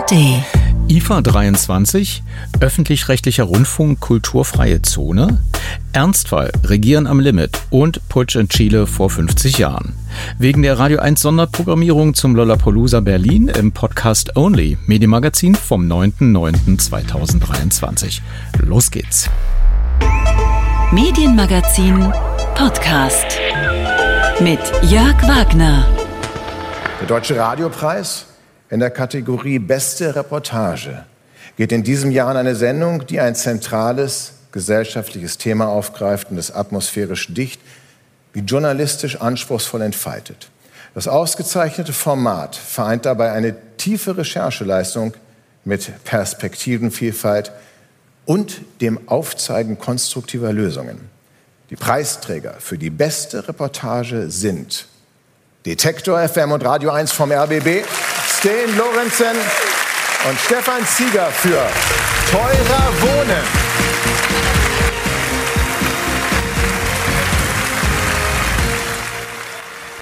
ARD. IFA 23, öffentlich-rechtlicher Rundfunk, kulturfreie Zone, Ernstfall, Regieren am Limit und Putsch in Chile vor 50 Jahren. Wegen der Radio 1 Sonderprogrammierung zum Lollapalooza Berlin im Podcast Only, Medienmagazin vom 9.9.2023. Los geht's. Medienmagazin Podcast mit Jörg Wagner. Der Deutsche Radiopreis in der Kategorie Beste Reportage geht in diesem Jahr an eine Sendung, die ein zentrales gesellschaftliches Thema aufgreift und es atmosphärisch dicht wie journalistisch anspruchsvoll entfaltet. Das ausgezeichnete Format vereint dabei eine tiefe Rechercheleistung mit Perspektivenvielfalt und dem Aufzeigen konstruktiver Lösungen. Die Preisträger für die beste Reportage sind Detektor FM und Radio 1 vom RBB, Sten Lorenzen und Stefan Zieger für Teurer Wohnen.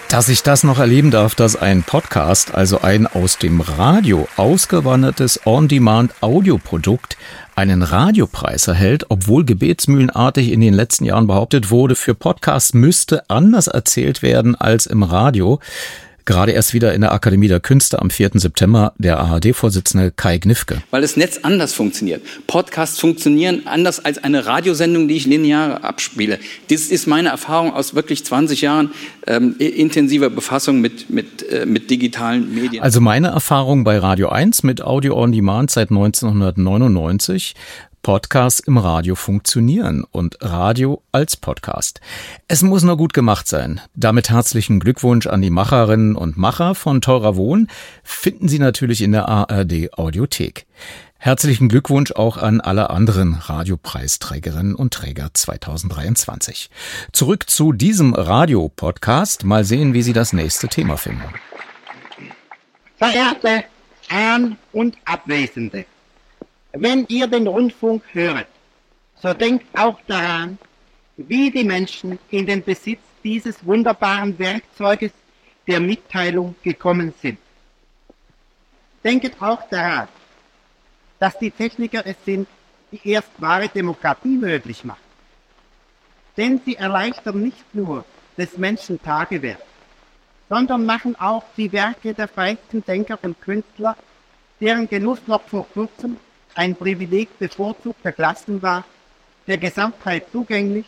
Dass ich das noch erleben darf, dass ein Podcast, also ein aus dem Radio ausgewandertes On-Demand-Audioprodukt, einen Radiopreis erhält, obwohl gebetsmühlenartig in den letzten Jahren behauptet wurde, für Podcasts müsste anders erzählt werden als im Radio. Gerade erst wieder in der Akademie der Künste am 4. September der ARD-Vorsitzende Kai Gnifke. Weil das Netz anders funktioniert. Podcasts funktionieren anders als eine Radiosendung, die ich linear abspiele. Das ist meine Erfahrung aus wirklich 20 Jahren ähm, intensiver Befassung mit, mit, äh, mit digitalen Medien. Also meine Erfahrung bei Radio 1 mit Audio on Demand seit 1999 Podcasts im Radio funktionieren und Radio als Podcast. Es muss nur gut gemacht sein. Damit herzlichen Glückwunsch an die Macherinnen und Macher von Teurer Wohn finden Sie natürlich in der ARD Audiothek. Herzlichen Glückwunsch auch an alle anderen Radiopreisträgerinnen und Träger 2023. Zurück zu diesem Radiopodcast. Mal sehen, wie Sie das nächste Thema finden. Verehrte An- und Abwesende, wenn ihr den Rundfunk hört, so denkt auch daran, wie die Menschen in den Besitz dieses wunderbaren Werkzeuges der Mitteilung gekommen sind. Denket auch daran, dass die Techniker es sind, die erst wahre Demokratie möglich machen. Denn sie erleichtern nicht nur des Menschen Tagewerk, sondern machen auch die Werke der freisten Denker und Künstler, deren Genuss noch vor kurzem ein Privileg bevorzugter Klassen war, der Gesamtheit zugänglich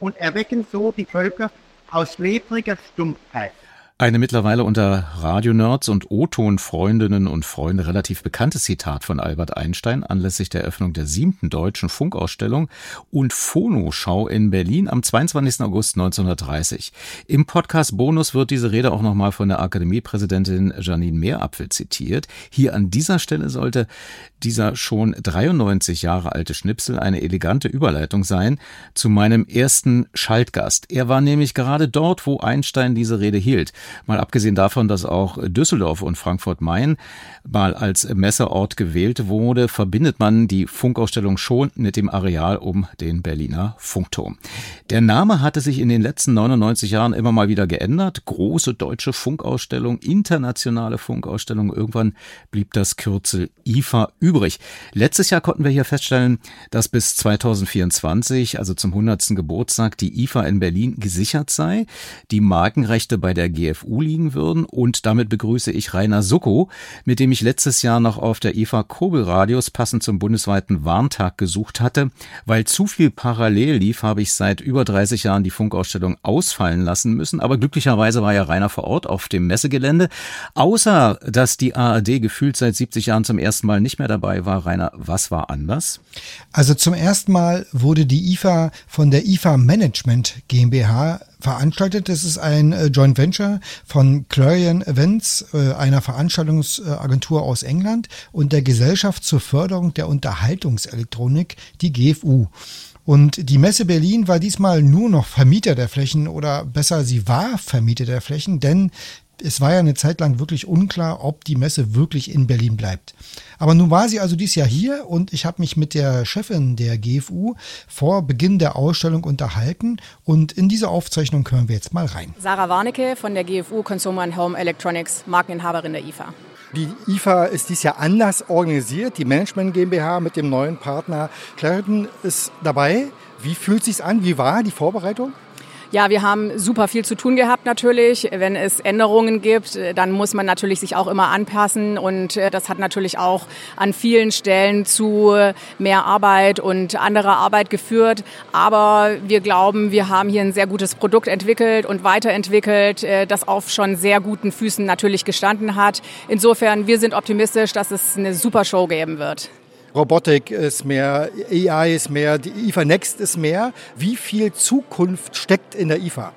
und erwecken so die Völker aus schläfriger Stumpfheit. Eine mittlerweile unter Radionerds und O-Ton-Freundinnen und Freunde relativ bekanntes Zitat von Albert Einstein anlässlich der Eröffnung der siebten deutschen Funkausstellung und Phonoschau in Berlin am 22. August 1930. Im Podcast Bonus wird diese Rede auch nochmal von der Akademiepräsidentin Janine Meerapfel zitiert. Hier an dieser Stelle sollte dieser schon 93 Jahre alte Schnipsel eine elegante Überleitung sein zu meinem ersten Schaltgast. Er war nämlich gerade dort, wo Einstein diese Rede hielt. Mal abgesehen davon, dass auch Düsseldorf und Frankfurt-Main mal als Messeort gewählt wurde, verbindet man die Funkausstellung schon mit dem Areal um den Berliner Funkturm. Der Name hatte sich in den letzten 99 Jahren immer mal wieder geändert. Große deutsche Funkausstellung, internationale Funkausstellung. Irgendwann blieb das Kürzel IFA übrig. Letztes Jahr konnten wir hier feststellen, dass bis 2024, also zum 100. Geburtstag, die IFA in Berlin gesichert sei, die Markenrechte bei der GFU liegen würden und damit begrüße ich Rainer Sucko, mit dem ich letztes Jahr noch auf der IFA Kurbelradios passend zum bundesweiten Warntag gesucht hatte. Weil zu viel parallel lief, habe ich seit über 30 Jahren die Funkausstellung ausfallen lassen müssen, aber glücklicherweise war ja Rainer vor Ort auf dem Messegelände. Außer, dass die ARD gefühlt seit 70 Jahren zum ersten Mal nicht mehr dabei war, Rainer, was war anders? Also zum ersten Mal wurde die IFA von der IFA Management GmbH veranstaltet. Das ist ein äh, Joint Venture von Clarion Events, äh, einer Veranstaltungsagentur aus England und der Gesellschaft zur Förderung der Unterhaltungselektronik, die GFU. Und die Messe Berlin war diesmal nur noch Vermieter der Flächen oder besser, sie war Vermieter der Flächen, denn es war ja eine Zeit lang wirklich unklar, ob die Messe wirklich in Berlin bleibt. Aber nun war sie also dieses Jahr hier und ich habe mich mit der Chefin der GFU vor Beginn der Ausstellung unterhalten und in diese Aufzeichnung hören wir jetzt mal rein. Sarah Warnecke von der GFU Consumer and Home Electronics, Markeninhaberin der IFA. Die IFA ist dies Jahr anders organisiert. Die Management GmbH mit dem neuen Partner Clariton ist dabei. Wie fühlt es sich an? Wie war die Vorbereitung? Ja, wir haben super viel zu tun gehabt natürlich. Wenn es Änderungen gibt, dann muss man natürlich sich auch immer anpassen und äh, das hat natürlich auch an vielen Stellen zu mehr Arbeit und anderer Arbeit geführt. Aber wir glauben, wir haben hier ein sehr gutes Produkt entwickelt und weiterentwickelt, äh, das auf schon sehr guten Füßen natürlich gestanden hat. Insofern, wir sind optimistisch, dass es eine super Show geben wird. Robotik ist mehr, AI ist mehr, die IFA Next ist mehr. Wie viel Zukunft steckt in der IFA?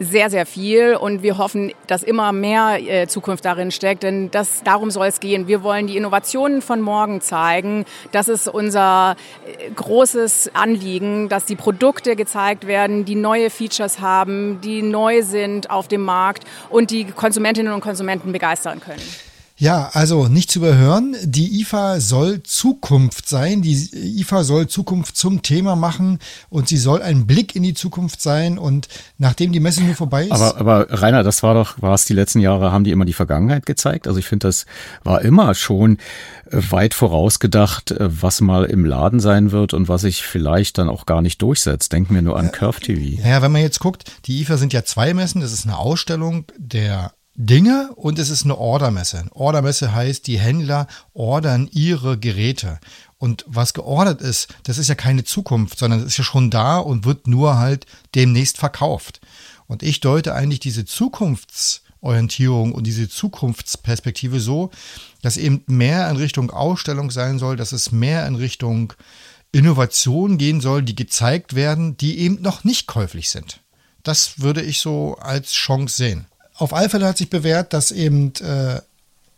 sehr, sehr viel und wir hoffen, dass immer mehr äh, Zukunft darin steckt, denn das, darum soll es gehen. Wir wollen die Innovationen von morgen zeigen. Das ist unser äh, großes Anliegen, dass die Produkte gezeigt werden, die neue Features haben, die neu sind auf dem Markt und die Konsumentinnen und Konsumenten begeistern können. Ja, also nicht zu überhören. Die IFA soll Zukunft sein. Die IFA soll Zukunft zum Thema machen und sie soll ein Blick in die Zukunft sein. Und nachdem die Messe nur vorbei ist. Aber, aber Rainer, das war doch, war es die letzten Jahre, haben die immer die Vergangenheit gezeigt? Also ich finde, das war immer schon äh, weit vorausgedacht, äh, was mal im Laden sein wird und was sich vielleicht dann auch gar nicht durchsetzt. Denken wir nur an Curve TV. Ja, wenn man jetzt guckt, die IFA sind ja zwei Messen. Das ist eine Ausstellung der Dinge und es ist eine Ordermesse. Ordermesse heißt, die Händler ordern ihre Geräte. Und was geordert ist, das ist ja keine Zukunft, sondern es ist ja schon da und wird nur halt demnächst verkauft. Und ich deute eigentlich diese Zukunftsorientierung und diese Zukunftsperspektive so, dass eben mehr in Richtung Ausstellung sein soll, dass es mehr in Richtung Innovation gehen soll, die gezeigt werden, die eben noch nicht käuflich sind. Das würde ich so als Chance sehen auf alle Fälle hat sich bewährt, dass eben äh,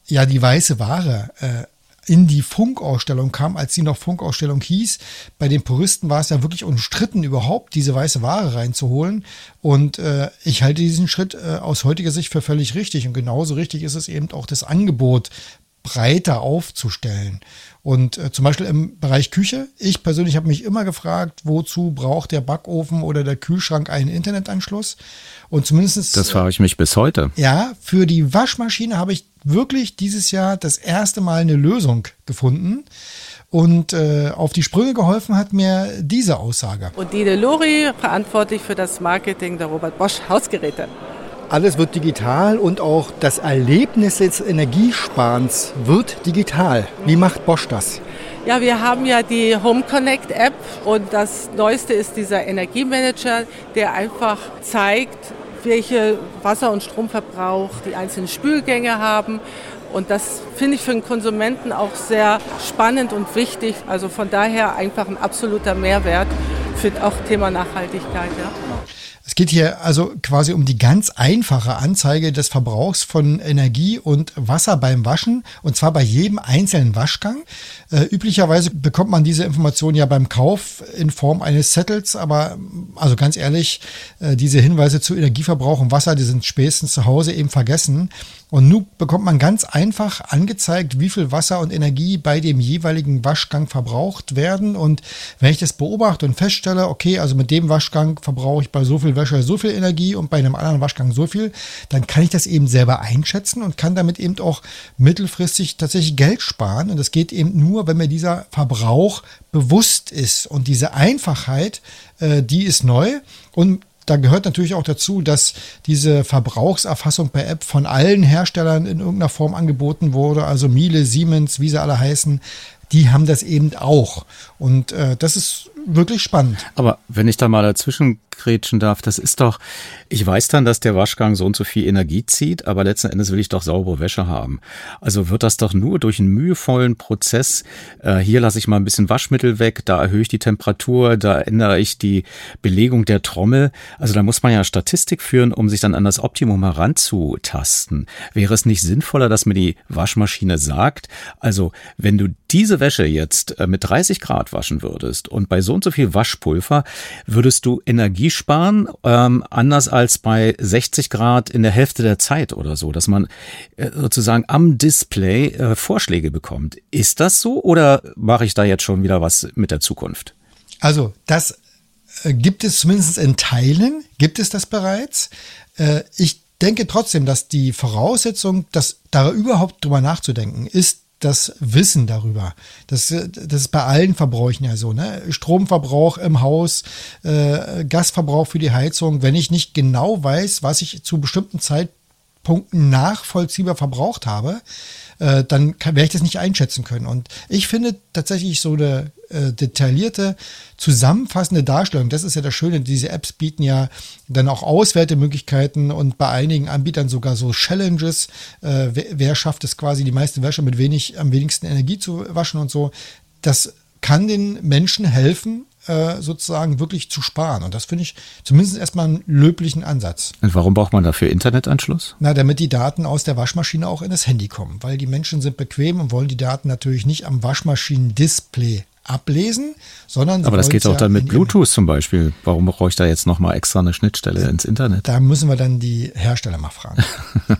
ja die weiße Ware äh, in die Funkausstellung kam, als sie noch Funkausstellung hieß. Bei den Puristen war es ja wirklich umstritten, überhaupt diese weiße Ware reinzuholen. Und äh, ich halte diesen Schritt äh, aus heutiger Sicht für völlig richtig. Und genauso richtig ist es eben auch das Angebot breiter aufzustellen. Und äh, zum Beispiel im Bereich Küche, ich persönlich habe mich immer gefragt, wozu braucht der Backofen oder der Kühlschrank einen Internetanschluss? Und zumindest. Das frage ich mich bis heute. Ja, für die Waschmaschine habe ich wirklich dieses Jahr das erste Mal eine Lösung gefunden. Und äh, auf die Sprünge geholfen hat mir diese Aussage. Und Dide Lori, verantwortlich für das Marketing der Robert Bosch Hausgeräte. Alles wird digital und auch das Erlebnis des Energiesparens wird digital. Wie macht Bosch das? Ja, wir haben ja die Home Connect App und das Neueste ist dieser Energiemanager, der einfach zeigt, welche Wasser- und Stromverbrauch die einzelnen Spülgänge haben. Und das finde ich für den Konsumenten auch sehr spannend und wichtig. Also von daher einfach ein absoluter Mehrwert für auch Thema Nachhaltigkeit. Ja. Es geht hier also quasi um die ganz einfache Anzeige des Verbrauchs von Energie und Wasser beim Waschen und zwar bei jedem einzelnen Waschgang. Äh, üblicherweise bekommt man diese Information ja beim Kauf in Form eines Zettels, aber also ganz ehrlich, äh, diese Hinweise zu Energieverbrauch und Wasser, die sind spätestens zu Hause eben vergessen. Und nun bekommt man ganz einfach angezeigt, wie viel Wasser und Energie bei dem jeweiligen Waschgang verbraucht werden. Und wenn ich das beobachte und feststelle, okay, also mit dem Waschgang verbrauche ich bei so viel Wäsche so viel Energie und bei einem anderen Waschgang so viel, dann kann ich das eben selber einschätzen und kann damit eben auch mittelfristig tatsächlich Geld sparen. Und das geht eben nur, wenn mir dieser Verbrauch bewusst ist. Und diese Einfachheit, äh, die ist neu. Und da gehört natürlich auch dazu, dass diese Verbrauchserfassung per App von allen Herstellern in irgendeiner Form angeboten wurde. Also Miele, Siemens, wie sie alle heißen, die haben das eben auch. Und äh, das ist wirklich spannend. Aber wenn ich da mal dazwischen grätschen darf, das ist doch, ich weiß dann, dass der Waschgang so und so viel Energie zieht, aber letzten Endes will ich doch saubere Wäsche haben. Also wird das doch nur durch einen mühevollen Prozess, äh, hier lasse ich mal ein bisschen Waschmittel weg, da erhöhe ich die Temperatur, da ändere ich die Belegung der Trommel. Also da muss man ja Statistik führen, um sich dann an das Optimum heranzutasten. Wäre es nicht sinnvoller, dass mir die Waschmaschine sagt, also wenn du diese Wäsche jetzt äh, mit 30 Grad waschen würdest und bei so und so viel Waschpulver würdest du Energie sparen, ähm, anders als bei 60 Grad in der Hälfte der Zeit oder so, dass man äh, sozusagen am Display äh, Vorschläge bekommt. Ist das so oder mache ich da jetzt schon wieder was mit der Zukunft? Also das äh, gibt es zumindest in Teilen, gibt es das bereits. Äh, ich denke trotzdem, dass die Voraussetzung, dass da überhaupt drüber nachzudenken, ist das Wissen darüber. Das, das ist bei allen Verbräuchen ja so. Ne? Stromverbrauch im Haus, äh, Gasverbrauch für die Heizung. Wenn ich nicht genau weiß, was ich zu bestimmten Zeitpunkten nachvollziehbar verbraucht habe, äh, dann werde ich das nicht einschätzen können. Und ich finde tatsächlich so eine äh, detaillierte, zusammenfassende Darstellung, das ist ja das Schöne, diese Apps bieten ja dann auch Auswertemöglichkeiten und bei einigen Anbietern sogar so Challenges, äh, wer, wer schafft es quasi, die meiste Wäsche mit wenig, am wenigsten Energie zu waschen und so. Das kann den Menschen helfen, äh, sozusagen wirklich zu sparen. Und das finde ich zumindest erstmal einen löblichen Ansatz. Und warum braucht man dafür Internetanschluss? Na, damit die Daten aus der Waschmaschine auch in das Handy kommen. Weil die Menschen sind bequem und wollen die Daten natürlich nicht am Waschmaschinen-Display ablesen, sondern aber das geht auch ja dann mit Bluetooth zum Beispiel. Warum brauche ich da jetzt noch mal extra eine Schnittstelle ins Internet? Da müssen wir dann die Hersteller mal fragen.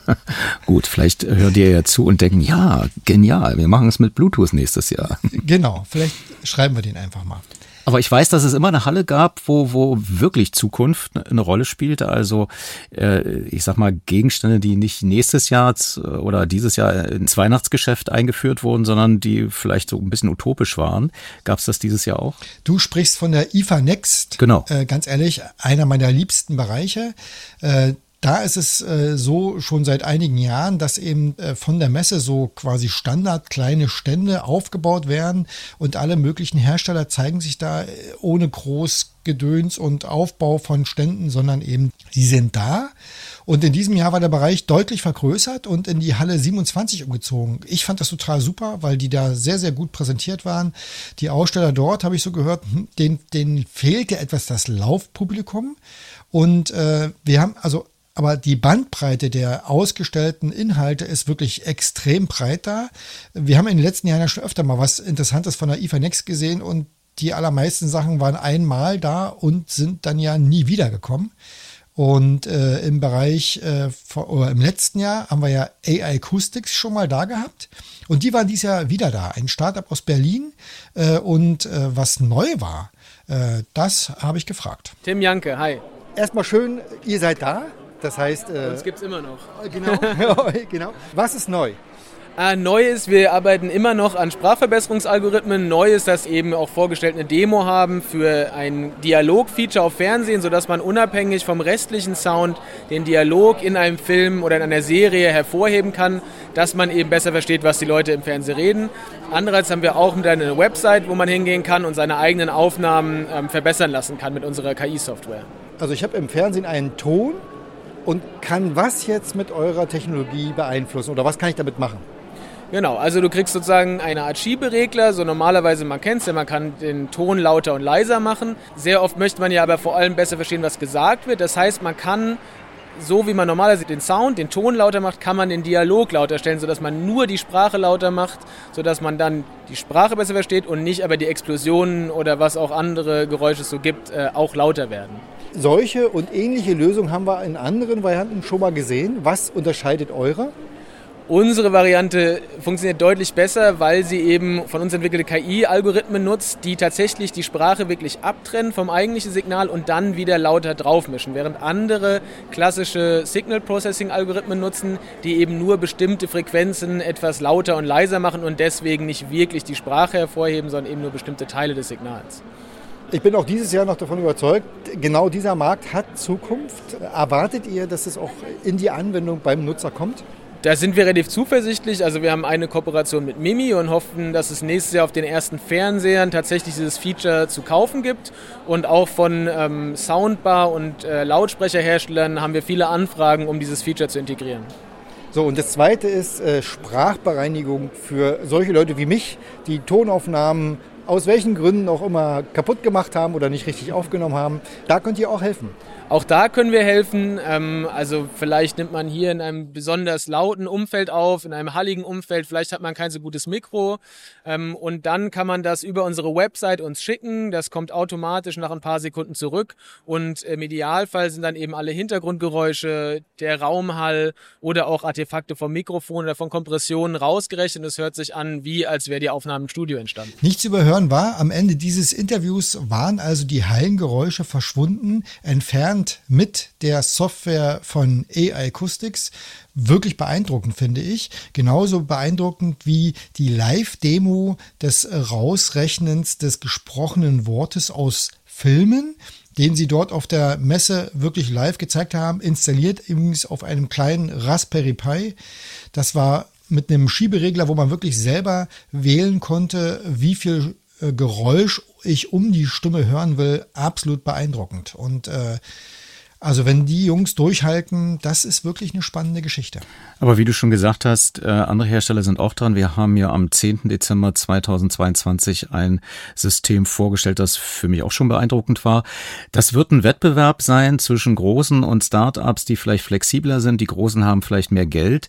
Gut, vielleicht hören die ja zu und denken, ja, genial, wir machen es mit Bluetooth nächstes Jahr. Genau, vielleicht schreiben wir den einfach mal. Aber ich weiß, dass es immer eine Halle gab, wo, wo wirklich Zukunft eine Rolle spielte. Also äh, ich sag mal Gegenstände, die nicht nächstes Jahr oder dieses Jahr ins Weihnachtsgeschäft eingeführt wurden, sondern die vielleicht so ein bisschen utopisch waren. Gab es das dieses Jahr auch? Du sprichst von der IFA Next. Genau. Äh, ganz ehrlich, einer meiner liebsten Bereiche. Äh, da ist es äh, so schon seit einigen Jahren, dass eben äh, von der Messe so quasi Standard kleine Stände aufgebaut werden und alle möglichen Hersteller zeigen sich da äh, ohne groß Gedöns und Aufbau von Ständen, sondern eben sie sind da. Und in diesem Jahr war der Bereich deutlich vergrößert und in die Halle 27 umgezogen. Ich fand das total super, weil die da sehr, sehr gut präsentiert waren. Die Aussteller dort, habe ich so gehört, hm, denen, denen fehlte etwas das Laufpublikum. Und äh, wir haben also aber die Bandbreite der ausgestellten Inhalte ist wirklich extrem breit da. Wir haben in den letzten Jahren ja schon öfter mal was Interessantes von der IFA Next gesehen und die allermeisten Sachen waren einmal da und sind dann ja nie wiedergekommen. Und äh, im Bereich, äh, oder im letzten Jahr haben wir ja AI Acoustics schon mal da gehabt. Und die waren dieses Jahr wieder da. Ein Startup aus Berlin. Äh, und äh, was neu war, äh, das habe ich gefragt. Tim Janke, hi. Erstmal schön, ihr seid da. Das heißt. Äh, Uns gibt es immer noch. Genau, genau. Was ist neu? Äh, neu ist, wir arbeiten immer noch an Sprachverbesserungsalgorithmen. Neu ist, dass eben auch vorgestellt eine Demo haben für ein Dialog-Feature auf Fernsehen, sodass man unabhängig vom restlichen Sound den Dialog in einem Film oder in einer Serie hervorheben kann, dass man eben besser versteht, was die Leute im Fernsehen reden. Andererseits haben wir auch mit einer Website, wo man hingehen kann und seine eigenen Aufnahmen ähm, verbessern lassen kann mit unserer KI-Software. Also ich habe im Fernsehen einen Ton und kann was jetzt mit eurer Technologie beeinflussen oder was kann ich damit machen? Genau, also du kriegst sozusagen eine Art Schieberegler, so normalerweise, man kennt es ja, man kann den Ton lauter und leiser machen. Sehr oft möchte man ja aber vor allem besser verstehen, was gesagt wird. Das heißt, man kann so wie man normalerweise den Sound, den Ton lauter macht, kann man den Dialog lauter stellen, sodass man nur die Sprache lauter macht, sodass man dann die Sprache besser versteht und nicht aber die Explosionen oder was auch andere Geräusche so gibt, äh, auch lauter werden. Solche und ähnliche Lösungen haben wir in anderen Varianten schon mal gesehen. Was unterscheidet eure? Unsere Variante funktioniert deutlich besser, weil sie eben von uns entwickelte KI-Algorithmen nutzt, die tatsächlich die Sprache wirklich abtrennen vom eigentlichen Signal und dann wieder lauter draufmischen, während andere klassische Signal Processing-Algorithmen nutzen, die eben nur bestimmte Frequenzen etwas lauter und leiser machen und deswegen nicht wirklich die Sprache hervorheben, sondern eben nur bestimmte Teile des Signals. Ich bin auch dieses Jahr noch davon überzeugt, genau dieser Markt hat Zukunft. Erwartet ihr, dass es auch in die Anwendung beim Nutzer kommt? Da sind wir relativ zuversichtlich. Also wir haben eine Kooperation mit Mimi und hoffen, dass es nächstes Jahr auf den ersten Fernsehern tatsächlich dieses Feature zu kaufen gibt. Und auch von ähm, Soundbar und äh, Lautsprecherherstellern haben wir viele Anfragen, um dieses Feature zu integrieren. So, und das zweite ist äh, Sprachbereinigung für solche Leute wie mich, die Tonaufnahmen aus welchen Gründen auch immer kaputt gemacht haben oder nicht richtig aufgenommen haben. Da könnt ihr auch helfen. Auch da können wir helfen. Ähm, also vielleicht nimmt man hier in einem besonders lauten Umfeld auf, in einem halligen Umfeld. Vielleicht hat man kein so gutes Mikro. Ähm, und dann kann man das über unsere Website uns schicken. Das kommt automatisch nach ein paar Sekunden zurück. Und im Idealfall sind dann eben alle Hintergrundgeräusche, der Raumhall oder auch Artefakte vom Mikrofon oder von Kompressionen rausgerechnet. Es hört sich an, wie als wäre die Aufnahme im Studio entstanden. Nicht zu überhören hören war, am Ende dieses Interviews waren also die Hallengeräusche verschwunden, entfernt mit der Software von AI Acoustics. Wirklich beeindruckend, finde ich. Genauso beeindruckend wie die Live-Demo des Rausrechnens des gesprochenen Wortes aus Filmen den sie dort auf der Messe wirklich live gezeigt haben, installiert übrigens auf einem kleinen Raspberry Pi. Das war mit einem Schieberegler, wo man wirklich selber wählen konnte, wie viel äh, Geräusch ich um die Stimme hören will, absolut beeindruckend. Und äh, also wenn die Jungs durchhalten, das ist wirklich eine spannende Geschichte. Aber wie du schon gesagt hast, äh, andere Hersteller sind auch dran. Wir haben ja am 10. Dezember 2022 ein System vorgestellt, das für mich auch schon beeindruckend war. Das wird ein Wettbewerb sein zwischen großen und Startups, die vielleicht flexibler sind. Die großen haben vielleicht mehr Geld.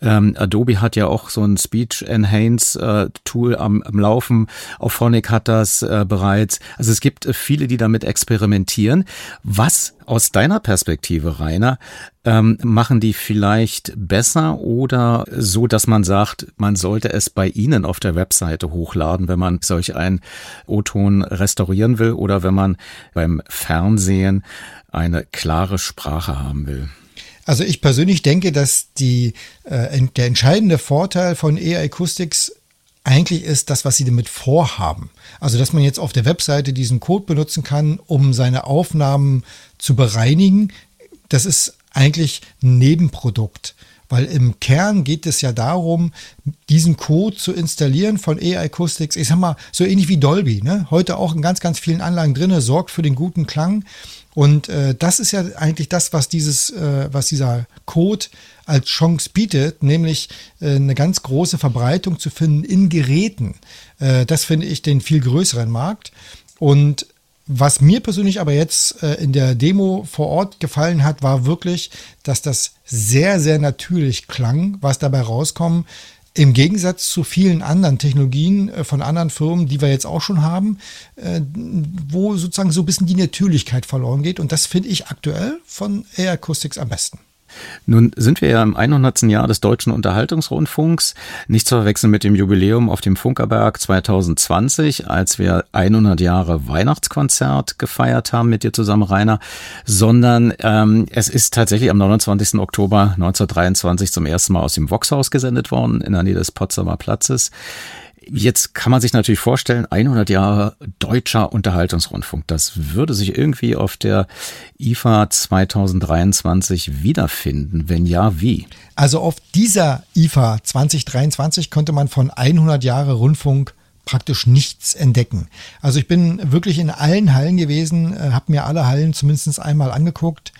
Ähm, Adobe hat ja auch so ein Speech Enhance äh, Tool am, am Laufen. Auch Phonic hat das äh, bereits. Also es gibt viele, die damit experimentieren. Was aus deiner Perspektive, Rainer, ähm, machen die vielleicht besser oder so, dass man sagt, man sollte es bei Ihnen auf der Webseite hochladen, wenn man solch einen O-Ton restaurieren will oder wenn man beim Fernsehen eine klare Sprache haben will? Also ich persönlich denke, dass die, äh, der entscheidende Vorteil von AI Acoustics eigentlich ist das, was sie damit vorhaben. Also, dass man jetzt auf der Webseite diesen Code benutzen kann, um seine Aufnahmen zu bereinigen, das ist eigentlich ein Nebenprodukt. Weil im Kern geht es ja darum, diesen Code zu installieren von AI Acoustics. Ich sag mal, so ähnlich wie Dolby, ne? Heute auch in ganz, ganz vielen Anlagen drin, sorgt für den guten Klang. Und äh, das ist ja eigentlich das, was dieses, äh, was dieser Code als Chance bietet, nämlich äh, eine ganz große Verbreitung zu finden in Geräten. Äh, das finde ich den viel größeren Markt. Und was mir persönlich aber jetzt äh, in der Demo vor Ort gefallen hat, war wirklich, dass das sehr, sehr natürlich klang, was dabei rauskommt. Im Gegensatz zu vielen anderen Technologien äh, von anderen Firmen, die wir jetzt auch schon haben, äh, wo sozusagen so ein bisschen die Natürlichkeit verloren geht. Und das finde ich aktuell von Air Acoustics am besten. Nun sind wir ja im 100. Jahr des Deutschen Unterhaltungsrundfunks, nicht zu verwechseln mit dem Jubiläum auf dem Funkerberg 2020, als wir 100 Jahre Weihnachtskonzert gefeiert haben mit dir zusammen, Rainer, sondern ähm, es ist tatsächlich am 29. Oktober 1923 zum ersten Mal aus dem Voxhaus gesendet worden, in der Nähe des Potsdamer Platzes. Jetzt kann man sich natürlich vorstellen, 100 Jahre deutscher Unterhaltungsrundfunk. Das würde sich irgendwie auf der IFA 2023 wiederfinden. Wenn ja, wie? Also auf dieser IFA 2023 konnte man von 100 Jahre Rundfunk praktisch nichts entdecken. Also ich bin wirklich in allen Hallen gewesen, äh, habe mir alle Hallen zumindest einmal angeguckt.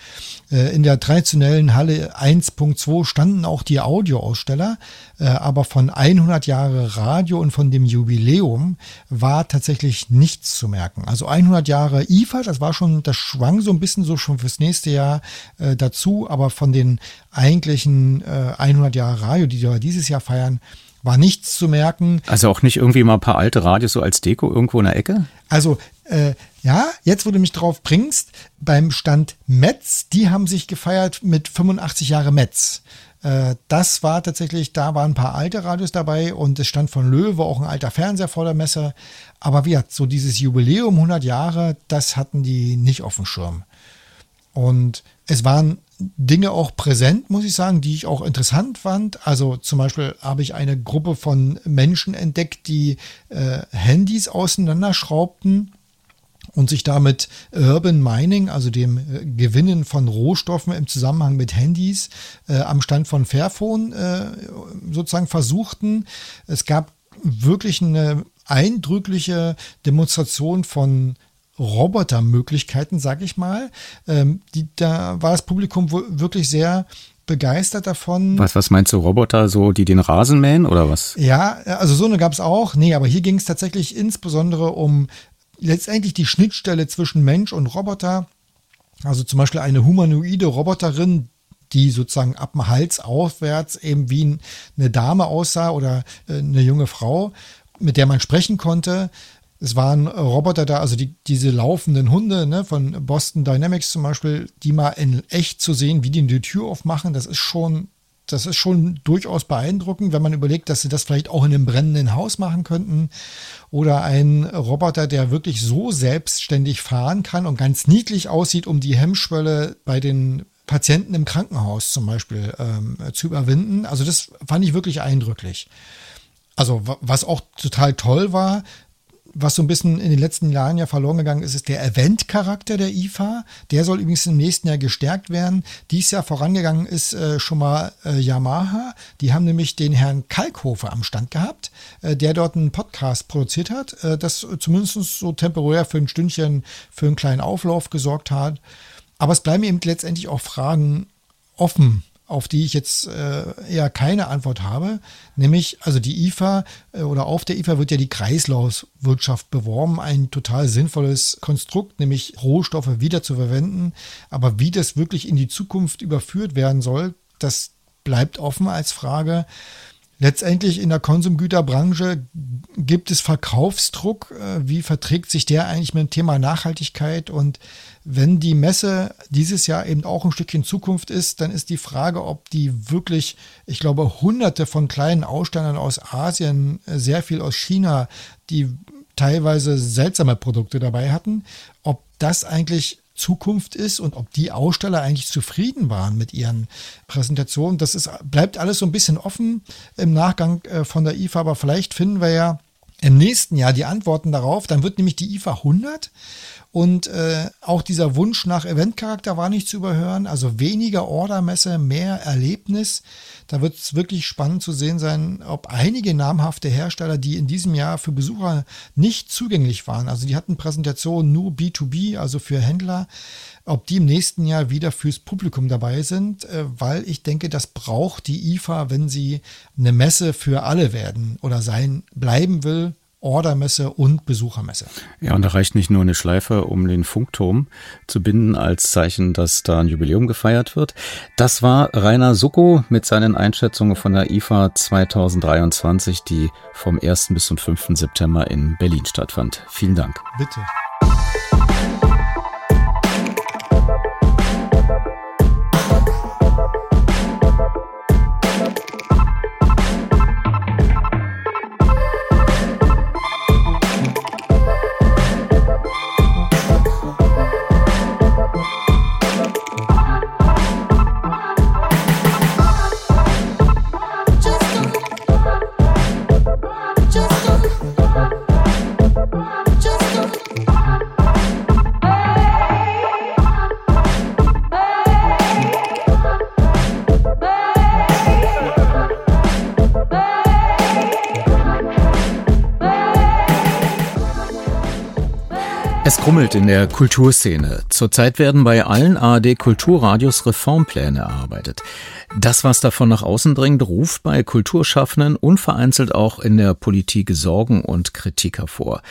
Äh, in der traditionellen Halle 1.2 standen auch die Audioaussteller, äh, aber von 100 Jahre Radio und von dem Jubiläum war tatsächlich nichts zu merken. Also 100 Jahre IFA, das war schon, das schwang so ein bisschen so schon fürs nächste Jahr dazu, aber von den eigentlichen 100 Jahre Radio, die wir dieses Jahr feiern, war nichts zu merken. Also auch nicht irgendwie mal ein paar alte Radios so als Deko irgendwo in der Ecke? Also äh, ja, jetzt wo du mich drauf bringst, beim Stand Metz, die haben sich gefeiert mit 85 Jahre Metz. Äh, das war tatsächlich, da waren ein paar alte Radios dabei und es stand von Löwe auch ein alter Fernseher vor der Messe. Aber wie gesagt, so dieses Jubiläum 100 Jahre, das hatten die nicht auf dem Schirm. Und es waren Dinge auch präsent, muss ich sagen, die ich auch interessant fand. Also zum Beispiel habe ich eine Gruppe von Menschen entdeckt, die äh, Handys auseinanderschraubten und sich damit Urban Mining, also dem äh, Gewinnen von Rohstoffen im Zusammenhang mit Handys äh, am Stand von Fairphone äh, sozusagen versuchten. Es gab wirklich eine eindrückliche Demonstration von Robotermöglichkeiten, sag ich mal. Ähm, die, da war das Publikum wirklich sehr begeistert davon. Was, was meinst du, Roboter, so die den Rasen mähen oder was? Ja, also so eine gab es auch. Nee, aber hier ging es tatsächlich insbesondere um letztendlich die Schnittstelle zwischen Mensch und Roboter. Also zum Beispiel eine humanoide Roboterin, die sozusagen ab dem Hals aufwärts eben wie eine Dame aussah oder äh, eine junge Frau, mit der man sprechen konnte. Es waren Roboter da, also die, diese laufenden Hunde ne, von Boston Dynamics zum Beispiel, die mal in echt zu sehen, wie die die Tür aufmachen, das ist schon das ist schon durchaus beeindruckend, wenn man überlegt, dass sie das vielleicht auch in einem brennenden Haus machen könnten. Oder ein Roboter, der wirklich so selbstständig fahren kann und ganz niedlich aussieht, um die Hemmschwelle bei den Patienten im Krankenhaus zum Beispiel ähm, zu überwinden. Also das fand ich wirklich eindrücklich. Also was auch total toll war, was so ein bisschen in den letzten Jahren ja verloren gegangen ist, ist der Event-Charakter der IFA. Der soll übrigens im nächsten Jahr gestärkt werden. Dies Jahr vorangegangen ist äh, schon mal äh, Yamaha. Die haben nämlich den Herrn Kalkhofer am Stand gehabt, äh, der dort einen Podcast produziert hat, äh, das zumindest so temporär für ein Stündchen für einen kleinen Auflauf gesorgt hat. Aber es bleiben eben letztendlich auch Fragen offen auf die ich jetzt äh, eher keine Antwort habe. Nämlich, also die IFA äh, oder auf der IFA wird ja die Kreislaufwirtschaft beworben, ein total sinnvolles Konstrukt, nämlich Rohstoffe wieder zu verwenden. Aber wie das wirklich in die Zukunft überführt werden soll, das bleibt offen als Frage. Letztendlich in der Konsumgüterbranche gibt es Verkaufsdruck. Äh, wie verträgt sich der eigentlich mit dem Thema Nachhaltigkeit? Und wenn die Messe dieses Jahr eben auch ein Stückchen Zukunft ist, dann ist die Frage, ob die wirklich, ich glaube, hunderte von kleinen Ausstellern aus Asien, äh, sehr viel aus China, die teilweise seltsame Produkte dabei hatten, ob das eigentlich Zukunft ist und ob die Aussteller eigentlich zufrieden waren mit ihren Präsentationen. Das ist, bleibt alles so ein bisschen offen im Nachgang äh, von der IFA, aber vielleicht finden wir ja im nächsten Jahr die Antworten darauf. Dann wird nämlich die IFA 100 und äh, auch dieser Wunsch nach Eventcharakter war nicht zu überhören. Also weniger Ordermesse, mehr Erlebnis. Da wird es wirklich spannend zu sehen sein, ob einige namhafte Hersteller, die in diesem Jahr für Besucher nicht zugänglich waren, also die hatten Präsentationen nur B2B, also für Händler, ob die im nächsten Jahr wieder fürs Publikum dabei sind, äh, weil ich denke, das braucht die IFA, wenn sie eine Messe für alle werden oder sein bleiben will Ordermesse und Besuchermesse. Ja, und da reicht nicht nur eine Schleife, um den Funkturm zu binden als Zeichen, dass da ein Jubiläum gefeiert wird. Das war Rainer Sucko mit seinen Einschätzungen von der IFA 2023, die vom 1. bis zum 5. September in Berlin stattfand. Vielen Dank. Bitte. Krummelt in der Kulturszene. Zurzeit werden bei allen ARD Kulturradios Reformpläne erarbeitet. Das, was davon nach außen dringt, ruft bei Kulturschaffenden und vereinzelt auch in der Politik Sorgen und Kritik hervor.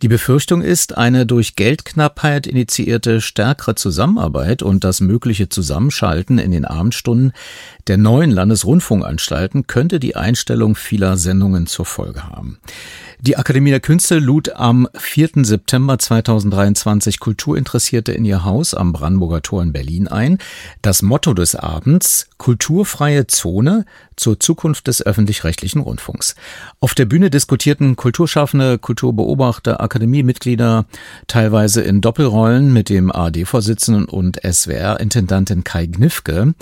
Die Befürchtung ist, eine durch Geldknappheit initiierte stärkere Zusammenarbeit und das mögliche Zusammenschalten in den Abendstunden der neuen Landesrundfunkanstalten könnte die Einstellung vieler Sendungen zur Folge haben. Die Akademie der Künste lud am 4. September 2023 Kulturinteressierte in ihr Haus am Brandenburger Tor in Berlin ein. Das Motto des Abends Kulturfreie Zone zur Zukunft des öffentlich-rechtlichen Rundfunks. Auf der Bühne diskutierten Kulturschaffende, Kulturbeobachter, Akademiemitglieder, teilweise in Doppelrollen mit dem AD-Vorsitzenden und SWR-Intendantin Kai Gnifke,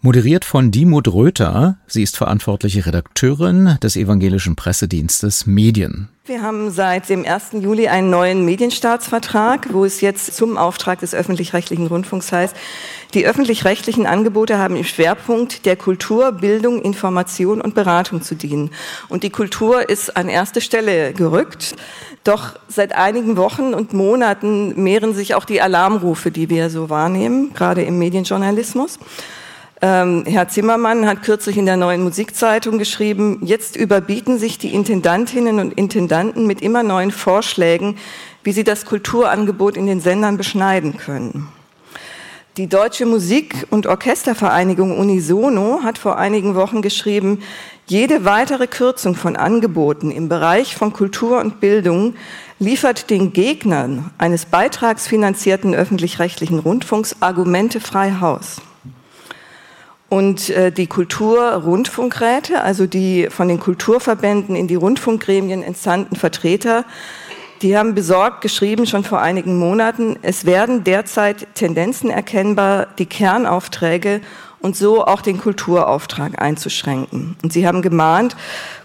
moderiert von Dimut Röther. Sie ist verantwortliche Redakteurin des evangelischen Pressedienstes Medien. Wir haben seit dem 1. Juli einen neuen Medienstaatsvertrag, wo es jetzt zum Auftrag des öffentlich-rechtlichen Rundfunks heißt, die öffentlich-rechtlichen Angebote haben im Schwerpunkt der Kultur, Bildung, Information und Beratung zu dienen. Und die Kultur ist an erste Stelle gerückt. Doch seit einigen Wochen und Monaten mehren sich auch die Alarmrufe, die wir so wahrnehmen, gerade im Medienjournalismus. Ähm, Herr Zimmermann hat kürzlich in der neuen Musikzeitung geschrieben, jetzt überbieten sich die Intendantinnen und Intendanten mit immer neuen Vorschlägen, wie sie das Kulturangebot in den Sendern beschneiden können. Die Deutsche Musik- und Orchestervereinigung Unisono hat vor einigen Wochen geschrieben, jede weitere Kürzung von Angeboten im Bereich von Kultur und Bildung liefert den Gegnern eines beitragsfinanzierten öffentlich-rechtlichen Rundfunks Argumente frei Haus. Und äh, die Kulturrundfunkräte, also die von den Kulturverbänden in die Rundfunkgremien entsandten Vertreter, die haben besorgt geschrieben, schon vor einigen Monaten, es werden derzeit Tendenzen erkennbar, die Kernaufträge und so auch den Kulturauftrag einzuschränken. Und sie haben gemahnt,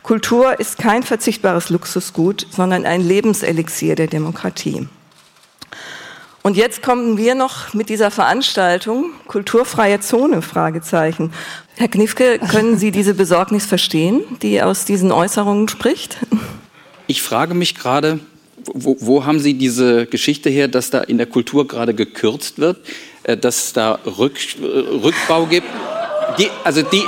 Kultur ist kein verzichtbares Luxusgut, sondern ein Lebenselixier der Demokratie. Und jetzt kommen wir noch mit dieser Veranstaltung Kulturfreie Zone Fragezeichen. Herr Knifke, können Sie diese Besorgnis verstehen, die aus diesen Äußerungen spricht? Ich frage mich gerade, wo, wo haben Sie diese Geschichte her, dass da in der Kultur gerade gekürzt wird, äh, dass es da Rück, Rückbau gibt? Die, also die,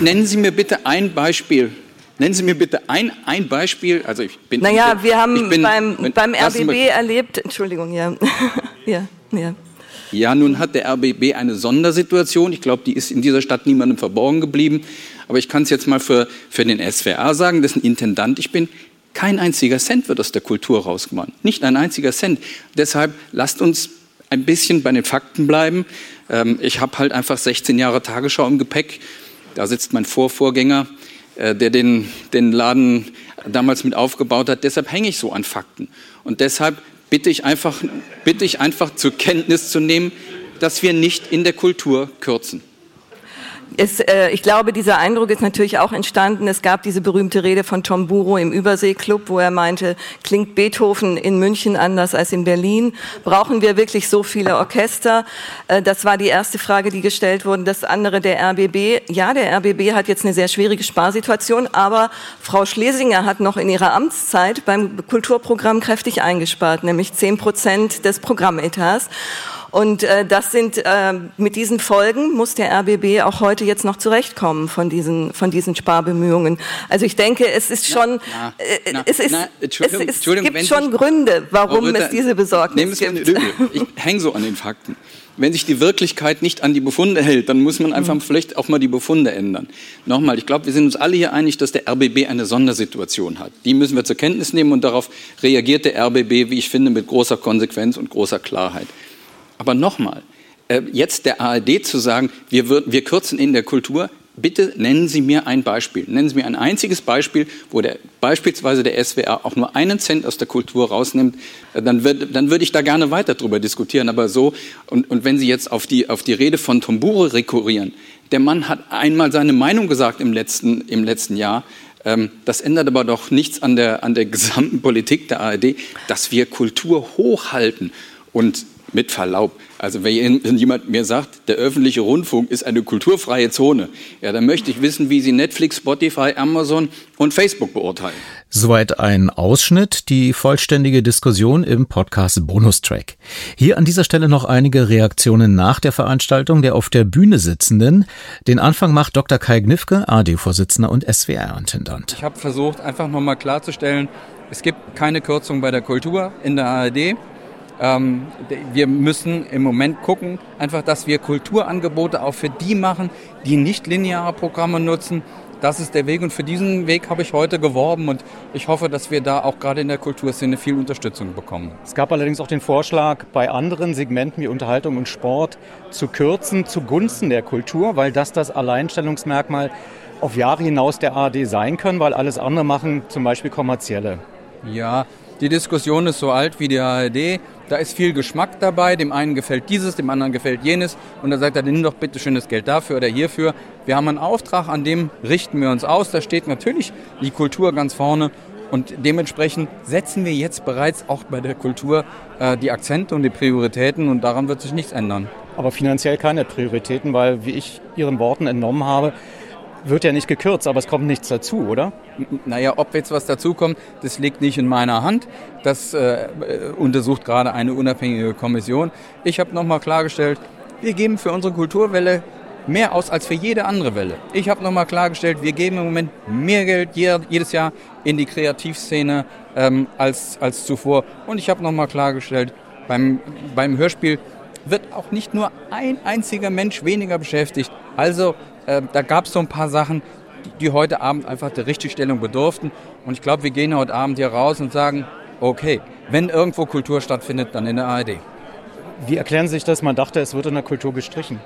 nennen Sie mir bitte ein Beispiel Nennen Sie mir bitte ein, ein Beispiel. Also ich bin. Naja, ich, wir haben bin, beim, beim RBB erlebt. Entschuldigung, ja. ja, ja. Ja, nun hat der RBB eine Sondersituation. Ich glaube, die ist in dieser Stadt niemandem verborgen geblieben. Aber ich kann es jetzt mal für, für den SWR sagen, dessen Intendant ich bin. Kein einziger Cent wird aus der Kultur rausgemacht. Nicht ein einziger Cent. Deshalb lasst uns ein bisschen bei den Fakten bleiben. Ähm, ich habe halt einfach 16 Jahre Tagesschau im Gepäck. Da sitzt mein Vorvorgänger der den, den Laden damals mit aufgebaut hat. Deshalb hänge ich so an Fakten. Und deshalb bitte ich einfach, bitte ich einfach zur Kenntnis zu nehmen, dass wir nicht in der Kultur kürzen. Es, äh, ich glaube, dieser Eindruck ist natürlich auch entstanden. Es gab diese berühmte Rede von Tom Buro im Überseeklub, wo er meinte, klingt Beethoven in München anders als in Berlin? Brauchen wir wirklich so viele Orchester? Äh, das war die erste Frage, die gestellt wurde. Das andere, der RBB. Ja, der RBB hat jetzt eine sehr schwierige Sparsituation, aber Frau Schlesinger hat noch in ihrer Amtszeit beim Kulturprogramm kräftig eingespart, nämlich zehn Prozent des Programmetats. Und äh, das sind äh, mit diesen Folgen muss der RBB auch heute jetzt noch zurechtkommen von diesen von diesen Sparbemühungen. Also ich denke, es ist schon na, na, äh, es ist na, es, es gibt schon Gründe, warum Ritter, es diese Besorgnis gibt. Ich hänge so an den Fakten. Wenn sich die Wirklichkeit nicht an die Befunde hält, dann muss man einfach mhm. vielleicht auch mal die Befunde ändern. Nochmal, ich glaube, wir sind uns alle hier einig, dass der RBB eine Sondersituation hat. Die müssen wir zur Kenntnis nehmen und darauf reagiert der RBB, wie ich finde, mit großer Konsequenz und großer Klarheit. Aber nochmal, äh, jetzt der ARD zu sagen, wir, wir kürzen in der Kultur, bitte nennen Sie mir ein Beispiel. Nennen Sie mir ein einziges Beispiel, wo der, beispielsweise der SWR auch nur einen Cent aus der Kultur rausnimmt. Äh, dann, wird, dann würde ich da gerne weiter drüber diskutieren. Aber so, und, und wenn Sie jetzt auf die, auf die Rede von Tombure rekurrieren, der Mann hat einmal seine Meinung gesagt im letzten, im letzten Jahr. Ähm, das ändert aber doch nichts an der, an der gesamten Politik der ARD, dass wir Kultur hochhalten. Und mit Verlaub, also wenn jemand mir sagt, der öffentliche Rundfunk ist eine kulturfreie Zone, ja, dann möchte ich wissen, wie Sie Netflix, Spotify, Amazon und Facebook beurteilen. Soweit ein Ausschnitt, die vollständige Diskussion im Podcast Bonustrack. Hier an dieser Stelle noch einige Reaktionen nach der Veranstaltung der auf der Bühne sitzenden. Den Anfang macht Dr. Kai Gnifke, AD-Vorsitzender und SWR-Intendant. Ich habe versucht, einfach nochmal klarzustellen, es gibt keine Kürzung bei der Kultur in der ARD. Ähm, wir müssen im Moment gucken, einfach, dass wir Kulturangebote auch für die machen, die nicht lineare Programme nutzen. Das ist der Weg und für diesen Weg habe ich heute geworben und ich hoffe, dass wir da auch gerade in der Kulturszene viel Unterstützung bekommen. Es gab allerdings auch den Vorschlag, bei anderen Segmenten wie Unterhaltung und Sport zu kürzen zugunsten der Kultur, weil das das Alleinstellungsmerkmal auf Jahre hinaus der ARD sein können, weil alles andere machen zum Beispiel kommerzielle. Ja, die Diskussion ist so alt wie die ARD. Da ist viel Geschmack dabei. Dem einen gefällt dieses, dem anderen gefällt jenes. Und da sagt er, nimm doch bitte schön das Geld dafür oder hierfür. Wir haben einen Auftrag, an dem richten wir uns aus. Da steht natürlich die Kultur ganz vorne. Und dementsprechend setzen wir jetzt bereits auch bei der Kultur äh, die Akzente und die Prioritäten und daran wird sich nichts ändern. Aber finanziell keine Prioritäten, weil, wie ich Ihren Worten entnommen habe, wird ja nicht gekürzt, aber es kommt nichts dazu, oder? Naja, ob jetzt was dazukommt, das liegt nicht in meiner Hand. Das äh, untersucht gerade eine unabhängige Kommission. Ich habe nochmal klargestellt, wir geben für unsere Kulturwelle mehr aus als für jede andere Welle. Ich habe nochmal klargestellt, wir geben im Moment mehr Geld jedes Jahr in die Kreativszene ähm, als, als zuvor. Und ich habe nochmal klargestellt, beim, beim Hörspiel wird auch nicht nur ein einziger Mensch weniger beschäftigt. Also äh, da gab es so ein paar Sachen, die heute Abend einfach der Richtigstellung bedurften. Und ich glaube, wir gehen heute Abend hier raus und sagen, okay, wenn irgendwo Kultur stattfindet, dann in der ARD. Wie erklären Sie sich das? Man dachte, es wird in der Kultur gestrichen.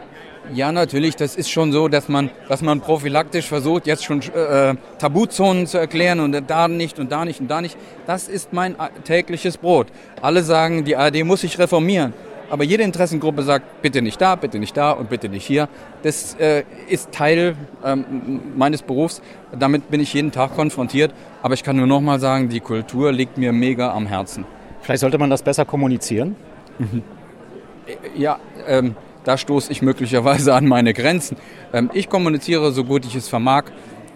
Ja, natürlich. Das ist schon so, dass man, dass man prophylaktisch versucht, jetzt schon äh, Tabuzonen zu erklären und da nicht und da nicht und da nicht. Das ist mein tägliches Brot. Alle sagen, die ARD muss sich reformieren. Aber jede Interessengruppe sagt, bitte nicht da, bitte nicht da und bitte nicht hier. Das äh, ist Teil ähm, meines Berufs. Damit bin ich jeden Tag konfrontiert. Aber ich kann nur noch mal sagen, die Kultur liegt mir mega am Herzen. Vielleicht sollte man das besser kommunizieren? Mhm. Ja, ähm, da stoße ich möglicherweise an meine Grenzen. Ähm, ich kommuniziere so gut ich es vermag.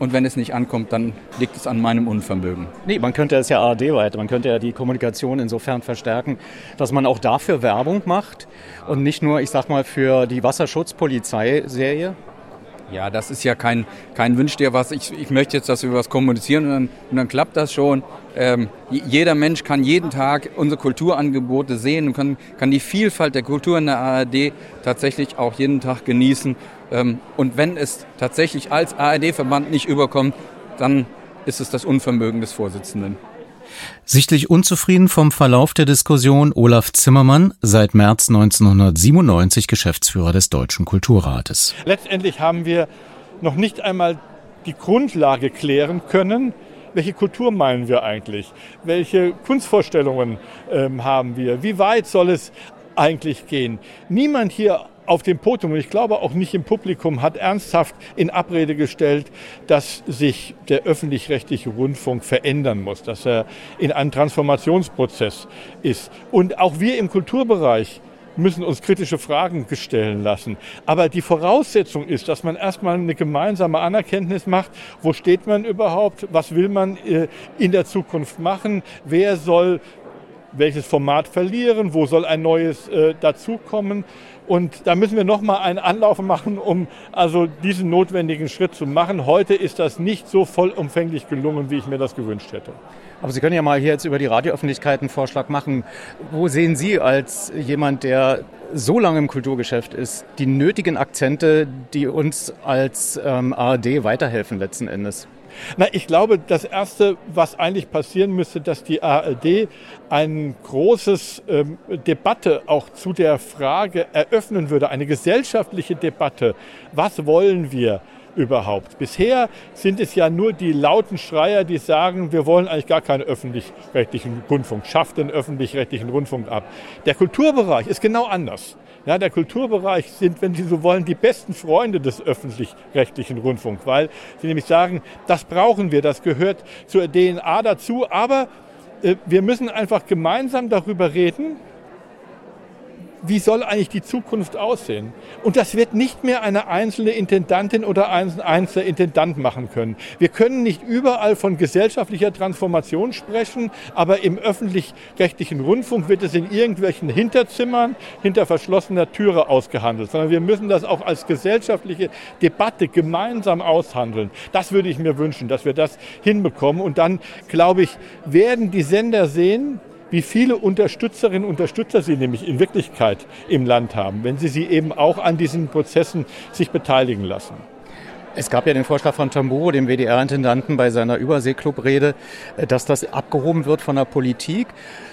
Und wenn es nicht ankommt, dann liegt es an meinem Unvermögen. Nee, man könnte es ja ARD weiter. Man könnte ja die Kommunikation insofern verstärken, dass man auch dafür Werbung macht und nicht nur, ich sag mal, für die Wasserschutzpolizei-Serie. Ja, das ist ja kein, kein Wunsch dir was. Ich, ich möchte jetzt, dass wir was kommunizieren und dann, und dann klappt das schon. Ähm, jeder Mensch kann jeden Tag unsere Kulturangebote sehen und kann, kann die Vielfalt der Kultur in der ARD tatsächlich auch jeden Tag genießen. Ähm, und wenn es tatsächlich als ARD-Verband nicht überkommt, dann ist es das Unvermögen des Vorsitzenden. Sichtlich unzufrieden vom Verlauf der Diskussion Olaf Zimmermann, seit März 1997 Geschäftsführer des Deutschen Kulturrates. Letztendlich haben wir noch nicht einmal die Grundlage klären können, welche Kultur meinen wir eigentlich? Welche Kunstvorstellungen ähm, haben wir? Wie weit soll es eigentlich gehen? Niemand hier auf dem Podium und ich glaube auch nicht im Publikum hat ernsthaft in Abrede gestellt, dass sich der öffentlich-rechtliche Rundfunk verändern muss, dass er in einem Transformationsprozess ist. Und auch wir im Kulturbereich müssen uns kritische Fragen stellen lassen. Aber die Voraussetzung ist, dass man erstmal eine gemeinsame Anerkenntnis macht, wo steht man überhaupt, was will man äh, in der Zukunft machen, wer soll welches Format verlieren, wo soll ein neues äh, dazukommen. Und da müssen wir nochmal einen Anlauf machen, um also diesen notwendigen Schritt zu machen. Heute ist das nicht so vollumfänglich gelungen, wie ich mir das gewünscht hätte. Aber Sie können ja mal hier jetzt über die Radioöffentlichkeit einen Vorschlag machen. Wo sehen Sie als jemand, der so lange im Kulturgeschäft ist, die nötigen Akzente, die uns als ähm, ARD weiterhelfen letzten Endes? Na, ich glaube, das Erste, was eigentlich passieren müsste, dass die ARD eine große ähm, Debatte auch zu der Frage eröffnen würde, eine gesellschaftliche Debatte. Was wollen wir? Überhaupt. Bisher sind es ja nur die lauten Schreier, die sagen, wir wollen eigentlich gar keinen öffentlich-rechtlichen Rundfunk, schafft den öffentlich-rechtlichen Rundfunk ab. Der Kulturbereich ist genau anders. Ja, der Kulturbereich sind, wenn Sie so wollen, die besten Freunde des öffentlich-rechtlichen Rundfunks, weil sie nämlich sagen, das brauchen wir, das gehört zur DNA dazu, aber äh, wir müssen einfach gemeinsam darüber reden, wie soll eigentlich die Zukunft aussehen? Und das wird nicht mehr eine einzelne Intendantin oder ein einzelner Intendant machen können. Wir können nicht überall von gesellschaftlicher Transformation sprechen, aber im öffentlich-rechtlichen Rundfunk wird es in irgendwelchen Hinterzimmern hinter verschlossener Türe ausgehandelt, sondern wir müssen das auch als gesellschaftliche Debatte gemeinsam aushandeln. Das würde ich mir wünschen, dass wir das hinbekommen. Und dann, glaube ich, werden die Sender sehen, wie viele Unterstützerinnen und Unterstützer sie nämlich in Wirklichkeit im Land haben, wenn sie sie eben auch an diesen Prozessen sich beteiligen lassen. Es gab ja den Vorschlag von Tamburo, dem WDR-Intendanten, bei seiner Überseeklub-Rede, dass das abgehoben wird von der Politik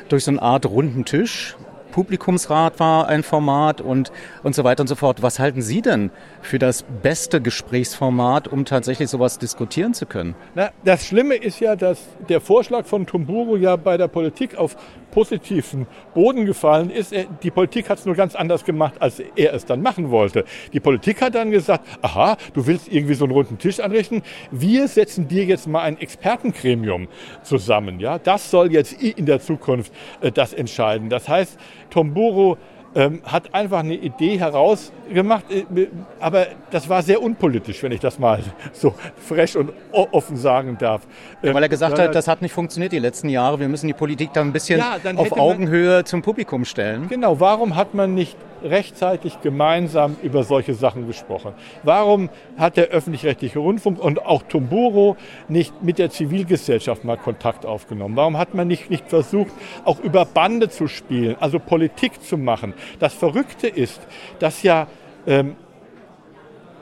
durch so eine Art runden Tisch, Publikumsrat war ein Format und, und so weiter und so fort. Was halten Sie denn für das beste Gesprächsformat, um tatsächlich sowas diskutieren zu können? Na, das Schlimme ist ja, dass der Vorschlag von Tumburo ja bei der Politik auf positiven Boden gefallen ist. Die Politik hat es nur ganz anders gemacht, als er es dann machen wollte. Die Politik hat dann gesagt, aha, du willst irgendwie so einen runden Tisch anrichten. Wir setzen dir jetzt mal ein Expertengremium zusammen. Ja, das soll jetzt in der Zukunft äh, das entscheiden. Das heißt, Tomburo ähm, hat einfach eine Idee herausgemacht, äh, aber das war sehr unpolitisch, wenn ich das mal so frech und offen sagen darf. Ja, weil er gesagt hat, das hat nicht funktioniert die letzten Jahre, wir müssen die Politik da ein bisschen ja, auf Augenhöhe zum Publikum stellen. Genau, warum hat man nicht rechtzeitig gemeinsam über solche Sachen gesprochen. Warum hat der öffentlich-rechtliche Rundfunk und auch Tumburo nicht mit der Zivilgesellschaft mal Kontakt aufgenommen? Warum hat man nicht, nicht versucht, auch über Bande zu spielen, also Politik zu machen? Das Verrückte ist, dass ja ähm,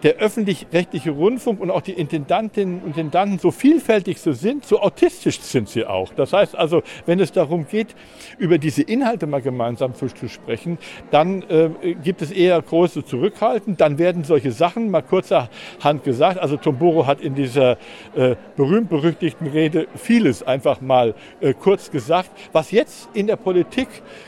der öffentlich-rechtliche Rundfunk und auch die Intendantinnen und Intendanten so vielfältig so sind, so autistisch sind sie auch. Das heißt also, wenn es darum geht, über diese Inhalte mal gemeinsam zu, zu sprechen, dann äh, gibt es eher große Zurückhalten. Dann werden solche Sachen mal kurzerhand gesagt. Also Tomboro hat in dieser äh, berühmt-berüchtigten Rede vieles einfach mal äh, kurz gesagt, was jetzt in der Politik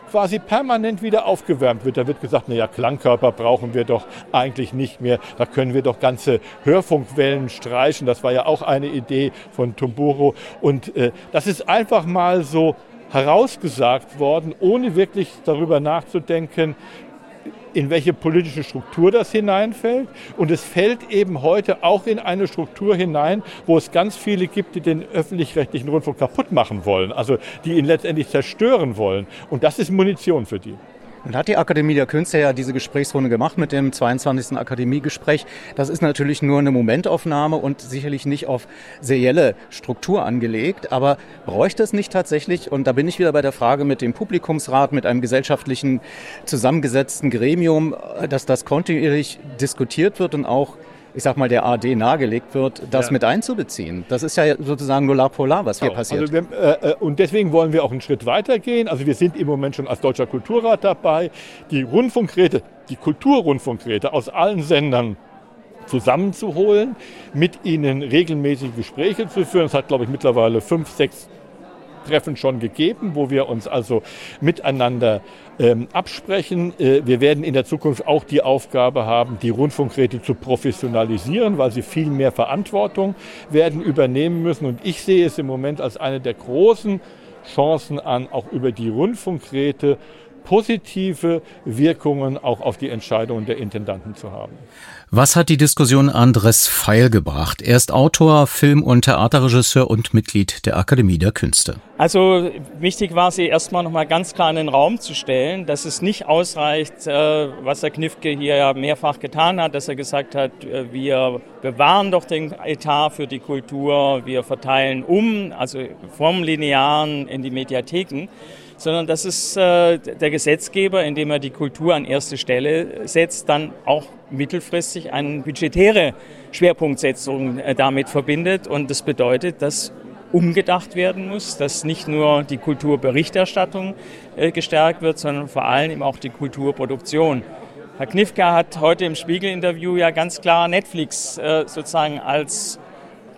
quasi permanent wieder aufgewärmt wird. Da wird gesagt, naja, Klangkörper brauchen wir doch eigentlich nicht mehr. Da können wir doch ganze Hörfunkwellen streichen. Das war ja auch eine Idee von Tomboro. Und äh, das ist einfach mal so herausgesagt worden, ohne wirklich darüber nachzudenken, in welche politische Struktur das hineinfällt. Und es fällt eben heute auch in eine Struktur hinein, wo es ganz viele gibt, die den öffentlich-rechtlichen Rundfunk kaputt machen wollen, also die ihn letztendlich zerstören wollen. Und das ist Munition für die. Und hat die Akademie der Künste ja diese Gesprächsrunde gemacht mit dem 22. Akademiegespräch. Das ist natürlich nur eine Momentaufnahme und sicherlich nicht auf serielle Struktur angelegt. Aber bräuchte es nicht tatsächlich, und da bin ich wieder bei der Frage mit dem Publikumsrat, mit einem gesellschaftlichen zusammengesetzten Gremium, dass das kontinuierlich diskutiert wird und auch ich sag mal, der AD nahegelegt wird, das ja. mit einzubeziehen. Das ist ja sozusagen nur Polar, was hier passiert. Also wir, äh, äh, und deswegen wollen wir auch einen Schritt weiter gehen. Also wir sind im Moment schon als Deutscher Kulturrat dabei, die Rundfunkräte, die Kulturrundfunkräte aus allen Sendern zusammenzuholen, mit ihnen regelmäßig Gespräche zu führen. Es hat, glaube ich, mittlerweile fünf, sechs Treffen schon gegeben, wo wir uns also miteinander ähm, absprechen. Äh, wir werden in der Zukunft auch die Aufgabe haben, die Rundfunkräte zu professionalisieren, weil sie viel mehr Verantwortung werden übernehmen müssen. Und ich sehe es im Moment als eine der großen Chancen an, auch über die Rundfunkräte positive Wirkungen auch auf die Entscheidungen der Intendanten zu haben. Was hat die Diskussion Andres Feil gebracht? Er ist Autor, Film- und Theaterregisseur und Mitglied der Akademie der Künste. Also wichtig war sie erstmal nochmal ganz klar in den Raum zu stellen, dass es nicht ausreicht, äh, was Herr Knifke hier ja mehrfach getan hat, dass er gesagt hat, äh, wir bewahren doch den Etat für die Kultur, wir verteilen um, also vom Linearen in die Mediatheken sondern dass es äh, der Gesetzgeber, indem er die Kultur an erste Stelle setzt, dann auch mittelfristig eine budgetäre Schwerpunktsetzung äh, damit verbindet. Und das bedeutet, dass umgedacht werden muss, dass nicht nur die Kulturberichterstattung äh, gestärkt wird, sondern vor allem eben auch die Kulturproduktion. Herr Knifke hat heute im Spiegel-Interview ja ganz klar Netflix sozusagen als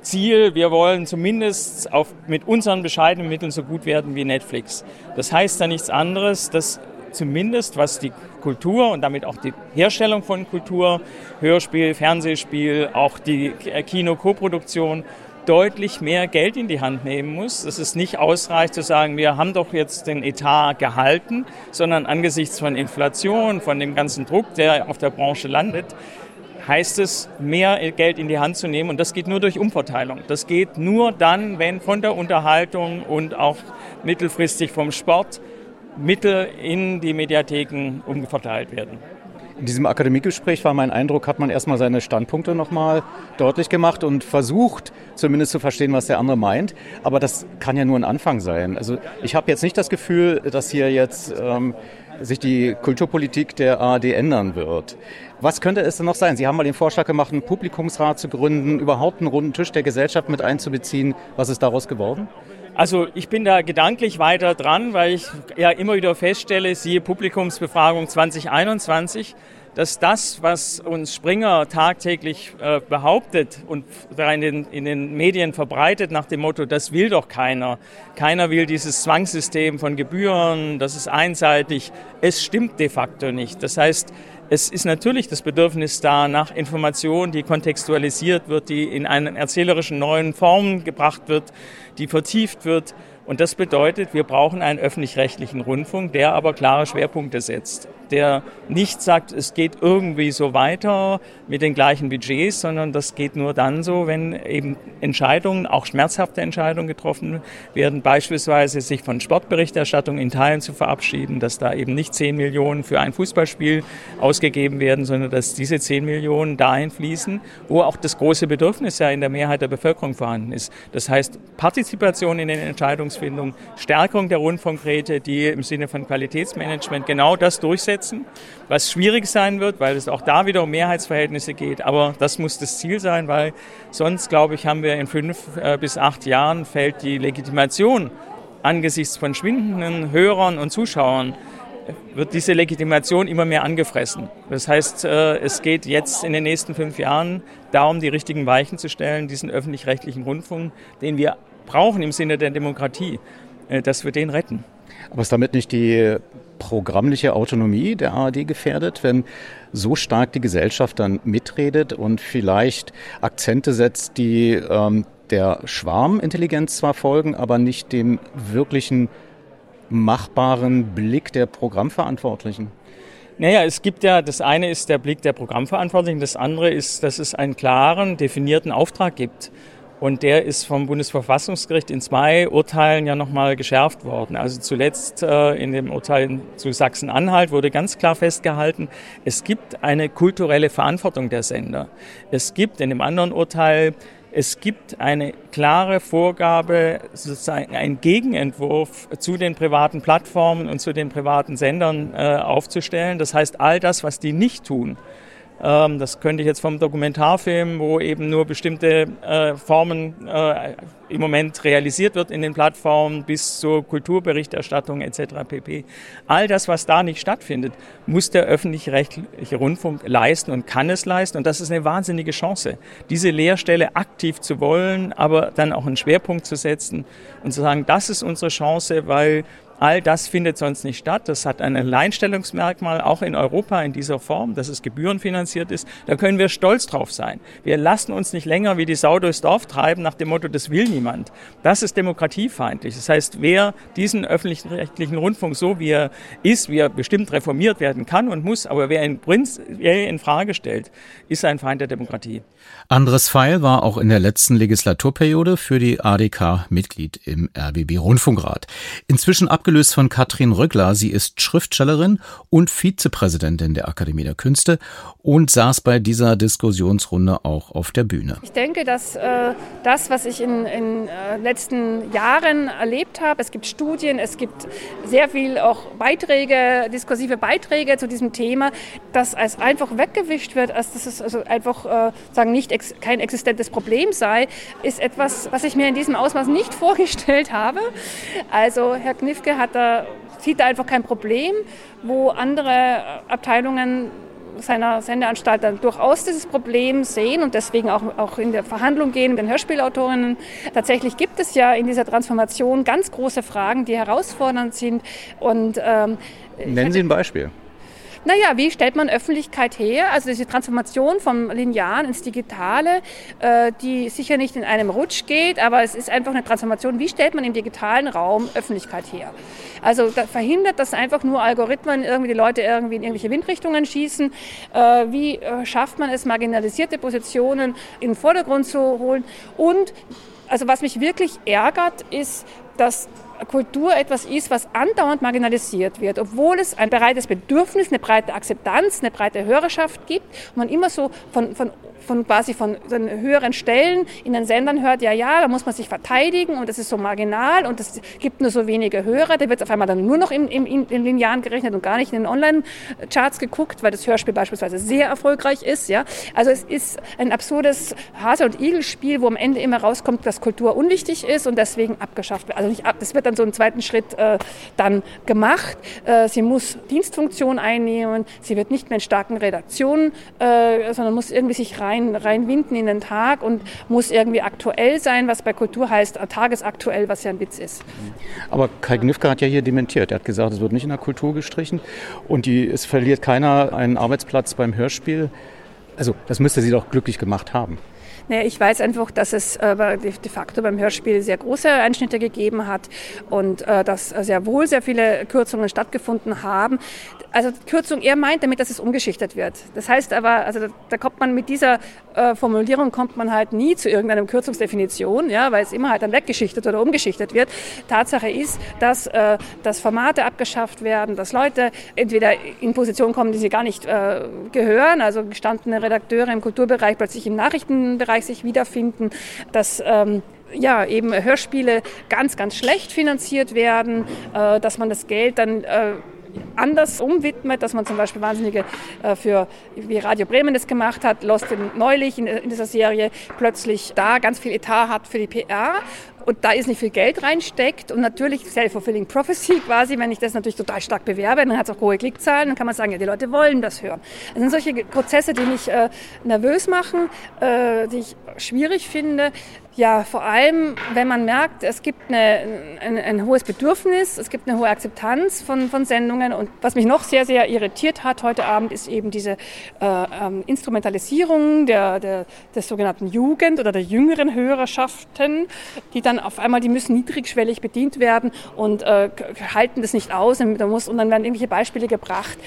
Ziel, wir wollen zumindest auf, mit unseren bescheidenen Mitteln so gut werden wie Netflix. Das heißt ja nichts anderes, dass zumindest was die Kultur und damit auch die Herstellung von Kultur, Hörspiel, Fernsehspiel, auch die Kino-Koproduktion deutlich mehr Geld in die Hand nehmen muss. Es nicht ausreicht zu sagen, wir haben doch jetzt den Etat gehalten, sondern angesichts von Inflation, von dem ganzen Druck, der auf der Branche landet, heißt es, mehr Geld in die Hand zu nehmen. Und das geht nur durch Umverteilung. Das geht nur dann, wenn von der Unterhaltung und auch mittelfristig vom Sport Mittel in die Mediatheken umverteilt werden. In diesem Akademiegespräch war mein Eindruck, hat man erstmal seine Standpunkte nochmal deutlich gemacht und versucht, zumindest zu verstehen, was der andere meint. Aber das kann ja nur ein Anfang sein. Also ich habe jetzt nicht das Gefühl, dass hier jetzt ähm, sich die Kulturpolitik der ARD ändern wird. Was könnte es denn noch sein? Sie haben mal den Vorschlag gemacht, einen Publikumsrat zu gründen, überhaupt einen runden Tisch der Gesellschaft mit einzubeziehen. Was ist daraus geworden? Also ich bin da gedanklich weiter dran, weil ich ja immer wieder feststelle, siehe Publikumsbefragung 2021, dass das, was uns Springer tagtäglich äh, behauptet und in den, in den Medien verbreitet nach dem Motto, das will doch keiner. Keiner will dieses Zwangssystem von Gebühren, das ist einseitig. Es stimmt de facto nicht. Das heißt, es ist natürlich das Bedürfnis da nach Information, die kontextualisiert wird, die in einen erzählerischen neuen Form gebracht wird, die vertieft wird. Und das bedeutet, wir brauchen einen öffentlich-rechtlichen Rundfunk, der aber klare Schwerpunkte setzt der nicht sagt, es geht irgendwie so weiter mit den gleichen Budgets, sondern das geht nur dann so, wenn eben Entscheidungen, auch schmerzhafte Entscheidungen getroffen werden, beispielsweise sich von Sportberichterstattung in Teilen zu verabschieden, dass da eben nicht 10 Millionen für ein Fußballspiel ausgegeben werden, sondern dass diese 10 Millionen dahin fließen, wo auch das große Bedürfnis ja in der Mehrheit der Bevölkerung vorhanden ist. Das heißt, Partizipation in den Entscheidungsprozessen Entscheidungsfindung, Stärkung der Rundfunkräte, die im Sinne von Qualitätsmanagement genau das durchsetzen, was schwierig sein wird, weil es auch da wieder um Mehrheitsverhältnisse geht. Aber das muss das Ziel sein, weil sonst, glaube ich, haben wir in fünf äh, bis acht Jahren fällt die Legitimation angesichts von schwindenden Hörern und Zuschauern wird diese Legitimation immer mehr angefressen. Das heißt, äh, es geht jetzt in den nächsten fünf Jahren darum, die richtigen Weichen zu stellen, diesen öffentlich-rechtlichen Rundfunk, den wir brauchen im Sinne der Demokratie, äh, dass wir den retten. Aber ist damit nicht die programmliche Autonomie der ARD gefährdet, wenn so stark die Gesellschaft dann mitredet und vielleicht Akzente setzt, die ähm, der Schwarmintelligenz zwar folgen, aber nicht dem wirklichen machbaren Blick der Programmverantwortlichen? Naja, es gibt ja, das eine ist der Blick der Programmverantwortlichen, das andere ist, dass es einen klaren, definierten Auftrag gibt. Und der ist vom Bundesverfassungsgericht in zwei Urteilen ja nochmal geschärft worden. Also zuletzt äh, in dem Urteil zu Sachsen-Anhalt wurde ganz klar festgehalten, es gibt eine kulturelle Verantwortung der Sender. Es gibt in dem anderen Urteil es gibt eine klare Vorgabe, sozusagen einen Gegenentwurf zu den privaten Plattformen und zu den privaten Sendern äh, aufzustellen. Das heißt, all das, was die nicht tun, ähm, das könnte ich jetzt vom Dokumentarfilm, wo eben nur bestimmte äh, Formen äh, im Moment realisiert wird in den Plattformen, bis zur Kulturberichterstattung etc. pp. All das, was da nicht stattfindet, muss der öffentlich-rechtliche Rundfunk leisten und kann es leisten. Und das ist eine wahnsinnige Chance, diese Lehrstelle aktiv zu wollen, aber dann auch einen Schwerpunkt zu setzen und zu sagen, das ist unsere Chance, weil All das findet sonst nicht statt. Das hat ein Alleinstellungsmerkmal, auch in Europa in dieser Form, dass es gebührenfinanziert ist. Da können wir stolz drauf sein. Wir lassen uns nicht länger wie die Sau durchs Dorf treiben nach dem Motto, das will niemand. Das ist demokratiefeindlich. Das heißt, wer diesen öffentlich-rechtlichen Rundfunk so wie er ist, wie er bestimmt reformiert werden kann und muss, aber wer ihn prinzipiell in Frage stellt, ist ein Feind der Demokratie. Andres Feil war auch in der letzten Legislaturperiode für die ADK Mitglied im RBB Rundfunkrat. Inzwischen abgelöst von Katrin Röckler. Sie ist Schriftstellerin und Vizepräsidentin der Akademie der Künste und saß bei dieser Diskussionsrunde auch auf der Bühne. Ich denke, dass äh, das, was ich in den äh, letzten Jahren erlebt habe, es gibt Studien, es gibt sehr viel auch Beiträge, diskursive Beiträge zu diesem Thema, dass es einfach weggewischt wird, als dass es also einfach äh, sagen nicht ex kein existentes Problem sei, ist etwas, was ich mir in diesem Ausmaß nicht vorgestellt habe. Also Herr Knifke hat da, sieht da einfach kein Problem, wo andere Abteilungen seiner Sendeanstalt dann durchaus dieses Problem sehen und deswegen auch, auch in der Verhandlung gehen mit den Hörspielautorinnen. Tatsächlich gibt es ja in dieser Transformation ganz große Fragen, die herausfordernd sind. Und, ähm, Nennen Sie ein Beispiel. Naja, wie stellt man Öffentlichkeit her? Also diese Transformation vom Linearen ins Digitale, äh, die sicher nicht in einem Rutsch geht, aber es ist einfach eine Transformation. Wie stellt man im digitalen Raum Öffentlichkeit her? Also da verhindert das einfach nur Algorithmen, irgendwie die Leute irgendwie in irgendwelche Windrichtungen schießen. Äh, wie äh, schafft man es, marginalisierte Positionen in den Vordergrund zu holen? Und also was mich wirklich ärgert, ist, dass Kultur etwas ist, was andauernd marginalisiert wird, obwohl es ein breites Bedürfnis, eine breite Akzeptanz, eine breite Hörerschaft gibt und man immer so von, von von quasi von höheren Stellen in den Sendern hört, ja, ja, da muss man sich verteidigen und das ist so marginal und es gibt nur so wenige Hörer, da wird auf einmal dann nur noch im, im, im Linearen gerechnet und gar nicht in den Online-Charts geguckt, weil das Hörspiel beispielsweise sehr erfolgreich ist, ja. Also es ist ein absurdes Hase- und Igel-Spiel, wo am Ende immer rauskommt, dass Kultur unwichtig ist und deswegen abgeschafft wird. Also nicht ab, das wird dann so im zweiten Schritt äh, dann gemacht. Äh, sie muss Dienstfunktion einnehmen, sie wird nicht mehr in starken Redaktionen, äh, sondern muss irgendwie sich rein rein, reinwinden in den Tag und muss irgendwie aktuell sein, was bei Kultur heißt, äh, tagesaktuell, was ja ein Witz ist. Aber Kai Gnifke hat ja hier dementiert. Er hat gesagt, es wird nicht in der Kultur gestrichen und die, es verliert keiner einen Arbeitsplatz beim Hörspiel. Also das müsste sie doch glücklich gemacht haben. Naja, ich weiß einfach, dass es äh, de facto beim Hörspiel sehr große Einschnitte gegeben hat und äh, dass sehr wohl sehr viele Kürzungen stattgefunden haben. Also Kürzung, er meint damit, dass es umgeschichtet wird. Das heißt aber, also da kommt man mit dieser äh, Formulierung kommt man halt nie zu irgendeiner Kürzungsdefinition, ja, weil es immer halt dann weggeschichtet oder umgeschichtet wird. Tatsache ist, dass, äh, dass Formate abgeschafft werden, dass Leute entweder in Positionen kommen, die sie gar nicht äh, gehören, also gestandene Redakteure im Kulturbereich plötzlich im Nachrichtenbereich sich wiederfinden, dass ähm, ja, eben Hörspiele ganz, ganz schlecht finanziert werden, äh, dass man das Geld dann äh, anders umwidmet, dass man zum Beispiel wahnsinnige äh, für, wie Radio Bremen das gemacht hat, Lost in, neulich in, in dieser Serie, plötzlich da ganz viel Etat hat für die PR und da ist nicht viel Geld reinsteckt und natürlich self-fulfilling prophecy quasi, wenn ich das natürlich total stark bewerbe, dann hat es auch hohe Klickzahlen, dann kann man sagen, ja, die Leute wollen das hören. Das sind solche Prozesse, die mich äh, nervös machen, äh, die ich schwierig finde. Ja, vor allem, wenn man merkt, es gibt eine, ein, ein, hohes Bedürfnis, es gibt eine hohe Akzeptanz von, von Sendungen. Und was mich noch sehr, sehr irritiert hat heute Abend, ist eben diese äh, ähm, Instrumentalisierung der, der, des sogenannten Jugend- oder der jüngeren Hörerschaften, die dann auf einmal, die müssen niedrigschwellig bedient werden und äh, halten das nicht aus. Und, da muss, und dann werden irgendwelche Beispiele gebracht.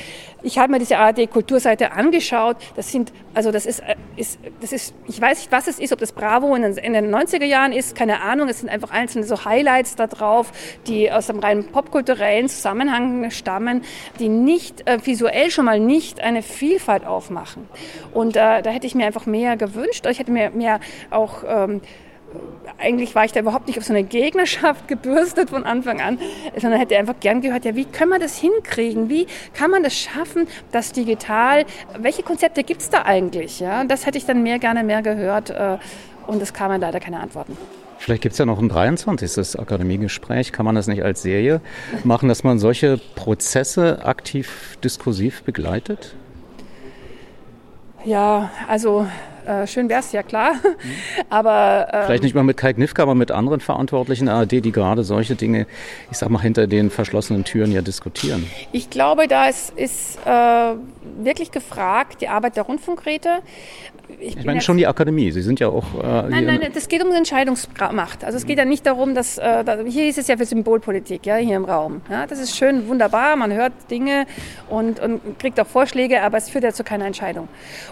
Ich habe mir diese ARD-Kulturseite angeschaut. Das sind, also das ist, äh, ist, das ist, ich weiß nicht, was es ist, ob das Bravo in den, in den 90er Jahren ist, keine Ahnung. Es sind einfach einzelne so Highlights da drauf, die aus einem rein popkulturellen Zusammenhang stammen, die nicht äh, visuell schon mal nicht eine Vielfalt aufmachen. Und äh, da hätte ich mir einfach mehr gewünscht. Ich hätte mir mehr auch ähm, eigentlich war ich da überhaupt nicht auf so eine Gegnerschaft gebürstet von Anfang an, sondern hätte einfach gern gehört, ja, wie können wir das hinkriegen? Wie kann man das schaffen, dass digital, welche Konzepte gibt es da eigentlich? Ja, das hätte ich dann mehr gerne mehr gehört. Äh, und es kamen leider keine Antworten. Vielleicht gibt es ja noch ein 23. Akademiegespräch. Kann man das nicht als Serie machen, dass man solche Prozesse aktiv diskursiv begleitet? Ja, also äh, schön wäre es ja klar. Aber ähm, vielleicht nicht mal mit Kai Knifke, aber mit anderen Verantwortlichen ARD, die gerade solche Dinge, ich sag mal, hinter den verschlossenen Türen ja diskutieren. Ich glaube, da ist, ist äh, wirklich gefragt die Arbeit der Rundfunkräte. Ich, ich meine schon die Akademie. Sie sind ja auch. Äh, nein, nein, das geht um Entscheidungsmacht. Also es geht ja nicht darum, dass äh, hier ist es ja für Symbolpolitik, ja, hier im Raum. Ja, das ist schön, wunderbar. Man hört Dinge und, und kriegt auch Vorschläge, aber es führt ja zu keiner Entscheidung.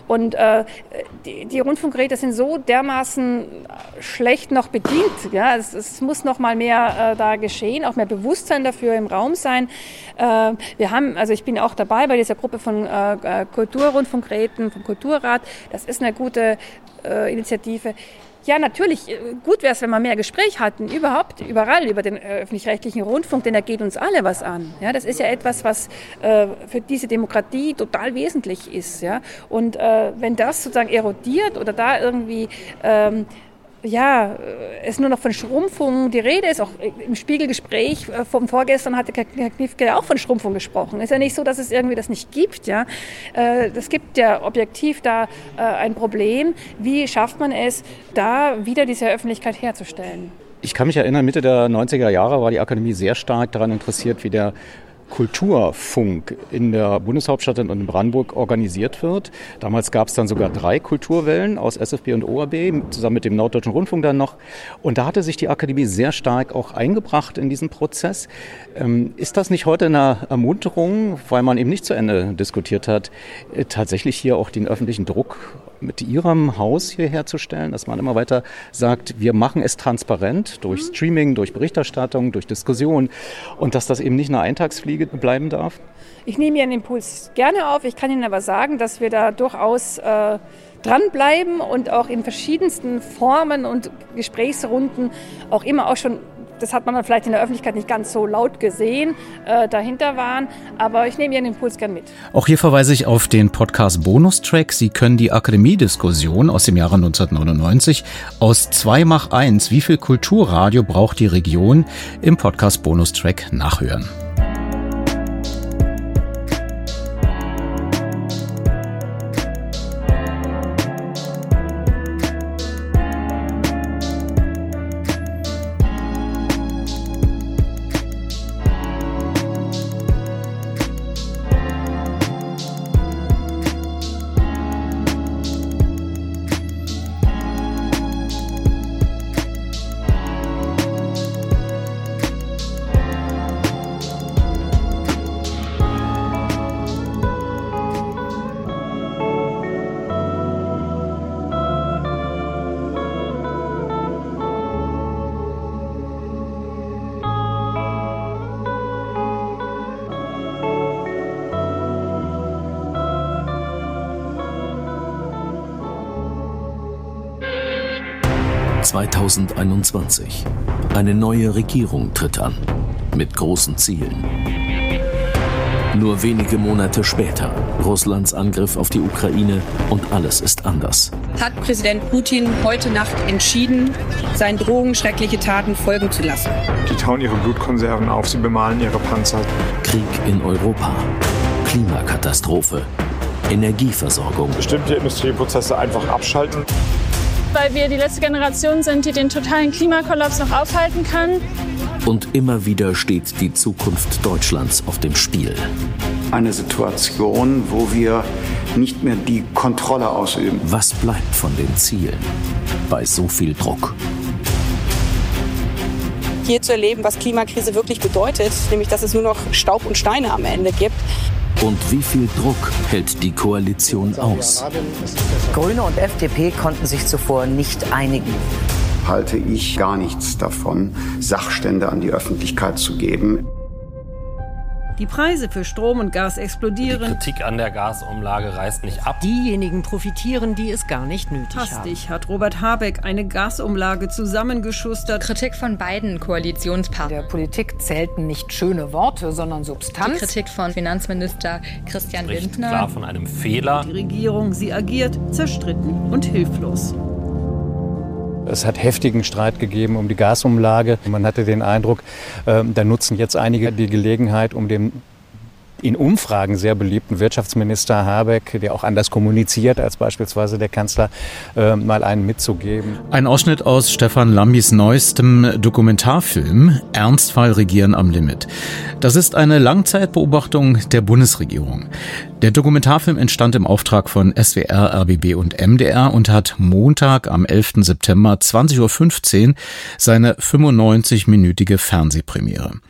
Und äh, die, die, Rundfunkgeräte sind so dermaßen schlecht noch bedient. Ja? Es, es muss noch mal mehr äh, da geschehen, auch mehr Bewusstsein dafür im Raum sein. Äh, wir haben, also ich bin auch dabei bei dieser Gruppe von äh, Kulturrundfunkgeräten, vom Kulturrat. Das ist eine gute äh, Initiative. Ja, natürlich. Äh, gut wäre es, wenn wir mehr Gespräch hatten, überhaupt, überall über den äh, öffentlich-rechtlichen Rundfunk, denn er geht uns alle was an. Ja, das ist ja etwas, was äh, für diese Demokratie total wesentlich ist. Ja, und äh, wenn das sozusagen erodiert oder da irgendwie ähm, ja, äh, es nur noch von Schrumpfung die Rede ist. Auch im Spiegelgespräch äh, vom Vorgestern hatte Herr Knifke auch von Schrumpfung gesprochen. Ist ja nicht so, dass es irgendwie das nicht gibt. Ja, es äh, gibt ja objektiv da ein Problem. Wie schafft man es, da wieder diese Öffentlichkeit herzustellen? Ich kann mich erinnern, Mitte der 90er Jahre war die Akademie sehr stark daran interessiert, wie der Kulturfunk in der Bundeshauptstadt und in Brandenburg organisiert wird. Damals gab es dann sogar drei Kulturwellen aus SFB und ORB, zusammen mit dem Norddeutschen Rundfunk dann noch. Und da hatte sich die Akademie sehr stark auch eingebracht in diesen Prozess. Ähm, ist das nicht heute eine Ermunterung, weil man eben nicht zu Ende diskutiert hat, äh, tatsächlich hier auch den öffentlichen Druck mit Ihrem Haus hier herzustellen, dass man immer weiter sagt, wir machen es transparent durch mhm. Streaming, durch Berichterstattung, durch Diskussion und dass das eben nicht eine Eintagsfliege bleiben darf? Ich nehme Ihren Impuls gerne auf. Ich kann Ihnen aber sagen, dass wir da durchaus äh, dranbleiben und auch in verschiedensten Formen und Gesprächsrunden auch immer auch schon das hat man vielleicht in der Öffentlichkeit nicht ganz so laut gesehen, äh, dahinter waren. Aber ich nehme Ihren Impuls gern mit. Auch hier verweise ich auf den Podcast Bonustrack. Sie können die Akademiediskussion aus dem Jahre 1999 aus 2 mach 1, wie viel Kulturradio braucht die Region, im Podcast Bonustrack nachhören. 2021. Eine neue Regierung tritt an. Mit großen Zielen. Nur wenige Monate später, Russlands Angriff auf die Ukraine und alles ist anders. Hat Präsident Putin heute Nacht entschieden, seinen Drohungen schreckliche Taten folgen zu lassen. Die tauen ihre Blutkonserven auf, sie bemalen ihre Panzer. Krieg in Europa. Klimakatastrophe. Energieversorgung. Bestimmte Industrieprozesse einfach abschalten. Weil wir die letzte Generation sind, die den totalen Klimakollaps noch aufhalten kann. Und immer wieder steht die Zukunft Deutschlands auf dem Spiel. Eine Situation, wo wir nicht mehr die Kontrolle ausüben. Was bleibt von den Zielen bei so viel Druck? Hier zu erleben, was Klimakrise wirklich bedeutet, nämlich dass es nur noch Staub und Steine am Ende gibt. Und wie viel Druck hält die Koalition aus? Grüne und FDP konnten sich zuvor nicht einigen halte ich gar nichts davon, Sachstände an die Öffentlichkeit zu geben. Die Preise für Strom und Gas explodieren. Die Kritik an der Gasumlage reißt nicht ab. Diejenigen profitieren, die es gar nicht nötig Hastig haben. hat Robert Habeck eine Gasumlage zusammengeschustert. Kritik von beiden Koalitionspartnern. Der Politik zählten nicht schöne Worte, sondern Substanz. Die Kritik von Finanzminister Christian Spricht Lindner. klar von einem Fehler. Die Regierung, sie agiert zerstritten und hilflos. Es hat heftigen Streit gegeben um die Gasumlage. Man hatte den Eindruck, da nutzen jetzt einige die Gelegenheit, um dem in Umfragen sehr beliebten Wirtschaftsminister Habeck, der auch anders kommuniziert als beispielsweise der Kanzler, äh, mal einen mitzugeben. Ein Ausschnitt aus Stefan Lambis neuestem Dokumentarfilm Ernstfall Regieren am Limit. Das ist eine Langzeitbeobachtung der Bundesregierung. Der Dokumentarfilm entstand im Auftrag von SWR, RBB und MDR und hat Montag am 11. September 20.15 Uhr seine 95-minütige Fernsehpremiere.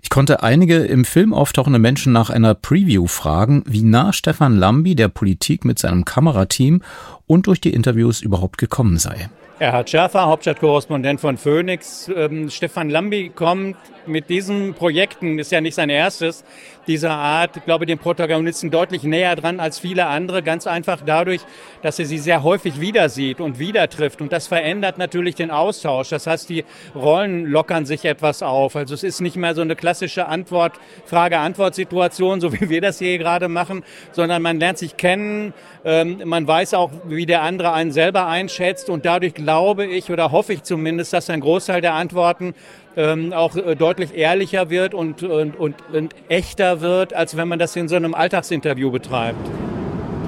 Ich konnte einige im Film auftauchende Menschen nach einer Preview fragen, wie nah Stefan Lambi der Politik mit seinem Kamerateam und durch die Interviews überhaupt gekommen sei. Erhard Schaffer, Hauptstadtkorrespondent von Phoenix. Ähm, Stefan Lambi kommt mit diesen Projekten, ist ja nicht sein erstes, dieser Art, ich glaube, den Protagonisten deutlich näher dran als viele andere. Ganz einfach dadurch, dass er sie sehr häufig wieder sieht und wieder trifft. Und das verändert natürlich den Austausch. Das heißt, die Rollen lockern sich etwas auf. Also es ist nicht mehr so eine klassische Antwort, Frage-Antwort-Situation, so wie wir das hier gerade machen, sondern man lernt sich kennen. Ähm, man weiß auch, wie der andere einen selber einschätzt. Und dadurch glaube ich oder hoffe ich zumindest, dass ein Großteil der Antworten ähm, auch äh, deutlich ehrlicher wird und, und, und, und echter wird, als wenn man das in so einem Alltagsinterview betreibt.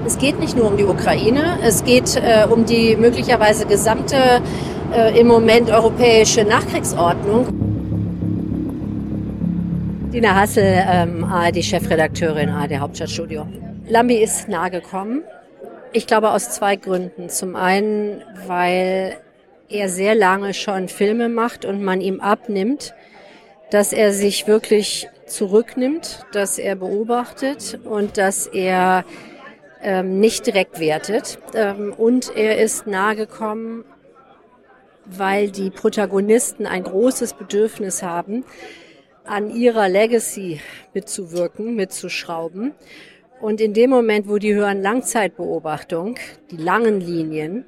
Es geht nicht nur um die Ukraine, es geht äh, um die möglicherweise gesamte äh, im Moment europäische Nachkriegsordnung. Dina Hassel, ähm, ARD-Chefredakteurin, ARD Hauptstadtstudio. Lambi ist nahe gekommen. Ich glaube aus zwei Gründen. Zum einen, weil er sehr lange schon Filme macht und man ihm abnimmt, dass er sich wirklich zurücknimmt, dass er beobachtet und dass er ähm, nicht direkt wertet. Ähm, und er ist nahegekommen, weil die Protagonisten ein großes Bedürfnis haben, an ihrer Legacy mitzuwirken, mitzuschrauben. Und in dem Moment, wo die hören Langzeitbeobachtung, die langen Linien,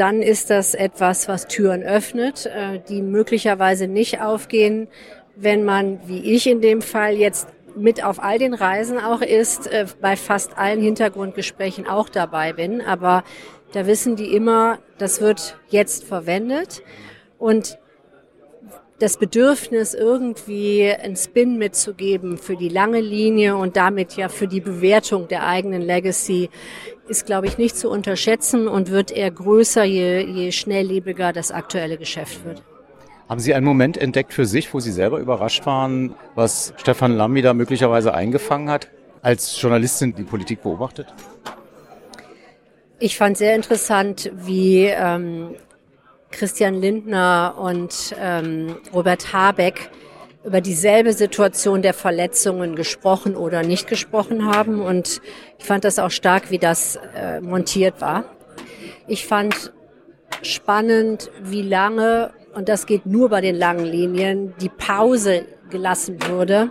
dann ist das etwas, was Türen öffnet, äh, die möglicherweise nicht aufgehen, wenn man, wie ich in dem Fall jetzt mit auf all den Reisen auch ist, äh, bei fast allen Hintergrundgesprächen auch dabei bin. Aber da wissen die immer, das wird jetzt verwendet. Und das Bedürfnis, irgendwie einen Spin mitzugeben für die lange Linie und damit ja für die Bewertung der eigenen Legacy, ist, glaube ich, nicht zu unterschätzen und wird eher größer, je, je schnelllebiger das aktuelle Geschäft wird. Haben Sie einen Moment entdeckt für sich, wo Sie selber überrascht waren, was Stefan Lambi da möglicherweise eingefangen hat, als Journalistin die Politik beobachtet? Ich fand sehr interessant, wie ähm, Christian Lindner und ähm, Robert Habeck über dieselbe Situation der Verletzungen gesprochen oder nicht gesprochen haben. Und ich fand das auch stark, wie das äh, montiert war. Ich fand spannend, wie lange, und das geht nur bei den langen Linien, die Pause gelassen wurde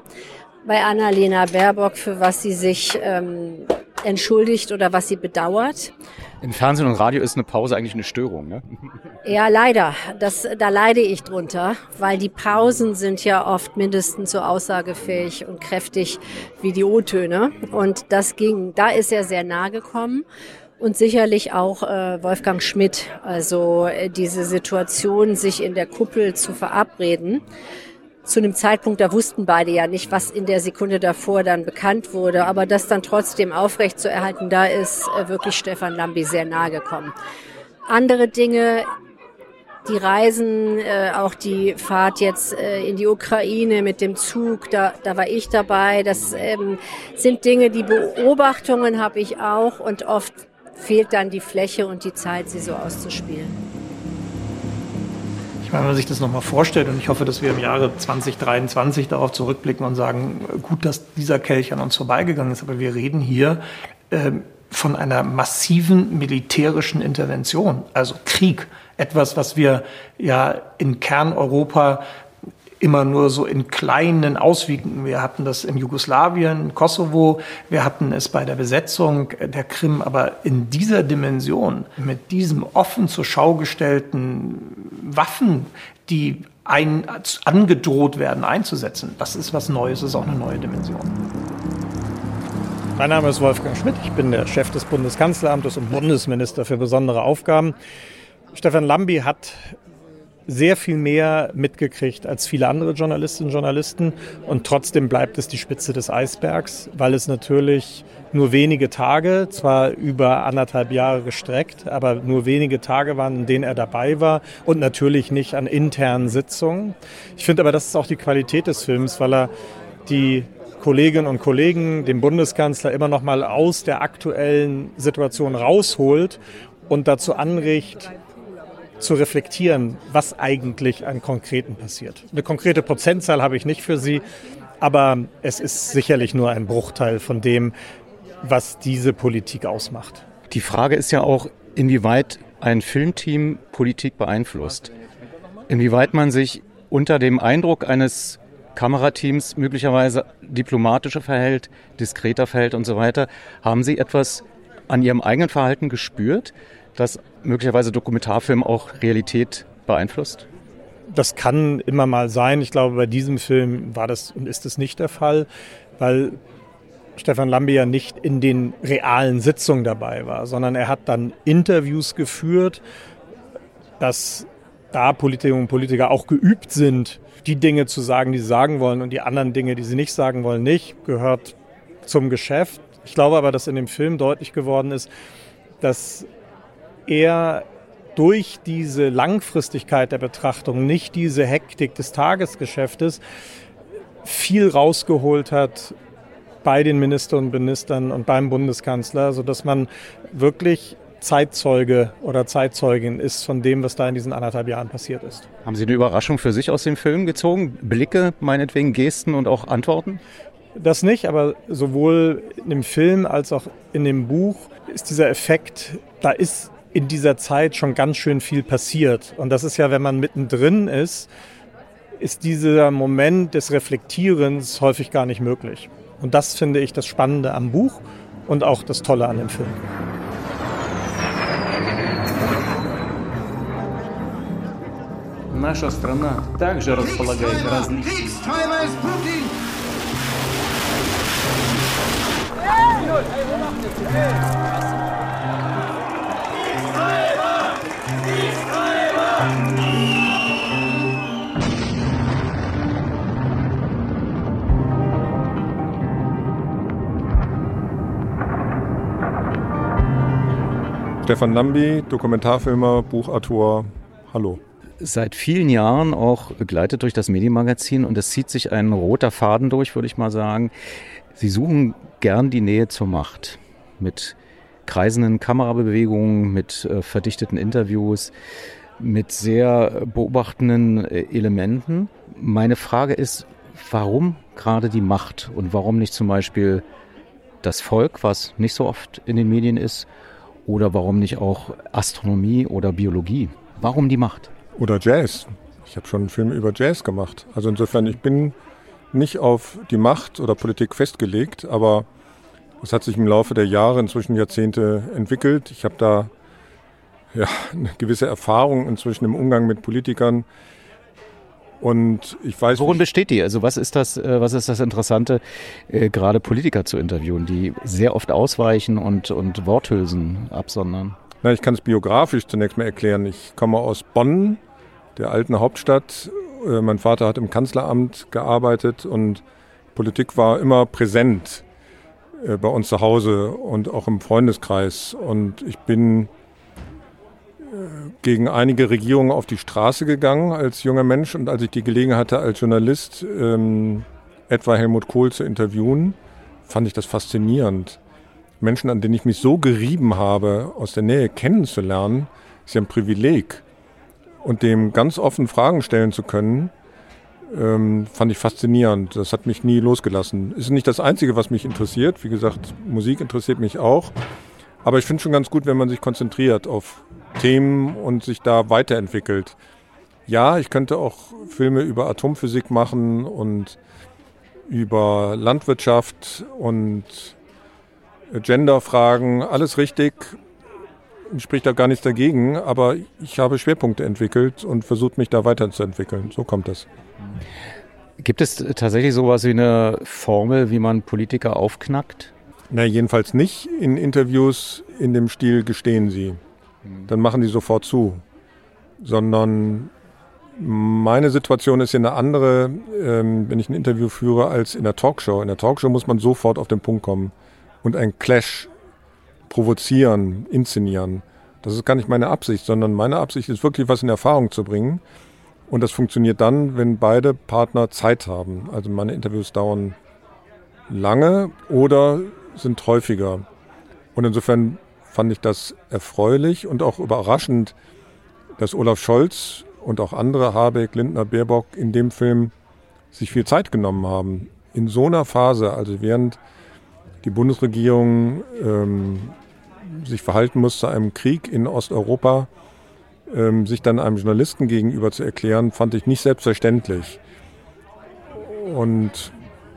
bei Annalena Baerbock, für was sie sich ähm, entschuldigt oder was sie bedauert. Im Fernsehen und Radio ist eine Pause eigentlich eine Störung, ne? Ja, leider. Das, da leide ich drunter, weil die Pausen sind ja oft mindestens so aussagefähig und kräftig wie die O-Töne. Und das ging, da ist er sehr nahe gekommen. Und sicherlich auch äh, Wolfgang Schmidt, also äh, diese Situation, sich in der Kuppel zu verabreden zu einem Zeitpunkt, da wussten beide ja nicht, was in der Sekunde davor dann bekannt wurde, aber das dann trotzdem aufrecht zu erhalten, da ist äh, wirklich Stefan Lambi sehr nahe gekommen. Andere Dinge, die Reisen, äh, auch die Fahrt jetzt äh, in die Ukraine mit dem Zug, da, da war ich dabei. Das ähm, sind Dinge, die Beobachtungen habe ich auch und oft fehlt dann die Fläche und die Zeit, sie so auszuspielen. Ich meine, wenn man sich das nochmal vorstellt, und ich hoffe, dass wir im Jahre 2023 darauf zurückblicken und sagen, gut, dass dieser Kelch an uns vorbeigegangen ist, aber wir reden hier äh, von einer massiven militärischen Intervention, also Krieg. Etwas, was wir ja in Kerneuropa immer nur so in kleinen Auswirkungen. Wir hatten das in Jugoslawien, Kosovo, wir hatten es bei der Besetzung der Krim, aber in dieser Dimension, mit diesem offen zur Schau gestellten Waffen, die ein, angedroht werden einzusetzen, das ist was Neues, ist auch eine neue Dimension. Mein Name ist Wolfgang Schmidt, ich bin der Chef des Bundeskanzleramtes und Bundesminister für besondere Aufgaben. Stefan Lambi hat sehr viel mehr mitgekriegt als viele andere Journalistinnen und Journalisten. Und trotzdem bleibt es die Spitze des Eisbergs, weil es natürlich nur wenige Tage, zwar über anderthalb Jahre gestreckt, aber nur wenige Tage waren, in denen er dabei war und natürlich nicht an internen Sitzungen. Ich finde aber, das ist auch die Qualität des Films, weil er die Kolleginnen und Kollegen, dem Bundeskanzler immer noch mal aus der aktuellen Situation rausholt und dazu anregt, zu reflektieren, was eigentlich an Konkreten passiert. Eine konkrete Prozentzahl habe ich nicht für Sie, aber es ist sicherlich nur ein Bruchteil von dem, was diese Politik ausmacht. Die Frage ist ja auch, inwieweit ein Filmteam Politik beeinflusst. Inwieweit man sich unter dem Eindruck eines Kamerateams möglicherweise diplomatischer verhält, diskreter verhält und so weiter. Haben Sie etwas an Ihrem eigenen Verhalten gespürt? Dass möglicherweise Dokumentarfilm auch Realität beeinflusst? Das kann immer mal sein. Ich glaube, bei diesem Film war das und ist es nicht der Fall, weil Stefan Lambi ja nicht in den realen Sitzungen dabei war, sondern er hat dann Interviews geführt, dass da Politikerinnen und Politiker auch geübt sind, die Dinge zu sagen, die sie sagen wollen und die anderen Dinge, die sie nicht sagen wollen, nicht, gehört zum Geschäft. Ich glaube aber, dass in dem Film deutlich geworden ist, dass er durch diese Langfristigkeit der Betrachtung, nicht diese Hektik des Tagesgeschäftes, viel rausgeholt hat bei den Ministern und Ministern und beim Bundeskanzler, sodass man wirklich Zeitzeuge oder Zeitzeugin ist von dem, was da in diesen anderthalb Jahren passiert ist. Haben Sie eine Überraschung für sich aus dem Film gezogen? Blicke, meinetwegen Gesten und auch Antworten? Das nicht, aber sowohl in dem Film als auch in dem Buch ist dieser Effekt, da ist in dieser Zeit schon ganz schön viel passiert. Und das ist ja, wenn man mittendrin ist, ist dieser Moment des Reflektierens häufig gar nicht möglich. Und das finde ich das Spannende am Buch und auch das Tolle an dem Film. Наша страна также располагает различными... Stefan Lambi, Dokumentarfilmer, Buchautor. Hallo. Seit vielen Jahren auch begleitet durch das Medienmagazin und es zieht sich ein roter Faden durch, würde ich mal sagen. Sie suchen gern die Nähe zur Macht mit kreisenden Kamerabewegungen, mit äh, verdichteten Interviews, mit sehr beobachtenden äh, Elementen. Meine Frage ist, warum gerade die Macht und warum nicht zum Beispiel das Volk, was nicht so oft in den Medien ist, oder warum nicht auch Astronomie oder Biologie? Warum die Macht? Oder Jazz. Ich habe schon einen Film über Jazz gemacht. Also insofern, ich bin nicht auf die Macht oder Politik festgelegt, aber Das hat sich im Laufe der Jahre, inzwischen Jahrzehnte entwickelt. Ich habe da ja, eine gewisse Erfahrung inzwischen im Umgang mit Politikern. Und ich weiß. Worin besteht die? Also was ist das, äh, was ist das Interessante, äh, gerade Politiker zu interviewen, die sehr oft ausweichen und, und Worthülsen absondern? Na, ich kann es biografisch zunächst mal erklären. Ich komme aus Bonn, der alten Hauptstadt. Äh, mein Vater hat im Kanzleramt gearbeitet und Politik war immer präsent bei uns zu Hause und auch im Freundeskreis. Und ich bin gegen einige Regierungen auf die Straße gegangen als junger Mensch und als ich die Gelegenheit hatte, als Journalist ähm, etwa Helmut Kohl zu interviewen, fand ich das faszinierend. Menschen, an denen ich mich so gerieben habe, aus der Nähe kennenzulernen, ist ja ein Privileg. Und dem ganz offen Fragen stellen zu können, ähm, fand ich faszinierend. Das hat mich nie losgelassen. Ist nicht das Einzige, was mich interessiert. Wie gesagt, Musik interessiert mich auch. Aber ich finde schon ganz gut, wenn man sich konzentriert auf Themen und sich da weiterentwickelt. Ja, ich könnte auch Filme über Atomphysik machen und über Landwirtschaft und Genderfragen, alles richtig. Spricht da gar nichts dagegen, aber ich habe Schwerpunkte entwickelt und versucht mich da weiterzuentwickeln. So kommt das. Gibt es tatsächlich sowas wie eine Formel, wie man Politiker aufknackt? Na, jedenfalls nicht in Interviews in dem Stil gestehen sie. Dann machen die sofort zu. Sondern meine Situation ist ja eine andere, ähm, wenn ich ein Interview führe, als in der Talkshow. In der Talkshow muss man sofort auf den Punkt kommen und einen Clash provozieren, inszenieren. Das ist gar nicht meine Absicht, sondern meine Absicht ist wirklich, was in Erfahrung zu bringen. Und das funktioniert dann, wenn beide Partner Zeit haben. Also meine Interviews dauern lange oder sind häufiger. Und insofern fand ich das erfreulich und auch überraschend, dass Olaf Scholz und auch andere, Habeck, Lindner, Baerbock, in dem Film sich viel Zeit genommen haben. In so einer Phase, also während die Bundesregierung ähm, sich verhalten muss zu einem Krieg in Osteuropa, ähm, sich dann einem Journalisten gegenüber zu erklären, fand ich nicht selbstverständlich. Und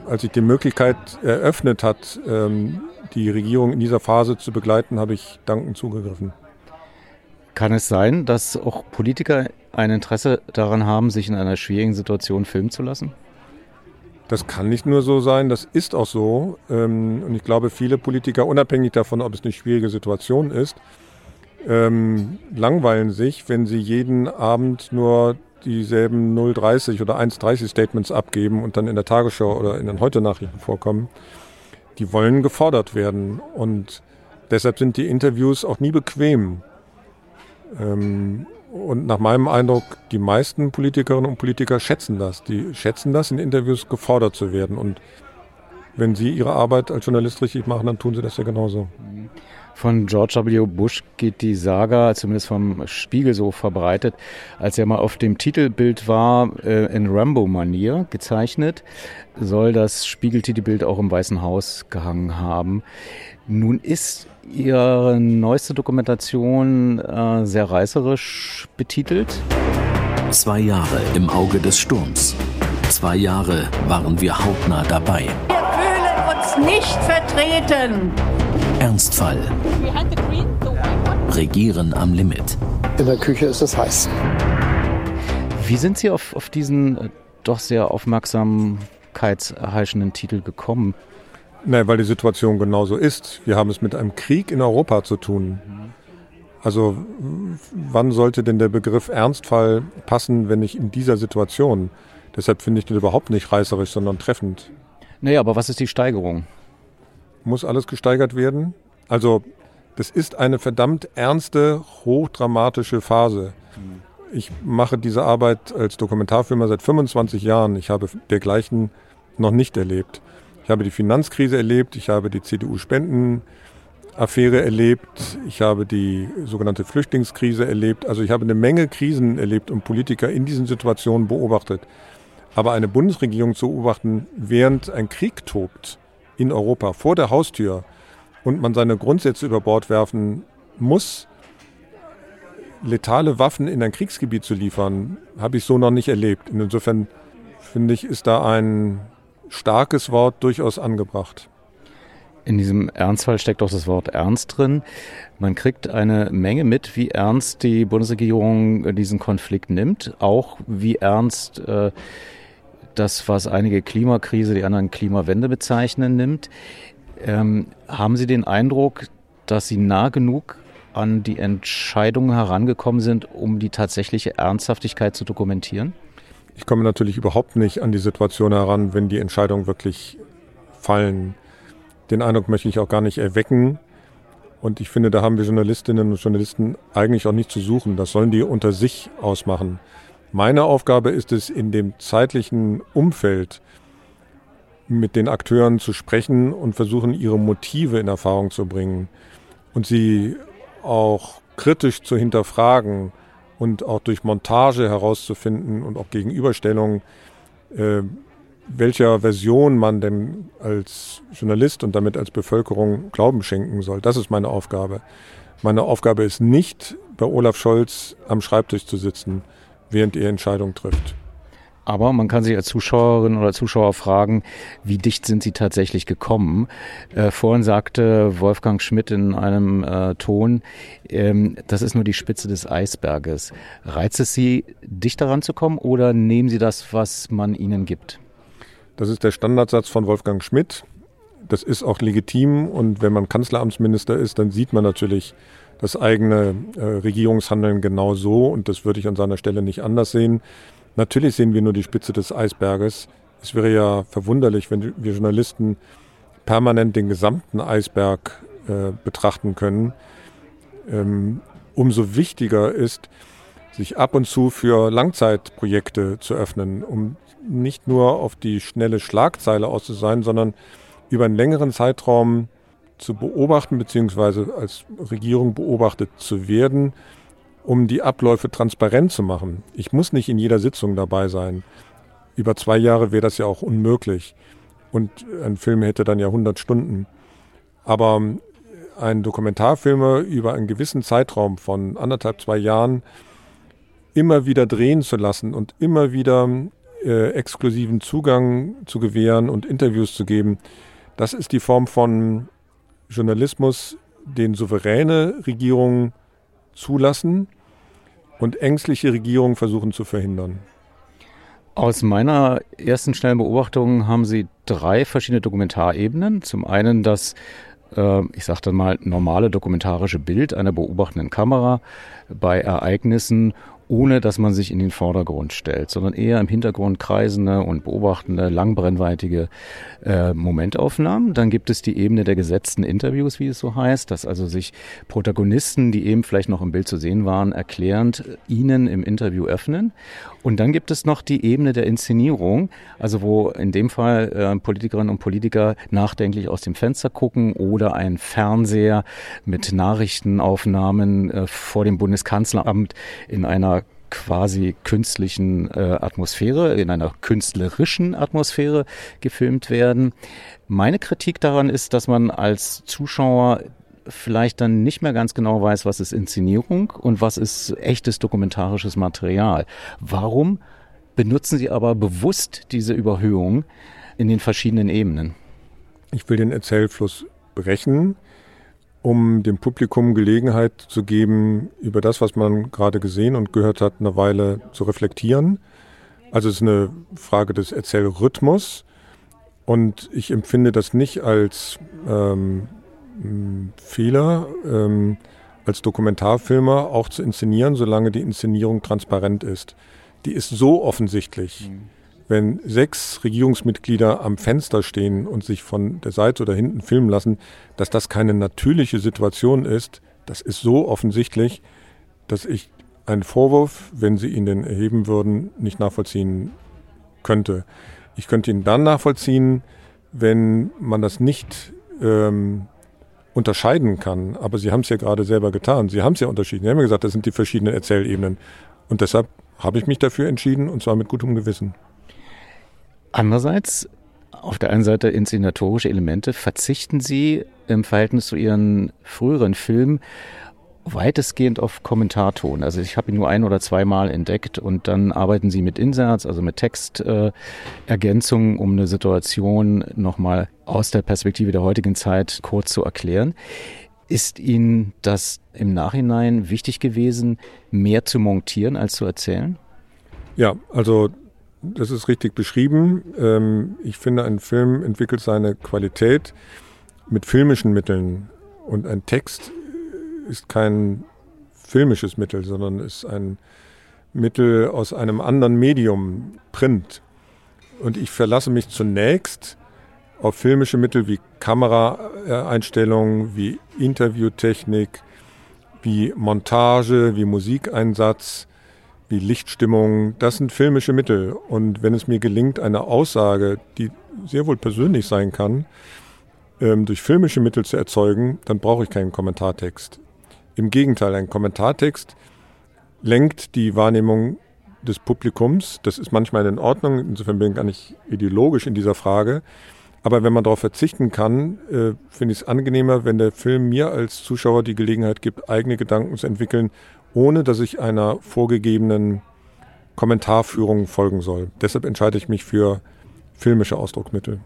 als sich die Möglichkeit eröffnet hat, ähm, die Regierung in dieser Phase zu begleiten, habe ich dankend zugegriffen. Kann es sein, dass auch Politiker ein Interesse daran haben, sich in einer schwierigen Situation filmen zu lassen? Das kann nicht nur so sein, das ist auch so. Ähm, und ich glaube, viele Politiker, unabhängig davon, ob es eine schwierige Situation ist, ähm, langweilen sich, wenn sie jeden Abend nur dieselben 030 oder 130 Statements abgeben und dann in der Tagesschau oder in den Heute-Nachrichten vorkommen. Die wollen gefordert werden und deshalb sind die Interviews auch nie bequem. Ähm, und nach meinem Eindruck, die meisten Politikerinnen und Politiker schätzen das. Die schätzen das, in Interviews gefordert zu werden. Und wenn sie ihre Arbeit als Journalist richtig machen, dann tun sie das ja genauso. Von George W. Bush geht die Saga, zumindest vom Spiegel so verbreitet, als er mal auf dem Titelbild war, äh, in Rambo-Manier gezeichnet, soll das Spiegeltitelbild auch im Weißen Haus gehangen haben. Nun ist Ihre neueste Dokumentation äh, sehr reißerisch betitelt. Zwei Jahre im Auge des Sturms. Zwei Jahre waren wir hautnah dabei. Wir fühlen uns nicht vertreten. Ernstfall. Regieren am Limit. In der Küche ist es heiß. Wie sind Sie auf, auf diesen äh, doch sehr aufmerksamkeitserheischenden Titel gekommen? Nein, weil die Situation genauso ist. Wir haben es mit einem Krieg in Europa zu tun. Also wann sollte denn der Begriff Ernstfall passen, wenn nicht in dieser Situation? Deshalb finde ich den überhaupt nicht reißerisch, sondern treffend. Naja, aber was ist die Steigerung? Muss alles gesteigert werden? Also das ist eine verdammt ernste, hochdramatische Phase. Ich mache diese Arbeit als Dokumentarfilmer seit 25 Jahren. Ich habe dergleichen noch nicht erlebt. Ich habe die Finanzkrise erlebt, ich habe die CDU-Spendenaffäre erlebt, ich habe die sogenannte Flüchtlingskrise erlebt. Also ich habe eine Menge Krisen erlebt und Politiker in diesen Situationen beobachtet. Aber eine Bundesregierung zu beobachten, während ein Krieg tobt in Europa vor der Haustür und man seine Grundsätze über Bord werfen muss, letale Waffen in ein Kriegsgebiet zu liefern, habe ich so noch nicht erlebt. insofern finde ich, ist da ein starkes Wort durchaus angebracht. In diesem Ernstfall steckt auch das Wort Ernst drin. Man kriegt eine Menge mit, wie ernst die Bundesregierung diesen Konflikt nimmt, auch wie ernst äh, das, was einige Klimakrise, die anderen Klimawende bezeichnen, nimmt. Ähm, haben Sie den Eindruck, dass Sie nah genug an die Entscheidungen herangekommen sind, um die tatsächliche Ernsthaftigkeit zu dokumentieren? Ich komme natürlich überhaupt nicht an die Situation heran, wenn die Entscheidungen wirklich fallen. Den Eindruck möchte ich auch gar nicht erwecken. Und ich finde, da haben wir Journalistinnen und Journalisten eigentlich auch nicht zu suchen. Das sollen die unter sich ausmachen. Meine Aufgabe ist es, in dem zeitlichen Umfeld mit den Akteuren zu sprechen und versuchen, ihre Motive in Erfahrung zu bringen und sie auch kritisch zu hinterfragen und auch durch Montage herauszufinden und auch Gegenüberstellung, äh, welcher Version man denn als Journalist und damit als Bevölkerung Glauben schenken soll. Das ist meine Aufgabe. Meine Aufgabe ist nicht, bei Olaf Scholz am Schreibtisch zu sitzen, während er Entscheidungen trifft. Aber man kann sich als Zuschauerin oder Zuschauer fragen, wie dicht sind sie tatsächlich gekommen? Äh, vorhin sagte Wolfgang Schmidt in einem äh, Ton, ähm, das ist nur die Spitze des Eisberges. Reizt es Sie, dichter ranzukommen oder nehmen Sie das, was man Ihnen gibt? Das ist der Standardsatz von Wolfgang Schmidt. Das ist auch legitim und wenn man Kanzleramtsminister ist, dann sieht man natürlich das eigene äh, Regierungshandeln genau so und das würde ich an seiner Stelle nicht anders sehen. Natürlich sehen wir nur die Spitze des Eisberges. Es wäre ja verwunderlich, wenn wir Journalisten permanent den gesamten Eisberg äh, betrachten können. Ähm, umso wichtiger ist, sich ab und zu für Langzeitprojekte zu öffnen, um nicht nur auf die schnelle Schlagzeile aus zu sein, sondern über einen längeren Zeitraum zu beobachten, beziehungsweise als Regierung beobachtet zu werden um die Abläufe transparent zu machen. Ich muss nicht in jeder Sitzung dabei sein. Über zwei Jahre wäre das ja auch unmöglich. Und ein Film hätte dann ja 100 Stunden. Aber ein Dokumentarfilmer über einen gewissen Zeitraum von anderthalb, zwei Jahren immer wieder drehen zu lassen und immer wieder äh, exklusiven Zugang zu gewähren und Interviews zu geben, das ist die Form von Journalismus, den souveräne Regierungen zulassen und ängstliche Regierungen versuchen zu verhindern. Aus meiner ersten schnellen Beobachtung haben Sie drei verschiedene Dokumentarebenen. Zum einen das, äh, ich sage dann mal, normale dokumentarische Bild einer beobachtenden Kamera bei Ereignissen ohne dass man sich in den Vordergrund stellt, sondern eher im Hintergrund kreisende und beobachtende, langbrennweitige äh, Momentaufnahmen. Dann gibt es die Ebene der gesetzten Interviews, wie es so heißt, dass also sich Protagonisten, die eben vielleicht noch im Bild zu sehen waren, erklärend ihnen im Interview öffnen. Und dann gibt es noch die Ebene der Inszenierung, also wo in dem Fall äh, Politikerinnen und Politiker nachdenklich aus dem Fenster gucken oder ein Fernseher mit Nachrichtenaufnahmen äh, vor dem Bundeskanzleramt in einer quasi künstlichen äh, Atmosphäre, in einer künstlerischen Atmosphäre gefilmt werden. Meine Kritik daran ist, dass man als Zuschauer vielleicht dann nicht mehr ganz genau weiß, was ist Inszenierung und was ist echtes dokumentarisches Material. Warum benutzen Sie aber bewusst diese Überhöhung in den verschiedenen Ebenen? Ich will den Erzählfluss brechen um dem Publikum Gelegenheit zu geben, über das, was man gerade gesehen und gehört hat, eine Weile zu reflektieren. Also es ist eine Frage des Erzählrhythmus und ich empfinde das nicht als ähm, Fehler, ähm, als Dokumentarfilmer auch zu inszenieren, solange die Inszenierung transparent ist. Die ist so offensichtlich. Mhm wenn sechs Regierungsmitglieder am Fenster stehen und sich von der Seite oder hinten filmen lassen, dass das keine natürliche Situation ist, das ist so offensichtlich, dass ich einen Vorwurf, wenn Sie ihn denn erheben würden, nicht nachvollziehen könnte. Ich könnte ihn dann nachvollziehen, wenn man das nicht ähm, unterscheiden kann. Aber Sie haben es ja gerade selber getan. Sie haben es ja unterschieden. Sie haben ja gesagt, das sind die verschiedenen Erzählebenen. Und deshalb habe ich mich dafür entschieden, und zwar mit gutem Gewissen. Andererseits, auf der einen Seite inszenatorische Elemente, verzichten Sie im Verhältnis zu Ihren früheren Filmen weitestgehend auf Kommentarton. Also ich habe ihn nur ein oder zweimal entdeckt und dann arbeiten Sie mit Inserts, also mit Textergänzungen, äh, um eine Situation nochmal aus der Perspektive der heutigen Zeit kurz zu erklären. Ist Ihnen das im Nachhinein wichtig gewesen, mehr zu montieren als zu erzählen? Ja, also das ist richtig beschrieben. Ähm, ich finde, ein Film entwickelt seine Qualität mit filmischen Mitteln und ein Text ist kein filmisches Mittel, sondern ist ein Mittel aus einem anderen Medium, Print. Und ich verlasse mich zunächst auf filmische Mittel wie Kameraeinstellungen, wie Interviewtechnik, wie Montage, wie Musikeinsatz, wie Lichtstimmung. Das sind filmische Mittel. Und wenn es mir gelingt, eine Aussage, die sehr wohl persönlich sein kann, ähm, durch filmische Mittel zu erzeugen, dann brauche ich keinen Kommentartext. Im Gegenteil, ein Kommentartext lenkt die Wahrnehmung des Publikums. Das ist manchmal in Ordnung, insofern bin ich gar nicht ideologisch in dieser Frage. Aber wenn man darauf verzichten kann, äh, finde ich es angenehmer, wenn der Film mir als Zuschauer die Gelegenheit gibt, eigene Gedanken zu entwickeln, ohne dass ich einer vorgegebenen Kommentarführung folgen soll. Deshalb entscheide ich mich für filmische Ausdrucksmittel.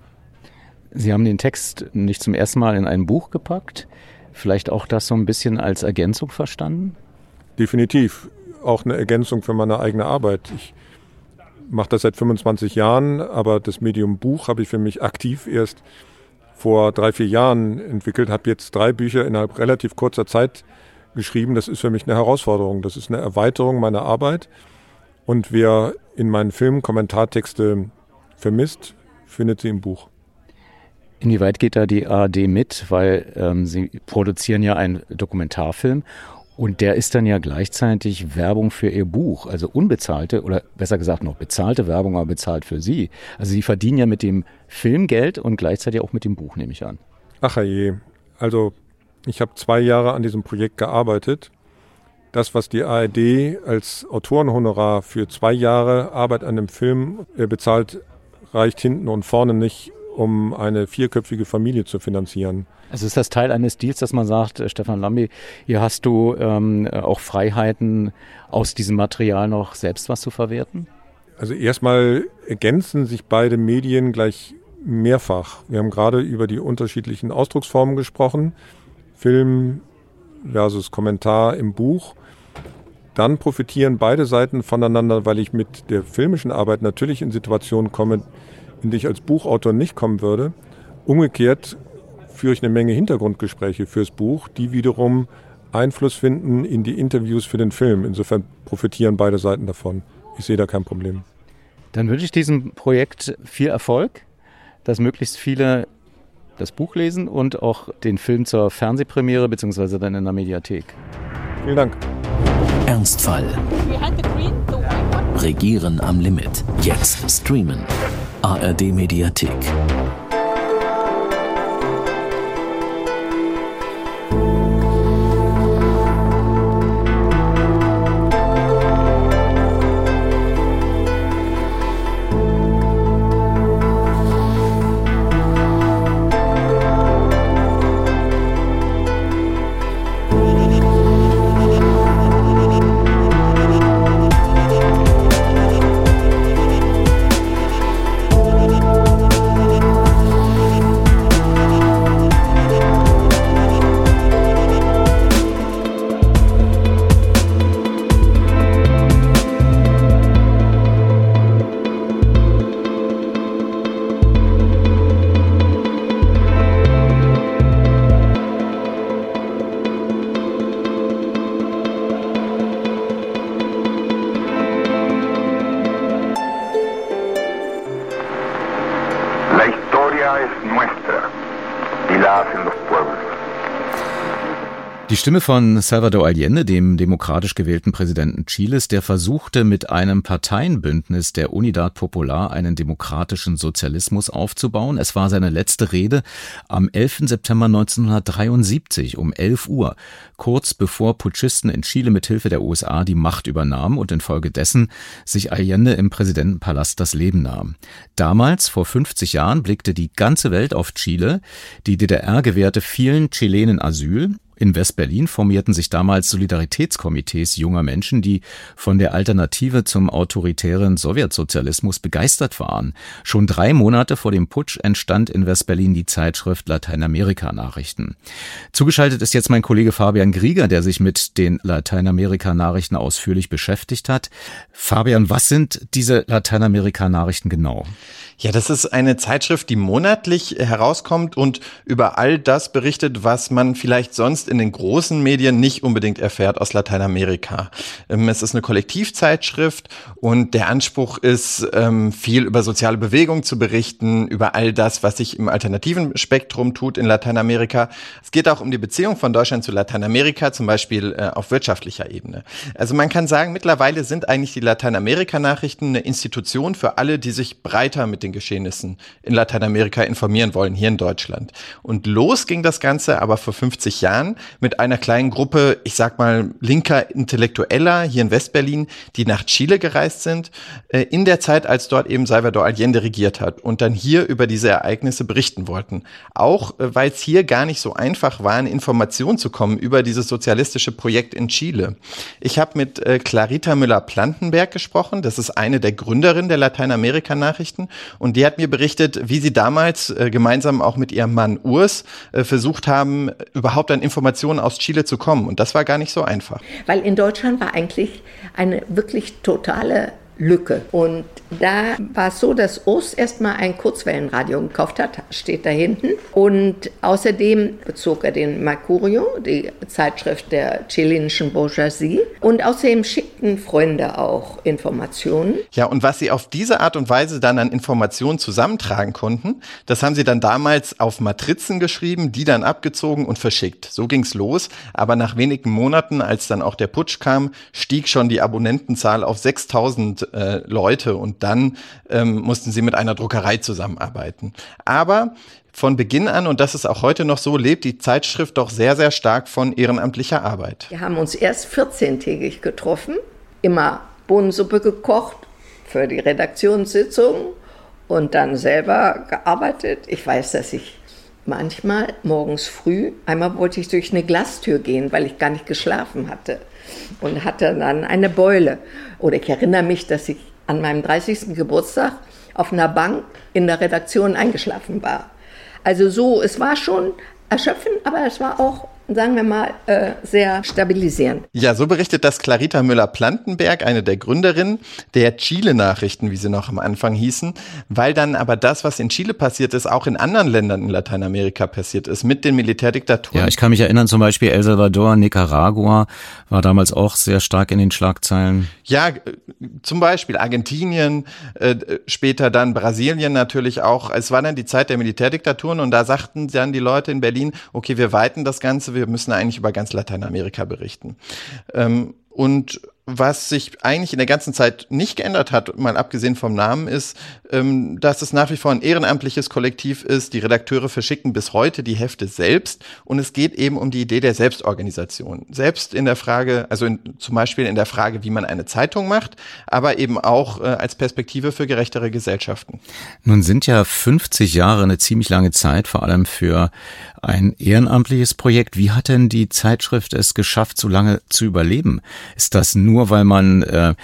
Sie haben den Text nicht zum ersten Mal in ein Buch gepackt vielleicht auch das so ein bisschen als Ergänzung verstanden? Definitiv. Auch eine Ergänzung für meine eigene Arbeit. Ich mache das seit 25 Jahren, aber das Medium Buch habe ich für mich aktiv erst vor drei, vier Jahren entwickelt, habe jetzt drei Bücher innerhalb relativ kurzer Zeit geschrieben. Das ist für mich eine Herausforderung. Das ist eine Erweiterung meiner Arbeit. Und wer in meinen Filmen Kommentartexte vermisst, findet sie im Buch. Inwieweit geht da die ARD mit? Weil ähm, Sie produzieren ja einen Dokumentarfilm und der ist dann ja gleichzeitig Werbung für Ihr Buch, also unbezahlte oder besser gesagt noch bezahlte Werbung, aber bezahlt für Sie. Also Sie verdienen ja mit dem Film Geld und gleichzeitig auch mit dem Buch, nehme ich an. Ach je, also ich habe zwei Jahre an diesem Projekt gearbeitet. Das, was die ARD als Autorenhonorar für zwei Jahre Arbeit an dem Film bezahlt, reicht hinten und vorne nicht, um eine vierköpfige Familie zu finanzieren. Also ist das Teil eines Deals, dass man sagt, äh, Stefan Lambi, hier hast du ähm, auch Freiheiten, aus diesem Material noch selbst was zu verwerten? Also erstmal ergänzen sich beide Medien gleich mehrfach. Wir haben gerade über die unterschiedlichen Ausdrucksformen gesprochen. Film versus Kommentar im Buch. Dann profitieren beide Seiten voneinander, weil ich mit der filmischen Arbeit natürlich in Situationen komme, in die ich als Buchautor nicht kommen würde. Umgekehrt führe ich eine Menge Hintergrundgespräche fürs Buch, die wiederum Einfluss finden in die Interviews für den Film. Insofern profitieren beide Seiten davon. Ich sehe da kein Problem. Dann wünsche ich diesem Projekt viel Erfolg, dass möglichst viele das Buch lesen und auch den Film zur Fernsehpremiere bzw. dann in der Mediathek. Vielen Dank. Ernstfall. Regieren am Limit. Jetzt streamen. ARD Mediathek. Stimme von Salvador Allende, dem demokratisch gewählten Präsidenten Chiles, der versuchte mit einem Parteienbündnis der Unidad Popular einen demokratischen Sozialismus aufzubauen. Es war seine letzte Rede am 11. September 1973 um 11 Uhr, kurz bevor Putschisten in Chile mit Hilfe der USA die Macht übernahmen und infolgedessen sich Allende im Präsidentenpalast das Leben nahm. Damals, vor 50 Jahren, blickte die ganze Welt auf Chile. Die DDR gewährte vielen Chilenen Asyl In West-Berlin formierten sich damals Solidaritätskomitees junger Menschen, die von der Alternative zum autoritären Sowjetsozialismus begeistert waren. Schon drei Monate vor dem Putsch entstand in West-Berlin die Zeitschrift Lateinamerika-Nachrichten. Zugeschaltet ist jetzt mein Kollege Fabian Grieger, der sich mit den Lateinamerika-Nachrichten ausführlich beschäftigt hat. Fabian, was sind diese Lateinamerika-Nachrichten genau? Ja, das ist eine Zeitschrift, die monatlich herauskommt und über all das berichtet, was man vielleicht sonst in den großen Medien nicht unbedingt erfährt aus Lateinamerika. Ähm, es ist eine Kollektivzeitschrift und der Anspruch ist, ähm, viel über soziale Bewegung zu berichten, über all das, was sich im alternativen Spektrum tut in Lateinamerika. Es geht auch um die Beziehung von Deutschland zu Lateinamerika, zum Beispiel äh, auf wirtschaftlicher Ebene. Also man kann sagen, mittlerweile sind eigentlich die Lateinamerika-Nachrichten eine Institution für alle, die sich breiter mit den Geschehnissen in Lateinamerika informieren wollen, hier in Deutschland. Und los ging das Ganze aber vor 50 Jahren mit einer kleinen Gruppe, ich sag mal, linker Intellektueller hier in Westberlin, die nach Chile gereist sind, äh, in der Zeit, als dort eben Salvador Allende regiert hat und dann hier über diese Ereignisse berichten wollten. Auch äh, weil es hier gar nicht so einfach war, in Informationen zu kommen über dieses sozialistische Projekt in Chile. Ich habe mit äh, Clarita Müller-Plantenberg gesprochen, das ist eine der Gründerinnen der Lateinamerika-Nachrichten und die hat mir berichtet, wie sie damals äh, gemeinsam auch mit ihrem Mann Urs äh, versucht haben, überhaupt an Informationen aus Chile zu kommen. Und das war gar nicht so einfach. Weil in Deutschland war eigentlich eine wirklich totale Lücke. Und da war es so, dass Ost erstmal ein Kurzwellenradio gekauft hat, steht da hinten. Und außerdem bezog er den Mercurio, die Zeitschrift der chilenischen Bourgeoisie. Und außerdem schickten Freunde auch Informationen. Ja, und was sie auf diese Art und Weise dann an Informationen zusammentragen konnten, das haben sie dann damals auf Matrizen geschrieben, die dann abgezogen und verschickt. So ging's los. Aber nach wenigen Monaten, als dann auch der Putsch kam, stieg schon die Abonnentenzahl auf 6000 äh, Leute und dann ähm, mussten sie mit einer Druckerei zusammenarbeiten. Aber von Beginn an, und das ist auch heute noch so, lebt die Zeitschrift doch sehr, sehr stark von ehrenamtlicher Arbeit. Wir haben uns erst 14-tägig getroffen, immer Bohnensuppe gekocht für die Redaktionssitzung und dann selber gearbeitet. Ich weiß, dass ich manchmal morgens früh, einmal wollte ich durch eine Glastür gehen, weil ich gar nicht geschlafen hatte und hatte dann eine Beule. Oder ich erinnere mich, dass ich an meinem 30. Geburtstag auf einer Bank in der Redaktion eingeschlafen war. Also so, es war schon erschöpfend, aber es war auch sagen wir mal, äh, sehr stabilisieren. Ja, so berichtet das Clarita Müller-Plantenberg, eine der Gründerinnen der Chile-Nachrichten, wie sie noch am Anfang hießen, weil dann aber das, was in Chile passiert ist, auch in anderen Ländern in Lateinamerika passiert ist, mit den Militärdiktaturen. Ja, ich kann mich erinnern, zum Beispiel El Salvador, Nicaragua war damals auch sehr stark in den Schlagzeilen. Ja, zum Beispiel Argentinien, äh, später dann Brasilien natürlich auch. Es war dann die Zeit der Militärdiktaturen und da sagten dann die Leute in Berlin, okay, wir weiten das Ganze wir müssen eigentlich über ganz Lateinamerika berichten. Ähm, und was sich eigentlich in der ganzen Zeit nicht geändert hat, mal abgesehen vom Namen, ist, ähm, dass es nach wie vor ein ehrenamtliches Kollektiv ist. Die Redakteure verschicken bis heute die Hefte selbst und es geht eben um die Idee der Selbstorganisation. Selbst in der Frage, also in, zum Beispiel in der Frage, wie man eine Zeitung macht, aber eben auch äh, als Perspektive für gerechtere Gesellschaften. Nun sind ja 50 Jahre eine ziemlich lange Zeit, vor allem für ein ehrenamtliches Projekt. Wie hat denn die Zeitschrift es geschafft, so lange zu überleben? Ist das nur, weil man äh,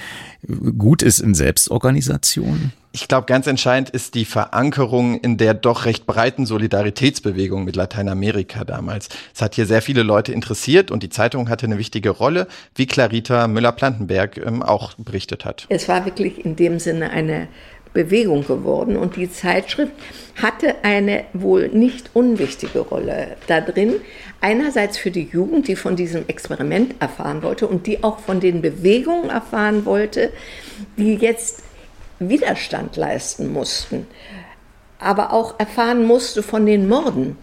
gut ist in Selbstorganisation? Ich glaube, ganz entscheidend ist die Verankerung in der doch recht breiten Solidaritätsbewegung mit Lateinamerika damals. Es hat hier sehr viele Leute interessiert und die Zeitung hatte eine wichtige Rolle, wie Clarita Müller-Plantenberg ähm, auch berichtet hat. Es war wirklich in dem Sinne eine Bewegung geworden und die Zeitschrift hatte eine wohl nicht unwichtige Rolle da drin. Einerseits für die Jugend, die von diesem Experiment erfahren wollte und die auch von den Bewegungen erfahren wollte, die jetzt Widerstand leisten mussten, aber auch erfahren musste von den Morden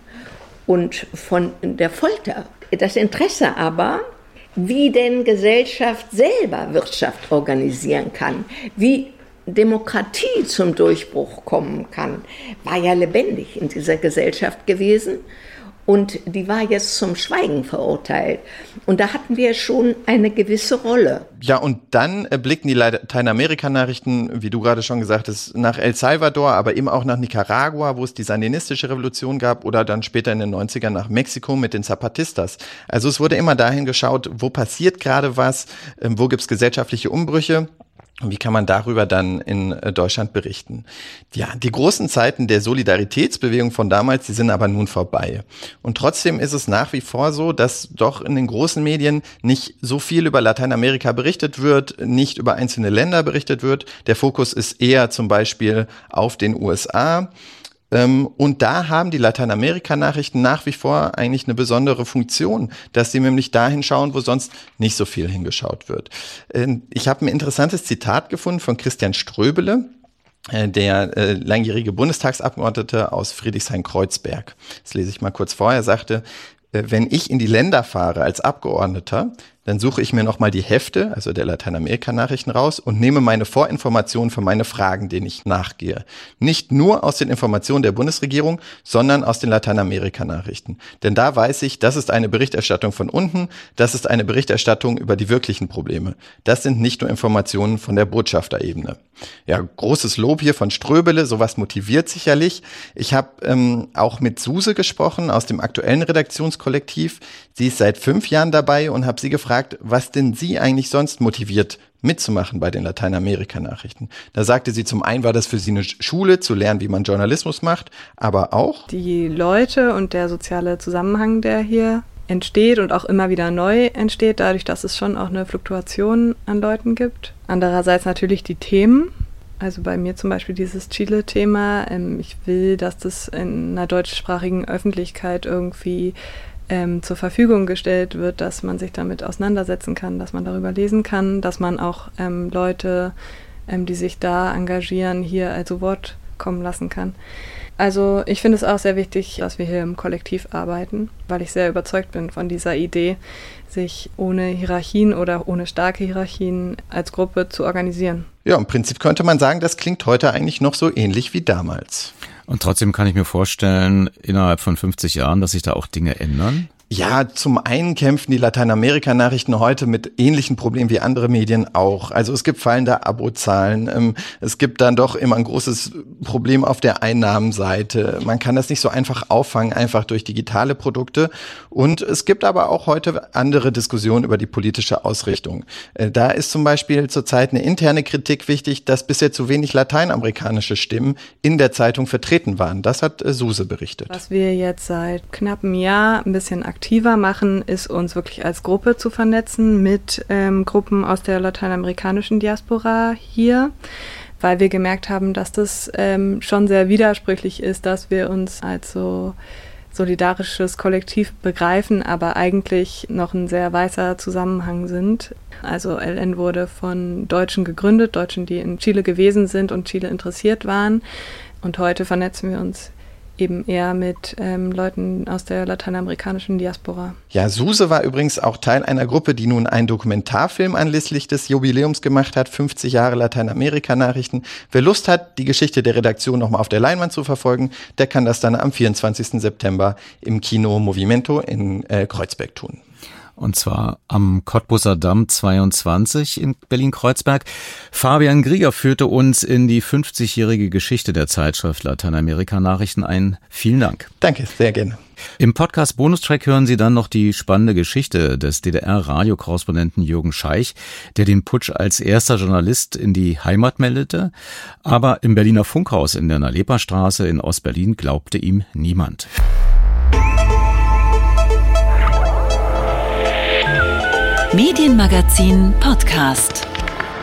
und von der Folter. Das Interesse aber, wie denn Gesellschaft selber Wirtschaft organisieren kann, wie Demokratie zum Durchbruch kommen kann, war ja lebendig in dieser Gesellschaft gewesen. und die war jetzt zum Schweigen verurteilt. Und da hatten wir schon eine gewisse Rolle. Ja, und dann äh, blicken die Lateinamerika-Nachrichten, wie du gerade schon gesagt hast, nach El Salvador, aber eben auch nach Nicaragua, wo es die sandinistische Revolution gab, oder dann später in den 90ern nach Mexiko mit den Zapatistas. Also es wurde immer dahin geschaut, wo passiert gerade was, äh, wo gibt's gesellschaftliche Umbrüche. Wie kann man darüber dann in äh, Deutschland berichten? Ja, die großen Zeiten der Solidaritätsbewegung von damals, die sind aber nun vorbei. Und trotzdem ist es nach wie vor so, dass doch in den großen Medien nicht so viel über Lateinamerika berichtet wird, nicht über einzelne Länder berichtet wird. Der Fokus ist eher zum Beispiel auf den USA. Ähm, und da haben die Lateinamerika-Nachrichten nach wie vor eigentlich eine besondere Funktion, dass sie nämlich dahin schauen, wo sonst nicht so viel hingeschaut wird. Ähm, ich habe ein interessantes Zitat gefunden von Christian Ströbele äh, der äh, langjährige Bundestagsabgeordnete aus Friedrichshain-Kreuzberg. Das lese ich mal kurz vor. Er sagte, äh, wenn ich in die Länder fahre als Abgeordneter, dann suche ich mir nochmal die Hefte, also der Lateinamerika-Nachrichten raus und nehme meine Vorinformationen für meine Fragen, denen ich nachgehe. Nicht nur aus den Informationen der Bundesregierung, sondern aus den Lateinamerika-Nachrichten. Denn da weiß ich, das ist eine Berichterstattung von unten, das ist eine Berichterstattung über die wirklichen Probleme. Das sind nicht nur Informationen von der Botschafterebene. Ja, großes Lob hier von Ströbele, sowas motiviert sicherlich. Ich habe ähm, auch mit Suse gesprochen aus dem aktuellen Redaktionskollektiv. Sie ist seit fünf Jahren dabei und habe sie gefragt, gefragt, was denn sie eigentlich sonst motiviert, mitzumachen bei den Lateinamerika-Nachrichten. Da sagte sie, zum einen war das für sie eine Schule, zu lernen, wie man Journalismus macht, aber auch die Leute und der soziale Zusammenhang, der hier entsteht und auch immer wieder neu entsteht, dadurch, dass es schon auch eine Fluktuation an Leuten gibt. Andererseits natürlich die Themen. Also bei mir zum Beispiel dieses Chile-Thema. Ähm, ich will, dass das in einer deutschsprachigen Öffentlichkeit irgendwie ähm, zur Verfügung gestellt wird, dass man sich damit auseinandersetzen kann, dass man darüber lesen kann, dass man auch ähm, Leute, ähm, die sich da engagieren, hier also Wort kommen lassen kann. Also ich finde es auch sehr wichtig, dass wir hier im Kollektiv arbeiten, weil ich sehr überzeugt bin von dieser Idee, sich ohne Hierarchien oder ohne starke Hierarchien als Gruppe zu organisieren. Ja, im Prinzip könnte man sagen, das klingt heute eigentlich noch so ähnlich wie damals. Und trotzdem kann ich mir vorstellen, innerhalb von 50 Jahren, dass sich da auch Dinge ändern. Ja, zum einen kämpfen die Lateinamerika-Nachrichten heute mit ähnlichen Problemen wie andere Medien auch. Also es gibt fallende Abozahlen. Ähm, es gibt dann doch immer ein großes Problem auf der Einnahmenseite. Man kann das nicht so einfach auffangen, einfach durch digitale Produkte. Und es gibt aber auch heute andere Diskussionen über die politische Ausrichtung. Äh, da ist zum Beispiel zurzeit eine interne Kritik wichtig, dass bisher zu wenig lateinamerikanische Stimmen in der Zeitung vertreten waren. Das hat äh, Suse berichtet. Was wir jetzt seit knapp Jahr ein bisschen aktiver machen, ist uns wirklich als Gruppe zu vernetzen mit ähm, Gruppen aus der lateinamerikanischen Diaspora hier, weil wir gemerkt haben, dass das ähm, schon sehr widersprüchlich ist, dass wir uns als so solidarisches Kollektiv begreifen, aber eigentlich noch ein sehr weißer Zusammenhang sind. Also LN wurde von Deutschen gegründet, Deutschen, die in Chile gewesen sind und Chile interessiert waren. Und heute vernetzen wir uns eben eher mit ähm, Leuten aus der lateinamerikanischen Diaspora. Ja, Suse war übrigens auch Teil einer Gruppe, die nun einen Dokumentarfilm anlässlich des Jubiläums gemacht hat, 50 Jahre Lateinamerika-Nachrichten. Wer Lust hat, die Geschichte der Redaktion nochmal auf der Leinwand zu verfolgen, der kann das dann am 24. September im Kino Movimento in äh, Kreuzberg tun. Und zwar am Cottbusser Damm 22 in Berlin-Kreuzberg. Fabian Grieger führte uns in die 50-jährige Geschichte der Zeitschrift Lateinamerika Nachrichten ein. Vielen Dank. Danke, sehr gerne. Im Podcast Bonustrack hören Sie dann noch die spannende Geschichte des DDR-Radiokorrespondenten Jürgen Scheich, der den Putsch als erster Journalist in die Heimat meldete. Aber im Berliner Funkhaus in der Nalepa-Straße in Ostberlin glaubte ihm niemand. Medienmagazin Podcast.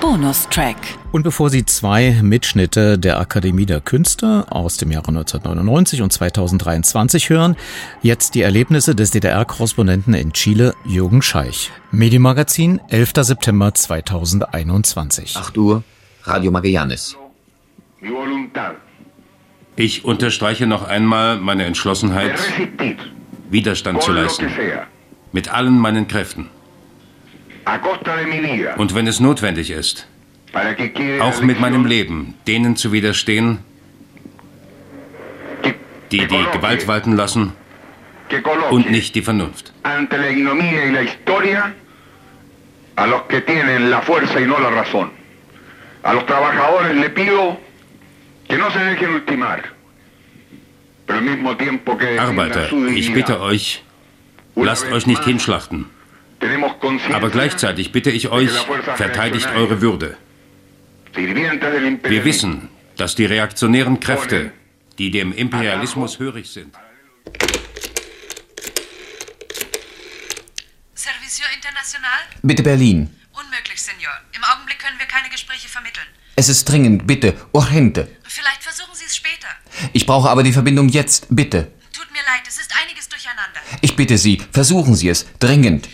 Bonustrack. Und bevor Sie zwei Mitschnitte der Akademie der Künste aus dem Jahre 1999 und 2023 hören, jetzt die Erlebnisse des DDR-Korrespondenten in Chile, Jürgen Scheich. Medienmagazin, 11. September 2021. 8 Uhr, Radio Magallanes. Ich unterstreiche noch einmal meine Entschlossenheit, Widerstand zu leisten. Mit allen meinen Kräften. Und wenn es notwendig ist, auch mit meinem Leben denen zu widerstehen, die die Gewalt walten lassen und nicht die Vernunft. ante la ignominia y la historia a los que tienen la fuerza y no la razón. A los trabajadores le pido que no se dejen ultimar, pero al mismo tiempo que defiendan Arbeiter, ich bitte euch, lasst euch nicht hinschlachten. Aber gleichzeitig bitte ich euch, verteidigt eure Würde. Wir wissen, dass die reaktionären Kräfte, die dem Imperialismus hörig sind, Servicio International? Bitte Berlin. Unmöglich, Senor. Im Augenblick können wir keine Gespräche vermitteln. Es ist dringend, bitte. Urgente. Vielleicht versuchen Sie es später. Ich brauche aber die Verbindung jetzt, bitte. Tut mir leid, es ist einiges durcheinander. Ich bitte Sie, versuchen Sie es. Dringend.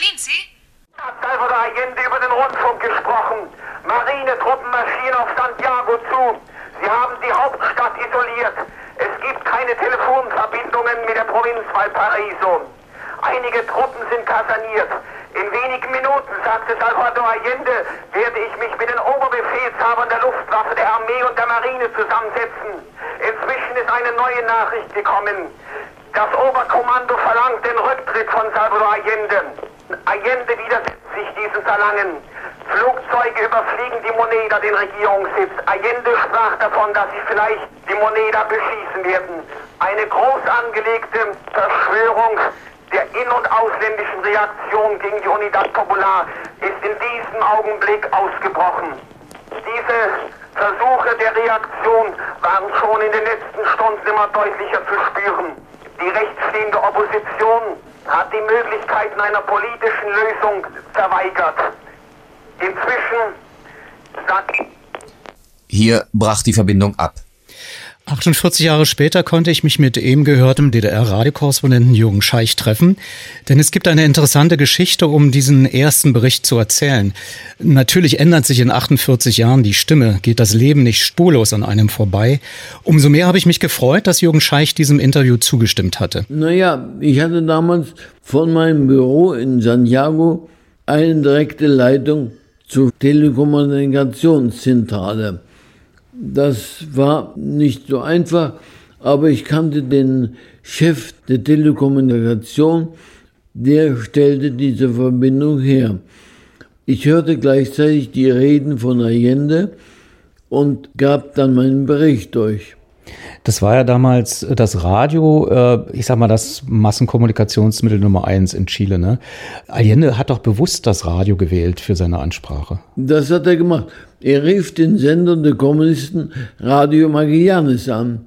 Berlin, Sie? Salvador Allende über den Rundfunk gesprochen. Marinetruppen marschieren auf Santiago zu. Sie haben die Hauptstadt isoliert. Es gibt keine Telefonverbindungen mit der Provinz Valparaiso. Einige Truppen sind kaserniert. In wenigen Minuten, sagte Salvador Allende, werde ich mich mit den Oberbefehlshabern der Luftwaffe, der Armee und der Marine zusammensetzen. Inzwischen ist eine neue Nachricht gekommen. Das Oberkommando verlangt den Rücktritt von Salvador Allende. Allende widersetzt sich diesem Verlangen. Flugzeuge überfliegen die Moneda, den Regierungssitz. Allende sprach davon, dass sie vielleicht die Moneda beschießen werden. Eine groß angelegte Verschwörung der in- und ausländischen Reaktion gegen die Unidad Popular ist in diesem Augenblick ausgebrochen. Diese Versuche der Reaktion waren schon in den letzten Stunden immer deutlicher zu spüren. Die rechtsstehende Opposition hat die Möglichkeiten einer politischen Lösung verweigert. Inzwischen sagt Hier brach die Verbindung ab. 48 Jahre später konnte ich mich mit eben gehörtem DDR-Radiokorrespondenten Jürgen Scheich treffen, denn es gibt eine interessante Geschichte, um diesen ersten Bericht zu erzählen. Natürlich ändert sich in 48 Jahren die Stimme, geht das Leben nicht spurlos an einem vorbei. Umso mehr habe ich mich gefreut, dass Jürgen Scheich diesem Interview zugestimmt hatte. Naja, ich hatte damals von meinem Büro in Santiago eine direkte Leitung zur Telekommunikationszentrale. Das war nicht so einfach, aber ich kannte den Chef der Telekommunikation, der stellte diese Verbindung her. Ich hörte gleichzeitig die Reden von Allende und gab dann meinen Bericht durch. Das war ja damals das Radio, äh, ich sag mal, das Massenkommunikationsmittel Nummer eins in Chile. Ne? Allende hat doch bewusst das Radio gewählt für seine Ansprache. Das hat er gemacht. Er rief den Sender der Kommunisten Radio Magallanes an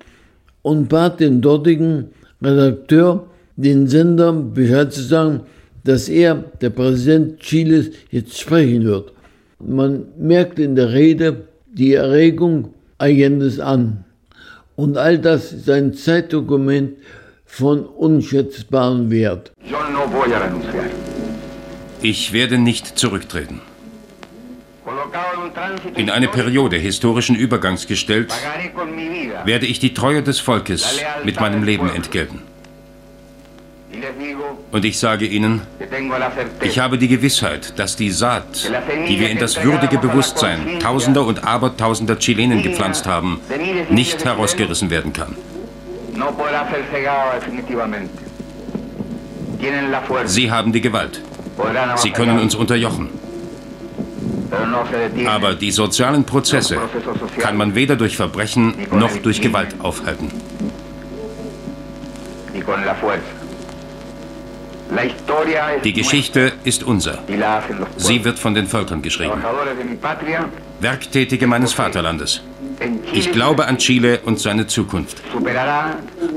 und bat den dortigen Redakteur, den Sender Bescheid zu sagen, dass er, der Präsident Chiles, jetzt sprechen wird. Man merkt in der Rede die Erregung Allendes an. Und all das ist ein Zeitdokument von unschätzbarem Wert. Yo no voy a renunciar. Ich werde nicht zurücktreten. In eine Periode historischen Übergangs gestellt, werde ich die Treue des Volkes mit meinem Leben entgelten. Und ich sage Ihnen, ich habe die Gewissheit, dass die Saat, die wir in das würdige Bewusstsein Tausender und Abertausender Chilenen gepflanzt haben, nicht herausgerissen werden kann. Sie haben die Gewalt. Sie können uns unterjochen. Aber die sozialen Prozesse kann man weder durch Verbrechen noch durch Gewalt aufhalten. ni con la fuerza. La historia es Die Geschichte ist unser. Sie wird von den Völkern geschrieben. Werktätige meines Vaterlandes. Ich glaube an Chile und seine Zukunft.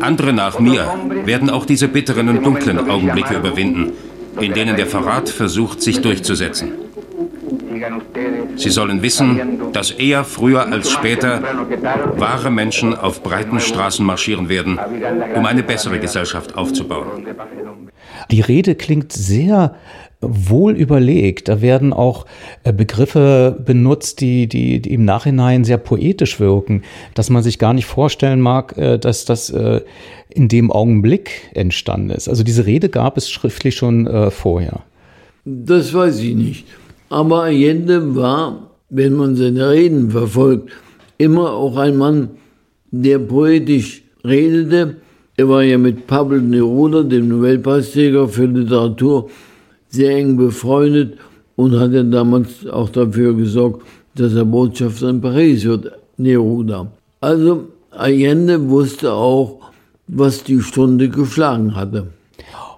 Andere nach mir werden auch diese bitteren und dunklen Augenblicke überwinden, in denen der Verrat versucht, sich durchzusetzen. Sie sollen wissen, dass eher früher als später wahre Menschen auf breiten Straßen marschieren werden, um eine bessere Gesellschaft aufzubauen. Die Rede klingt sehr wohl überlegt. Da werden auch äh, Begriffe benutzt, die, die, die im Nachhinein sehr poetisch wirken, dass man sich gar nicht vorstellen mag, äh, dass das äh, in dem Augenblick entstanden ist. Also diese Rede gab es schriftlich schon vorher. Das weiß ich nicht. Aber Allende war, wenn man seine Reden verfolgt, immer auch ein Mann, der poetisch redete Er war ja mit Pablo Neruda, dem Nobelpreisträger für Literatur, sehr eng befreundet und hat ja damals auch dafür gesorgt, dass er Botschafter in Paris wird, Neruda. Also Allende wusste auch, was die Stunde geschlagen hatte.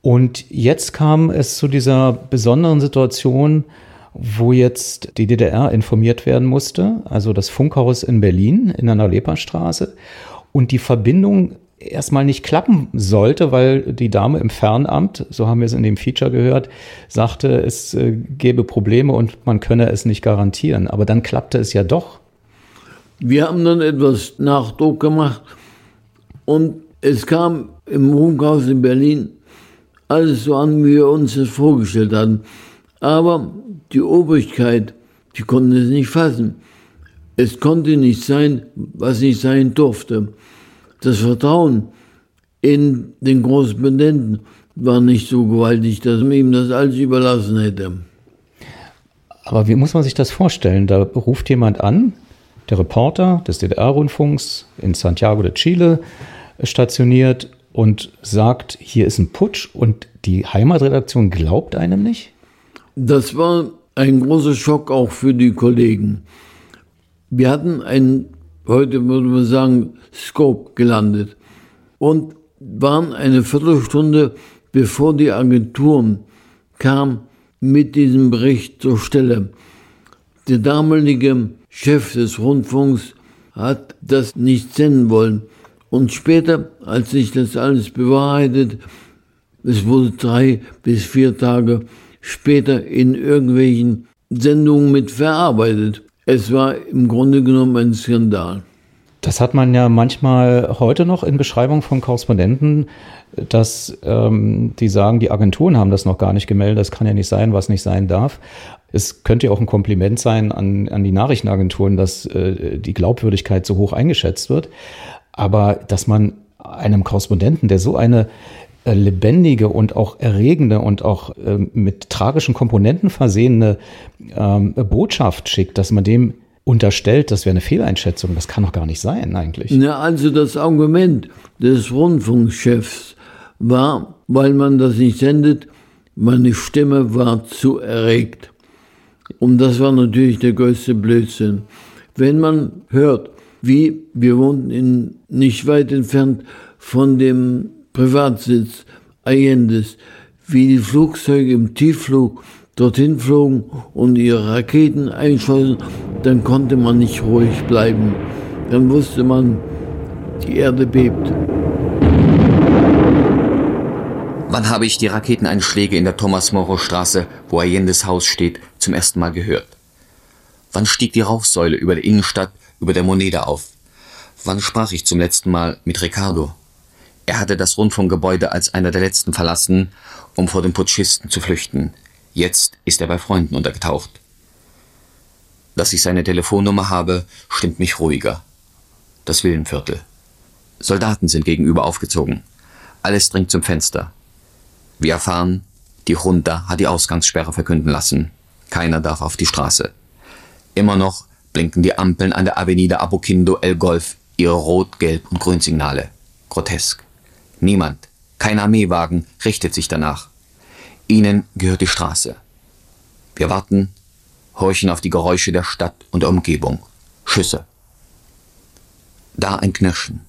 Und jetzt kam es zu dieser besonderen Situation, wo jetzt die DDR informiert werden musste, also das Funkhaus in Berlin in der Nalepa-Straße und die Verbindung erstmal nicht klappen sollte, weil die Dame im Fernamt, so haben wir es in dem Feature gehört, sagte, es äh, gäbe Probleme und man könne es nicht garantieren. Aber dann klappte es ja doch. Wir haben dann etwas Nachdruck gemacht und es kam im Funkhaus in Berlin alles so an, wie wir uns das vorgestellt hatten. Aber die Obrigkeit, die konnte es nicht fassen. Es konnte nicht sein, was nicht sein durfte. Das Vertrauen in den Korrespondenten war nicht so gewaltig, dass man ihm das alles überlassen hätte. Aber wie muss man sich das vorstellen? Da ruft jemand an, der Reporter des DDR-Rundfunks in Santiago de Chile stationiert und sagt, hier ist ein Putsch und die Heimatredaktion glaubt einem nicht? Das war ein großer Schock auch für die Kollegen. Wir hatten einen, heute würde man sagen, Scope gelandet und waren eine Viertelstunde, bevor die Agenturen kam, mit diesem Bericht zur Stelle. Der damalige Chef des Rundfunks hat das nicht senden wollen. Und später, als sich das alles bewahrheitet, es wurde drei bis vier Tage später in irgendwelchen Sendungen mit verarbeitet. Es war im Grunde genommen ein Skandal. Das hat man ja manchmal heute noch in Beschreibung von Korrespondenten, dass ähm, die sagen, die Agenturen haben das noch gar nicht gemeldet, das kann ja nicht sein, was nicht sein darf. Es könnte ja auch ein Kompliment sein an, an die Nachrichtenagenturen, dass äh, die Glaubwürdigkeit so hoch eingeschätzt wird. Aber dass man einem Korrespondenten, der so eine lebendige und auch erregende und auch äh, mit tragischen Komponenten versehene ähm, Botschaft schickt, dass man dem unterstellt, das wäre eine Fehleinschätzung. Das kann doch gar nicht sein eigentlich. Ja, also das Argument des Rundfunkchefs war, weil man das nicht sendet, meine Stimme war zu erregt. Und das war natürlich der größte Blödsinn. Wenn man hört, wie wir wohnten in, nicht weit entfernt von dem Privatsitz Allendes, wie die Flugzeuge im Tiefflug dorthin flogen und ihre Raketen einschossen, dann konnte man nicht ruhig bleiben. Dann wusste man, die Erde bebt. Wann habe ich die Raketeneinschläge in der Thomas-Moro-Straße, wo Allendes Haus steht, zum ersten Mal gehört? Wann stieg die Rauchsäule über der Innenstadt, über der Moneda auf? Wann sprach ich zum letzten Mal mit Ricardo? Er hatte das Rundfunkgebäude als einer der letzten verlassen, um vor den Putschisten zu flüchten. Jetzt ist er bei Freunden untergetaucht. Dass ich seine Telefonnummer habe, stimmt mich ruhiger. Das Villenviertel. Soldaten sind gegenüber aufgezogen. Alles dringt zum Fenster. Wir erfahren, die Junta hat die Ausgangssperre verkünden lassen. Keiner darf auf die Straße. Immer noch blinken die Ampeln an der Avenida Apoquindo El Golf ihre Rot-, Gelb- und Grünsignale. Grotesk. Niemand, kein Armeewagen richtet sich danach. Ihnen gehört die Straße. Wir warten, horchen auf die Geräusche der Stadt und der Umgebung. Schüsse. Da ein Knirschen.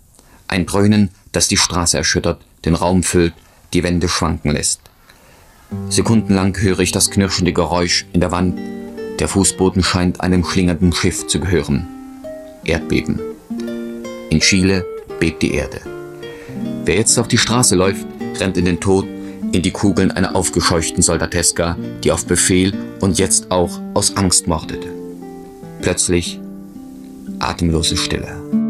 Ein Dröhnen, das die Straße erschüttert, den Raum füllt, die Wände schwanken lässt. Sekundenlang höre ich das knirschende Geräusch in der Wand. Der Fußboden scheint einem schlingernden Schiff zu gehören. Erdbeben. In Chile bebt die Erde. Wer jetzt auf die Straße läuft, rennt in den Tod, in die Kugeln einer aufgescheuchten Soldateska, die auf Befehl und jetzt auch aus Angst mordete. Plötzlich atemlose Stille.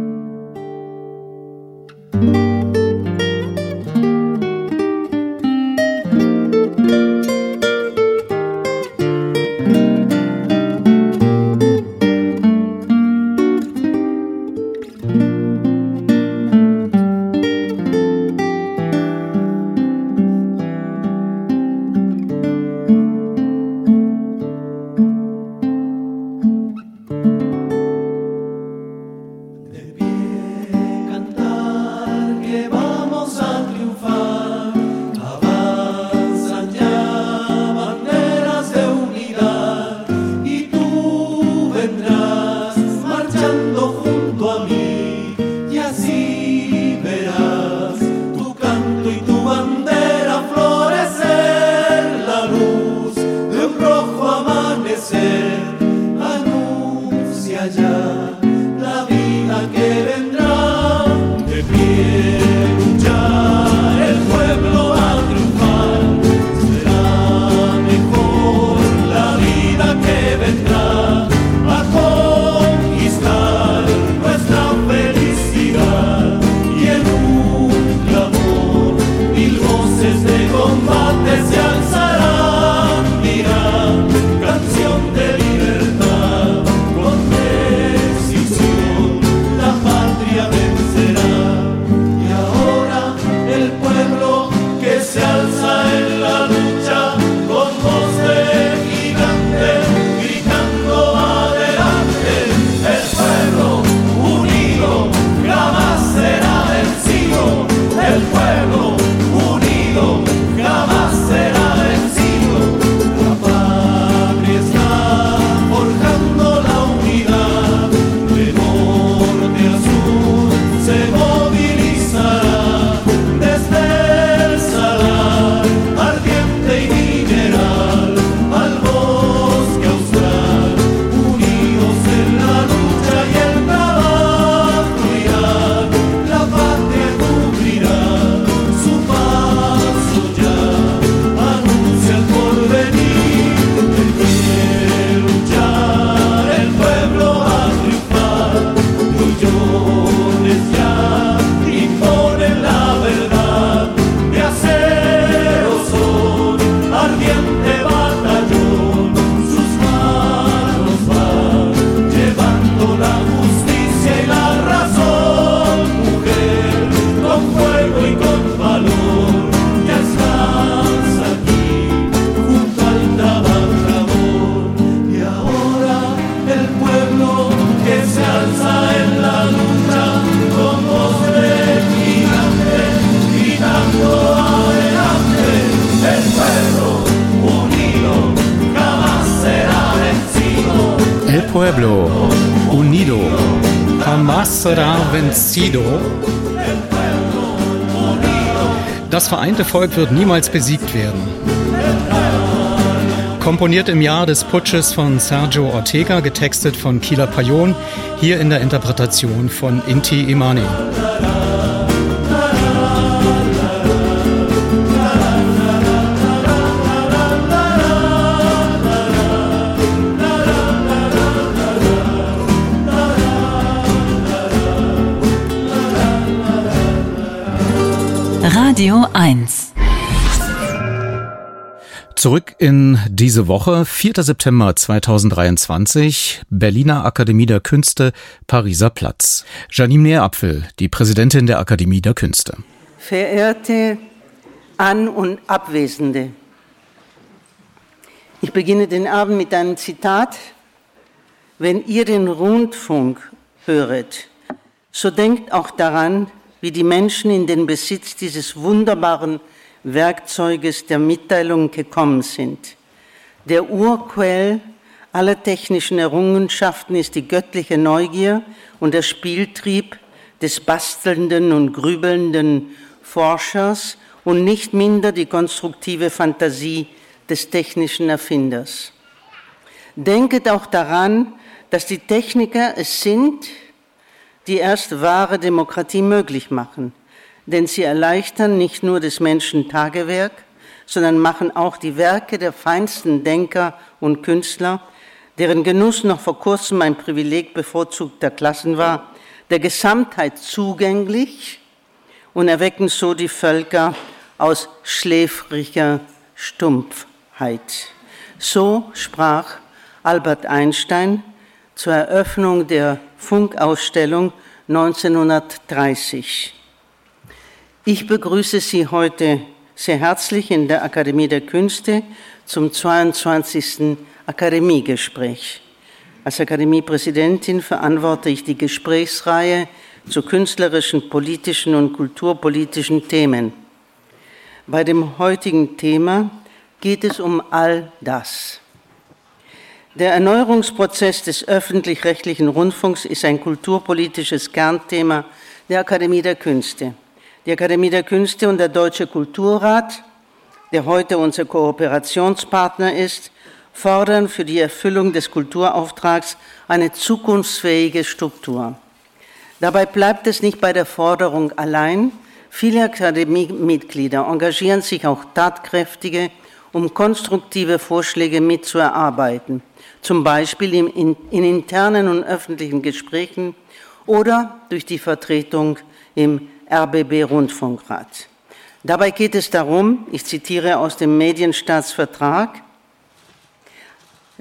Vencido. Das vereinte Volk wird niemals besiegt werden. Komponiert im Jahr des Putsches von Sergio Ortega, getextet von Kila Payon, hier in der Interpretation von Inti Imani. Radio 1. Zurück in diese Woche, 4. September 2023, Berliner Akademie der Künste, Pariser Platz. Janine Nährapfel, die Präsidentin der Akademie der Künste. Verehrte An- und Abwesende, ich beginne den Abend mit einem Zitat. Wenn ihr den Rundfunk höret, so denkt auch daran, wie die Menschen in den Besitz dieses wunderbaren Werkzeuges der Mitteilung gekommen sind. Der Urquell aller technischen Errungenschaften ist die göttliche Neugier und der Spieltrieb des bastelnden und grübelnden Forschers und nicht minder die konstruktive Fantasie des technischen Erfinders. Denket auch daran, dass die Techniker es sind, die erst wahre Demokratie möglich machen. Denn sie erleichtern nicht nur des Menschen Tagewerk, sondern machen auch die Werke der feinsten Denker und Künstler, deren Genuss noch vor kurzem ein Privileg bevorzugter Klassen war, der Gesamtheit zugänglich und erwecken so die Völker aus schläfriger Stumpfheit. So sprach Albert Einstein zur Eröffnung der Funkausstellung 1930. Ich begrüße Sie heute sehr herzlich in der Akademie der Künste zum 22. Akademiegespräch. Als Akademiepräsidentin verantworte ich die Gesprächsreihe zu künstlerischen, politischen und kulturpolitischen Themen. Bei dem heutigen Thema geht es um all das. Der Erneuerungsprozess des öffentlich-rechtlichen Rundfunks ist ein kulturpolitisches Kernthema der Akademie der Künste. Die Akademie der Künste und der Deutsche Kulturrat, der heute unser Kooperationspartner ist, fordern für die Erfüllung des Kulturauftrags eine zukunftsfähige Struktur. Dabei bleibt es nicht bei der Forderung allein. Viele Akademiemitglieder engagieren sich auch tatkräftige, um konstruktive Vorschläge mitzuerarbeiten zum Beispiel in, in, in internen und öffentlichen Gesprächen oder durch die Vertretung im RBB-Rundfunkrat. Dabei geht es darum, ich zitiere aus dem Medienstaatsvertrag,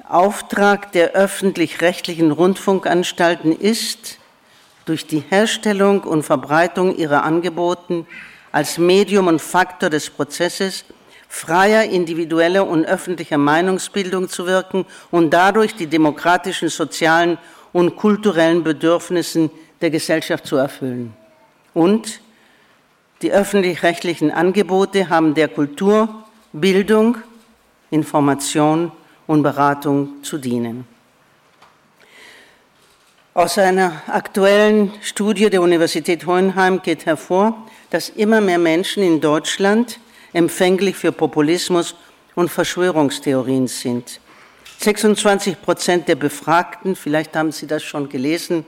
Auftrag der öffentlich-rechtlichen Rundfunkanstalten ist, durch die Herstellung und Verbreitung ihrer Angeboten als Medium und Faktor des Prozesses freier individueller und öffentlicher Meinungsbildung zu wirken und dadurch die demokratischen, sozialen und kulturellen Bedürfnissen der Gesellschaft zu erfüllen. Und die öffentlich-rechtlichen Angebote haben der Kultur, Bildung, Information und Beratung zu dienen. Aus einer aktuellen Studie der Universität Hohenheim geht hervor, dass immer mehr Menschen in Deutschland empfänglich für Populismus und Verschwörungstheorien sind. 26 Prozent der Befragten, vielleicht haben Sie das schon gelesen,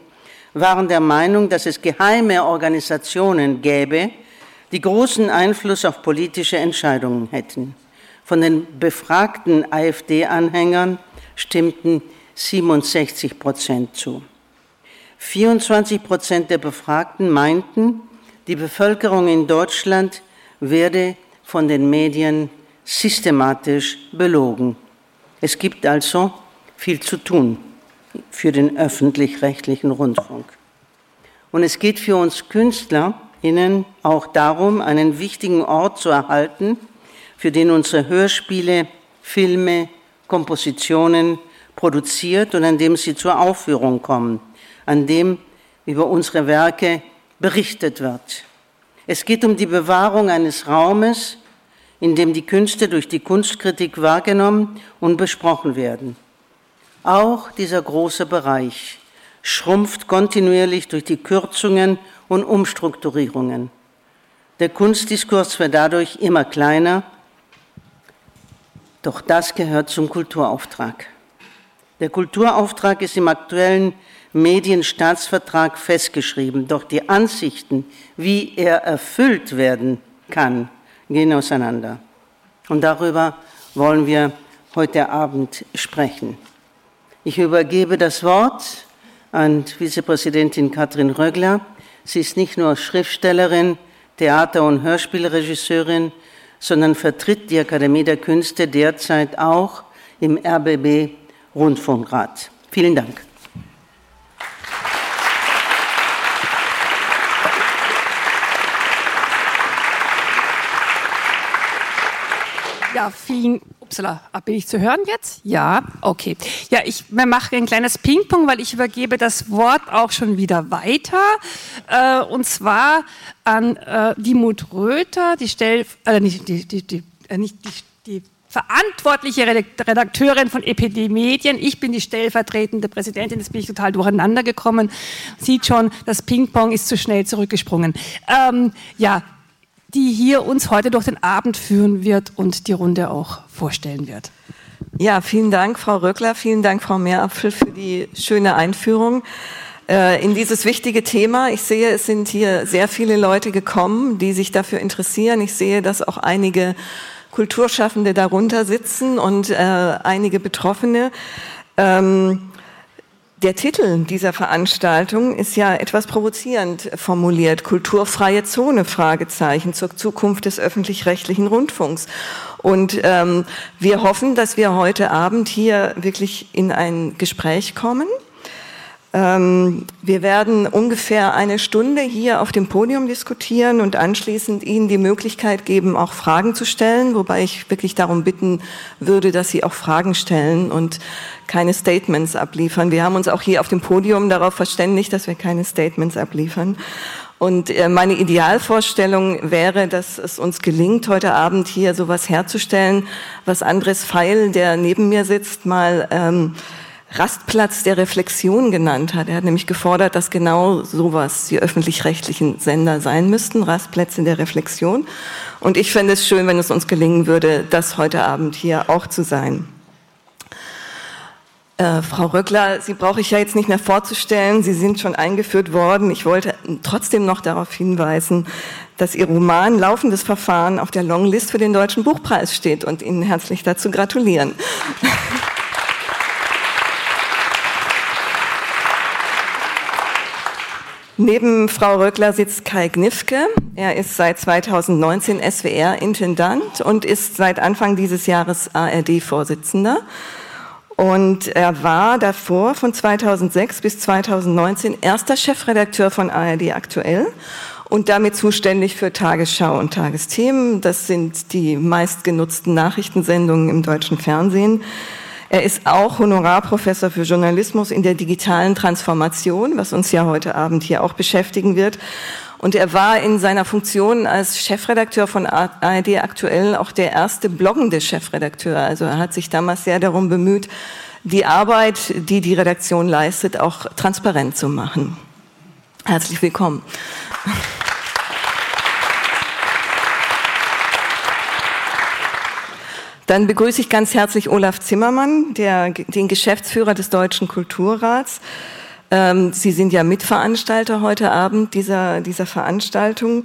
waren der Meinung, dass es geheime Organisationen gäbe, die großen Einfluss auf politische Entscheidungen hätten. Von den befragten AfD-Anhängern stimmten 67 Prozent zu. 24 Prozent der Befragten meinten, die Bevölkerung in Deutschland werde von den Medien systematisch belogen. Es gibt also viel zu tun für den öffentlich-rechtlichen Rundfunk. Und es geht für uns KünstlerInnen auch darum, einen wichtigen Ort zu erhalten, für den unsere Hörspiele, Filme, Kompositionen produziert und an dem sie zur Aufführung kommen, an dem über unsere Werke berichtet wird. Es geht um die Bewahrung eines Raumes, in dem die Künste durch die Kunstkritik wahrgenommen und besprochen werden. Auch dieser große Bereich schrumpft kontinuierlich durch die Kürzungen und Umstrukturierungen. Der Kunstdiskurs wird dadurch immer kleiner, doch das gehört zum Kulturauftrag. Der Kulturauftrag ist im aktuellen Medienstaatsvertrag festgeschrieben, doch die Ansichten, wie er erfüllt werden kann, gehen auseinander. Und darüber wollen wir heute Abend sprechen. Ich übergebe das Wort an Vizepräsidentin Katrin Rögler. Sie ist nicht nur Schriftstellerin, Theater- und Hörspielregisseurin, sondern vertritt die Akademie der Künste derzeit auch im RBB Rundfunkrat. Vielen Dank. Ja, vielen Upsala, bin ich zu hören jetzt? Ja, okay. Ja, ich mache ein kleines Ping-Pong, weil ich übergebe das Wort auch schon wieder weiter. Äh, und zwar an äh, die Mut Röther, die Stell, äh, nicht, die, die, die, äh, nicht die, die verantwortliche Redakteurin von EPD Medien. Ich bin die stellvertretende Präsidentin, jetzt bin ich total durcheinander gekommen. Sieht schon, das Ping-Pong ist zu schnell zurückgesprungen. Ähm, ja, die hier uns heute durch den Abend führen wird und die Runde auch vorstellen wird. Ja, vielen Dank, Frau Röckler, vielen Dank, Frau Meerapfel, für die schöne Einführung äh, in dieses wichtige Thema. Ich sehe, es sind hier sehr viele Leute gekommen, die sich dafür interessieren. Ich sehe, dass auch einige Kulturschaffende darunter sitzen und äh, einige Betroffene. Ähm, der Titel dieser Veranstaltung ist ja etwas provozierend formuliert. Kulturfreie Zone, Fragezeichen zur Zukunft des öffentlich-rechtlichen Rundfunks. Und ähm, wir hoffen, dass wir heute Abend hier wirklich in ein Gespräch kommen wir werden ungefähr eine Stunde hier auf dem Podium diskutieren und anschließend Ihnen die Möglichkeit geben, auch Fragen zu stellen, wobei ich wirklich darum bitten würde, dass Sie auch Fragen stellen und keine Statements abliefern. Wir haben uns auch hier auf dem Podium darauf verständigt, dass wir keine Statements abliefern. Und äh, meine Idealvorstellung wäre, dass es uns gelingt, heute Abend hier sowas herzustellen, was Andres Feil, der neben mir sitzt, mal ähm, Rastplatz der Reflexion genannt hat. Er hat nämlich gefordert, dass genau sowas die öffentlich-rechtlichen Sender sein müssten, Rastplätze der Reflexion. Und ich fände es schön, wenn es uns gelingen würde, das heute Abend hier auch zu sein. Äh, Frau Röckler, Sie brauche ich ja jetzt nicht mehr vorzustellen. Sie sind schon eingeführt worden. Ich wollte trotzdem noch darauf hinweisen, dass Ihr Roman Laufendes Verfahren auf der Longlist für den Deutschen Buchpreis steht und Ihnen herzlich dazu gratulieren. Neben Frau Röckler sitzt Kai Gnifke. Er ist seit 2019 SWR-Intendant und ist seit Anfang dieses Jahres ARD-Vorsitzender. Und er war davor von 2006 bis 2019 erster Chefredakteur von ARD aktuell und damit zuständig für Tagesschau und Tagesthemen. Das sind die meistgenutzten Nachrichtensendungen im deutschen Fernsehen. Er ist auch Honorarprofessor für Journalismus in der digitalen Transformation, was uns ja heute Abend hier auch beschäftigen wird. Und er war in seiner Funktion als Chefredakteur von ARD aktuell auch der erste bloggende Chefredakteur. Also er hat sich damals sehr darum bemüht, die Arbeit, die die Redaktion leistet, auch transparent zu machen. Herzlich willkommen. Dann begrüße ich ganz herzlich Olaf Zimmermann, der, den Geschäftsführer des Deutschen Kulturrats. Ähm, Sie sind ja Mitveranstalter heute Abend dieser, dieser Veranstaltung.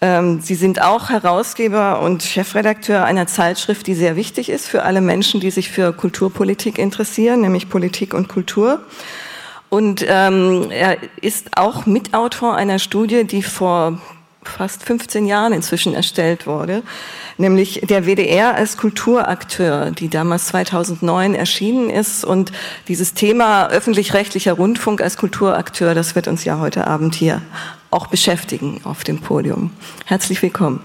Ähm, Sie sind auch Herausgeber und Chefredakteur einer Zeitschrift, die sehr wichtig ist für alle Menschen, die sich für Kulturpolitik interessieren, nämlich Politik und Kultur. Und ähm, er ist auch Mitautor einer Studie, die vor fast 15 Jahren inzwischen erstellt wurde, nämlich der WDR als Kulturakteur, die damals 2009 erschienen ist. Und dieses Thema öffentlich-rechtlicher Rundfunk als Kulturakteur, das wird uns ja heute Abend hier auch beschäftigen auf dem Podium. Herzlich willkommen.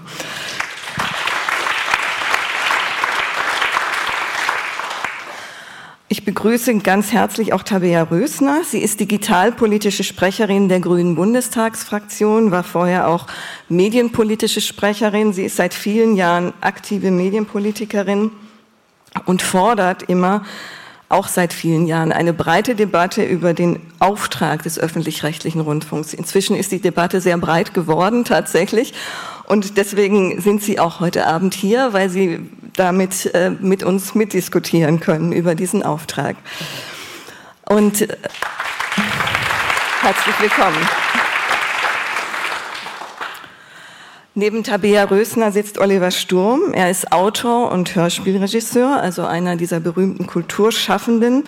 Ich begrüße ganz herzlich auch Tabea Rösner. Sie ist digitalpolitische Sprecherin der Grünen Bundestagsfraktion, war vorher auch medienpolitische Sprecherin. Sie ist seit vielen Jahren aktive Medienpolitikerin und fordert immer auch seit vielen Jahren eine breite Debatte über den Auftrag des öffentlich-rechtlichen Rundfunks. Inzwischen ist die Debatte sehr breit geworden tatsächlich und deswegen sind Sie auch heute Abend hier, weil Sie damit äh, mit uns mitdiskutieren können über diesen Auftrag. Und äh, herzlich willkommen. Neben Tabea Rösner sitzt Oliver Sturm. Er ist Autor und Hörspielregisseur, also einer dieser berühmten Kulturschaffenden.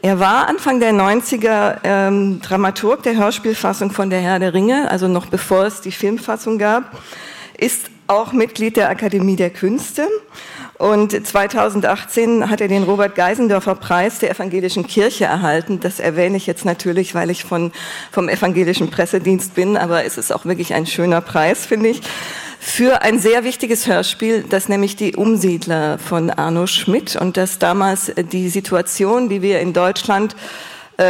Er war Anfang der 90er ähm, Dramaturg der Hörspielfassung von Der Herr der Ringe, also noch bevor es die Filmfassung gab, ist auch Mitglied der Akademie der Künste und 2018 hat er den Robert Geisendorfer Preis der evangelischen Kirche erhalten. Das erwähne ich jetzt natürlich, weil ich von, vom evangelischen Pressedienst bin, aber es ist auch wirklich ein schöner Preis, finde ich, für ein sehr wichtiges Hörspiel, das nämlich die Umsiedler von Arno Schmidt und das damals die Situation, die wir in Deutschland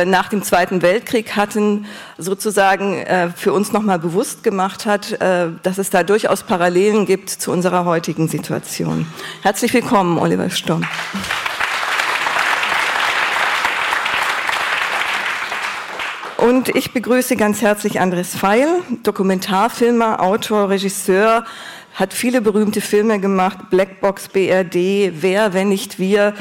nach dem Zweiten Weltkrieg hatten, sozusagen äh, für uns nochmal bewusst gemacht hat, äh, dass es da durchaus Parallelen gibt zu unserer heutigen Situation. Herzlich willkommen, Oliver Sturm. Und ich begrüße ganz herzlich Andres Feil, Dokumentarfilmer, Autor, Regisseur, hat viele berühmte Filme gemacht, Blackbox, BRD, Wer, wenn nicht wir,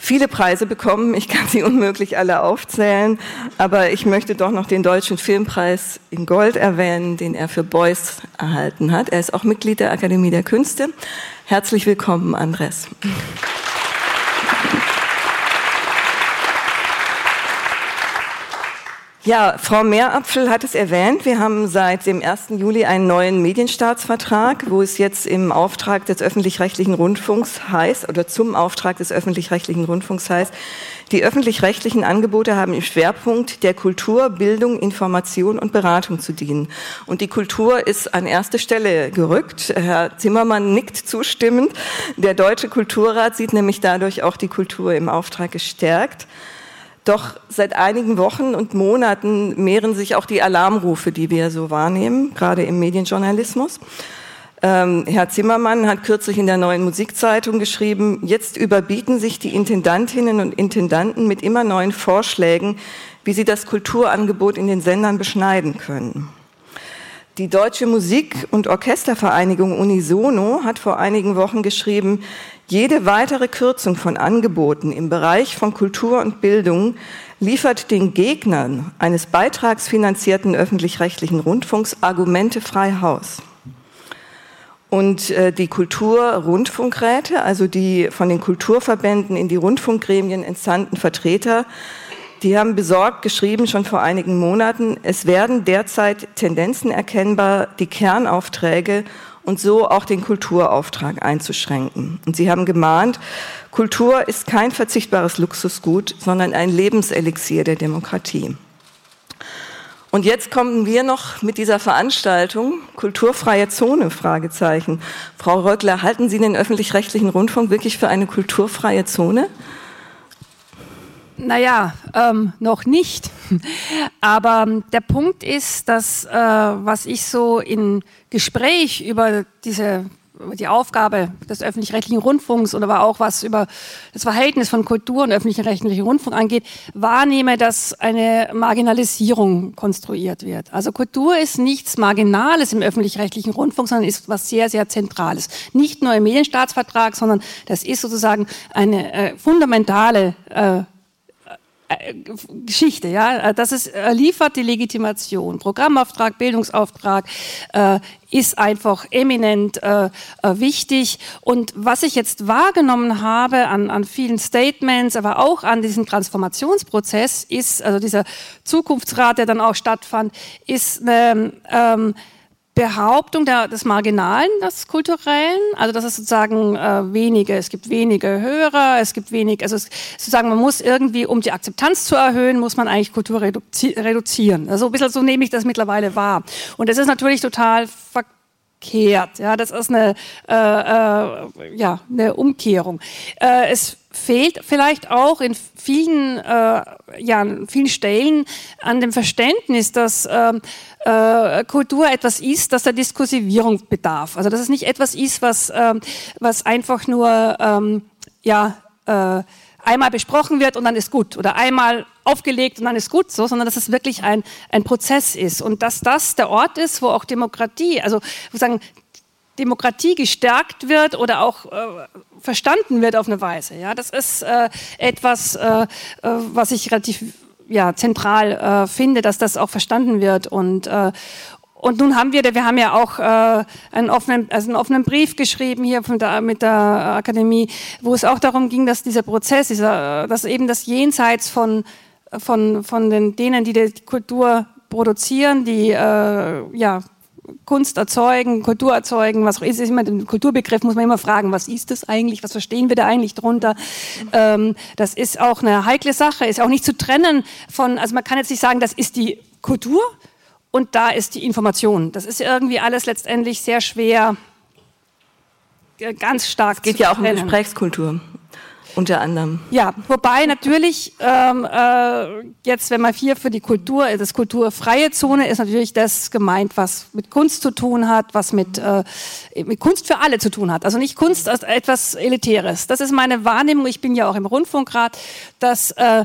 viele Preise bekommen. Ich kann sie unmöglich alle aufzählen, aber ich möchte doch noch den Deutschen Filmpreis in Gold erwähnen, den er für Beuys erhalten hat. Er ist auch Mitglied der Akademie der Künste. Herzlich willkommen, Andres. Ja, Frau Meerapfel hat es erwähnt. Wir haben seit dem 1. Juli einen neuen Medienstaatsvertrag, wo es jetzt im Auftrag des öffentlich-rechtlichen Rundfunks heißt, oder zum Auftrag des öffentlich-rechtlichen Rundfunks heißt, die öffentlich-rechtlichen Angebote haben im Schwerpunkt der Kultur, Bildung, Information und Beratung zu dienen. Und die Kultur ist an erste Stelle gerückt. Herr Zimmermann nickt zustimmend. Der Deutsche Kulturrat sieht nämlich dadurch auch die Kultur im Auftrag gestärkt. Doch seit einigen Wochen und Monaten mehren sich auch die Alarmrufe, die wir so wahrnehmen, gerade im Medienjournalismus. Ähm, Herr Zimmermann hat kürzlich in der neuen Musikzeitung geschrieben, jetzt überbieten sich die Intendantinnen und Intendanten mit immer neuen Vorschlägen, wie sie das Kulturangebot in den Sendern beschneiden können. Die Deutsche Musik- und Orchestervereinigung Unisono hat vor einigen Wochen geschrieben, jede weitere Kürzung von Angeboten im Bereich von Kultur und Bildung liefert den Gegnern eines beitragsfinanzierten öffentlich-rechtlichen Rundfunks Argumente frei Haus. Und äh, die Kulturrundfunkräte, also die von den Kulturverbänden in die Rundfunkgremien entsandten Vertreter, die haben besorgt geschrieben, schon vor einigen Monaten, es werden derzeit Tendenzen erkennbar, die Kernaufträge und so auch den Kulturauftrag einzuschränken. Und sie haben gemahnt, Kultur ist kein verzichtbares Luxusgut, sondern ein Lebenselixier der Demokratie. Und jetzt kommen wir noch mit dieser Veranstaltung Kulturfreie Zone Fragezeichen. Frau Röckler, halten Sie den öffentlich-rechtlichen Rundfunk wirklich für eine kulturfreie Zone? Naja, ähm, noch nicht. Aber ähm, der Punkt ist, dass äh, was ich so in Gespräch über diese die Aufgabe des öffentlich-rechtlichen Rundfunks und aber auch was über das Verhältnis von Kultur und öffentlich-rechtlichen Rundfunk angeht, wahrnehme, dass eine Marginalisierung konstruiert wird. Also Kultur ist nichts Marginales im öffentlich-rechtlichen Rundfunk, sondern ist was sehr, sehr Zentrales. Nicht nur im Medienstaatsvertrag, sondern das ist sozusagen eine äh, fundamentale äh, Geschichte, ja, das ist äh, liefert die Legitimation. Programmauftrag, Bildungsauftrag äh, ist einfach eminent äh, äh, wichtig. Und was ich jetzt wahrgenommen habe an, an vielen Statements, aber auch an diesem Transformationsprozess, ist also dieser Zukunftsrat, der dann auch stattfand, ist eine ähm, Behauptung der, des Marginalen, des Kulturellen, also dass es sozusagen äh, wenige, es gibt wenige Hörer, es gibt wenig, also es, sozusagen man muss irgendwie, um die Akzeptanz zu erhöhen, muss man eigentlich Kultur reduzi reduzieren. Also ein bisschen so nehme ich das mittlerweile wahr. Und das ist natürlich total verkehrt. Ja, das ist eine, äh, äh, ja, eine Umkehrung. Äh, es fehlt vielleicht auch in vielen, äh, ja, vielen Stellen an dem Verständnis, dass ähm, äh, Kultur etwas ist, das der Diskursivierung bedarf. Also dass es nicht etwas ist, was, ähm, was einfach nur ähm, ja, äh, einmal besprochen wird und dann ist gut oder einmal aufgelegt und dann ist gut so, sondern dass es wirklich ein, ein Prozess ist und dass das der Ort ist, wo auch Demokratie, also sozusagen Demokratie gestärkt wird oder auch äh, verstanden wird auf eine Weise. Ja, das ist äh, etwas, äh, äh was ich relativ ja, zentral äh, finde, dass das auch verstanden wird und äh, und nun haben wir, wir haben ja auch äh, einen, offenen, also einen offenen Brief geschrieben hier von der, mit der Akademie, wo es auch darum ging, dass dieser Prozess, dieser, dass eben das Jenseits von, von, von den, denen, die die Kultur produzieren, die äh, ja, Kunst erzeugen, Kultur erzeugen, was ist immer den Kulturbegriff, muss man immer fragen, was ist das eigentlich, was verstehen wir da eigentlich drunter? Ähm, das ist auch eine heikle Sache, ist auch nicht zu trennen von, also man kann jetzt nicht sagen, das ist die Kultur, und da ist die Information. Das ist irgendwie alles letztendlich sehr schwer, äh, ganz stark. Es geht ja auch um Gesprächskultur. Unter anderem. Ja, wobei natürlich ähm, äh, jetzt, wenn man hier für die Kultur, das kulturfreie Zone ist natürlich das gemeint, was mit Kunst zu tun hat, was mit, äh, mit Kunst für alle zu tun hat. Also nicht Kunst als etwas Elitäres. Das ist meine Wahrnehmung. Ich bin ja auch im Rundfunkrat, dass äh,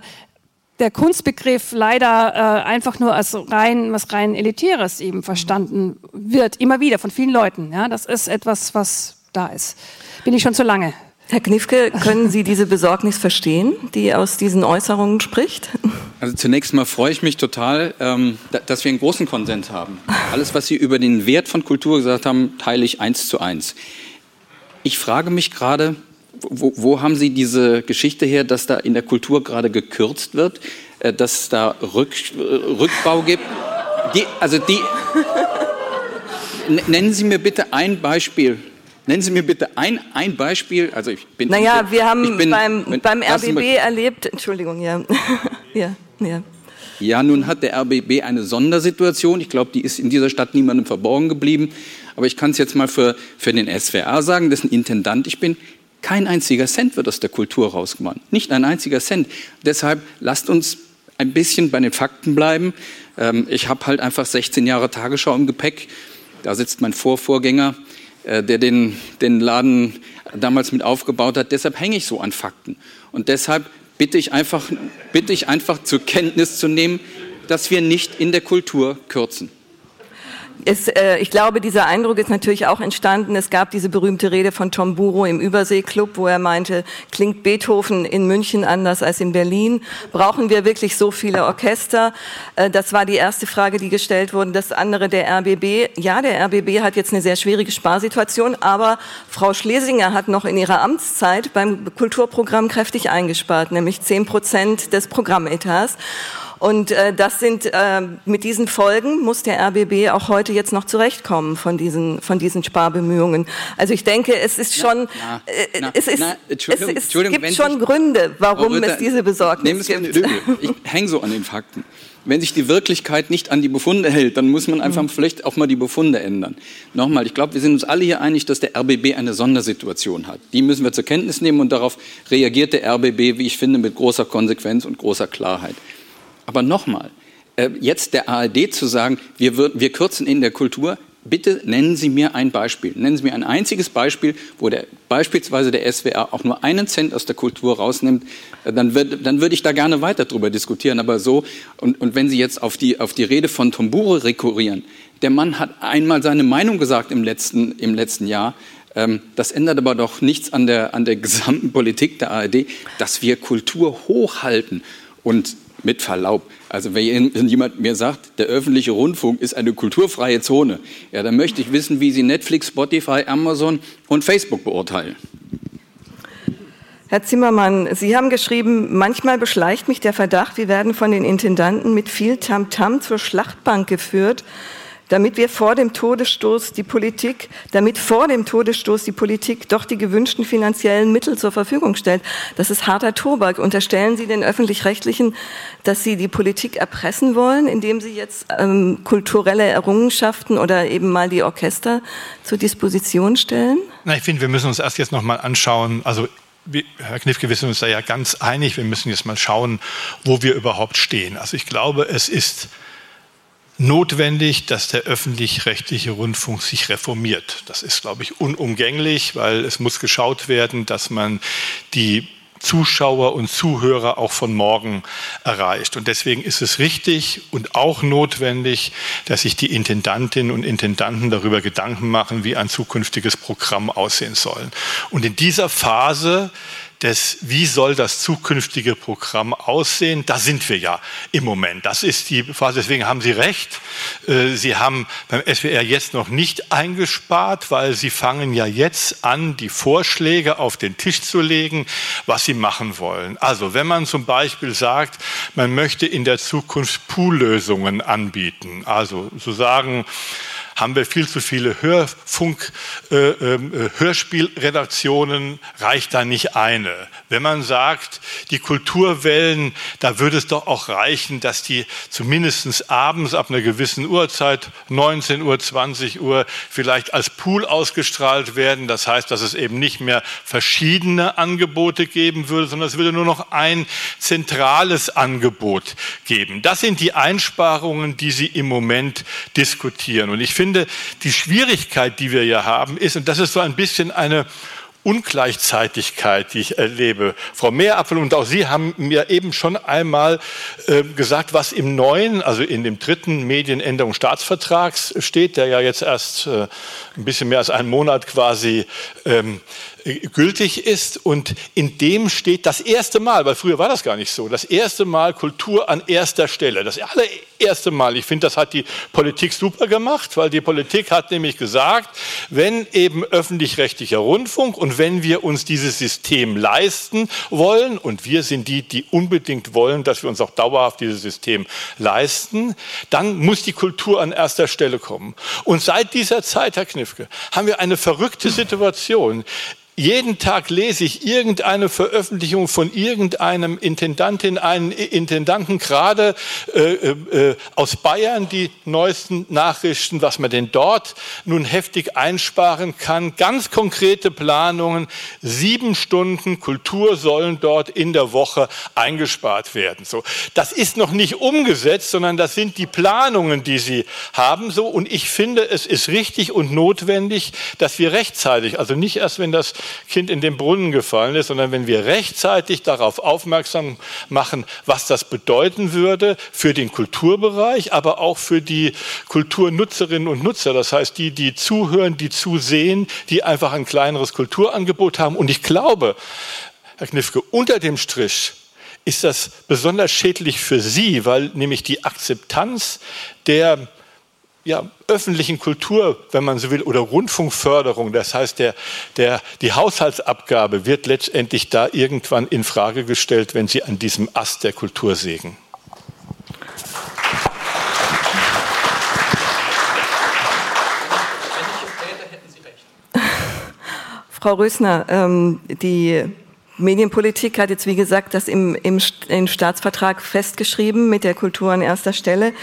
der Kunstbegriff leider äh, einfach nur als rein was rein elitäres eben verstanden wird, immer wieder von vielen Leuten. Ja, das ist etwas, was da ist. Bin ich schon zu lange. Herr Knifke, können Sie diese Besorgnis verstehen, die aus diesen Äußerungen spricht? Also zunächst mal freue ich mich total, ähm, dass wir einen großen Konsens haben. Alles, was Sie über den Wert von Kultur gesagt haben, teile ich eins zu eins. Ich frage mich gerade, wo, wo, haben Sie diese Geschichte her, dass da in der Kultur gerade gekürzt wird, äh, dass es da Rück, Rückbau gibt? Die, also die. Nennen Sie mir bitte ein Beispiel. Nennen Sie mir bitte ein, ein Beispiel. Also ich bin. Naja, ich, wir haben bin, beim, beim RBB erlebt. Entschuldigung, ja. ja, ja. Ja, nun hat der RBB eine Sondersituation. Ich glaube, die ist in dieser Stadt niemandem verborgen geblieben. Aber ich kann es jetzt mal für, für den SWR sagen, dessen Intendant ich bin. Kein einziger Cent wird aus der Kultur rausgemacht. Nicht ein einziger Cent. Deshalb lasst uns ein bisschen bei den Fakten bleiben. Ähm, ich habe halt einfach 16 Jahre Tagesschau im Gepäck. Da sitzt mein Vorvorgänger, äh, der den, den Laden damals mit aufgebaut hat. Deshalb hänge ich so an Fakten. Und deshalb bitte ich einfach, bitte ich einfach zur Kenntnis zu nehmen, dass wir nicht in der Kultur kürzen. Es, äh, ich glaube, dieser Eindruck ist natürlich auch entstanden. Es gab diese berühmte Rede von Tom Buro im Überseeklub, wo er meinte, klingt Beethoven in München anders als in Berlin? Brauchen wir wirklich so viele Orchester? Äh, das war die erste Frage, die gestellt wurde. Das andere, der RBB. Ja, der RBB hat jetzt eine sehr schwierige Sparsituation, aber Frau Schlesinger hat noch in ihrer Amtszeit beim Kulturprogramm kräftig eingespart, nämlich zehn Prozent des Programmetats. Und äh, das sind äh, mit diesen Folgen muss der RBB auch heute jetzt noch zurechtkommen von diesen von diesen Sparbemühungen. Also ich denke, es ist schon na, äh, na, es ist na, es, ist, es gibt schon Gründe, warum Ritter, es diese Besorgnis gibt. Ich hänge so an den Fakten. Wenn sich die Wirklichkeit nicht an die Befunde hält, dann muss man einfach mhm. vielleicht auch mal die Befunde ändern. Nochmal, ich glaube, wir sind uns alle hier einig, dass der RBB eine Sondersituation hat. Die müssen wir zur Kenntnis nehmen und darauf reagiert der RBB, wie ich finde, mit großer Konsequenz und großer Klarheit. Aber nochmal, äh, jetzt der ARD zu sagen, wir, wir kürzen in der Kultur, bitte nennen Sie mir ein Beispiel. Nennen Sie mir ein einziges Beispiel, wo der, beispielsweise der SWR auch nur einen Cent aus der Kultur rausnimmt. Äh, dann, wird, dann würde ich da gerne weiter drüber diskutieren. Aber so, und, und wenn Sie jetzt auf die, auf die Rede von Tombure rekurrieren, der Mann hat einmal seine Meinung gesagt im letzten, im letzten Jahr. Ähm, das ändert aber doch nichts an der, an der gesamten Politik der ARD, dass wir Kultur hochhalten. Und mit Verlaub, also wenn jemand mir sagt, der öffentliche Rundfunk ist eine kulturfreie Zone, ja, dann möchte ich wissen, wie Sie Netflix, Spotify, Amazon und Facebook beurteilen. Herr Zimmermann, Sie haben geschrieben, manchmal beschleicht mich der Verdacht, wir werden von den Intendanten mit viel Tamtam -Tam zur Schlachtbank geführt damit wir vor dem Todesstoß die Politik, damit vor dem Todesstoß die Politik doch die gewünschten finanziellen Mittel zur Verfügung stellt. Das ist harter Tobak. Unterstellen Sie den Öffentlich-Rechtlichen, dass Sie die Politik erpressen wollen, indem Sie jetzt ähm, kulturelle Errungenschaften oder eben mal die Orchester zur Disposition stellen? Na, ich finde, wir müssen uns erst jetzt noch mal anschauen, also Herr Knifke, wir sind uns da ja ganz einig. Wir müssen jetzt mal schauen, wo wir überhaupt stehen. Also ich glaube, es ist notwendig, dass der öffentlich-rechtliche Rundfunk sich reformiert. Das ist, glaube ich, unumgänglich, weil es muss geschaut werden, dass man die Zuschauer und Zuhörer auch von morgen erreicht. Und deswegen ist es richtig und auch notwendig, dass sich die Intendantinnen und Intendanten darüber Gedanken machen, wie ein zukünftiges Programm aussehen soll. Und in dieser Phase des, wie soll das zukünftige Programm aussehen, da sind wir ja im Moment. Das ist die Phase, deswegen haben Sie recht. Äh, Sie haben beim SWR jetzt noch nicht eingespart, weil Sie fangen ja jetzt an, die Vorschläge auf den Tisch zu legen, was Sie machen wollen. Also wenn man zum Beispiel sagt, man möchte in der Zukunft Poollösungen anbieten, also so sagen, haben wir viel zu viele Hörfunk, äh, ähm, äh, Hörspielredaktionen, reicht da nicht eine. Wenn man sagt, die Kulturwellen, da würde es doch auch reichen, dass die zumindest abends ab einer gewissen Uhrzeit, 19 Uhr, 20 Uhr, vielleicht als Pool ausgestrahlt werden. Das heißt, dass es eben nicht mehr verschiedene Angebote geben würde, sondern es würde nur noch ein zentrales Angebot geben. Das sind die Einsparungen, die Sie im Moment diskutieren. Und ich finde, finde, die Schwierigkeit, die wir hier haben, ist, und das ist so ein bisschen eine Ungleichzeitigkeit, die ich erlebe. Frau Meerapfel und auch Sie haben mir eben schon einmal äh, gesagt, was im neuen, also in dem dritten Medienänderungsstaatsvertrags steht, der ja jetzt erst äh, ein bisschen mehr als einen Monat quasi ähm, gültig ist. Und in dem steht das erste Mal, weil früher war das gar nicht so, das erste Mal Kultur an erster Stelle. Das allererste Mal. Ich finde, das hat die Politik super gemacht, weil die Politik hat nämlich gesagt, wenn eben öffentlich-rechtlicher Rundfunk und wenn wir uns dieses System leisten wollen, und wir sind die, die unbedingt wollen, dass wir uns auch dauerhaft dieses System leisten, dann muss die Kultur an erster Stelle kommen. Und seit dieser Zeit, Herr Knifke, haben wir eine verrückte Situation. Jeden Tag lese ich irgendeine Veröffentlichung von irgendeinem Intendantin, einen Intendanten, gerade äh, äh, aus Bayern, die neuesten Nachrichten, was man denn dort nun heftig einsparen kann. Ganz konkrete Planungen. Sieben Stunden Kultur sollen dort in der Woche eingespart werden. So, das ist noch nicht umgesetzt, sondern das sind die Planungen, die sie haben. So, und ich finde, es ist richtig und notwendig, dass wir rechtzeitig, also nicht erst, wenn das Kind in den Brunnen gefallen ist, sondern wenn wir rechtzeitig darauf aufmerksam machen, was das bedeuten würde für den Kulturbereich, aber auch für die Kulturnutzerinnen und Nutzer. Das heißt, die, die zuhören, die zusehen, die einfach ein kleineres Kulturangebot haben. Und ich glaube, Herr Knifke, unter dem Strich ist das besonders schädlich für Sie, weil nämlich die Akzeptanz der ja, öffentlichen Kultur, wenn man so will, oder Rundfunkförderung, das heißt, der, der, die Haushaltsabgabe wird letztendlich da irgendwann in Frage gestellt, wenn Sie an diesem Ast der Kultur sägen. Frau Rösner, ähm, die Medienpolitik hat jetzt, wie gesagt, das im, im, im Staatsvertrag festgeschrieben mit der Kultur an erster Stelle.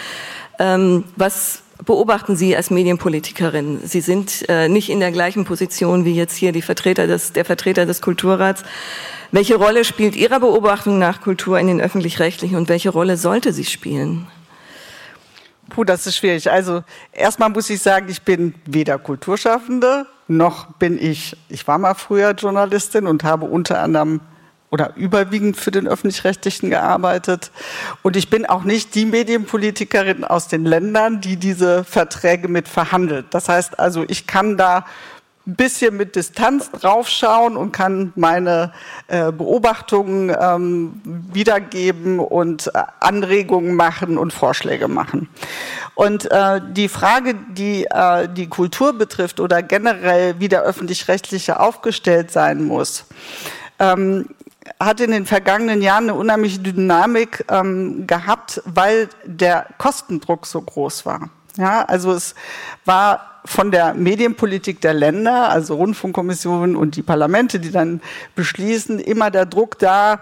Ähm, was beobachten Sie als Medienpolitikerin? Sie sind äh, nicht in der gleichen Position wie jetzt hier die Vertreter des, der Vertreter des Kulturrats. Welche Rolle spielt Ihrer Beobachtung nach Kultur in den öffentlich-rechtlichen und welche Rolle sollte sie spielen? Puh, das ist schwierig. Also erstmal muss ich sagen, ich bin weder Kulturschaffende noch bin ich, ich war mal früher Journalistin und habe unter anderem oder überwiegend für den öffentlich-rechtlichen gearbeitet. Und ich bin auch nicht die Medienpolitikerin aus den Ländern, die diese Verträge mit verhandelt. Das heißt also, ich kann da ein bisschen mit Distanz draufschauen und kann meine äh, Beobachtungen ähm, wiedergeben und äh, Anregungen machen und Vorschläge machen. Und äh, die Frage, die die Kultur betrifft oder generell, wie der öffentlich-rechtliche aufgestellt sein muss, ähm, hat in den vergangenen Jahren eine unheimliche Dynamik ähm, gehabt, weil der Kostendruck so groß war. Ja, also es war von der Medienpolitik der Länder, also Rundfunkkommissionen und die Parlamente, die dann beschließen, immer der Druck da,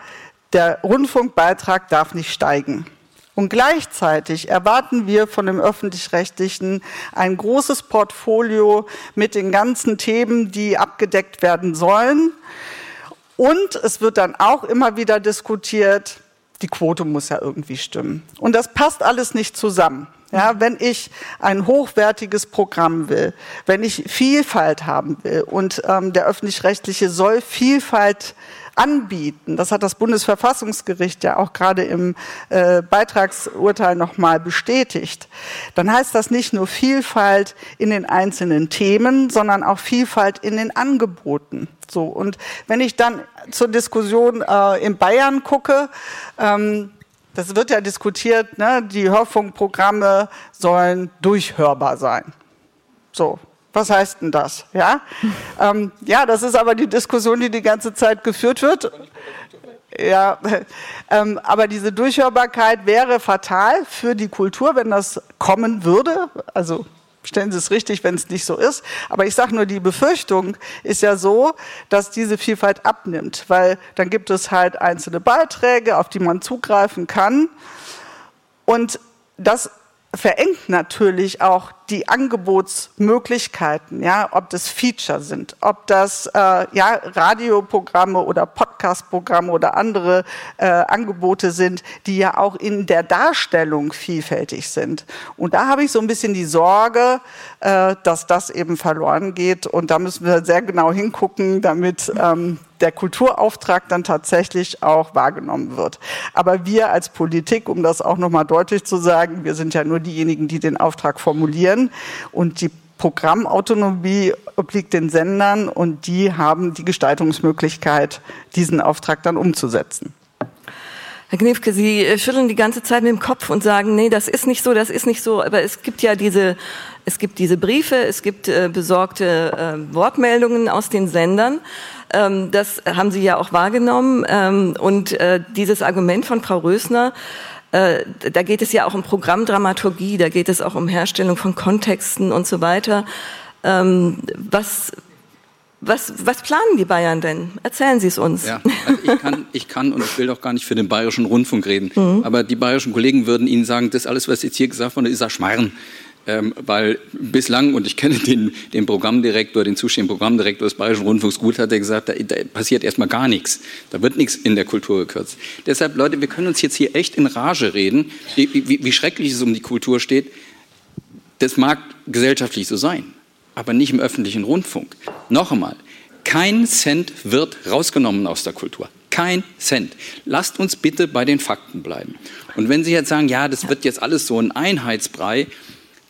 der Rundfunkbeitrag darf nicht steigen. Und gleichzeitig erwarten wir von dem öffentlich-rechtlichen ein großes Portfolio mit den ganzen Themen, die abgedeckt werden sollen. Und es wird dann auch immer wieder diskutiert, die Quote muss ja irgendwie stimmen. Und das passt alles nicht zusammen. Ja, wenn ich ein hochwertiges Programm will, wenn ich Vielfalt haben will und ähm, der öffentlich-rechtliche soll Vielfalt anbieten, das hat das Bundesverfassungsgericht ja auch gerade im äh, Beitragsurteil nochmal bestätigt, dann heißt das nicht nur Vielfalt in den einzelnen Themen, sondern auch Vielfalt in den Angeboten. So und wenn ich dann zur Diskussion äh, in Bayern gucke, ähm, das wird ja diskutiert, ne? die Hörfunkprogramme sollen durchhörbar sein. So, was heißt denn das? Ja? ähm, ja, das ist aber die Diskussion, die die ganze Zeit geführt wird. Ja, ähm, aber diese Durchhörbarkeit wäre fatal für die Kultur, wenn das kommen würde. Also stellen Sie es richtig, wenn es nicht so ist. Aber ich sage nur, die Befürchtung ist ja so, dass diese Vielfalt abnimmt, weil dann gibt es halt einzelne Beiträge, auf die man zugreifen kann. Und das verengt natürlich auch die Angebotsmöglichkeiten, ja, ob das Feature sind, ob das äh, ja, Radioprogramme oder Podcastprogramme oder andere äh, Angebote sind, die ja auch in der Darstellung vielfältig sind. Und da habe ich so ein bisschen die Sorge, äh, dass das eben verloren geht. Und da müssen wir sehr genau hingucken, damit ähm, der Kulturauftrag dann tatsächlich auch wahrgenommen wird. Aber wir als Politik, um das auch nochmal deutlich zu sagen, wir sind ja nur diejenigen, die den Auftrag formulieren und die Programmautonomie obliegt den Sendern und die haben die Gestaltungsmöglichkeit, diesen Auftrag dann umzusetzen. Herr Knifke, Sie äh, schütteln die ganze Zeit mit dem Kopf und sagen, nee, das ist nicht so, das ist nicht so. Aber es gibt ja diese, es gibt diese Briefe, es gibt äh, besorgte äh, Wortmeldungen aus den Sendern. Ähm, das haben Sie ja auch wahrgenommen. Ähm, und äh, dieses Argument von Frau Rösner, äh, da geht es ja auch um Programmdramaturgie, da geht es auch um Herstellung von Kontexten und so weiter. Ähm, was, was, was planen die Bayern denn? Erzählen Sie es uns. Ja, also ich, kann, ich kann und ich will doch gar nicht für den Bayerischen Rundfunk reden, mhm. aber die bayerischen Kollegen würden Ihnen sagen, das alles, was jetzt hier gesagt wurde, ist ein Schmarrn. Ähm, weil bislang, und ich kenne den, den Programmdirektor, den zuständigen Programmdirektor des Bayerischen Rundfunks gut, hat er gesagt, da, da passiert erstmal gar nichts. Da wird nichts in der Kultur gekürzt. Deshalb, Leute, wir können uns jetzt hier echt in Rage reden, wie, wie, wie schrecklich es um die Kultur steht. Das mag gesellschaftlich so sein, aber nicht im öffentlichen Rundfunk. Noch einmal, kein Cent wird rausgenommen aus der Kultur. Kein Cent. Lasst uns bitte bei den Fakten bleiben. Und wenn Sie jetzt sagen, ja, das wird jetzt alles so ein Einheitsbrei,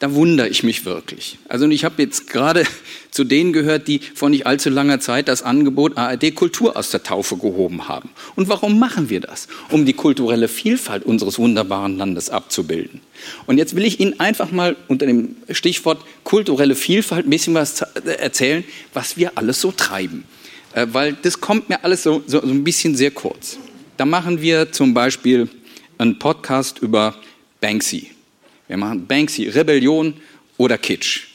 da wundere ich mich wirklich. Also ich habe jetzt gerade zu denen gehört, die vor nicht allzu langer Zeit das Angebot ARD Kultur aus der Taufe gehoben haben. Und warum machen wir das? Um die kulturelle Vielfalt unseres wunderbaren Landes abzubilden. Und jetzt will ich Ihnen einfach mal unter dem Stichwort kulturelle Vielfalt ein bisschen was erzählen, was wir alles so treiben. Äh, weil das kommt mir alles so, so, so ein bisschen sehr kurz. Da machen wir zum Beispiel einen Podcast über Banksy. Wir machen Banksy, Rebellion oder Kitsch.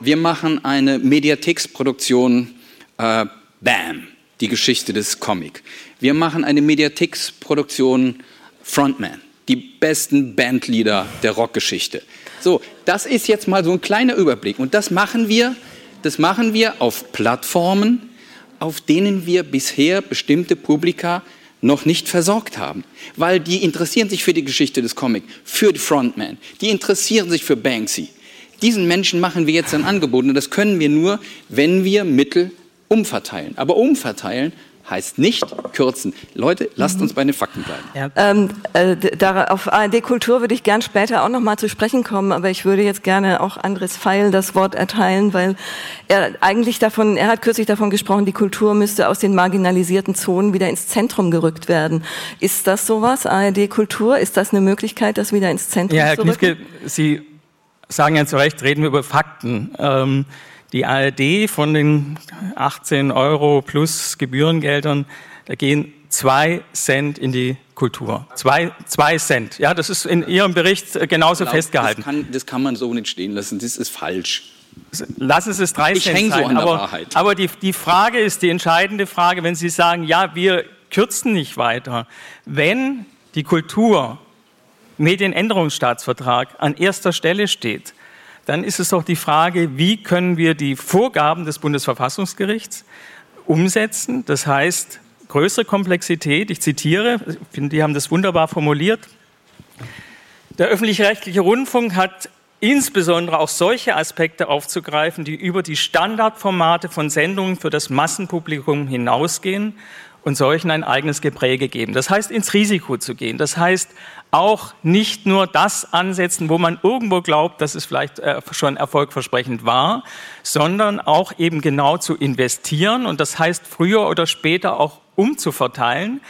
Wir machen eine Mediatheksproduktion äh, Bam, die Geschichte des Comic. Wir machen eine Mediatheksproduktion Frontman, die besten Bandleader der Rockgeschichte. So, das ist jetzt mal so ein kleiner Überblick und das machen wir, das machen wir auf Plattformen, auf denen wir bisher bestimmte Publika noch nicht versorgt haben. Weil die interessieren sich für die Geschichte des Comic, für die Frontman, die interessieren sich für Banksy. Diesen Menschen machen wir jetzt ein Angebot und das können wir nur, wenn wir Mittel umverteilen. Aber umverteilen heißt nicht kürzen. Leute, lasst uns bei den Fakten bleiben. Ja. Ähm, äh, da, auf ARD Kultur würde ich gern später auch noch mal zu sprechen kommen, aber ich würde jetzt gerne auch Andres Feil das Wort erteilen, weil er eigentlich davon, er hat kürzlich davon gesprochen, die Kultur müsste aus den marginalisierten Zonen wieder ins Zentrum gerückt werden. Ist das sowas, ARD Kultur? Ist das eine Möglichkeit, das wieder ins Zentrum ja, Herr zu rücken? Knifke, Sie sagen ja zu Recht, reden wir über Fakten. Ähm, die ARD von den 18 Euro plus Gebührengeldern, da gehen zwei Cent in die Kultur. Zwei, zwei Cent. Ja, das ist in Ihrem Bericht genauso glaub, festgehalten. Das kann, das kann man so nicht stehen lassen. Das ist falsch. Lass es es drei ich Cent sein. So an der aber, Wahrheit. aber die, die Frage ist, die entscheidende Frage, wenn Sie sagen, ja, wir kürzen nicht weiter. Wenn die Kultur Medienänderungsstaatsvertrag an erster Stelle steht, dann ist es doch die Frage, wie können wir die Vorgaben des Bundesverfassungsgerichts umsetzen. Das heißt, größere Komplexität, ich zitiere, ich finde, die haben das wunderbar formuliert, Der öffentlich-rechtliche Rundfunk hat insbesondere auch solche Aspekte aufzugreifen, die über die Standardformate von Sendungen für das Massenpublikum hinausgehen und solchen ein eigenes Gepräge geben. Das heißt, ins Risiko zu gehen. Das heißt, auch nicht nur das ansetzen, wo man irgendwo glaubt, dass es vielleicht äh, schon erfolgversprechend war, sondern auch eben genau zu investieren und das heißt früher oder später auch umzuverteilen,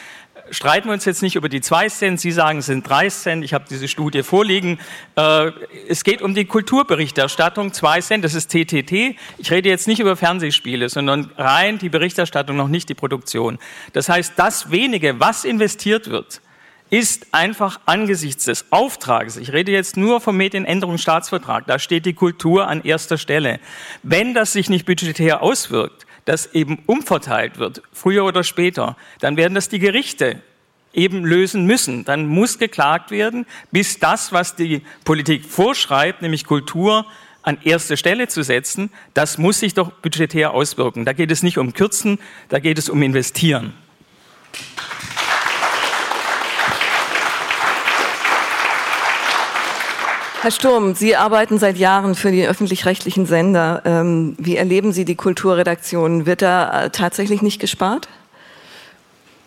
streiten wir uns jetzt nicht über die zwei Cent. Sie sagen, es sind drei Cent. Ich habe diese Studie vorliegen. Äh, es geht um die Kulturberichterstattung. Zwei Cent, das ist TTT. Ich rede jetzt nicht über Fernsehspiele, sondern rein die Berichterstattung, noch nicht die Produktion. Das heißt, das wenige, was investiert wird, ist einfach angesichts des Auftrages, ich rede jetzt nur vom Medienänderungsstaatsvertrag, da steht die Kultur an erster Stelle. Wenn das sich nicht budgetär auswirkt, das eben umverteilt wird, früher oder später, dann werden das die Gerichte eben lösen müssen. Dann muss geklagt werden, bis das, was die Politik vorschreibt, nämlich Kultur an erste Stelle zu setzen, das muss sich doch budgetär auswirken. Da geht es nicht um Kürzen, da geht es um Investieren. Herr Sturm, Sie arbeiten seit Jahren für die öffentlich-rechtlichen Sender. Ähm, wie erleben Sie die Kulturredaktion? Wird da äh, tatsächlich nicht gespart?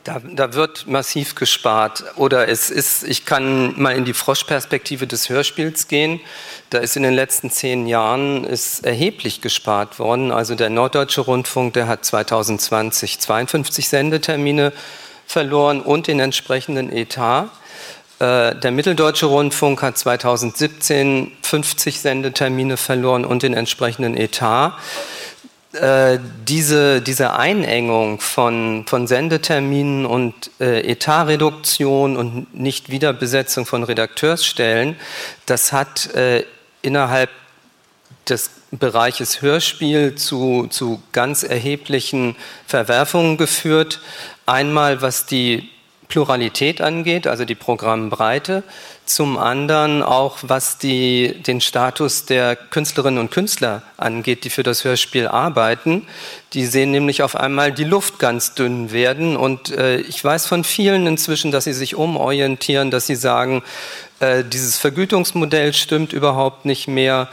Da, da, wird massiv gespart. Oder es ist, ich kann mal in die Froschperspektive des Hörspiels gehen. Da ist in den letzten zehn Jahren ist erheblich gespart worden. Also der Norddeutsche Rundfunk, der hat 2020 52 Sendetermine verloren und den entsprechenden Etat. Äh, der Mitteldeutsche Rundfunk hat 2017 50 Sendetermine verloren und den entsprechenden Etat. Äh, diese, diese Einengung von, von Sendeterminen und äh, Etatreduktion und Nichtwiederbesetzung von Redakteursstellen, das hat äh, innerhalb des Bereiches Hörspiel zu, zu ganz erheblichen Verwerfungen geführt. Einmal was die Pluralität angeht, also die Programmbreite, zum anderen auch was die, den Status der Künstlerinnen und Künstler angeht, die für das Hörspiel arbeiten. Die sehen nämlich auf einmal die Luft ganz dünn werden. Und äh, ich weiß von vielen inzwischen, dass sie sich umorientieren, dass sie sagen, äh, dieses Vergütungsmodell stimmt überhaupt nicht mehr,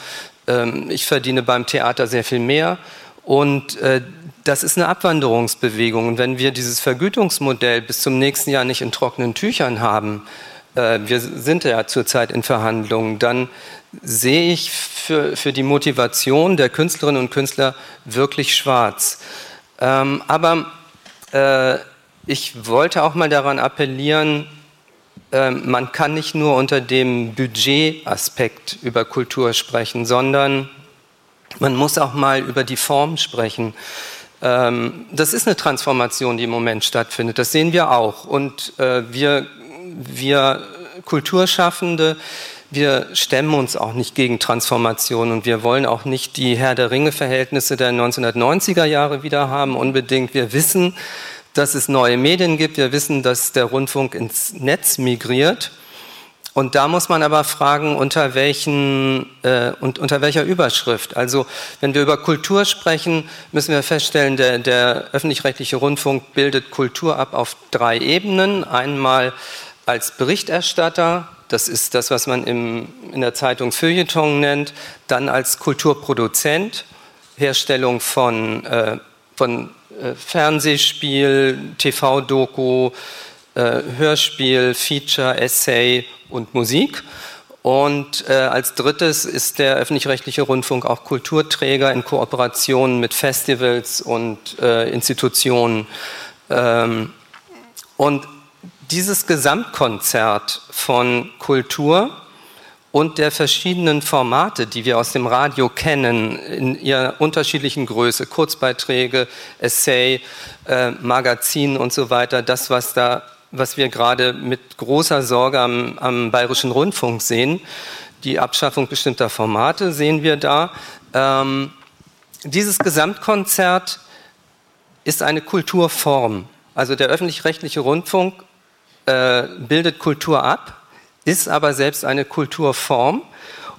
ähm, ich verdiene beim Theater sehr viel mehr. Und äh, das ist eine Abwanderungsbewegung. Und wenn wir dieses Vergütungsmodell bis zum nächsten Jahr nicht in trockenen Tüchern haben, äh, wir sind ja zurzeit in Verhandlungen, dann sehe ich für, für die Motivation der Künstlerinnen und Künstler wirklich schwarz. Ähm, aber äh, ich wollte auch mal daran appellieren, äh, man kann nicht nur unter dem Budgetaspekt über Kultur sprechen, sondern man muss auch mal über die Form sprechen. Ähm, das ist eine Transformation, die im Moment stattfindet. Das sehen wir auch. Und äh, wir, wir Kulturschaffende, wir stemmen uns auch nicht gegen Transformation und wir wollen auch nicht die Herr der Ringe-Verhältnisse der 1990er Jahre wieder haben, unbedingt. Wir wissen, dass es neue Medien gibt. Wir wissen, dass der Rundfunk ins Netz migriert. Und da muss man aber fragen, unter, welchen, äh, und, unter welcher Überschrift. Also wenn wir über Kultur sprechen, müssen wir feststellen, der, der öffentlich-rechtliche Rundfunk bildet Kultur ab auf drei Ebenen. Einmal als Berichterstatter, das ist das, was man im, in der Zeitung Feuilleton nennt, dann als Kulturproduzent, Herstellung von, äh, von äh, Fernsehspiel, TV-Doku, äh, Hörspiel, Feature, Essay und Musik. Und äh, als drittes ist der öffentlich-rechtliche Rundfunk auch Kulturträger in Kooperation mit Festivals und äh, Institutionen. Ähm, und dieses Gesamtkonzert von Kultur und der verschiedenen Formate, die wir aus dem Radio kennen, in ihrer unterschiedlichen Größe, Kurzbeiträge, Essay, äh, Magazin und so weiter, das, was da was wir gerade mit großer Sorge am, am Bayerischen Rundfunk sehen. Die Abschaffung bestimmter Formate sehen wir da. Ähm, dieses Gesamtkonzert ist eine Kulturform. Also der öffentlich-rechtliche Rundfunk äh, bildet Kultur ab, ist aber selbst eine Kulturform.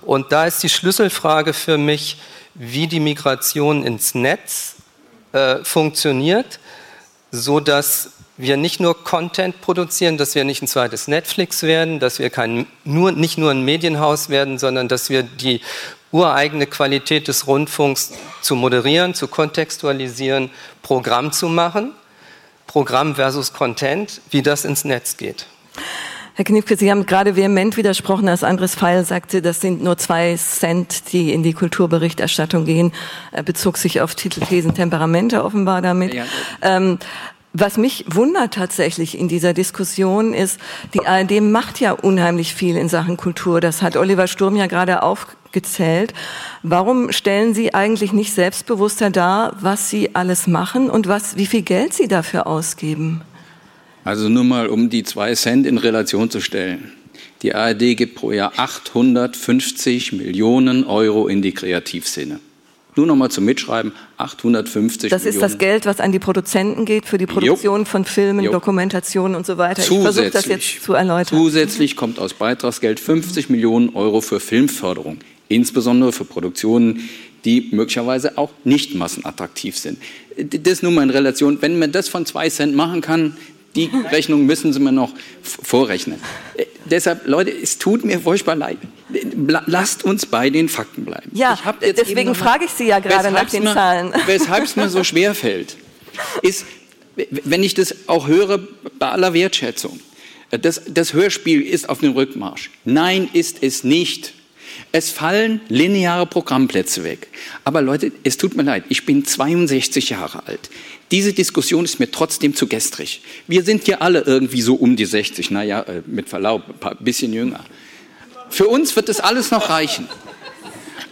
Und da ist die Schlüsselfrage für mich, wie die Migration ins Netz äh, funktioniert so dass wir nicht nur Content produzieren, dass wir nicht ein zweites Netflix werden, dass wir kein, nur, nicht nur ein Medienhaus werden, sondern dass wir die ureigene Qualität des Rundfunks zu moderieren, zu kontextualisieren, Programm zu machen, Programm versus Content, wie das ins Netz geht. Herr Knifke, Sie haben gerade vehement widersprochen, als Andres Feil sagte, das sind nur zwei Cent, die in die Kulturberichterstattung gehen. Er bezog sich auf Titelthesen Temperamente offenbar damit. Ja. Ähm, was mich wundert tatsächlich in dieser Diskussion ist, die ARD macht ja unheimlich viel in Sachen Kultur. Das hat Oliver Sturm ja gerade aufgezählt. Warum stellen Sie eigentlich nicht selbstbewusster dar, was Sie alles machen und was, wie viel Geld Sie dafür ausgeben? Also nur mal, um die zwei Cent in Relation zu stellen. Die ARD gibt pro Jahr 850 Millionen Euro in die Kreativszene. Nur noch mal zum Mitschreiben, 850 Das Millionen. ist das Geld, was an die Produzenten geht für die Produktion jo. von Filmen, jo. Dokumentationen und so weiter. Zusätzlich, ich versuche das jetzt zu erläutern. Zusätzlich kommt aus Beitragsgeld 50 Millionen Euro für Filmförderung, insbesondere für Produktionen, die möglicherweise auch nicht massenattraktiv sind. Das nur mal in Relation. Wenn man das von zwei Cent machen kann, die Rechnung müssen Sie mir noch vorrechnen. Äh, deshalb, Leute, es tut mir furchtbar leid. Lasst uns bei den Fakten bleiben. Ja, deswegen frage ich Sie ja gerade nach den mir, Zahlen. Weshalb es mir so schwer fällt, ist, wenn ich das auch höre, bei aller Wertschätzung, äh, das, das Hörspiel ist auf dem Rückmarsch. Nein, ist es nicht. Es fallen lineare Programmplätze weg. Aber Leute, es tut mir leid, ich bin 62 Jahre alt. Diese Diskussion ist mir trotzdem zu gestrig. Wir sind hier alle irgendwie so um die 60, naja, äh, mit Verlaub, ein bisschen jünger. Für uns wird das alles noch reichen.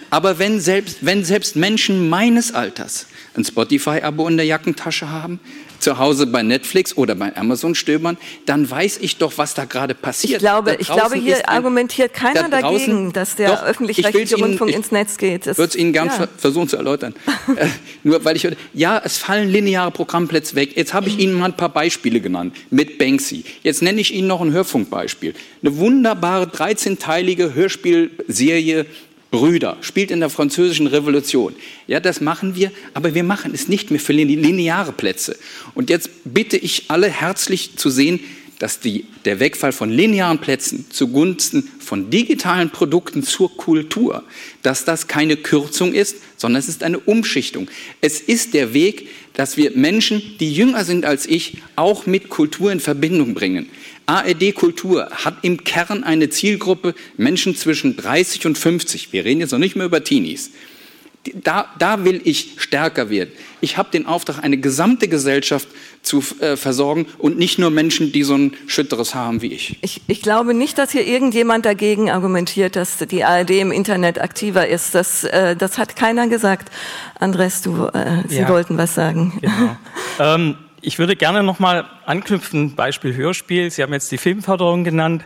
Aber wenn selbst, wenn selbst Menschen meines Alters ein Spotify-Abo in der Jackentasche haben, zu Hause bei Netflix oder bei Amazon stöbern, dann weiß ich doch, was da gerade passiert. Ich glaube, ich glaube hier ein, argumentiert keiner da draußen, dagegen, dass der öffentlich-rechtliche Rundfunk ich, ins Netz geht. Ich würde es Ihnen gerne ja. versuchen zu erläutern. äh, nur weil ich, ja, es fallen lineare Programmplätze weg. Jetzt habe ich Ihnen mal ein paar Beispiele genannt mit Banksy. Jetzt nenne ich Ihnen noch ein Hörfunkbeispiel. Eine wunderbare 13-teilige Hörspielserie Brüder, spielt in der französischen Revolution. Ja, das machen wir, aber wir machen es nicht mehr für lineare Plätze. Und jetzt bitte ich alle herzlich zu sehen, dass die, der Wegfall von linearen Plätzen zugunsten von digitalen Produkten zur Kultur, dass das keine Kürzung ist, sondern es ist eine Umschichtung. Es ist der Weg, dass wir Menschen, die jünger sind als ich, auch mit Kultur in Verbindung bringen. ARD Kultur hat im Kern eine Zielgruppe Menschen zwischen 30 und 50. Wir reden jetzt noch nicht mehr über Teenies. Da, da will ich stärker werden. Ich habe den Auftrag, eine gesamte Gesellschaft zu äh, versorgen und nicht nur Menschen, die so ein schütteres Haar haben wie ich. ich. Ich glaube nicht, dass hier irgendjemand dagegen argumentiert, dass die ARD im Internet aktiver ist. Das, äh, das hat keiner gesagt. Andres, du, äh, Sie ja. wollten was sagen. Genau. ähm, ich würde gerne noch mal anknüpfen, Beispiel Hörspiel. Sie haben jetzt die Filmförderung genannt.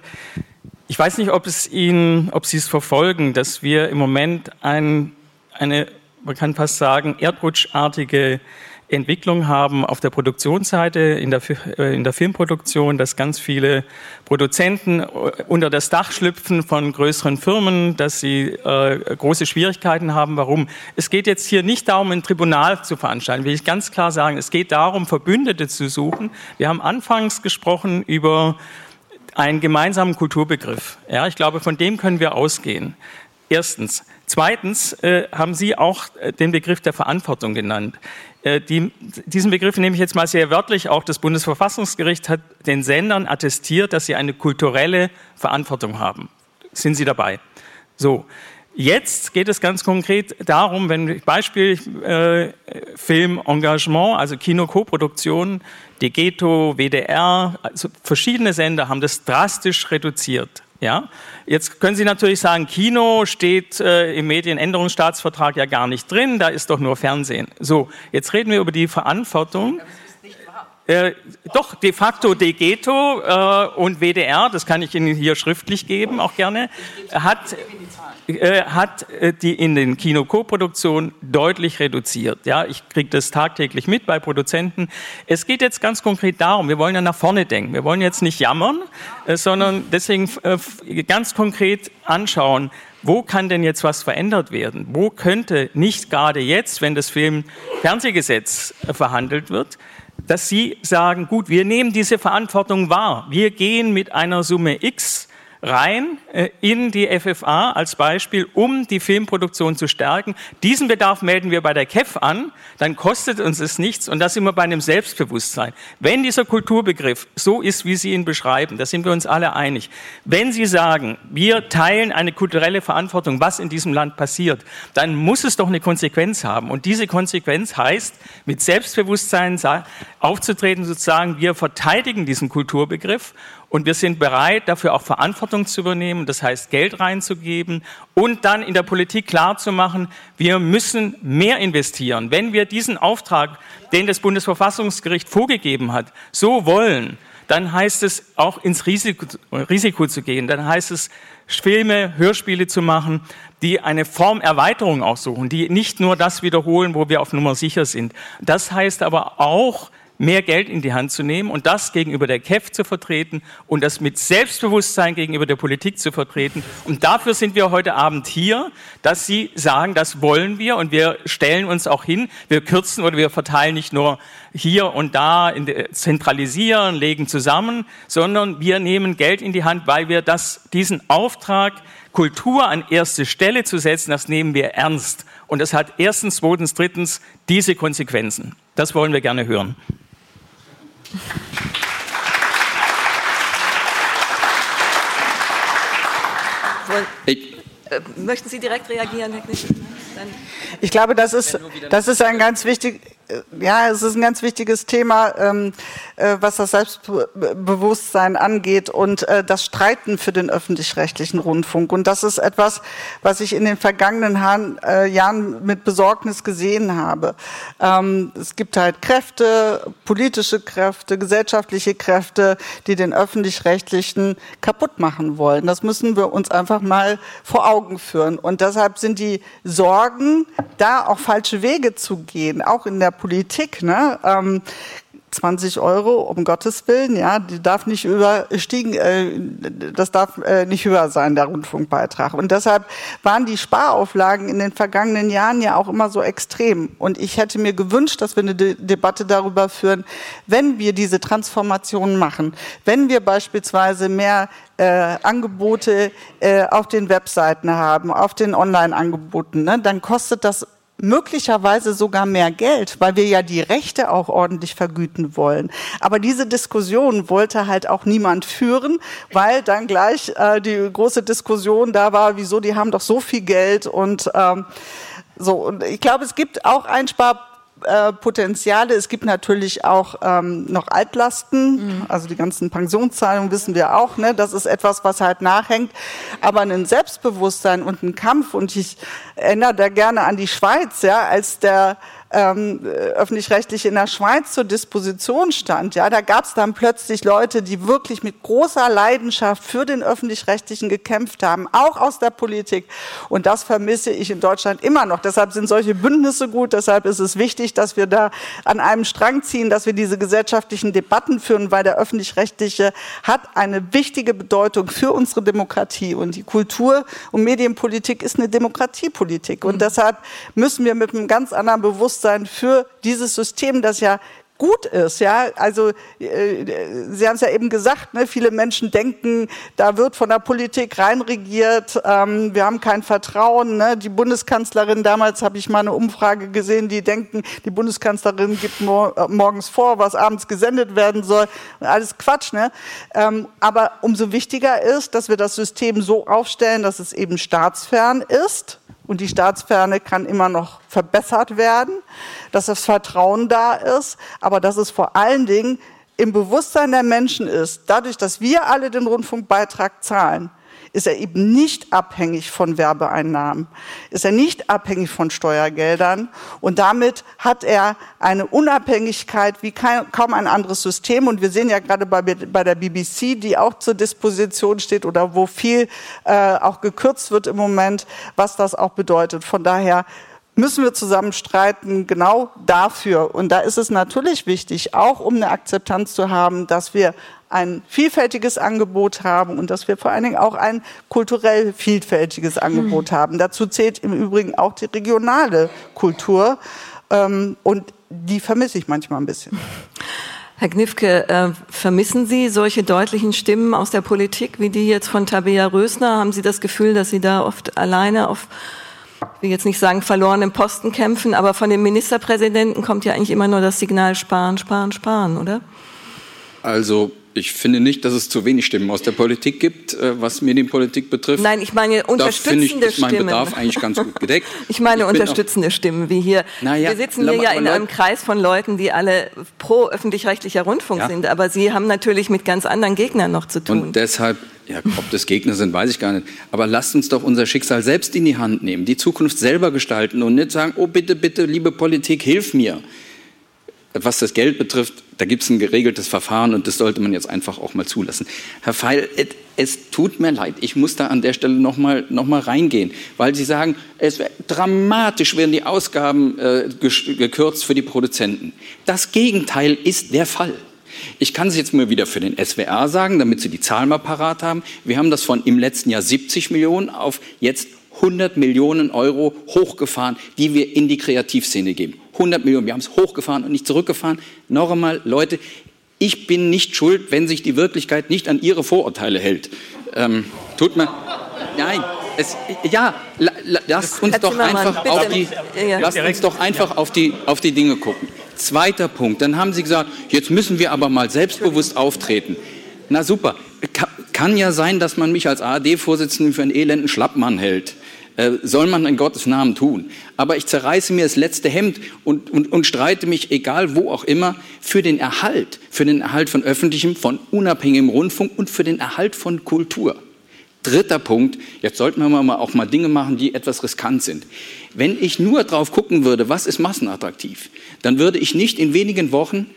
Ich weiß nicht, ob es Ihnen, ob Sie es verfolgen, dass wir im Moment ein, eine, man kann fast sagen, erdrutschartige Entwicklung haben auf der Produktionsseite, in der, äh, in der Filmproduktion, dass ganz viele Produzenten äh, unter das Dach schlüpfen von größeren Firmen, dass sie äh, große Schwierigkeiten haben. Warum? Es geht jetzt hier nicht darum, ein Tribunal zu veranstalten, will ich ganz klar sagen. Es geht darum, Verbündete zu suchen. Wir haben anfangs gesprochen über einen gemeinsamen Kulturbegriff. Ja, ich glaube, von dem können wir ausgehen. Erstens. Zweitens äh, haben Sie auch äh, den Begriff der Verantwortung genannt. Äh, die, diesen Begriff nehme ich jetzt mal sehr wörtlich. Auch das Bundesverfassungsgericht hat den Sendern attestiert, dass sie eine kulturelle Verantwortung haben. Sind Sie dabei? So. Jetzt geht es ganz konkret darum, wenn Beispiel äh, Filmengagement, also Kino-Koproduktion, Degeto, WDR, also verschiedene Sender haben das drastisch reduziert. Ja? Jetzt können Sie natürlich sagen, Kino steht äh, im Medienänderungsstaatsvertrag ja gar nicht drin, da ist doch nur Fernsehen. So, jetzt reden wir über die Verantwortung. Äh, doch, de facto Degeto äh, und WDR, das kann ich Ihnen hier schriftlich geben, auch gerne, hat äh, hat äh, die in den Kino-Co-Produktionen deutlich reduziert. Ja, ich kriege das tagtäglich mit bei Produzenten. Es geht jetzt ganz konkret darum, wir wollen ja nach vorne denken. Wir wollen jetzt nicht jammern, äh, sondern deswegen ganz konkret anschauen, wo kann denn jetzt was verändert werden? Wo könnte nicht gerade jetzt, wenn das Film-Fernsehgesetz verhandelt wird, dass Sie sagen, gut, wir nehmen diese Verantwortung wahr. Wir gehen mit einer Summe X rein äh, in die FFA als Beispiel, um die Filmproduktion zu stärken. Diesen Bedarf melden wir bei der KEF an, dann kostet uns es nichts und da sind wir bei einem Selbstbewusstsein. Wenn dieser Kulturbegriff so ist, wie Sie ihn beschreiben, da sind wir uns alle einig. Wenn Sie sagen, wir teilen eine kulturelle Verantwortung, was in diesem Land passiert, dann muss es doch eine Konsequenz haben. Und diese Konsequenz heißt, mit Selbstbewusstsein aufzutreten, sozusagen, wir verteidigen diesen Kulturbegriff und wir sind bereit, dafür auch Verantwortung zu übernehmen, das heißt Geld reinzugeben und dann in der Politik klarzumachen, wir müssen mehr investieren. Wenn wir diesen Auftrag, den das Bundesverfassungsgericht vorgegeben hat, so wollen, dann heißt es auch ins Risiko, Risiko zu gehen. Dann heißt es, Filme, Hörspiele zu machen, die eine Formerweiterung auch suchen, die nicht nur das wiederholen, wo wir auf Nummer sicher sind. Das heißt aber auch, mehr Geld in die Hand zu nehmen und das gegenüber der KEF zu vertreten und das mit Selbstbewusstsein gegenüber der Politik zu vertreten. Und dafür sind wir heute Abend hier, dass Sie sagen, das wollen wir und wir stellen uns auch hin. Wir kürzen oder wir verteilen nicht nur hier und da, zentralisieren, legen zusammen, sondern wir nehmen Geld in die Hand, weil wir das, diesen Auftrag, Kultur an erste Stelle zu setzen, das nehmen wir ernst. Und das hat erstens, zweitens, drittens diese Konsequenzen. Das wollen wir gerne hören. Ich, äh, möchten Sie direkt reagieren, Herr Knick? Ich glaube, das ist, das ist ein ganz wichtig, ja, es ist ein ganz wichtiges Thema, ähm, äh, was das Selbstbewusstsein angeht und äh, das Streiten für den öffentlich-rechtlichen Rundfunk. Und das ist etwas, was ich in den vergangenen Han äh, Jahren mit Besorgnis gesehen habe. Ähm, es gibt halt Kräfte, politische Kräfte, gesellschaftliche Kräfte, die den öffentlich-rechtlichen kaputt machen wollen. Das müssen wir uns einfach mal vor Augen führen. Und deshalb sind die Sorgen, da auch falsche Wege zu gehen, auch in der Politik, ne? Ähm, 20 Euro, um Gottes Willen, ja, die darf nicht überstiegen, äh, das darf äh, nicht höher sein, der Rundfunkbeitrag. Und deshalb waren die Sparauflagen in den vergangenen Jahren ja auch immer so extrem. Und ich hätte mir gewünscht, dass wir eine De Debatte darüber führen, wenn wir diese Transformation machen, wenn wir beispielsweise mehr äh, Angebote äh, auf den Webseiten haben, auf den Online-Angeboten, ne, dann kostet das möglicherweise sogar mehr Geld, weil wir ja die Rechte auch ordentlich vergüten wollen. Aber diese Diskussion wollte halt auch niemand führen, weil dann gleich äh, die große Diskussion da war, wieso die haben doch so viel Geld und ähm, so. Und ich glaube, es gibt auch Einspar äh, Potenziale. Es gibt natürlich auch ähm, noch Altlasten, mhm. also die ganzen Pensionszahlungen wissen wir auch. Ne? Das ist etwas, was halt nachhängt. Aber ein Selbstbewusstsein und ein Kampf, und ich erinnere da gerne an die Schweiz, ja, als der ähm, öffentlich-rechtlich in der Schweiz zur Disposition stand, ja, da gab es dann plötzlich Leute, die wirklich mit großer Leidenschaft für den öffentlich-rechtlichen gekämpft haben, auch aus der Politik. Und das vermisse ich in Deutschland immer noch. Deshalb sind solche Bündnisse gut. Deshalb ist es wichtig, dass wir da an einem Strang ziehen, dass wir diese gesellschaftlichen Debatten führen, weil der öffentlich-rechtliche hat eine wichtige Bedeutung für unsere Demokratie. Und die Kultur- und Medienpolitik ist eine Demokratiepolitik. Und mhm. deshalb müssen wir mit einem ganz anderen Bewusstsein Bewusstsein für dieses System, das ja gut ist. Ja, also äh, Sie haben es ja eben gesagt, ne, viele Menschen denken, da wird von der Politik reinregiert. Ähm, wir haben kein Vertrauen. Ne? Die Bundeskanzlerin damals habe ich mal eine Umfrage gesehen, die denken, die Bundeskanzlerin gibt mor äh, morgens vor, was abends gesendet werden soll. Alles Quatsch. Ne? Ähm, aber umso wichtiger ist, dass wir das System so aufstellen, dass es eben staatsfern ist und die Staatsferne kann immer noch verbessert werden, dass das Vertrauen da ist, aber dass es vor allen Dingen im Bewusstsein der Menschen ist, dadurch, dass wir alle den Rundfunkbeitrag zahlen, ist er eben nicht abhängig von Werbeeinnahmen, ist er nicht abhängig von Steuergeldern und damit hat er eine Unabhängigkeit wie kein, kaum ein anderes System. Und wir sehen ja gerade bei, bei der BBC, die auch zur Disposition steht oder wo viel äh, auch gekürzt wird im Moment, was das auch bedeutet. Von daher müssen wir zusammen streiten, genau dafür. Und da ist es natürlich wichtig, auch um eine Akzeptanz zu haben, dass wir ein vielfältiges Angebot haben und dass wir vor allen Dingen auch ein kulturell vielfältiges Angebot mhm. haben. Dazu zählt im Übrigen auch die regionale Kultur. Ähm, und die vermisse ich manchmal ein bisschen. Herr Knifke, äh, vermissen Sie solche deutlichen Stimmen aus der Politik wie die jetzt von Tabea Rösner? Haben Sie das Gefühl, dass Sie da oft alleine auf, ich will jetzt nicht sagen verlorenen Posten kämpfen, aber von dem Ministerpräsidenten kommt ja eigentlich immer nur das Signal sparen, sparen, sparen, oder? Also ich finde nicht, dass es zu wenig Stimmen aus der Politik gibt, äh, was Medienpolitik betrifft. Nein, ich meine unterstützende da ich, ist mein Stimmen. Bedarf eigentlich ganz gut gedeckt. ich meine ich unterstützende Stimmen, wie hier. Naja, Wir sitzen hier ja in einem Kreis von Leuten, die alle pro öffentlich-rechtlicher Rundfunk Ja. sind, aber Sie haben natürlich mit ganz anderen Gegnern noch zu tun. Und deshalb, ja, ob das Gegner sind, weiß ich gar nicht. Aber lasst uns doch unser Schicksal selbst in die Hand nehmen, die Zukunft selber gestalten und nicht sagen, oh bitte, bitte, liebe Politik, hilf mir. Was das Geld betrifft, da gibt es ein geregeltes Verfahren und das sollte man jetzt einfach auch mal zulassen. Herr Feil, es, tut mir leid, ich muss da an der Stelle noch mal, noch mal reingehen, weil Sie sagen, es dramatisch werden die Ausgaben äh, gekürzt für die Produzenten. Das Gegenteil ist der Fall. Ich kann es jetzt mal wieder für den SWR sagen, damit Sie die Zahlen mal parat haben. Wir haben das von im letzten Jahr 70 Millionen auf jetzt 100 Millionen Euro hochgefahren, die wir in die Kreativszene geben. 100 Millionen, wir haben es hochgefahren und nicht zurückgefahren. Noch einmal, Leute, ich bin nicht schuld, wenn sich die Wirklichkeit nicht an Ihre Vorurteile hält. Ähm, tut mir, nein, es, ja, la, la, lasst uns Herr doch einfach bitte. auf die, Ja, lasst uns doch einfach auf die, auf die Dinge gucken. Zweiter Punkt, dann haben Sie gesagt, jetzt müssen wir aber mal selbstbewusst auftreten. Na super, kann, kann ja sein, dass man mich als ARD-Vorsitzenden für einen elenden Schlappmann hält. Äh, soll man in Gottes Namen tun. Aber ich zerreiße mir das letzte Hemd und, und, und streite mich, egal wo auch immer, für den Erhalt, für den Erhalt von öffentlichem, von unabhängigem Rundfunk und für den Erhalt von Kultur. Dritter Punkt, jetzt sollten wir mal auch mal Dinge machen, die etwas riskant sind. Wenn ich nur drauf gucken würde, was ist massenattraktiv, dann würde ich nicht in wenigen Wochen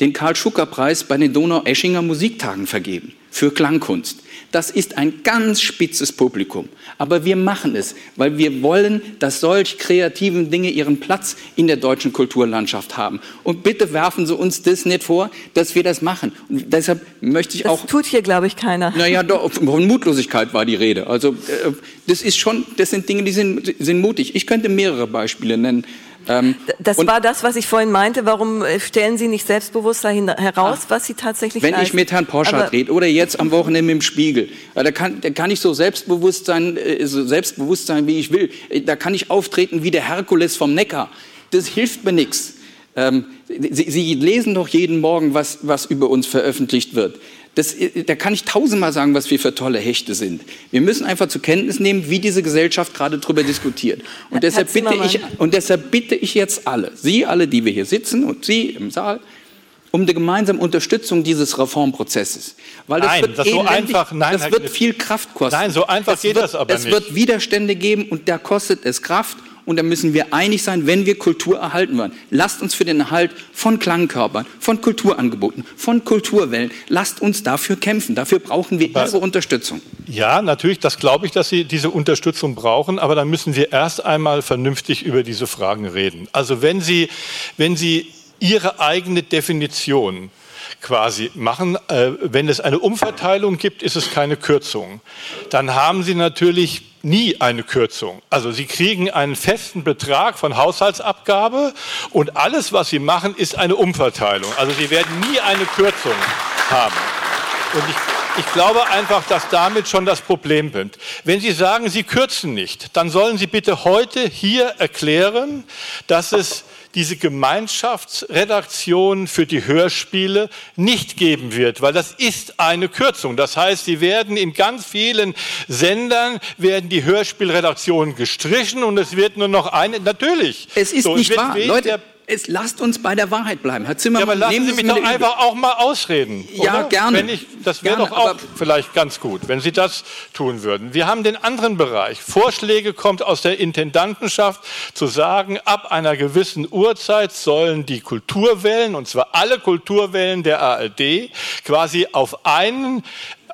den Karl-Schucker-Preis bei den Donau-Eschinger Musiktagen vergeben für Klangkunst. Das ist ein ganz spitzes Publikum. Aber wir machen es, weil wir wollen, dass solch kreativen Dinge ihren Platz in der deutschen Kulturlandschaft haben. Und bitte werfen Sie uns das nicht vor, dass wir das machen. Und deshalb möchte ich Das auch. tut hier, glaube ich, keiner. Naja, doch, von Mutlosigkeit war die Rede. Also, äh, das ist schon, das sind Dinge, die sind, sind mutig. Ich könnte mehrere Beispiele nennen. Ähm, Das war das, was ich vorhin meinte. Warum äh, stellen Sie nicht selbstbewusst dahin, heraus, was Sie tatsächlich Wenn ich leisten? mit Herrn Aber- rede oder jetzt am Wochenende im Spiegel, ja, da, kann, da kann ich so selbstbewusst sein, äh, so selbstbewusst sein, wie ich will. Äh, Da kann ich auftreten wie der Herkules vom Neckar. Das hilft mir nichts. Ähm, Sie, Sie lesen doch jeden Morgen, was, was über uns veröffentlicht wird. Das, äh, da kann ich tausendmal sagen, was wir für tolle Hechte sind. Wir müssen einfach zur Kenntnis nehmen, wie diese Gesellschaft gerade darüber diskutiert. Und deshalb, bitte ich, und deshalb bitte ich jetzt alle, Sie alle, die wir hier sitzen und Sie im Saal, um die gemeinsame Unterstützung dieses Reformprozesses. Weil das Nein, wird das so einfach- nein, das Herr wird Kniff. viel Kraft kosten. Nein, so einfach es geht wird, das aber es nicht. wird Widerstände geben und da kostet es Kraft. Und da müssen wir einig sein, wenn wir Kultur erhalten wollen. Lasst uns für den Erhalt von Klangkörpern, von Kulturangeboten, von Kulturwellen, lasst uns dafür kämpfen. Dafür brauchen wir Ihre Unterstützung. Ja, natürlich, das glaube ich, dass Sie diese Unterstützung brauchen, aber dann müssen wir erst einmal vernünftig über diese Fragen reden. Also wenn Sie, wenn Sie Ihre eigene Definition quasi machen, äh, wenn es eine Umverteilung gibt, ist es keine Kürzung. Dann haben Sie natürlich nie eine Kürzung. Also Sie kriegen einen festen Betrag von Haushaltsabgabe und alles, was Sie machen, ist eine Umverteilung. Also Sie werden nie eine Kürzung haben. Und ich, ich glaube einfach, dass damit schon das Problem beginnt. Wenn Sie sagen, Sie kürzen nicht, dann sollen Sie bitte heute hier erklären, dass es diese Gemeinschaftsredaktion für die Hörspiele nicht geben wird, weil das ist eine Kürzung. Das heißt, sie werden in ganz vielen Sendern werden die Hörspielredaktionen gestrichen und es wird nur noch eine. Natürlich. Es ist So, nicht wahr. Leute, es, lasst uns bei der Wahrheit bleiben. Herr Zimmermann, ja, aber lassen nehmen Sie mich doch einfach auch mal ausreden. Ja, oder? gerne. Wenn ich, das wäre doch auch vielleicht ganz gut, wenn Sie das tun würden. Wir haben den anderen Bereich. Vorschläge kommt aus der Intendantenschaft zu sagen, ab einer gewissen Uhrzeit sollen die Kulturwellen, und zwar alle Kulturwellen der ARD, quasi auf einen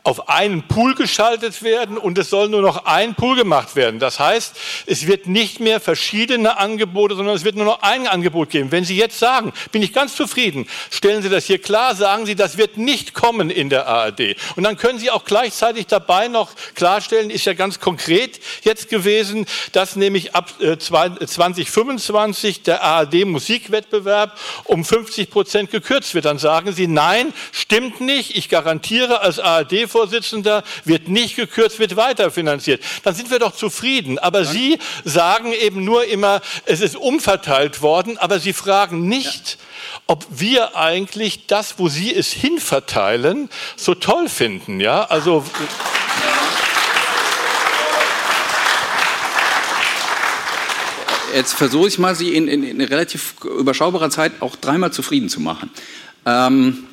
auf einen Pool geschaltet werden und es soll nur noch ein Pool gemacht werden. Das heißt, es wird nicht mehr verschiedene Angebote, sondern es wird nur noch ein Angebot geben. Wenn Sie jetzt sagen, bin ich ganz zufrieden, stellen Sie das hier klar, sagen Sie, das wird nicht kommen in der ARD. Und dann können Sie auch gleichzeitig dabei noch klarstellen, ist ja ganz konkret jetzt gewesen, dass nämlich ab 2025 der ARD Musikwettbewerb um 50 Prozent gekürzt wird. Dann sagen Sie, nein, stimmt nicht. Ich garantiere als ARD-Vorsitzender, wird nicht gekürzt, wird weiterfinanziert. Dann sind wir doch zufrieden. Aber Sie sagen eben nur immer, es ist umverteilt worden, aber Sie fragen nicht, ob wir eigentlich das, wo Sie es hinverteilen, so toll finden. Ja, also. Jetzt versuche ich mal, Sie in, in, in relativ überschaubarer Zeit auch dreimal zufrieden zu machen. Ähm,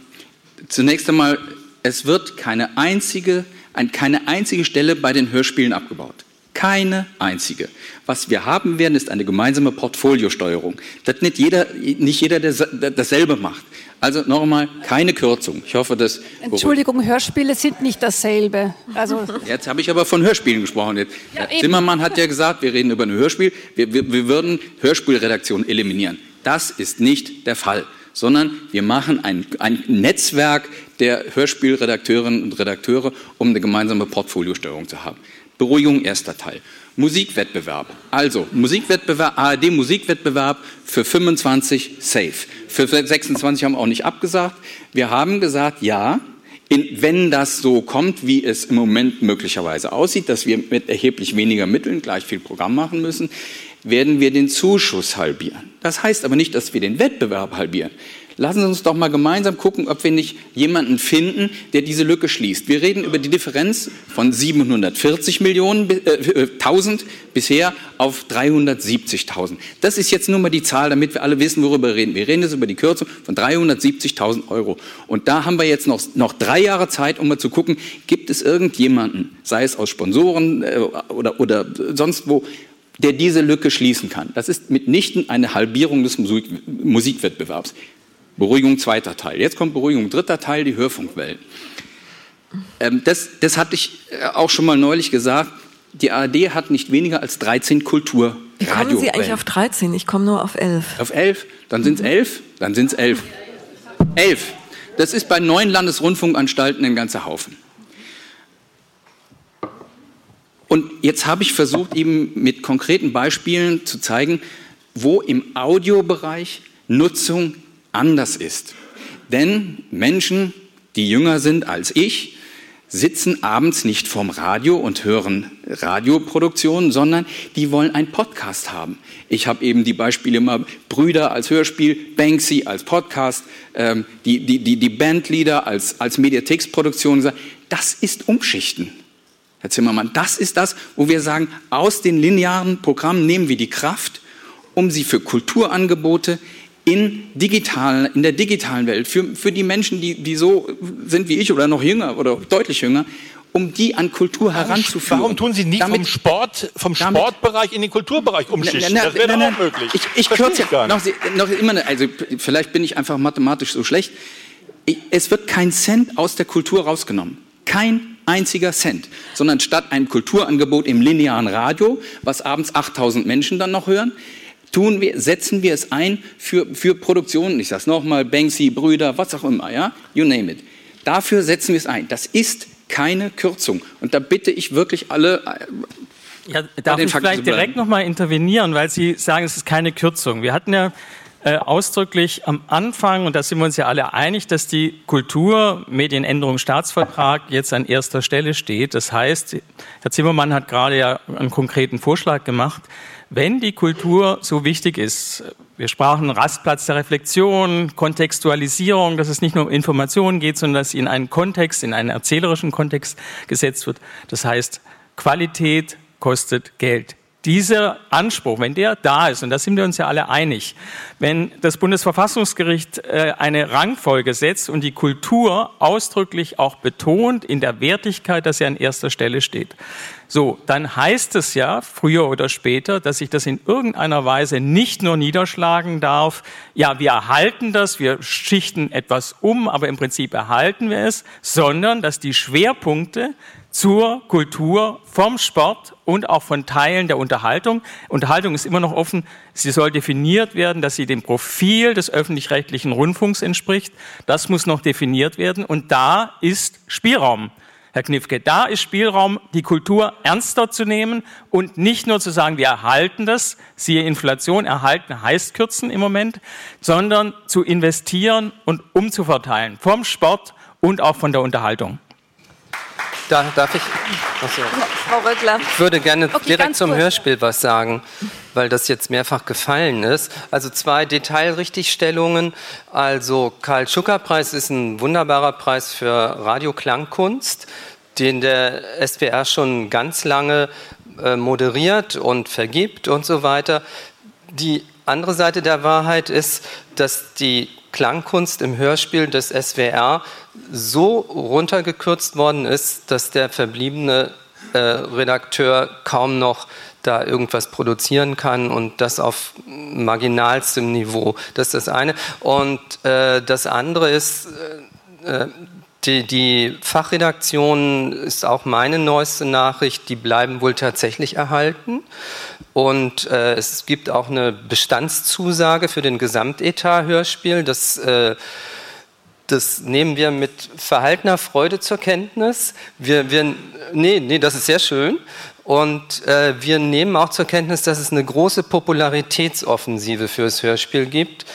zunächst einmal, es wird keine einzige, ein, keine einzige Stelle bei den Hörspielen abgebaut. Keine einzige. Was wir haben werden, ist eine gemeinsame Portfoliosteuerung. Das nicht jeder, nicht jeder dasselbe macht. Also nochmal, keine Kürzung. Ich hoffe, dass. Entschuldigung, Hörspiele sind nicht dasselbe. Also Jetzt habe ich aber von Hörspielen gesprochen. Jetzt, ja, Zimmermann hat ja gesagt, wir reden über ein Hörspiel. Wir, wir, wir würden Hörspielredaktion eliminieren. Das ist nicht der Fall sondern wir machen ein, ein Netzwerk der Hörspielredakteurinnen und Redakteure, um eine gemeinsame Portfoliosteuerung zu haben. Beruhigung, erster Teil. Musikwettbewerb. Also, Musikwettbewerb, ARD Musikwettbewerb für 25 safe. Für 26 haben wir auch nicht abgesagt. Wir haben gesagt, ja, in, wenn das so kommt, wie es im Moment möglicherweise aussieht, dass wir mit erheblich weniger Mitteln gleich viel Programm machen müssen, werden wir den Zuschuss halbieren. Das heißt aber nicht, dass wir den Wettbewerb halbieren. Lassen Sie uns doch mal gemeinsam gucken, ob wir nicht jemanden finden, der diese Lücke schließt. Wir reden über die Differenz von 740 Millionen, äh, 1000 äh, bisher auf 370.000. Das ist jetzt nur mal die Zahl, damit wir alle wissen, worüber wir reden. Wir reden jetzt über die Kürzung von 370.000 Euro. Und da haben wir jetzt noch, noch drei Jahre Zeit, um mal zu gucken, gibt es irgendjemanden, sei es aus Sponsoren äh, oder, oder sonst wo, der diese Lücke schließen kann. Das ist mitnichten eine Halbierung des Musik Musikwettbewerbs. Beruhigung zweiter Teil. Jetzt kommt Beruhigung dritter Teil, die Hörfunkwellen. Ähm, das, das hatte ich äh, auch schon mal neulich gesagt. Die ARD hat nicht weniger als 13 Kultur. Wie kommen Sie eigentlich auf 13? Ich komme nur auf 11. Auf 11? Dann sind es 11? Dann sind es 11. 11. Das ist bei neun Landesrundfunkanstalten ein ganzer Haufen. Und jetzt habe ich versucht, eben mit konkreten Beispielen zu zeigen, wo im Audiobereich Nutzung anders ist. Denn Menschen, die jünger sind als ich, sitzen abends nicht vorm Radio und hören Radioproduktionen, sondern die wollen einen Podcast haben. Ich habe eben die Beispiele immer Brüder als Hörspiel, Banksy als Podcast, ähm, die, die, die, die Bandleader als, als Mediatheksproduktion. Das ist Umschichten. Herr Zimmermann, das ist das, wo wir sagen, aus den linearen Programmen nehmen wir die Kraft, um sie für Kulturangebote in, digital, in der digitalen Welt, für, für die Menschen, die, die so sind wie ich oder noch jünger oder deutlich jünger, um die an Kultur heranzuführen. Warum tun Sie nie damit, vom, Sport, vom damit, Sportbereich in den Kulturbereich umschichten? Na, na, das wäre na, auch möglich. Ich, ich kürze ja noch, noch immer, also vielleicht bin ich einfach mathematisch so schlecht. Es wird kein Cent aus der Kultur rausgenommen. Kein einziger Cent, sondern statt ein Kulturangebot im linearen Radio, was abends 8000 Menschen dann noch hören, tun wir, setzen wir es ein für, für Produktionen, ich sage es nochmal, Banksy, Brüder, was auch immer, ja, you name it. Dafür setzen wir es ein. Das ist keine Kürzung. Und da bitte ich wirklich alle. Äh, ja, darf ich vielleicht direkt nochmal intervenieren, weil Sie sagen, es ist keine Kürzung. Wir hatten ja äh, ausdrücklich am Anfang, und da sind wir uns ja alle einig, dass die Kultur, Medienänderung, Staatsvertrag jetzt an erster Stelle steht. Das heißt, Herr Zimmermann hat gerade ja einen konkreten Vorschlag gemacht wenn die Kultur so wichtig ist, wir sprachen Rastplatz der Reflexion, Kontextualisierung, dass es nicht nur um Informationen geht, sondern dass sie in einen Kontext, in einen erzählerischen Kontext gesetzt wird. Das heißt, Qualität kostet Geld. dieser Anspruch, wenn der da ist, und da sind wir uns ja alle einig, wenn das Bundesverfassungsgericht äh, eine Rangfolge setzt und die Kultur ausdrücklich auch betont in der Wertigkeit, dass er an erster Stelle steht, so, dann heißt es ja früher oder später, dass sich das in irgendeiner Weise nicht nur niederschlagen darf, ja, wir erhalten das, wir schichten etwas um, aber im Prinzip erhalten wir es, sondern dass die Schwerpunkte zur Kultur vom Sport und auch von Teilen der Unterhaltung. Unterhaltung ist immer noch offen. Sie soll definiert werden, dass sie dem Profil des öffentlich-rechtlichen Rundfunks entspricht. Das muss noch definiert werden. Und da ist Spielraum. Herr Knifke, da ist Spielraum, die Kultur ernster zu nehmen und nicht nur zu sagen, wir erhalten das, siehe Inflation, erhalten heißt kürzen im Moment, sondern zu investieren und umzuverteilen vom Sport und auch von der Unterhaltung. Da, darf ich? Achso. Frau Röckler. Ich würde gerne okay, direkt zum kurz. Hörspiel was sagen, weil das jetzt mehrfach gefallen ist. Also zwei Detailrichtigstellungen. Also Karl-Schucker-Preis ist ein wunderbarer Preis für Radioklangkunst, den der SWR schon ganz lange äh, moderiert und vergibt und so weiter. Die andere Seite der Wahrheit ist, dass die Klangkunst im Hörspiel des SWR so runtergekürzt worden ist, dass der verbliebene äh, Redakteur kaum noch da irgendwas produzieren kann und das auf marginalstem Niveau. Das ist das eine. Und äh, das andere ist, äh, äh die, die Fachredaktion ist auch meine neueste Nachricht, die bleiben wohl tatsächlich erhalten. Und äh, es gibt auch eine Bestandszusage für den Gesamtetat Hörspiel. Das, äh, das nehmen wir mit verhaltener Freude zur Kenntnis. Wir, wir, nee, nee, das ist sehr schön. Und äh, wir nehmen auch zur Kenntnis, dass es eine große Popularitätsoffensive fürs Hörspiel gibt.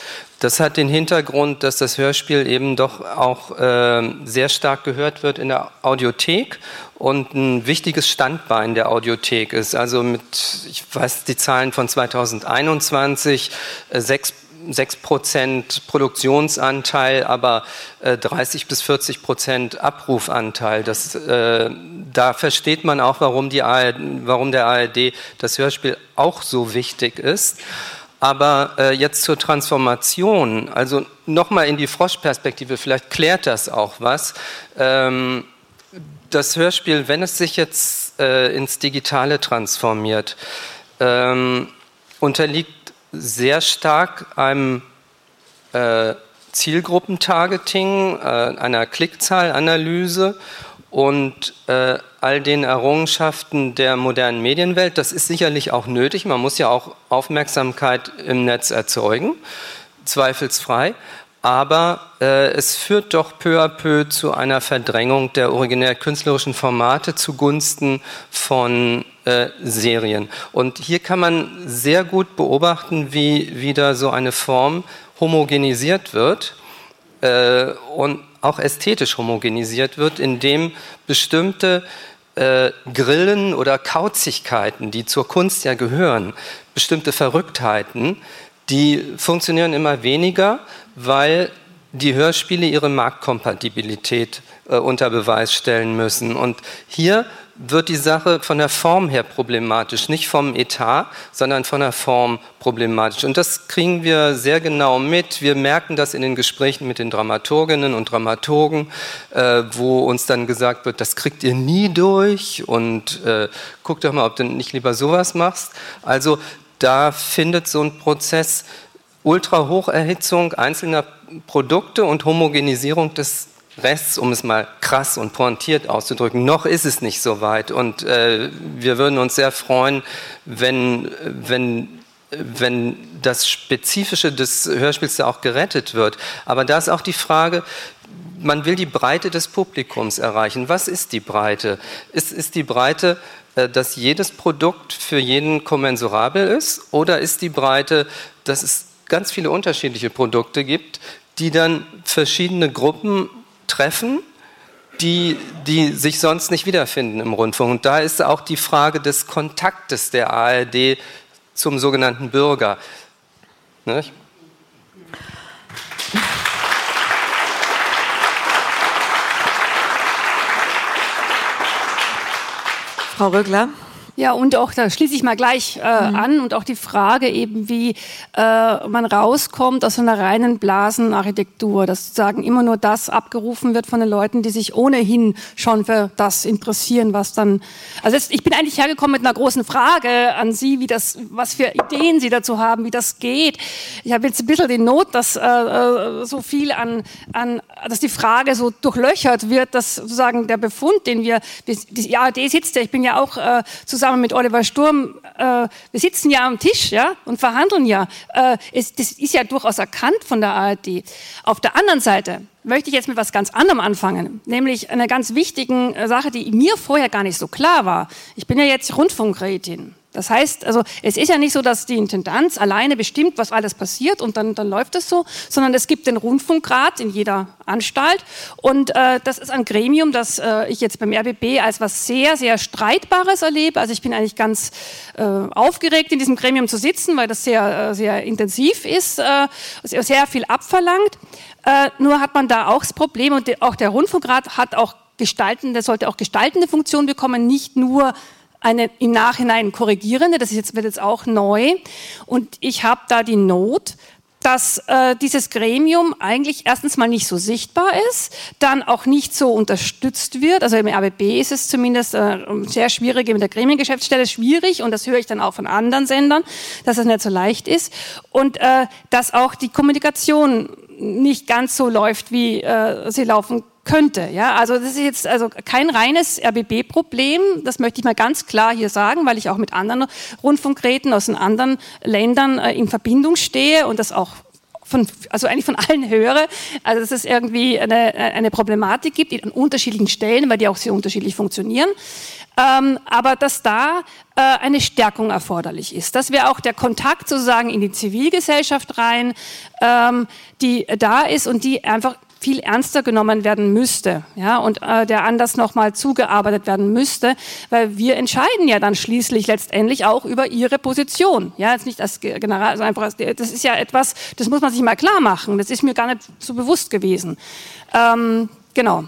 Das hat den Hintergrund, dass das Hörspiel eben doch auch äh, sehr stark gehört wird in der Audiothek und ein wichtiges Standbein der Audiothek ist. Also mit, ich weiß die Zahlen von 2021, äh, 6 6 Prozent Produktionsanteil, aber äh, 30 bis 40 Prozent Abrufanteil. Das, äh, da versteht man auch, warum, die ARD, warum der ARD das Hörspiel auch so wichtig ist. Aber äh, jetzt zur Transformation, also nochmal in die Froschperspektive, vielleicht klärt das auch was. Ähm, das Hörspiel, wenn es sich jetzt äh, ins Digitale transformiert, ähm, unterliegt sehr stark einem äh, Zielgruppentargeting, äh, einer Klickzahlanalyse und äh, all den Errungenschaften der modernen Medienwelt. Das ist sicherlich auch nötig. Man muss ja auch Aufmerksamkeit im Netz erzeugen, zweifelsfrei. Aber äh, es führt doch peu à peu zu einer Verdrängung der originär künstlerischen Formate zugunsten von äh, Serien. Und hier kann man sehr gut beobachten, wie wieder so eine Form homogenisiert wird. Äh, und auch ästhetisch homogenisiert wird, indem bestimmte äh, Grillen oder Kauzigkeiten, die zur Kunst ja gehören, bestimmte Verrücktheiten, die funktionieren immer weniger, weil die Hörspiele ihre Marktkompatibilität äh, unter Beweis stellen müssen. Und hier wird die Sache von der Form her problematisch, nicht vom Etat, sondern von der Form problematisch. Und das kriegen wir sehr genau mit. Wir merken das in den Gesprächen mit den Dramaturginnen und Dramaturgen, äh, wo uns dann gesagt wird, das kriegt ihr nie durch und äh, guck doch mal, ob du nicht lieber sowas machst. Also da findet so ein Prozess Ultrahocherhitzung einzelner Produkte und Homogenisierung des Rests, um es mal krass und pointiert auszudrücken, noch ist es nicht so weit. Und äh, wir würden uns sehr freuen, wenn, wenn, wenn das Spezifische des Hörspiels da auch gerettet wird. Aber da ist auch die Frage, man will die Breite des Publikums erreichen. Was ist die Breite? Ist, ist die Breite, dass jedes Produkt für jeden kommensurabel ist? Oder ist die Breite, dass es ganz viele unterschiedliche Produkte gibt, die dann verschiedene Gruppen treffen, die, die sich sonst nicht wiederfinden im Rundfunk. Und da ist auch die Frage des Kontaktes der ARD zum sogenannten Bürger. Nicht? Frau Rögler? Ja, und auch, da schließe ich mal gleich äh, mhm. an, und auch die Frage eben, wie äh, man rauskommt aus einer reinen Blasenarchitektur, dass sozusagen immer nur das abgerufen wird von den Leuten, die sich ohnehin schon für das interessieren, was dann, also jetzt, ich bin eigentlich hergekommen mit einer großen Frage an Sie, wie das, was für Ideen Sie dazu haben, wie das geht. Ich habe jetzt ein bisschen die Not, dass äh, äh so viel an, an, dass die Frage so durchlöchert wird, dass sozusagen der Befund, den wir, die ARD sitzt ja, ich bin ja auch äh, zusammen mit Oliver Sturm, äh, wir sitzen ja am Tisch ja, und verhandeln ja. Äh, es, das ist ja durchaus erkannt von der ARD. Auf der anderen Seite möchte ich jetzt mit was ganz anderem anfangen, nämlich einer ganz wichtigen äh, Sache, die mir vorher gar nicht so klar war. Ich bin ja jetzt Rundfunkrätin. Das heißt, also es ist ja nicht so, dass die Intendanz alleine bestimmt, was alles passiert und dann, dann läuft es so, sondern es gibt den Rundfunkrat in jeder Anstalt und äh, das ist ein Gremium, das äh, ich jetzt beim RBB als was sehr, sehr Streitbares erlebe. Also ich bin eigentlich ganz äh, aufgeregt, in diesem Gremium zu sitzen, weil das sehr, äh, sehr intensiv ist, äh, sehr viel abverlangt. Äh, nur hat man da auch das Problem und auch der Rundfunkrat hat auch gestaltende, sollte auch gestaltende Funktion bekommen, nicht nur eine im Nachhinein korrigierende, das ist jetzt, wird jetzt auch neu. Und ich habe da die Not, dass äh, dieses Gremium eigentlich erstens mal nicht so sichtbar ist, dann auch nicht so unterstützt wird. Also im RBB ist es zumindest äh, sehr schwierig, mit der Gremiengeschäftsstelle schwierig und das höre ich dann auch von anderen Sendern, dass es nicht so leicht ist und äh, dass auch die Kommunikation nicht ganz so läuft, wie äh, sie laufen könnte. Ja, also das ist jetzt also kein reines RBB-Problem. Das möchte ich mal ganz klar hier sagen, weil ich auch mit anderen Rundfunkräten aus den anderen Ländern äh, in Verbindung stehe und das auch von, also eigentlich von allen höre, also dass es irgendwie eine, eine Problematik gibt an unterschiedlichen Stellen, weil die auch sehr unterschiedlich funktionieren. Ähm, aber dass da äh, eine Stärkung erforderlich ist. Das wäre auch der Kontakt sozusagen in die Zivilgesellschaft rein, ähm, die da ist und die einfach viel ernster genommen werden müsste, ja, und äh, der anders nochmal zugearbeitet werden müsste, weil wir entscheiden ja dann schließlich letztendlich auch über ihre Position, ja, jetzt nicht als General, also einfach, das ist ja etwas, das muss man sich mal klar machen, das ist mir gar nicht so bewusst gewesen, ähm, genau.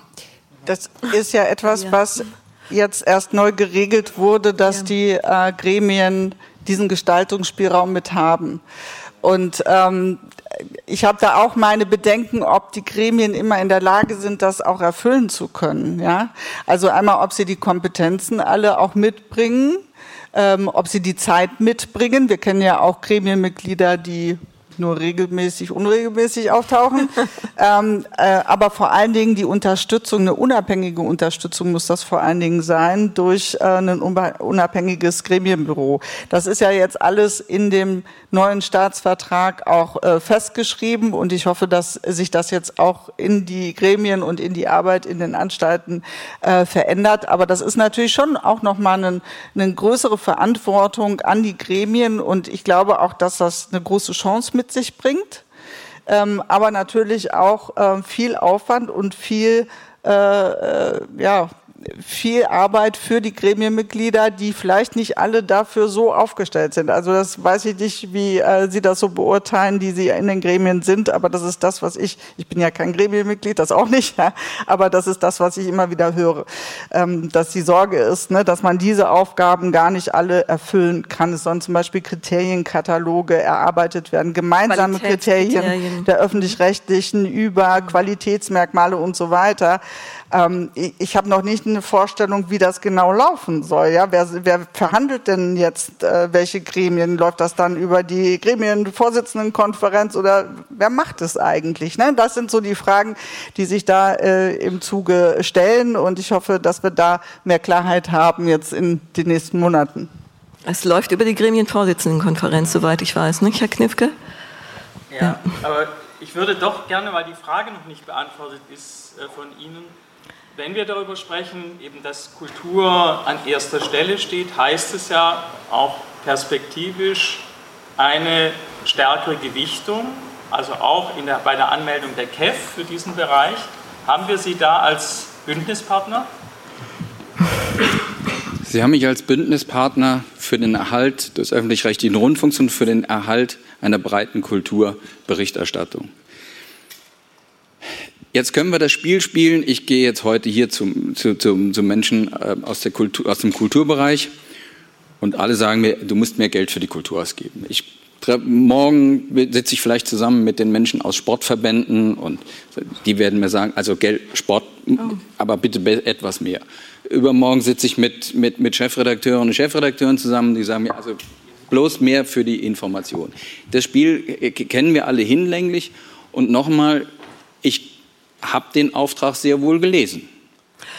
Das ist ja etwas, was jetzt erst neu geregelt wurde, dass ja. die äh, Gremien diesen Gestaltungsspielraum mit haben. Und ähm, ich habe da auch meine Bedenken, ob die Gremien immer in der Lage sind, das auch erfüllen zu können. Ja? Also einmal, ob sie die Kompetenzen alle auch mitbringen, ähm, ob sie die Zeit mitbringen. Wir kennen ja auch Gremienmitglieder, die nur regelmäßig, unregelmäßig auftauchen. ähm, äh, aber vor allen Dingen die Unterstützung, eine unabhängige Unterstützung muss das vor allen Dingen sein durch äh, ein unabhängiges Gremienbüro. Das ist ja jetzt alles in dem neuen Staatsvertrag auch äh, festgeschrieben und ich hoffe, dass sich das jetzt auch in die Gremien und in die Arbeit in den Anstalten äh, verändert. Aber das ist natürlich schon auch nochmal eine, eine größere Verantwortung an die Gremien und ich glaube auch, dass das eine große Chance mit sich bringt. Ähm, aber natürlich auch äh, viel Aufwand und viel äh, äh, ja, viel Arbeit für die Gremienmitglieder, die vielleicht nicht alle dafür so aufgestellt sind. Also das weiß ich nicht, wie äh, Sie das so beurteilen, die Sie in den Gremien sind, aber das ist das, was ich, ich bin ja kein Gremienmitglied, das auch nicht, ja, aber das ist das, was ich immer wieder höre, ähm, dass die Sorge ist, ne, dass man diese Aufgaben gar nicht alle erfüllen kann. Es sollen zum Beispiel Kriterienkataloge erarbeitet werden, gemeinsame Kriterien der öffentlich-rechtlichen über Qualitätsmerkmale und so weiter. Ähm, ich ich habe noch nicht eine Vorstellung, wie das genau laufen soll. Ja? Wer, wer verhandelt denn jetzt äh, welche Gremien? Läuft das dann über die Gremienvorsitzendenkonferenz oder wer macht es eigentlich? Ne? Das sind so die Fragen, die sich da äh, im Zuge stellen und ich hoffe, dass wir da mehr Klarheit haben jetzt in den nächsten Monaten. Es läuft über die Gremienvorsitzendenkonferenz, soweit ich weiß, nicht, Herr Knifke? Ja, ja. aber ich würde doch gerne, weil die Frage noch nicht beantwortet ist äh, von Ihnen, wenn wir darüber sprechen, eben dass Kultur an erster Stelle steht, heißt es ja auch perspektivisch eine stärkere Gewichtung, also auch der, bei der Anmeldung der KEF für diesen Bereich. Haben wir Sie da als Bündnispartner? Sie haben mich als Bündnispartner für den Erhalt des öffentlich-rechtlichen Rundfunks und für den Erhalt einer breiten Kulturberichterstattung. Jetzt können wir das Spiel spielen. Ich gehe jetzt heute hier zum, zu, zum, zum Menschen äh, aus, der Kultur, aus dem Kulturbereich Und alle sagen mir, du musst mehr Geld für die Kultur ausgeben. Ich morgen sitze ich vielleicht zusammen mit den Menschen aus Sportverbänden und die werden mir sagen, also Geld, Sport, oh. aber bitte etwas mehr. Übermorgen sitze ich mit, mit, mit Chefredakteuren und Chefredakteuren zusammen, die sagen mir, also bloß mehr für die Information. Das Spiel kennen wir alle hinlänglich und nochmal, ich habe den Auftrag sehr wohl gelesen.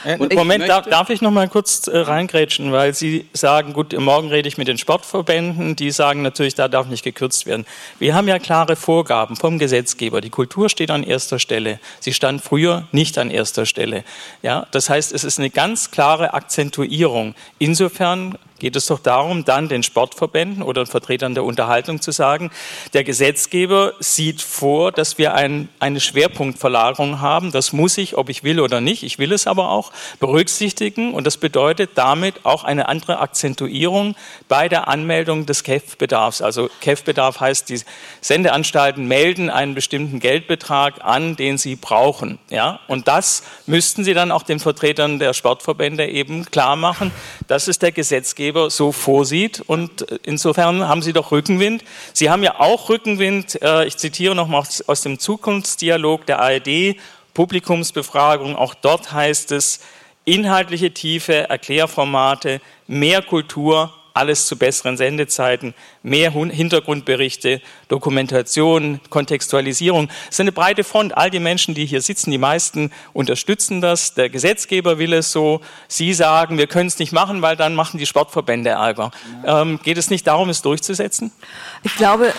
Äh, Und Moment, darf, darf, ich noch mal kurz äh, reingrätschen, weil Sie sagen, gut, morgen rede ich mit den Sportverbänden, die sagen natürlich, da darf nicht gekürzt werden. Wir haben ja klare Vorgaben vom Gesetzgeber. Die Kultur steht an erster Stelle. Sie stand früher nicht an erster Stelle. Ja, das heißt, es ist eine ganz klare Akzentuierung. Insofern geht es doch darum, dann den Sportverbänden oder Vertretern der Unterhaltung zu sagen, der Gesetzgeber sieht vor, dass wir ein, eine Schwerpunktverlagerung haben. Das muss ich, ob ich will oder nicht, ich will es aber auch, berücksichtigen. Und das bedeutet damit auch eine andere Akzentuierung bei der Anmeldung des KEF-Bedarfs. Also KEF-Bedarf heißt, die Sendeanstalten melden einen bestimmten Geldbetrag an, den sie brauchen. Ja? Und das müssten sie dann auch den Vertretern der Sportverbände eben klar machen. Das ist der Gesetzgeber Gesetzgeber so vorsieht. Und äh, insofern haben Sie doch Rückenwind. Sie haben ja auch Rückenwind, äh, ich zitiere nochmal aus dem Zukunftsdialog der ARD, Publikumsbefragung, auch dort heißt es, inhaltliche Tiefe, Erklärformate, mehr Kultur, alles zu besseren Sendezeiten, mehr Hintergrundberichte, Dokumentation, Kontextualisierung. Es ist eine breite Front. All die Menschen, die hier sitzen, die meisten unterstützen das. Der Gesetzgeber will es so. Sie sagen, wir können es nicht machen, weil dann machen die Sportverbände Ärger. Ähm, geht es nicht darum, es durchzusetzen? Ich glaube.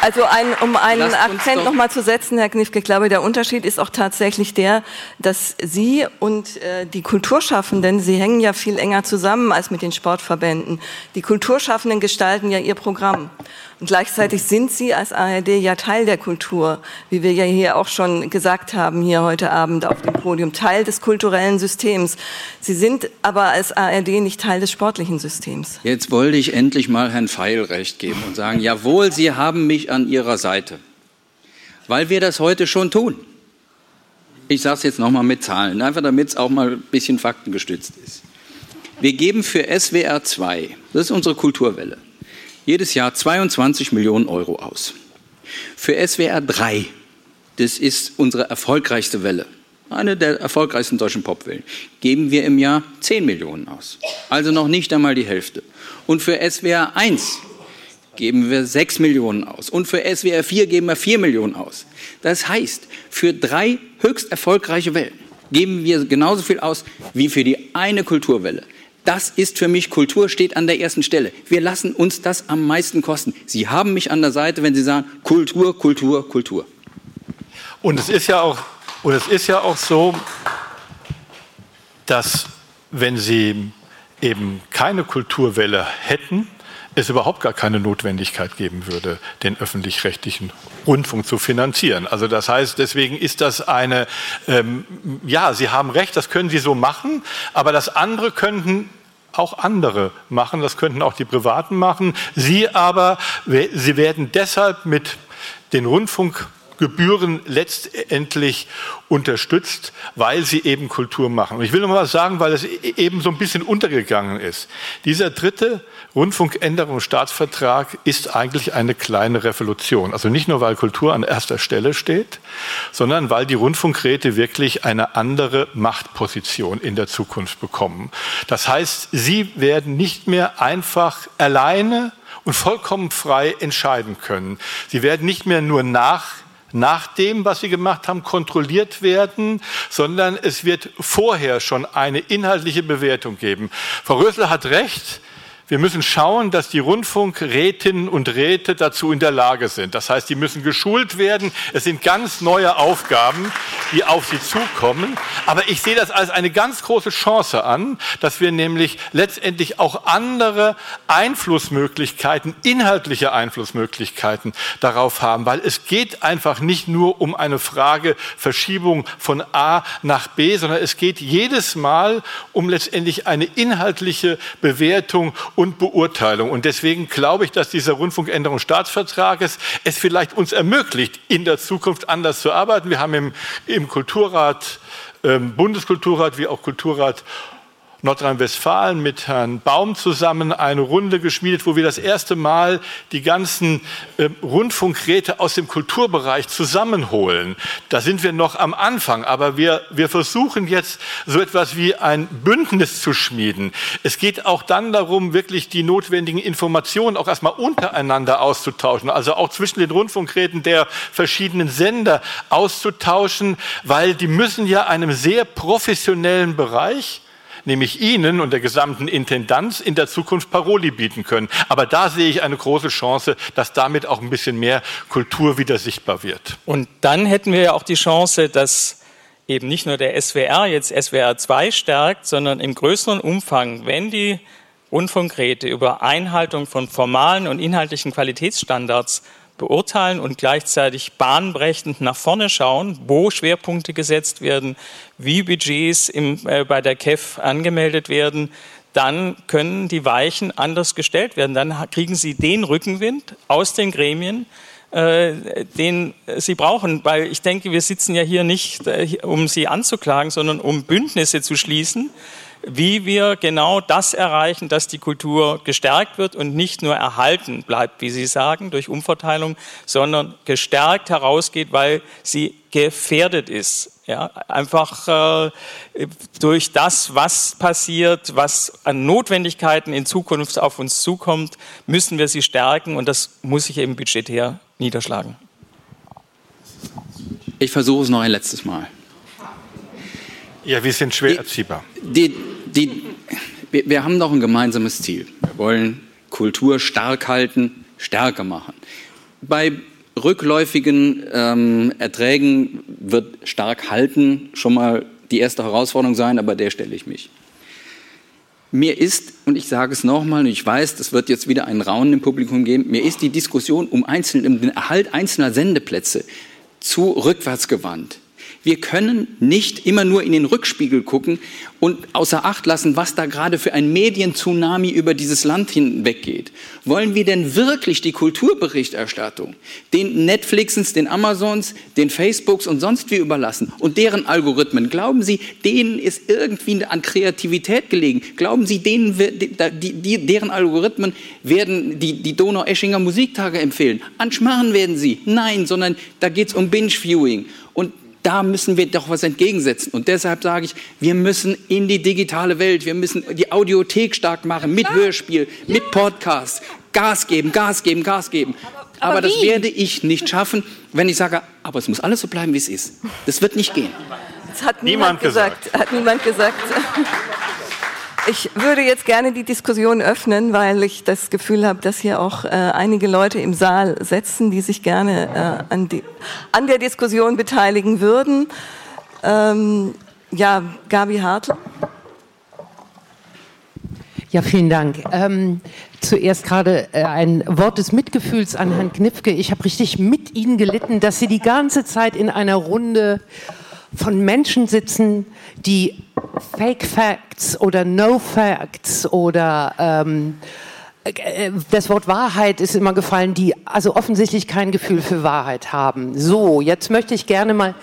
Also ein, um einen Akzent nochmal zu setzen, Herr Knifke, ich glaube, der Unterschied ist auch tatsächlich der, dass Sie und äh, die Kulturschaffenden, Sie hängen ja viel enger zusammen als mit den Sportverbänden. Die Kulturschaffenden gestalten ja ihr Programm. Und gleichzeitig sind Sie als ARD ja Teil der Kultur, wie wir ja hier auch schon gesagt haben, hier heute Abend auf dem Podium, Teil des kulturellen Systems. Sie sind aber als ARD nicht Teil des sportlichen Systems. Jetzt wollte ich endlich mal Herrn Feil recht geben und sagen, jawohl, Sie haben mich an Ihrer Seite, weil wir das heute schon tun. Ich sage es jetzt nochmal mit Zahlen, einfach damit es auch mal ein bisschen faktengestützt ist. Wir geben für SWR 2, das ist unsere Kulturwelle, jedes Jahr 22 Millionen Euro aus. Für SWR 3, das ist unsere erfolgreichste Welle, eine der erfolgreichsten deutschen Popwellen, geben wir im Jahr 10 Millionen aus. Also noch nicht einmal die Hälfte. Und für SWR 1 geben wir 6 Millionen aus. Und für SWR 4 geben wir 4 Millionen aus. Das heißt, für drei höchst erfolgreiche Wellen geben wir genauso viel aus wie für die eine Kulturwelle. Das ist für mich Kultur, steht an der ersten Stelle. Wir lassen uns das am meisten kosten. Sie haben mich an der Seite, wenn Sie sagen, Kultur, Kultur, Kultur. Und es ist ja auch, und es ist ja auch so, dass wenn Sie eben keine Kulturwelle hätten, es überhaupt gar keine Notwendigkeit geben würde, den öffentlich-rechtlichen Rundfunk zu finanzieren. Also das heißt, deswegen ist das eine, ähm, ja, Sie haben recht, das können Sie so machen, aber das andere könnten auch andere machen, das könnten auch die Privaten machen. Sie aber, sie werden deshalb mit den Rundfunk Gebühren letztendlich unterstützt, weil sie eben Kultur machen. Und ich will noch mal was sagen, weil es e-, eben so ein bisschen untergegangen ist. Dieser dritte Rundfunkänderungsstaatsvertrag ist eigentlich eine kleine Revolution. Also nicht nur, weil Kultur an erster Stelle steht, sondern weil die Rundfunkräte wirklich eine andere Machtposition in der Zukunft bekommen. Das heißt, sie werden nicht mehr einfach alleine und vollkommen frei entscheiden können. Sie werden nicht mehr nur nach nach dem, was sie gemacht haben, kontrolliert werden, sondern es wird vorher schon eine inhaltliche Bewertung geben. Frau Rösler hat recht, wir müssen schauen, dass die Rundfunkrätinnen und Räte dazu in der Lage sind. Das heißt, die müssen geschult werden. Es sind ganz neue Aufgaben, die auf sie zukommen. Aber ich sehe das als eine ganz große Chance an, dass wir nämlich letztendlich auch andere Einflussmöglichkeiten, inhaltliche Einflussmöglichkeiten darauf haben. Weil es geht einfach nicht nur um eine Frage Verschiebung von A nach B, sondern es geht jedes Mal um letztendlich eine inhaltliche Bewertung und Beurteilung. Und deswegen glaube ich, dass dieser Rundfunkänderungsstaatsvertrages es vielleicht uns ermöglicht, in der Zukunft anders zu arbeiten. Wir haben im, im Kulturrat, ähm, Bundeskulturrat wie auch Kulturrat Nordrhein-Westfalen mit Herrn Baum zusammen eine Runde geschmiedet, wo wir das erste Mal die ganzen äh, Rundfunkräte aus dem Kulturbereich zusammenholen. Da sind wir noch am Anfang, aber wir, wir versuchen jetzt so etwas wie ein Bündnis zu schmieden. Es geht auch dann darum, wirklich die notwendigen Informationen auch erstmal untereinander auszutauschen, also auch zwischen den Rundfunkräten der verschiedenen Sender auszutauschen, weil die müssen ja einem sehr professionellen Bereich nämlich Ihnen und der gesamten Intendanz in der Zukunft Paroli bieten können. Aber da sehe ich eine große Chance, dass damit auch ein bisschen mehr Kultur wieder sichtbar wird. Und dann hätten wir ja auch die Chance, dass eben nicht nur der SWR jetzt SWR 2 stärkt, sondern im größeren Umfang, wenn die Rundfunkräte über Einhaltung von formalen und inhaltlichen Qualitätsstandards beurteilen und gleichzeitig bahnbrechend nach vorne schauen, wo Schwerpunkte gesetzt werden, wie Budgets im, äh, bei der KEF angemeldet werden, dann können die Weichen anders gestellt werden. Dann kriegen sie den Rückenwind aus den Gremien, äh, den sie brauchen. Weil ich denke, wir sitzen ja hier nicht, äh, um sie anzuklagen, sondern um Bündnisse zu schließen wie wir genau das erreichen, dass die Kultur gestärkt wird und nicht nur erhalten bleibt, wie Sie sagen, durch Umverteilung, sondern gestärkt herausgeht, weil sie gefährdet ist. Ja, einfach äh, durch das, was passiert, was an Notwendigkeiten in Zukunft auf uns zukommt, müssen wir sie stärken und das muss sich eben budgetär niederschlagen. Ich versuche es noch ein letztes Mal. Ja, wir sind schwer erziehbar. Die, die, wir, haben doch ein gemeinsames Ziel. Wir wollen Kultur stark halten, stärker machen. Bei rückläufigen ähm, Erträgen wird stark halten schon mal die erste Herausforderung sein, aber der stelle ich mich. Mir ist, und ich sage es nochmal, und ich weiß, das wird jetzt wieder einen Raunen im Publikum geben, mir ist die Diskussion um, einzelne, um den Erhalt einzelner Sendeplätze zu rückwärts gewandt. Wir können nicht immer nur in den Rückspiegel gucken und außer Acht lassen, was da gerade für ein Medienzunami über dieses Land hinweggeht. Wollen wir denn wirklich die Kulturberichterstattung den Netflixens, den Amazons, den Facebooks und sonst wie überlassen und deren Algorithmen? Glauben Sie, denen ist irgendwie an Kreativität gelegen? Glauben Sie, denen, die, die, deren Algorithmen werden die, die Donau-Eschinger Musiktage empfehlen? An Schmarren werden sie. Nein, sondern da geht es um Binge-Viewing. Und da müssen wir doch was entgegensetzen. Und deshalb sage ich, wir müssen in die digitale Welt, wir müssen die Audiothek stark machen, mit Hörspiel, mit Podcast, Gas geben, Gas geben, Gas geben. Aber, aber das werde ich nicht schaffen, wenn ich sage, aber es muss alles so bleiben, wie es ist. Das wird nicht gehen. Das hat niemand, niemand gesagt. gesagt. Hat niemand gesagt. Ich würde jetzt gerne die Diskussion öffnen, weil ich das Gefühl habe, dass hier auch äh, einige Leute im Saal sitzen, die sich gerne äh, an, die, an, der Diskussion beteiligen würden. Ähm, ja, Gabi Harte. Ja, vielen Dank. Ähm, zuerst gerade äh, ein Wort des Mitgefühls an Herrn Knipke. Ich habe richtig mit Ihnen gelitten, dass Sie die ganze Zeit in einer Runde von Menschen sitzen, die Fake Facts oder No Facts oder ähm, äh, das Wort Wahrheit ist immer gefallen, die also offensichtlich kein Gefühl für Wahrheit haben. So, jetzt möchte ich gerne mal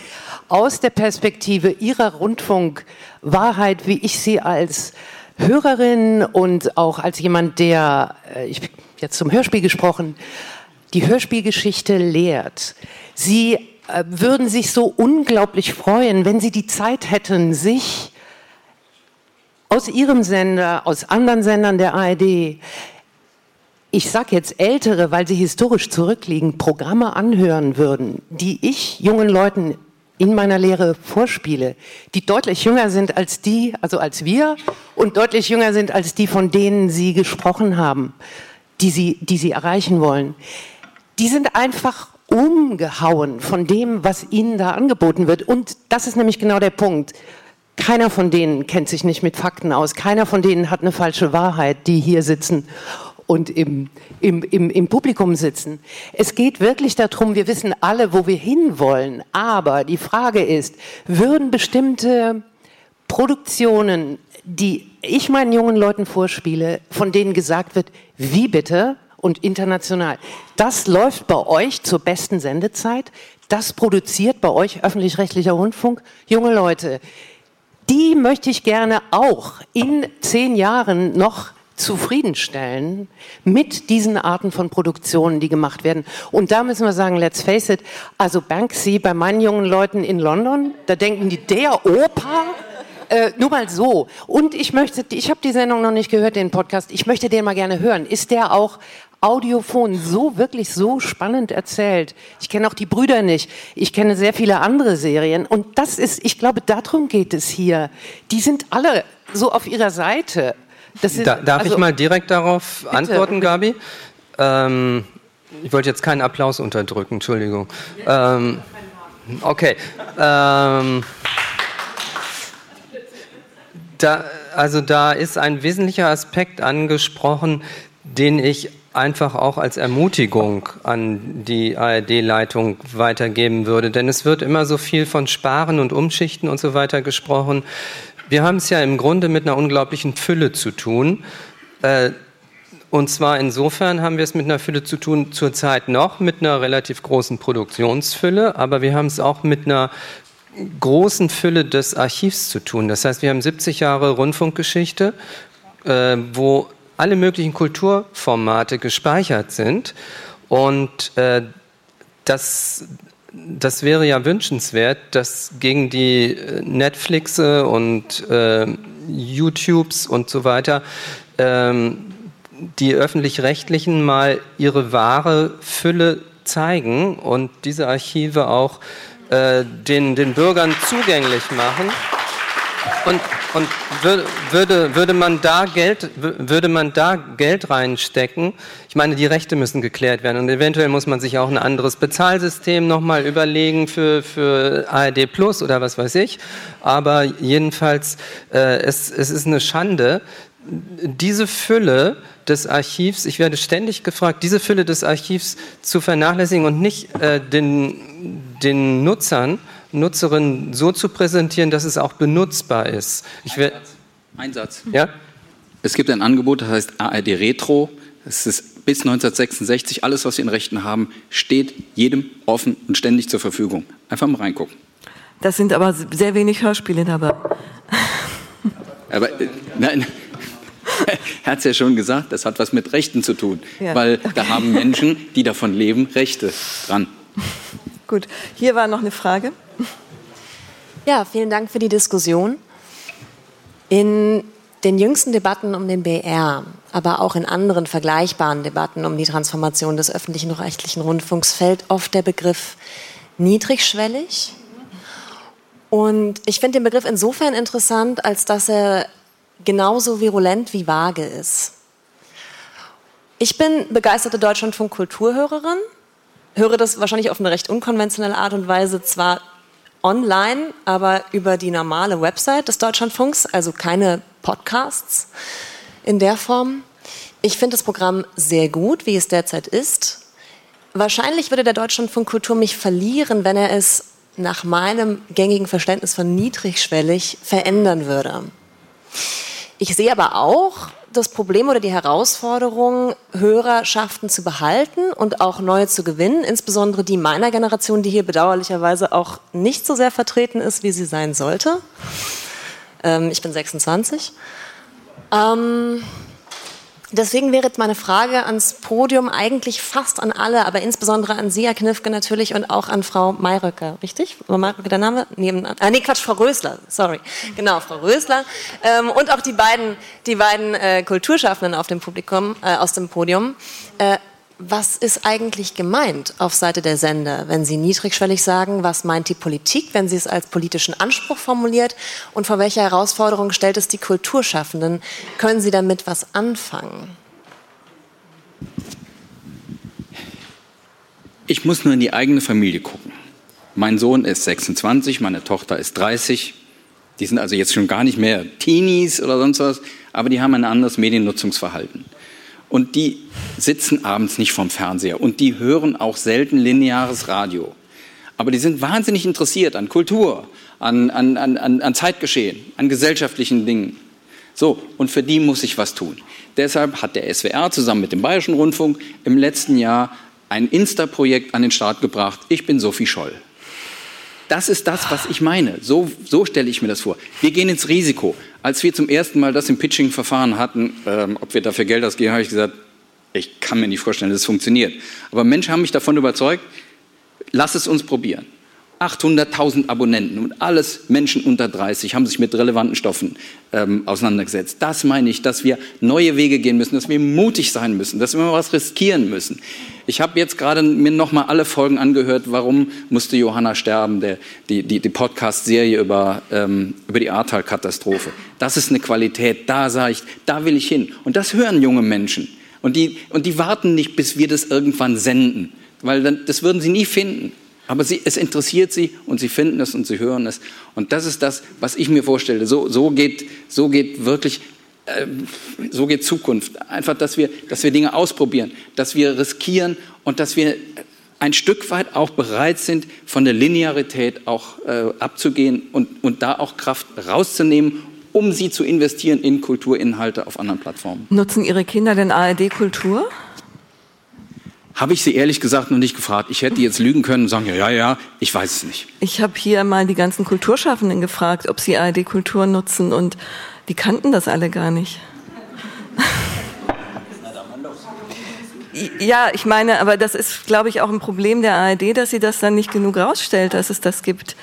aus der Perspektive Ihrer Rundfunkwahrheit, wie ich sie als Hörerin und auch als jemand, der, äh, ich jetzt zum Hörspiel gesprochen, die Hörspielgeschichte lehrt. Sie würden sich so unglaublich freuen, wenn Sie die Zeit hätten, sich aus Ihrem Sender, aus anderen Sendern der ARD, ich sage jetzt ältere, weil sie historisch zurückliegen, Programme anhören würden, die ich jungen Leuten in meiner Lehre vorspiele, die deutlich jünger sind als die, also als wir, und deutlich jünger sind als die, von denen Sie gesprochen haben, die Sie, die Sie erreichen wollen. Die sind einfach umgehauen von dem, was ihnen da angeboten wird. Und das ist nämlich genau der Punkt. Keiner von denen kennt sich nicht mit Fakten aus. Keiner von denen hat eine falsche Wahrheit, die hier sitzen und im, im, im, im Publikum sitzen. Es geht wirklich darum, wir wissen alle, wo wir hinwollen. Aber die Frage ist, würden bestimmte Produktionen, die ich meinen jungen Leuten vorspiele, von denen gesagt wird, wie bitte? Und international. Das läuft bei euch zur besten Sendezeit. Das produziert bei euch öffentlich-rechtlicher Rundfunk. Junge Leute, die möchte ich gerne auch in zehn Jahren noch zufriedenstellen mit diesen Arten von Produktionen, die gemacht werden. Und da müssen wir sagen, let's face it, also Banksy bei meinen jungen Leuten in London, da denken die, der Opa? Äh, nur mal so. Und ich möchte, ich habe die Sendung noch nicht gehört, den Podcast, ich möchte den mal gerne hören. Ist der auch Audiophon so wirklich so spannend erzählt? Ich kenne auch die Brüder nicht. Ich kenne sehr viele andere Serien. Und das ist, ich glaube, darum geht es hier. Die sind alle so auf ihrer Seite. Ist, da, darf also, ich mal direkt darauf bitte. antworten, Gabi? Ähm, ich wollte jetzt keinen Applaus unterdrücken, Entschuldigung. Ähm, okay. Ähm, da, also da ist ein wesentlicher Aspekt angesprochen, den ich einfach auch als Ermutigung an die ARD-Leitung weitergeben würde. Denn es wird immer so viel von Sparen und Umschichten und so weiter gesprochen. Wir haben es ja im Grunde mit einer unglaublichen Fülle zu tun. Äh, und zwar insofern haben wir es mit einer Fülle zu tun, zurzeit noch mit einer relativ großen Produktionsfülle, aber wir haben es auch mit einer großen Fülle des Archivs zu tun. Das heißt, wir haben 70 Jahre Rundfunkgeschichte, äh, wo alle möglichen Kulturformate gespeichert sind. Und äh, das, das wäre ja wünschenswert, dass gegen die äh, Netflixe und äh, YouTubes und so weiter ähm, die öffentlich-rechtlichen mal ihre wahre Fülle zeigen und diese Archive auch äh, den, den Bürgern zugänglich machen. Und, und würde, würde, man da Geld, würde man da Geld reinstecken, ich meine, die Rechte müssen geklärt werden und eventuell muss man sich auch ein anderes Bezahlsystem nochmal überlegen für, für ARD Plus oder was weiß ich. Aber jedenfalls, äh, es, es ist eine Schande, diese Fülle des Archivs, ich werde ständig gefragt, diese Fülle des Archivs zu vernachlässigen und nicht äh, den, den Nutzern, Nutzerinnen so zu präsentieren, dass es auch benutzbar ist. Ich Ein, Satz. Ein Satz. Ja? Es gibt ein Angebot, das heißt ARD Retro. Es ist bis 1966, alles, was Sie in Rechten haben, steht jedem offen und ständig zur Verfügung. Einfach mal reingucken. Das sind aber sehr wenig Hörspiele dabei. Aber äh, nein, er hat es ja schon gesagt, das hat was mit Rechten zu tun, ja. weil okay. da haben Menschen, die davon leben, Rechte dran. Gut, hier war noch eine Frage. Ja, vielen Dank für die Diskussion. In den jüngsten Debatten um den BR, aber auch in anderen vergleichbaren Debatten um die Transformation des öffentlichen rechtlichen Rundfunks fällt oft der Begriff niedrigschwellig. Und ich finde den Begriff insofern interessant, als dass er genauso virulent wie vage ist. Ich bin begeisterte Deutschlandfunk-Kulturhörerin, höre das wahrscheinlich auf eine recht unkonventionelle Art und Weise, zwar online, aber über die normale Website des Deutschlandfunks, also keine Podcasts in der Form. Ich finde das Programm sehr gut, wie es derzeit ist. Wahrscheinlich würde der Deutschlandfunk Kultur mich verlieren, wenn er es nach meinem gängigen Verständnis von niedrigschwellig verändern würde. Ich sehe aber auch das Problem oder die Herausforderung, Hörerschaften zu behalten und auch neue zu gewinnen, insbesondere die meiner Generation, die hier bedauerlicherweise auch nicht so sehr vertreten ist, wie sie sein sollte. Ähm, ich bin 26. Ähm, Deswegen wäre jetzt meine Frage ans Podium eigentlich fast an alle, aber insbesondere an Sie, Herr Knifke, natürlich und auch an Frau Mayröcker, richtig? War Mayröcker der Name? Neben, ah, nee, Quatsch, Frau Rösler, sorry. Genau, Frau Rösler. Ähm, und auch die beiden, die beiden äh, Kulturschaffenden auf dem Publikum, äh, aus dem Podium. Äh, was ist eigentlich gemeint auf Seite der Sender, wenn Sie niedrigschwellig sagen? Was meint die Politik, wenn sie es als politischen Anspruch formuliert? Und vor welcher Herausforderung stellt es die Kulturschaffenden? Können Sie damit was anfangen? Ich muss nur in die eigene Familie gucken. Mein Sohn ist 26, meine Tochter ist 30. Die sind also jetzt schon gar nicht mehr Teenies oder sonst was, aber die haben ein anderes Mediennutzungsverhalten und die sitzen abends nicht vorm Fernseher und die hören auch selten lineares Radio. Aber die sind wahnsinnig interessiert an Kultur, an, an, an, an Zeitgeschehen, an gesellschaftlichen Dingen. So, und für die muss ich was tun. Deshalb hat der SWR zusammen mit dem Bayerischen Rundfunk im letzten Jahr ein Insta-Projekt an den Start gebracht. Ich bin Sophie Scholl. Das ist das, was ich meine. So, so stelle ich mir das vor. Wir gehen ins Risiko. Als wir zum ersten Mal das im Pitching-Verfahren hatten, ähm, ob wir dafür Geld ausgeben, habe ich gesagt, ich kann mir nicht vorstellen, dass es funktioniert. Aber Menschen haben mich davon überzeugt, lass es uns probieren. 800.000 Abonnenten und alles Menschen unter 30 haben sich mit relevanten Stoffen ähm, auseinandergesetzt. Das meine ich, dass wir neue Wege gehen müssen, dass wir mutig sein müssen, dass wir mal was riskieren müssen. Ich habe jetzt gerade mir nochmal alle Folgen angehört, warum musste Johanna sterben, der, die, die, die Podcast-Serie über, ähm, über die Ahrtal-Katastrophe. Das ist eine Qualität, da sage ich, da will ich hin. Und das hören junge Menschen. Und die, und die warten nicht, bis wir das irgendwann senden, weil dann, das würden sie nie finden. Aber sie, es interessiert sie und sie finden es und sie hören es. Und das ist das, was ich mir vorstelle. So, so, geht, so geht wirklich, äh, so geht Zukunft. Einfach, dass wir, dass wir Dinge ausprobieren, dass wir riskieren und dass wir ein Stück weit auch bereit sind, von der Linearität auch äh, abzugehen und, und da auch Kraft rauszunehmen, um sie zu investieren in Kulturinhalte auf anderen Plattformen. Nutzen Ihre Kinder denn ARD-Kultur? Habe ich sie ehrlich gesagt noch nicht gefragt. Ich hätte jetzt lügen können und sagen, ja, ja, ja, ich weiß es nicht. Ich habe hier mal die ganzen Kulturschaffenden gefragt, ob sie ARD-Kultur nutzen und die kannten das alle gar nicht. Ja, ich meine, aber das ist, glaube ich, auch ein Problem der ARD, dass sie das dann nicht genug rausstellt, dass es das gibt.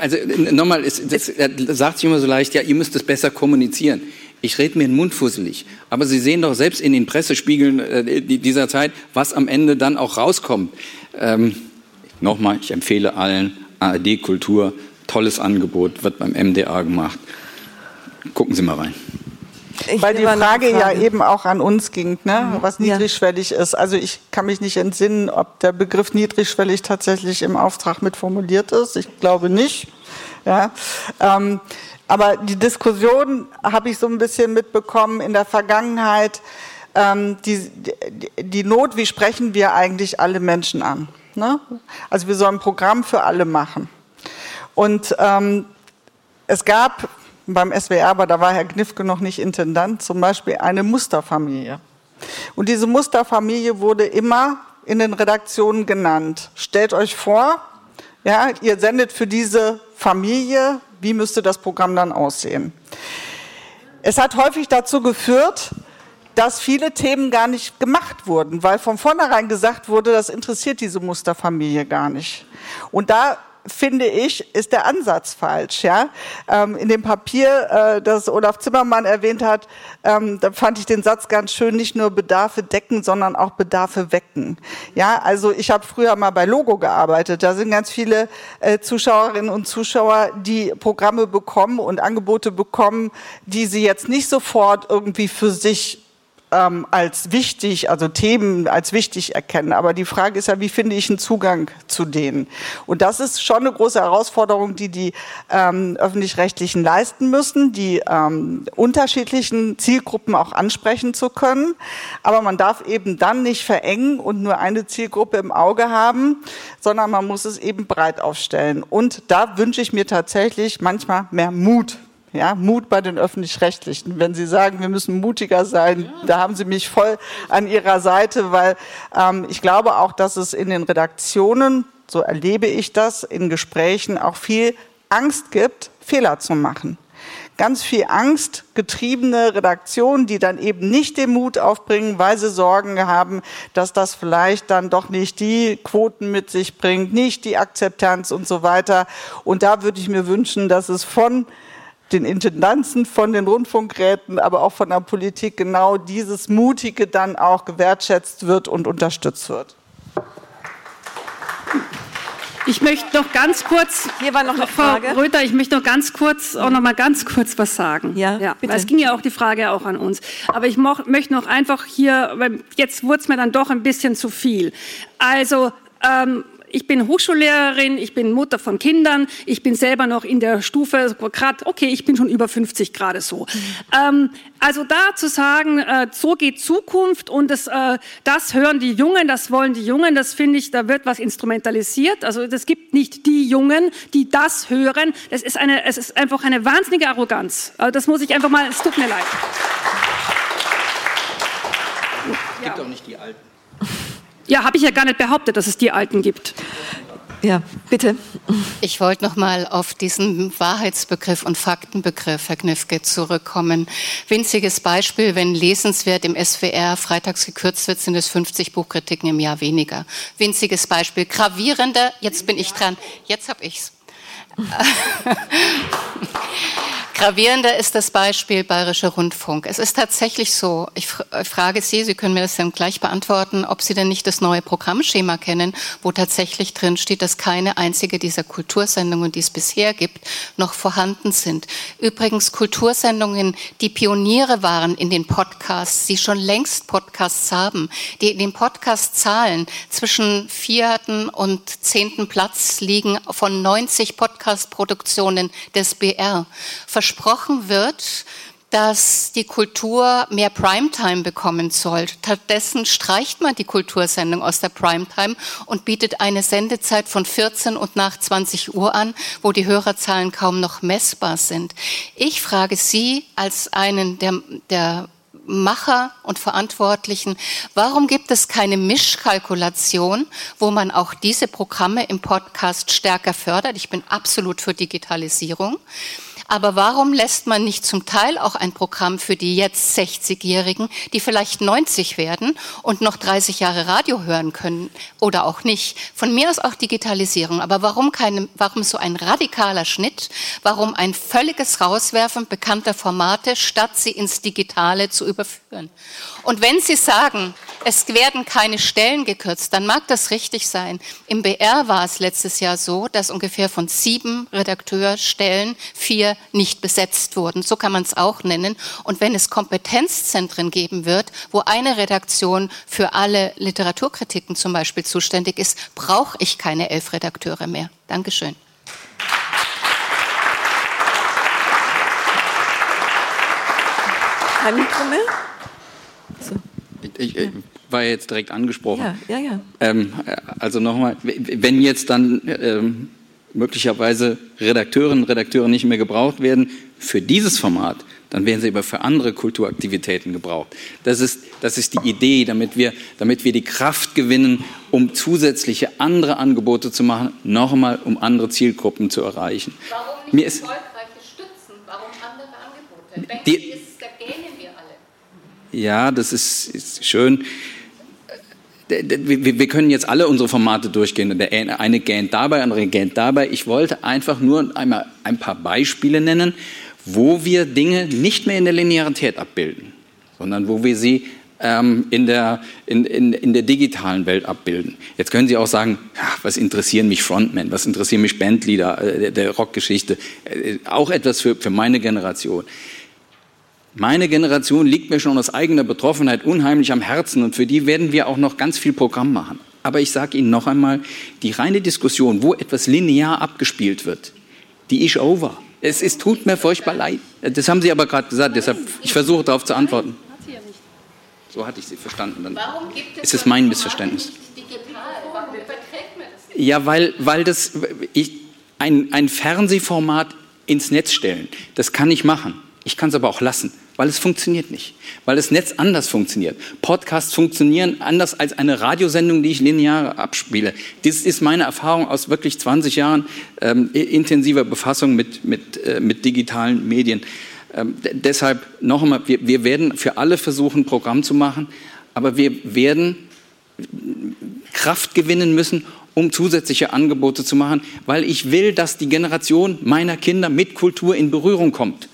Also nochmal, das, das sagt sich immer so leicht, ja, ihr müsst es besser kommunizieren. Ich rede mir den Mund fusselig. Aber Sie sehen doch selbst in den Pressespiegeln äh, dieser Zeit, was am Ende dann auch rauskommt. Ähm, Nochmal, ich empfehle allen ARD Kultur, tolles Angebot, wird beim MDA gemacht. Gucken Sie mal rein. Ich Weil die Frage ja eben auch an uns ging, ne? was niedrigschwellig ist. Also ich kann mich nicht entsinnen, ob der Begriff niedrigschwellig tatsächlich im Auftrag mit formuliert ist. Ich glaube nicht. Ja. Ähm, aber die Diskussion habe ich so ein bisschen mitbekommen in der Vergangenheit. Ähm, die, die, die, Not, wie sprechen wir eigentlich alle Menschen an? Ne? Also wir sollen ein Programm für alle machen. Und ähm, es gab beim SWR, aber da war Herr Knifke noch nicht Intendant, zum Beispiel eine Musterfamilie. Und diese Musterfamilie wurde immer in den Redaktionen genannt. Stellt euch vor, ja, ihr sendet für diese Familie wie müsste das Programm dann aussehen? Es hat häufig dazu geführt, dass viele Themen gar nicht gemacht wurden, weil von vornherein gesagt wurde, das interessiert diese Musterfamilie gar nicht. Und da finde ich, ist der Ansatz falsch. Ja? Ähm, in dem Papier, äh, das Olaf Zimmermann erwähnt hat, ähm, da fand ich den Satz ganz schön, nicht nur Bedarfe decken, sondern auch Bedarfe wecken. Ja, also ich habe früher mal bei Logo gearbeitet. Da sind ganz viele äh, Zuschauerinnen und Zuschauer, die Programme bekommen und Angebote bekommen, die sie jetzt nicht sofort irgendwie für sich ähm, als wichtig, also Themen als wichtig erkennen. Aber die Frage ist ja, wie finde ich einen Zugang zu denen? Und das ist schon eine große Herausforderung, die die ähm, öffentlich-rechtlichen leisten müssen, die ähm, unterschiedlichen Zielgruppen auch ansprechen zu können. Aber man darf eben dann nicht verengen und nur eine Zielgruppe im Auge haben, sondern man muss es eben breit aufstellen. Und da wünsche ich mir tatsächlich manchmal mehr Mut ja, Mut bei den Öffentlich-Rechtlichen. Wenn Sie sagen, wir müssen mutiger sein, ja. da haben Sie mich voll an Ihrer Seite, weil ähm, ich glaube auch, dass es in den Redaktionen, so erlebe ich das, in Gesprächen auch viel Angst gibt, Fehler zu machen. Ganz viel Angst getriebene Redaktionen, die dann eben nicht den Mut aufbringen, weil sie Sorgen haben, dass das vielleicht dann doch nicht die Quoten mit sich bringt, nicht die Akzeptanz und so weiter. Und da würde ich mir wünschen, dass es von den Intendanzen, von den Rundfunkräten, aber auch von der Politik genau dieses Mutige dann auch gewertschätzt wird und unterstützt wird. Ich möchte noch ganz kurz, hier war noch eine Frage. Frau Röther, ich möchte noch ganz kurz, auch noch mal ganz kurz was sagen. Ja, ja bitte. es ging ja auch die Frage auch an uns. Aber ich möchte noch einfach hier, weil jetzt wurde es mir dann doch ein bisschen zu viel. Also ähm, ich bin Hochschullehrerin, ich bin Mutter von Kindern, ich bin selber noch in der Stufe, gerade, okay, ich bin schon über 50 gerade so. Ähm, also da zu sagen, äh, so geht Zukunft und das, äh, das hören die Jungen, das wollen die Jungen, das finde ich, da wird was instrumentalisiert. Also es gibt nicht die Jungen, die das hören. Das ist eine, es ist einfach eine wahnsinnige Arroganz. Also das muss ich einfach mal, es tut mir leid. Es gibt auch nicht die Alten. Ja, habe ich ja gar nicht behauptet, dass es die Alten gibt. Ja, bitte. Ich wollte noch mal auf diesen Wahrheitsbegriff und Faktenbegriff, Herr Knifke, zurückkommen. Winziges Beispiel, wenn lesenswert im SWR freitags gekürzt wird, sind es 50 Buchkritiken im Jahr weniger. Winziges Beispiel. Gravierender, jetzt bin ich dran, jetzt habe ich's. Gravierender ist das Beispiel Bayerischer Rundfunk. Es ist tatsächlich so, ich frage Sie, Sie können mir das dann gleich beantworten, ob Sie denn nicht das neue Programmschema kennen, wo tatsächlich drin steht, dass keine einzige dieser Kultursendungen, die es bisher gibt, noch vorhanden sind. Übrigens Kultursendungen, die Pioniere waren in den Podcasts, die schon längst Podcasts haben, die in den Podcast-Zahlen zwischen vierten und zehnten Platz liegen von 90 Podcast-Produktionen des BR versprochen wird, dass die Kultur mehr Primetime bekommen soll. Stattdessen streicht man die Kultursendung aus der Primetime und bietet eine Sendezeit von 14 und nach 20 Uhr an, wo die Hörerzahlen kaum noch messbar sind. Ich frage Sie als einen der, der Macher und Verantwortlichen, warum gibt es keine Mischkalkulation, wo man auch diese Programme im Podcast stärker fördert? Ich bin absolut für Digitalisierung. Aber warum lässt man nicht zum Teil auch ein Programm für die jetzt 60-Jährigen, die vielleicht 90 werden und noch 30 Jahre Radio hören können oder auch nicht? Von mir aus auch Digitalisierung. Aber warum, keine, warum so ein radikaler Schnitt? Warum ein völliges Rauswerfen bekannter Formate, statt sie ins Digitale zu überführen? Und wenn Sie sagen, es werden keine Stellen gekürzt, dann mag das richtig sein. Im BR war es letztes Jahr so, dass ungefähr von sieben Redakteurstellen vier nicht besetzt wurden. So kann man es auch nennen. Und wenn es Kompetenzzentren geben wird, wo eine Redaktion für alle Literaturkritiken zum Beispiel zuständig ist, brauche ich keine elf Redakteure mehr. Dankeschön. Kein Mikro mehr? So. Ich, ich, war ja jetzt direkt angesprochen. Ja, ja, ja. Ähm, also nochmal, wenn jetzt dann ähm, möglicherweise Redakteurinnen und Redakteure nicht mehr gebraucht werden für dieses Format, dann werden sie aber für andere Kulturaktivitäten gebraucht. Das ist, das ist die Idee, damit wir, damit wir die Kraft gewinnen, um zusätzliche andere Angebote zu machen, nochmal um andere Zielgruppen zu erreichen. Warum nicht Mir ist, erfolgreiche Stützen? Warum andere Angebote? Die, ist, da gähnen. Ja, das ist, ist schön wir können jetzt alle unsere Formate durchgehen. Der eine gähnt dabei, der andere gähnt dabei. Ich wollte einfach nur einmal ein paar Beispiele nennen, wo wir Dinge nicht mehr in der Linearität abbilden, sondern wo wir sie ähm, in, der, in, in, in der digitalen Welt abbilden. Jetzt können Sie auch sagen, was interessieren mich Frontmen, was interessieren mich Bandleader äh, der, der Rockgeschichte, äh, auch etwas für, für meine Generation. Meine Generation liegt mir schon aus eigener Betroffenheit unheimlich am Herzen und für die werden wir auch noch ganz viel Programm machen. Aber ich sage Ihnen noch einmal, die reine Diskussion, wo etwas linear abgespielt wird, die ist over. Es, es tut mir furchtbar leid. Das haben Sie aber gerade gesagt, deshalb ich versuche darauf zu antworten. So hatte ich Sie verstanden. Dann Warum gibt es ist es mein Missverständnis. Ja, weil, weil das ich, ein, ein Fernsehformat ins Netz stellen, das kann ich machen. Ich kann es aber auch lassen, weil es funktioniert nicht, weil das Netz anders funktioniert. Podcasts funktionieren anders als eine Radiosendung, die ich linear abspiele. Das ist meine Erfahrung aus wirklich 20 Jahren ähm, intensiver Befassung mit, mit, äh, mit digitalen Medien. Ähm, deshalb noch einmal, wir, wir werden für alle versuchen, Programm zu machen, aber wir werden Kraft gewinnen müssen, um zusätzliche Angebote zu machen, weil ich will, dass die Generation meiner Kinder mit Kultur in Berührung kommt.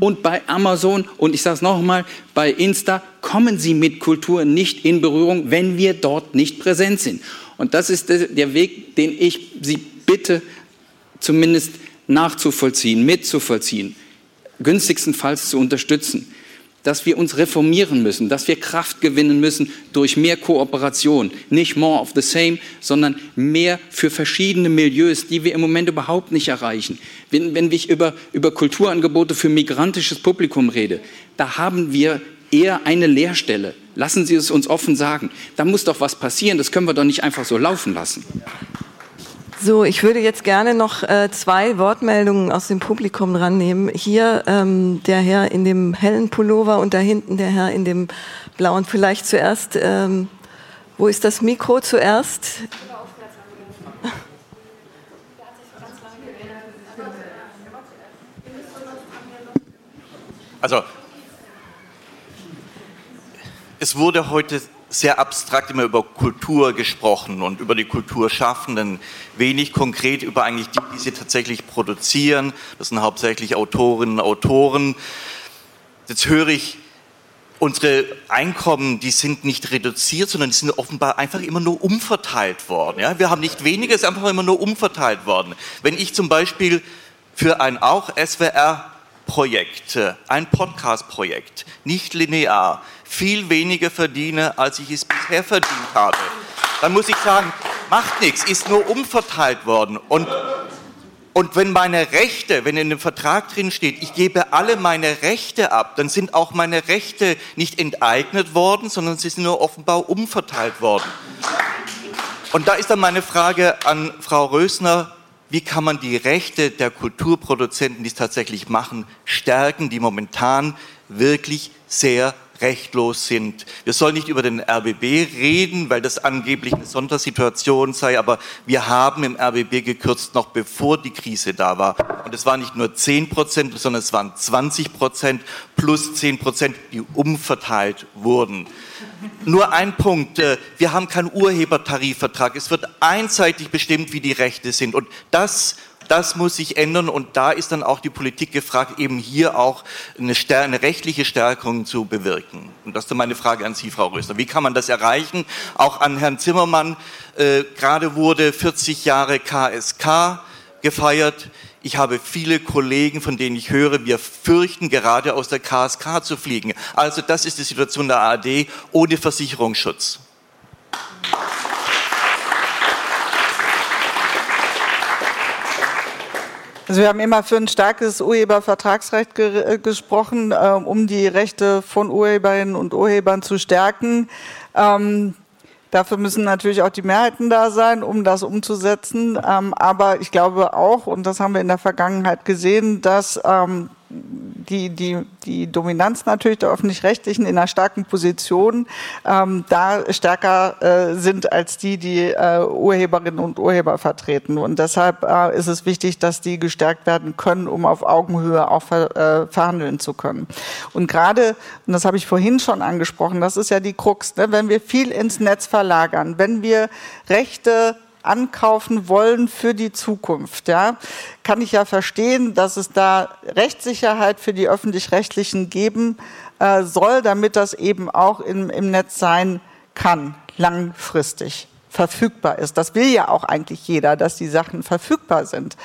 Und bei Amazon und ich sage es nochmal, bei Insta kommen sie mit Kultur nicht in Berührung, wenn wir dort nicht präsent sind. Und das ist der Weg, den ich Sie bitte, zumindest nachzuvollziehen, mitzuvollziehen, günstigstenfalls zu unterstützen dass wir uns reformieren müssen, dass wir Kraft gewinnen müssen durch mehr Kooperation. Nicht more of the same, sondern mehr für verschiedene Milieus, die wir im Moment überhaupt nicht erreichen. Wenn, wenn ich über, über Kulturangebote für migrantisches Publikum rede, da haben wir eher eine Leerstelle. Lassen Sie es uns offen sagen. Da muss doch was passieren. Das können wir doch nicht einfach so laufen lassen. So, ich würde jetzt gerne noch äh, zwei Wortmeldungen aus dem Publikum rannehmen. Hier ähm, der Herr in dem hellen Pullover und da hinten der Herr in dem blauen. Vielleicht zuerst, ähm, wo ist das Mikro zuerst? Also, es wurde heute sehr abstrakt immer über Kultur gesprochen und über die Kulturschaffenden, wenig konkret über eigentlich die, die sie tatsächlich produzieren. Das sind hauptsächlich Autorinnen und Autoren. Jetzt höre ich, unsere Einkommen, die sind nicht reduziert, sondern die sind offenbar einfach immer nur umverteilt worden. Ja? Wir haben nicht weniger, es ist einfach immer nur umverteilt worden. Wenn ich zum Beispiel für ein auch SWR-Projekt, ein Podcast-Projekt, nicht linear, viel weniger verdiene, als ich es bisher verdient habe, dann muss ich sagen, macht nichts, ist nur umverteilt worden. Und, und wenn meine Rechte, wenn in dem Vertrag drin steht, ich gebe alle meine Rechte ab, dann sind auch meine Rechte nicht enteignet worden, sondern sie sind nur offenbar umverteilt worden. Und da ist dann meine Frage an Frau Rösner, wie kann man die Rechte der Kulturproduzenten, die es tatsächlich machen, stärken, die momentan wirklich sehr rechtlos sind. Wir sollen nicht über den RBB reden, weil das angeblich eine Sondersituation sei, aber wir haben im RBB gekürzt, noch bevor die Krise da war. Und es waren nicht nur 10 Prozent, sondern es waren 20 Prozent plus 10 Prozent, die umverteilt wurden. Nur ein Punkt, äh, wir haben keinen Urhebertarifvertrag. Es wird einseitig bestimmt, wie die Rechte sind. Und das das muss sich ändern und da ist dann auch die Politik gefragt, eben hier auch eine, eine rechtliche Stärkung zu bewirken. Und das ist dann meine Frage an Sie, Frau Röster. Wie kann man das erreichen? Auch an Herrn Zimmermann. Äh, gerade wurde 40 Jahre KSK gefeiert. Ich habe viele Kollegen, von denen ich höre, wir fürchten gerade aus der KSK zu fliegen. Also das ist die Situation der ARD ohne Versicherungsschutz. Also wir haben immer für ein starkes Urhebervertragsrecht ge äh, gesprochen, äh, um die Rechte von Urheberinnen und Urhebern zu stärken. Ähm, dafür müssen natürlich auch die Mehrheiten da sein, um das umzusetzen. Ähm, aber ich glaube auch, und das haben wir in der Vergangenheit gesehen, dass ähm, die, die, die Dominanz natürlich der öffentlich-rechtlichen in einer starken Position ähm, da stärker äh, sind als die, die äh, Urheberinnen und Urheber vertreten. Und deshalb äh, ist es wichtig, dass die gestärkt werden können, um auf Augenhöhe auch ver, äh, verhandeln zu können. Und gerade, und das habe ich vorhin schon angesprochen, das ist ja die Krux, ne? wenn wir viel ins Netz verlagern, wenn wir Rechte ankaufen wollen für die Zukunft, ja, kann ich ja verstehen, dass es da Rechtssicherheit für die öffentlich-rechtlichen geben äh, soll, damit das eben auch im, im Netz sein kann, langfristig verfügbar ist. Das will ja auch eigentlich jeder, dass die Sachen verfügbar sind.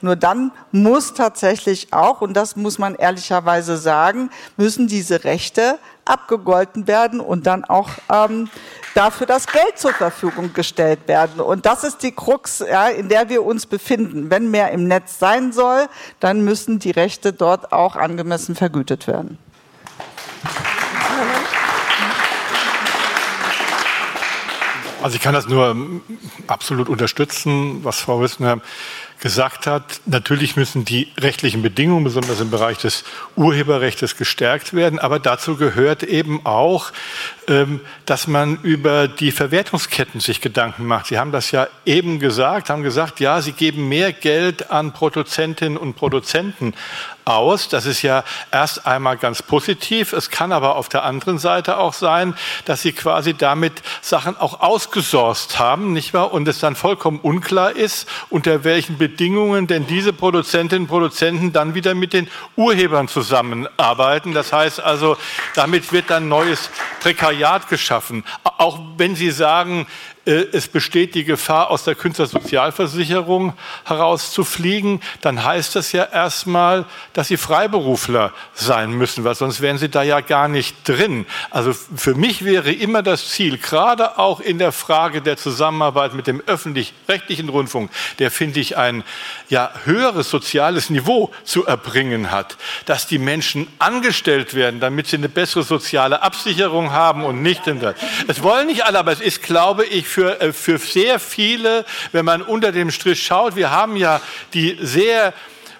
Nur dann muss tatsächlich auch, und das muss man ehrlicherweise sagen, müssen diese Rechte abgegolten werden und dann auch ähm, dafür das Geld zur Verfügung gestellt werden. Und das ist die Krux, ja, in der wir uns befinden. Wenn mehr im Netz sein soll, dann müssen die Rechte dort auch angemessen vergütet werden. Also ich kann das nur absolut unterstützen, was Frau Wissner gesagt hat, natürlich müssen die rechtlichen Bedingungen, besonders im Bereich des Urheberrechts, gestärkt werden. Aber dazu gehört eben auch, ähm, dass man über die Verwertungsketten sich Gedanken macht. Sie haben das ja eben gesagt, haben gesagt, ja, Sie geben mehr Geld an Produzentinnen und Produzenten aus. Das ist ja erst einmal ganz positiv. Es kann aber auf der anderen Seite auch sein, dass sie quasi damit Sachen auch ausgesourced haben, nicht wahr? Und es dann vollkommen unklar ist, unter welchen Bedingungen denn diese Produzentinnen und Produzenten dann wieder mit den Urhebern zusammenarbeiten. Das heißt also, damit wird dann neues Prekariat geschaffen. Auch wenn Sie sagen, äh, es besteht die Gefahr, aus der Künstlersozialversicherung herauszufliegen, dann heißt das ja erstmal, dass sie Freiberufler sein müssen, weil sonst wären sie da ja gar nicht drin. Also für mich wäre immer das Ziel, gerade auch in der Frage der Zusammenarbeit mit dem öffentlich-rechtlichen Rundfunk, der finde ich ein ja, höheres soziales Niveau zu erbringen hat, dass die Menschen angestellt werden, damit sie eine bessere soziale Absicherung haben und nicht in der. Es wollen nicht alle, aber es ist, glaube ich, für, äh, für sehr viele, wenn man unter dem Strich schaut, wir haben ja die sehr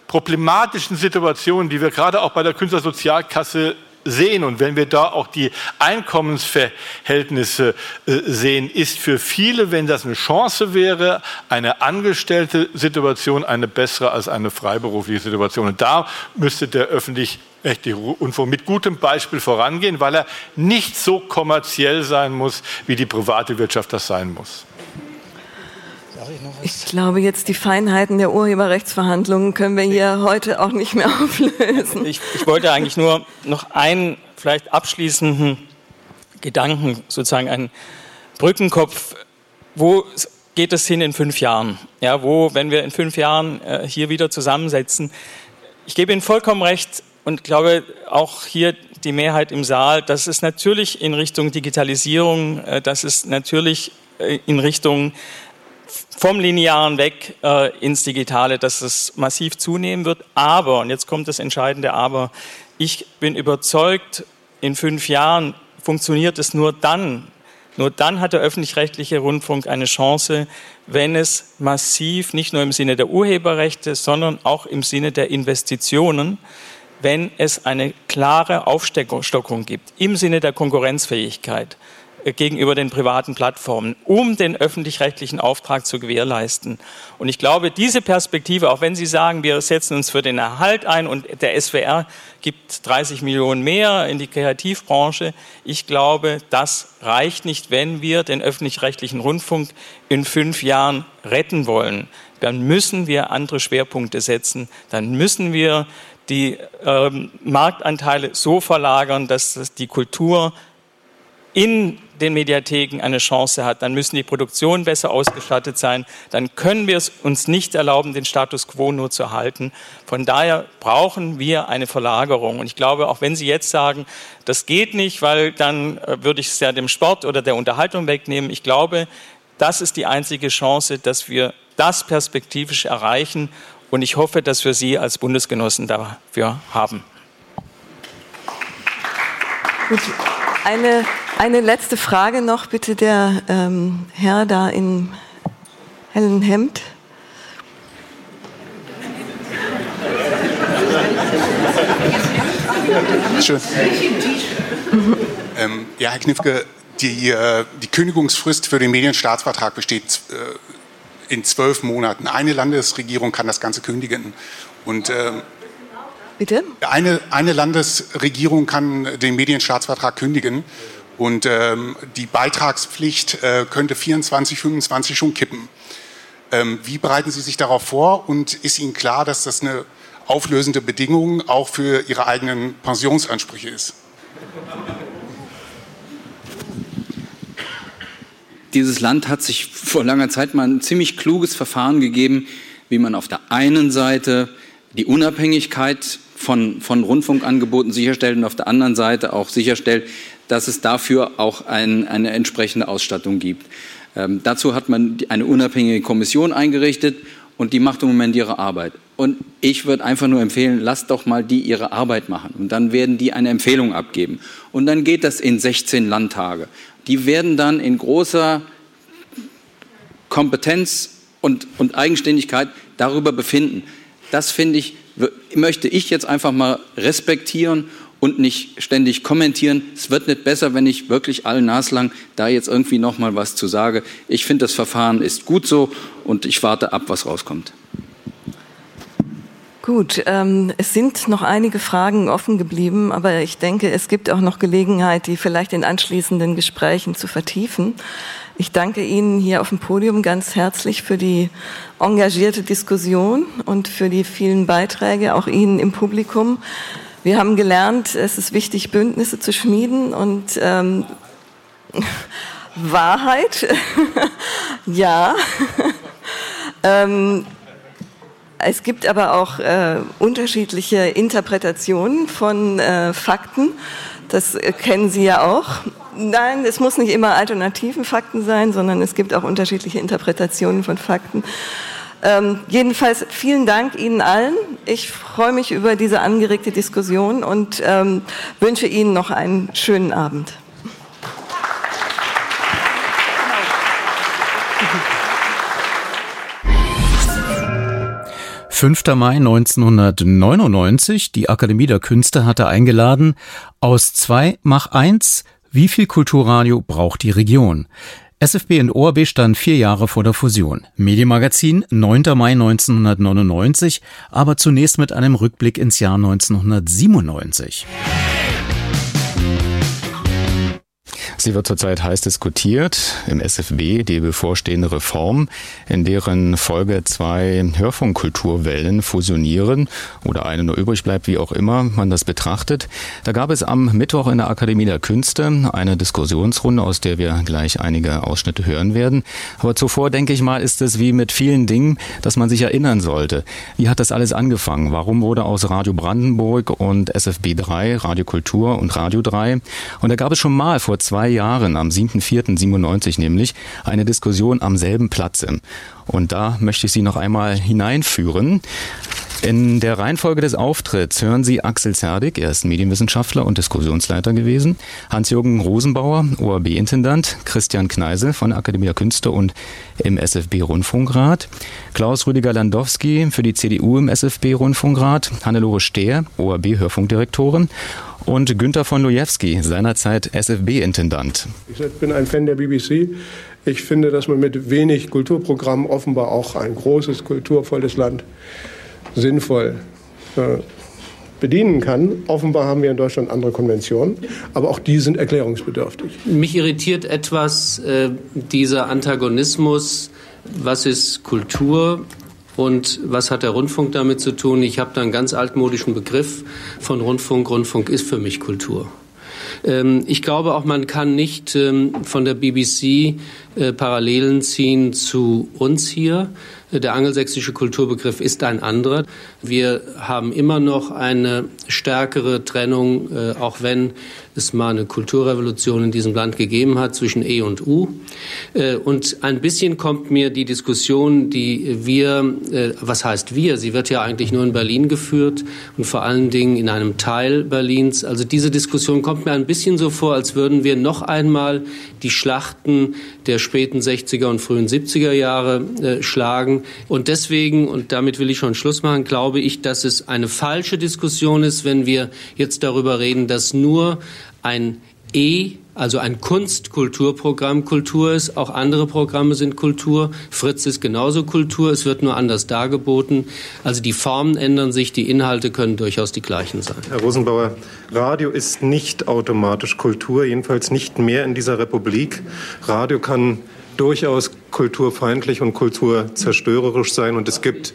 problematischen Situationen, die wir gerade auch bei der Künstlersozialkasse sehen und wenn wir da auch die Einkommensverhältnisse äh, sehen, ist für viele, wenn das eine Chance wäre, eine angestellte Situation eine bessere als eine freiberufliche Situation. Und da müsste der öffentlich-rechtliche Rundfunk mit gutem Beispiel vorangehen, weil er nicht so kommerziell sein muss, wie die private Wirtschaft das sein muss. Ich glaube, jetzt die Feinheiten der Urheberrechtsverhandlungen können wir hier heute auch nicht mehr auflösen. Ich, ich wollte eigentlich nur noch einen vielleicht abschließenden Gedanken, sozusagen einen Brückenkopf. Wo geht es hin in fünf Jahren? Ja, wo, wenn wir in fünf Jahren äh, hier wieder zusammensetzen? Ich gebe Ihnen vollkommen recht und glaube auch hier die Mehrheit im Saal, dass es natürlich in Richtung Digitalisierung, äh, dass es natürlich äh, in Richtung vom Linearen weg äh, ins Digitale, dass es massiv zunehmen wird. Aber, und jetzt kommt das entscheidende Aber, ich bin überzeugt, in fünf Jahren funktioniert es nur dann, nur dann hat der öffentlich-rechtliche Rundfunk eine Chance, wenn es massiv, nicht nur im Sinne der Urheberrechte, sondern auch im Sinne der Investitionen, wenn es eine klare Aufstockung gibt, im Sinne der Konkurrenzfähigkeit gegenüber den privaten Plattformen, um den öffentlich-rechtlichen Auftrag zu gewährleisten. Und ich glaube, diese Perspektive, auch wenn Sie sagen, wir setzen uns für den Erhalt ein und der SWR gibt 30 Millionen mehr in die Kreativbranche, ich glaube, das reicht nicht, wenn wir den öffentlich-rechtlichen Rundfunk in fünf Jahren retten wollen. Dann müssen wir andere Schwerpunkte setzen, dann müssen wir die ähm, Marktanteile so verlagern, dass die Kultur in den Mediatheken eine Chance hat, dann müssen die Produktionen besser ausgestattet sein, dann können wir es uns nicht erlauben, den Status quo nur zu halten. Von daher brauchen wir eine Verlagerung. Und ich glaube, auch wenn Sie jetzt sagen, das geht nicht, weil dann äh, würde ich es ja dem Sport oder der Unterhaltung wegnehmen, ich glaube, das ist die einzige Chance, dass wir das perspektivisch erreichen. Und ich hoffe, dass wir Sie als Bundesgenossen dafür haben. Gut. Eine eine letzte Frage noch, bitte, der ähm, Herr da im hellen Hemd. Schön. Ähm, ja, Herr Knifke, die, äh, die Kündigungsfrist für den Medienstaatsvertrag besteht äh, in zwölf Monaten. Eine Landesregierung kann das Ganze kündigen. Und äh, Bitte? Eine, eine Landesregierung kann den Medienstaatsvertrag kündigen. Und ähm, die Beitragspflicht äh, könnte 24, 25 schon kippen. Ähm, wie bereiten Sie sich darauf vor? Und ist Ihnen klar, dass das eine auflösende Bedingung auch für Ihre eigenen Pensionsansprüche ist? Dieses Land hat sich vor langer Zeit mal ein ziemlich kluges Verfahren gegeben, wie man auf der einen Seite die Unabhängigkeit von, von Rundfunkangeboten sicherstellt und auf der anderen Seite auch sicherstellt, dass es dafür auch ein, eine entsprechende Ausstattung gibt. Ähm, dazu hat man eine unabhängige Kommission eingerichtet und die macht im Moment ihre Arbeit. Und ich würde einfach nur empfehlen, lasst doch mal die ihre Arbeit machen. Und dann werden die eine Empfehlung abgeben. Und dann geht das in 16 Landtage. Die werden dann in großer Kompetenz und, und Eigenständigkeit darüber befinden. Das finde ich, möchte ich jetzt einfach mal respektieren und nicht ständig kommentieren. Es wird nicht besser, wenn ich wirklich allen naslang da jetzt irgendwie noch mal was zu sage. Ich finde, das Verfahren ist gut so und ich warte ab, was rauskommt. Gut, ähm, es sind noch einige Fragen offen geblieben, aber ich denke, es gibt auch noch Gelegenheit, die vielleicht in anschließenden Gesprächen zu vertiefen. Ich danke Ihnen hier auf dem Podium ganz herzlich für die engagierte Diskussion und für die vielen Beiträge, auch Ihnen im Publikum. Wir haben gelernt, es ist wichtig, Bündnisse zu schmieden und ähm, Wahrheit, ja. ähm, es gibt aber auch äh, unterschiedliche Interpretationen von äh, Fakten. Das äh, kennen Sie ja auch. Nein, es muss nicht immer alternativen Fakten sein, sondern es gibt auch unterschiedliche Interpretationen von Fakten. Ähm, jedenfalls vielen Dank Ihnen allen. Ich freue mich über diese angeregte Diskussion und ähm, wünsche Ihnen noch einen schönen Abend. 5. Mai 1999. Die Akademie der Künste hatte eingeladen. Aus zwei mach eins. Wie viel Kulturradio braucht die Region? SFB und ORB standen vier Jahre vor der Fusion. Medienmagazin 9. Mai 1999, aber zunächst mit einem Rückblick ins Jahr 1997. Sie wird zurzeit heiß diskutiert im SFB, die bevorstehende Reform, in deren Folge zwei Hörfunkkulturwellen fusionieren oder eine nur übrig bleibt, wie auch immer man das betrachtet. Da gab es am Mittwoch in der Akademie der Künste eine Diskussionsrunde, aus der wir gleich einige Ausschnitte hören werden. Aber zuvor, denke ich mal, ist es wie mit vielen Dingen, dass man sich erinnern sollte. Wie hat das alles angefangen? Warum wurde aus Radio Brandenburg und SFB 3, Radio Kultur und Radio 3? Und da gab es schon mal vor zwei Jahren, am 7.4.97 nämlich, eine Diskussion am selben Platze. Und da möchte ich Sie noch einmal hineinführen. In der Reihenfolge des Auftritts hören Sie Axel Zerdig, er ist Medienwissenschaftler und Diskussionsleiter gewesen, Hans-Jürgen Rosenbauer, ORB-Intendant, Christian Kneise von Akademie der Künste und im SFB-Rundfunkrat, Klaus Rüdiger Landowski für die CDU im SFB-Rundfunkrat, Hannelore Stehr, ORB-Hörfunkdirektorin und Günther von Lojewski, seinerzeit SFB-Intendant. Ich bin ein Fan der BBC. Ich finde, dass man mit wenig Kulturprogrammen offenbar auch ein großes, kulturvolles Land sinnvoll äh, bedienen kann. Offenbar haben wir in Deutschland andere Konventionen, aber auch die sind erklärungsbedürftig. Mich irritiert etwas äh, dieser Antagonismus, was ist Kultur und was hat der Rundfunk damit zu tun. Ich habe da einen ganz altmodischen Begriff von Rundfunk. Rundfunk ist für mich Kultur. Ähm, ich glaube auch, man kann nicht ähm, von der BBC äh, Parallelen ziehen zu uns hier. Der angelsächsische Kulturbegriff ist ein anderer. Wir haben immer noch eine stärkere Trennung, äh, auch wenn es mal eine Kulturrevolution in diesem Land gegeben hat zwischen E und U. Äh, und ein bisschen kommt mir die Diskussion, die wir, äh, was heißt wir? Sie wird ja eigentlich nur in Berlin geführt und vor allen Dingen in einem Teil Berlins. Also diese Diskussion kommt mir ein bisschen so vor, als würden wir noch einmal die Schlachten der späten 60er und frühen 70er Jahre schlagen. Und deswegen, und damit will ich schon Schluss machen, glaube ich, dass es eine falsche Diskussion ist, wenn wir jetzt darüber reden, dass nur ein E, also ein Kunstkulturprogramm Kultur ist. Auch andere Programme sind Kultur. Fritz ist genauso Kultur. Es wird nur anders dargeboten. Also die Formen ändern sich, die Inhalte können durchaus die gleichen sein. Herr Rosenbauer, Radio ist nicht automatisch Kultur, jedenfalls nicht mehr in dieser Republik. Radio kann durchaus kulturfeindlich und kulturzerstörerisch sein und es gibt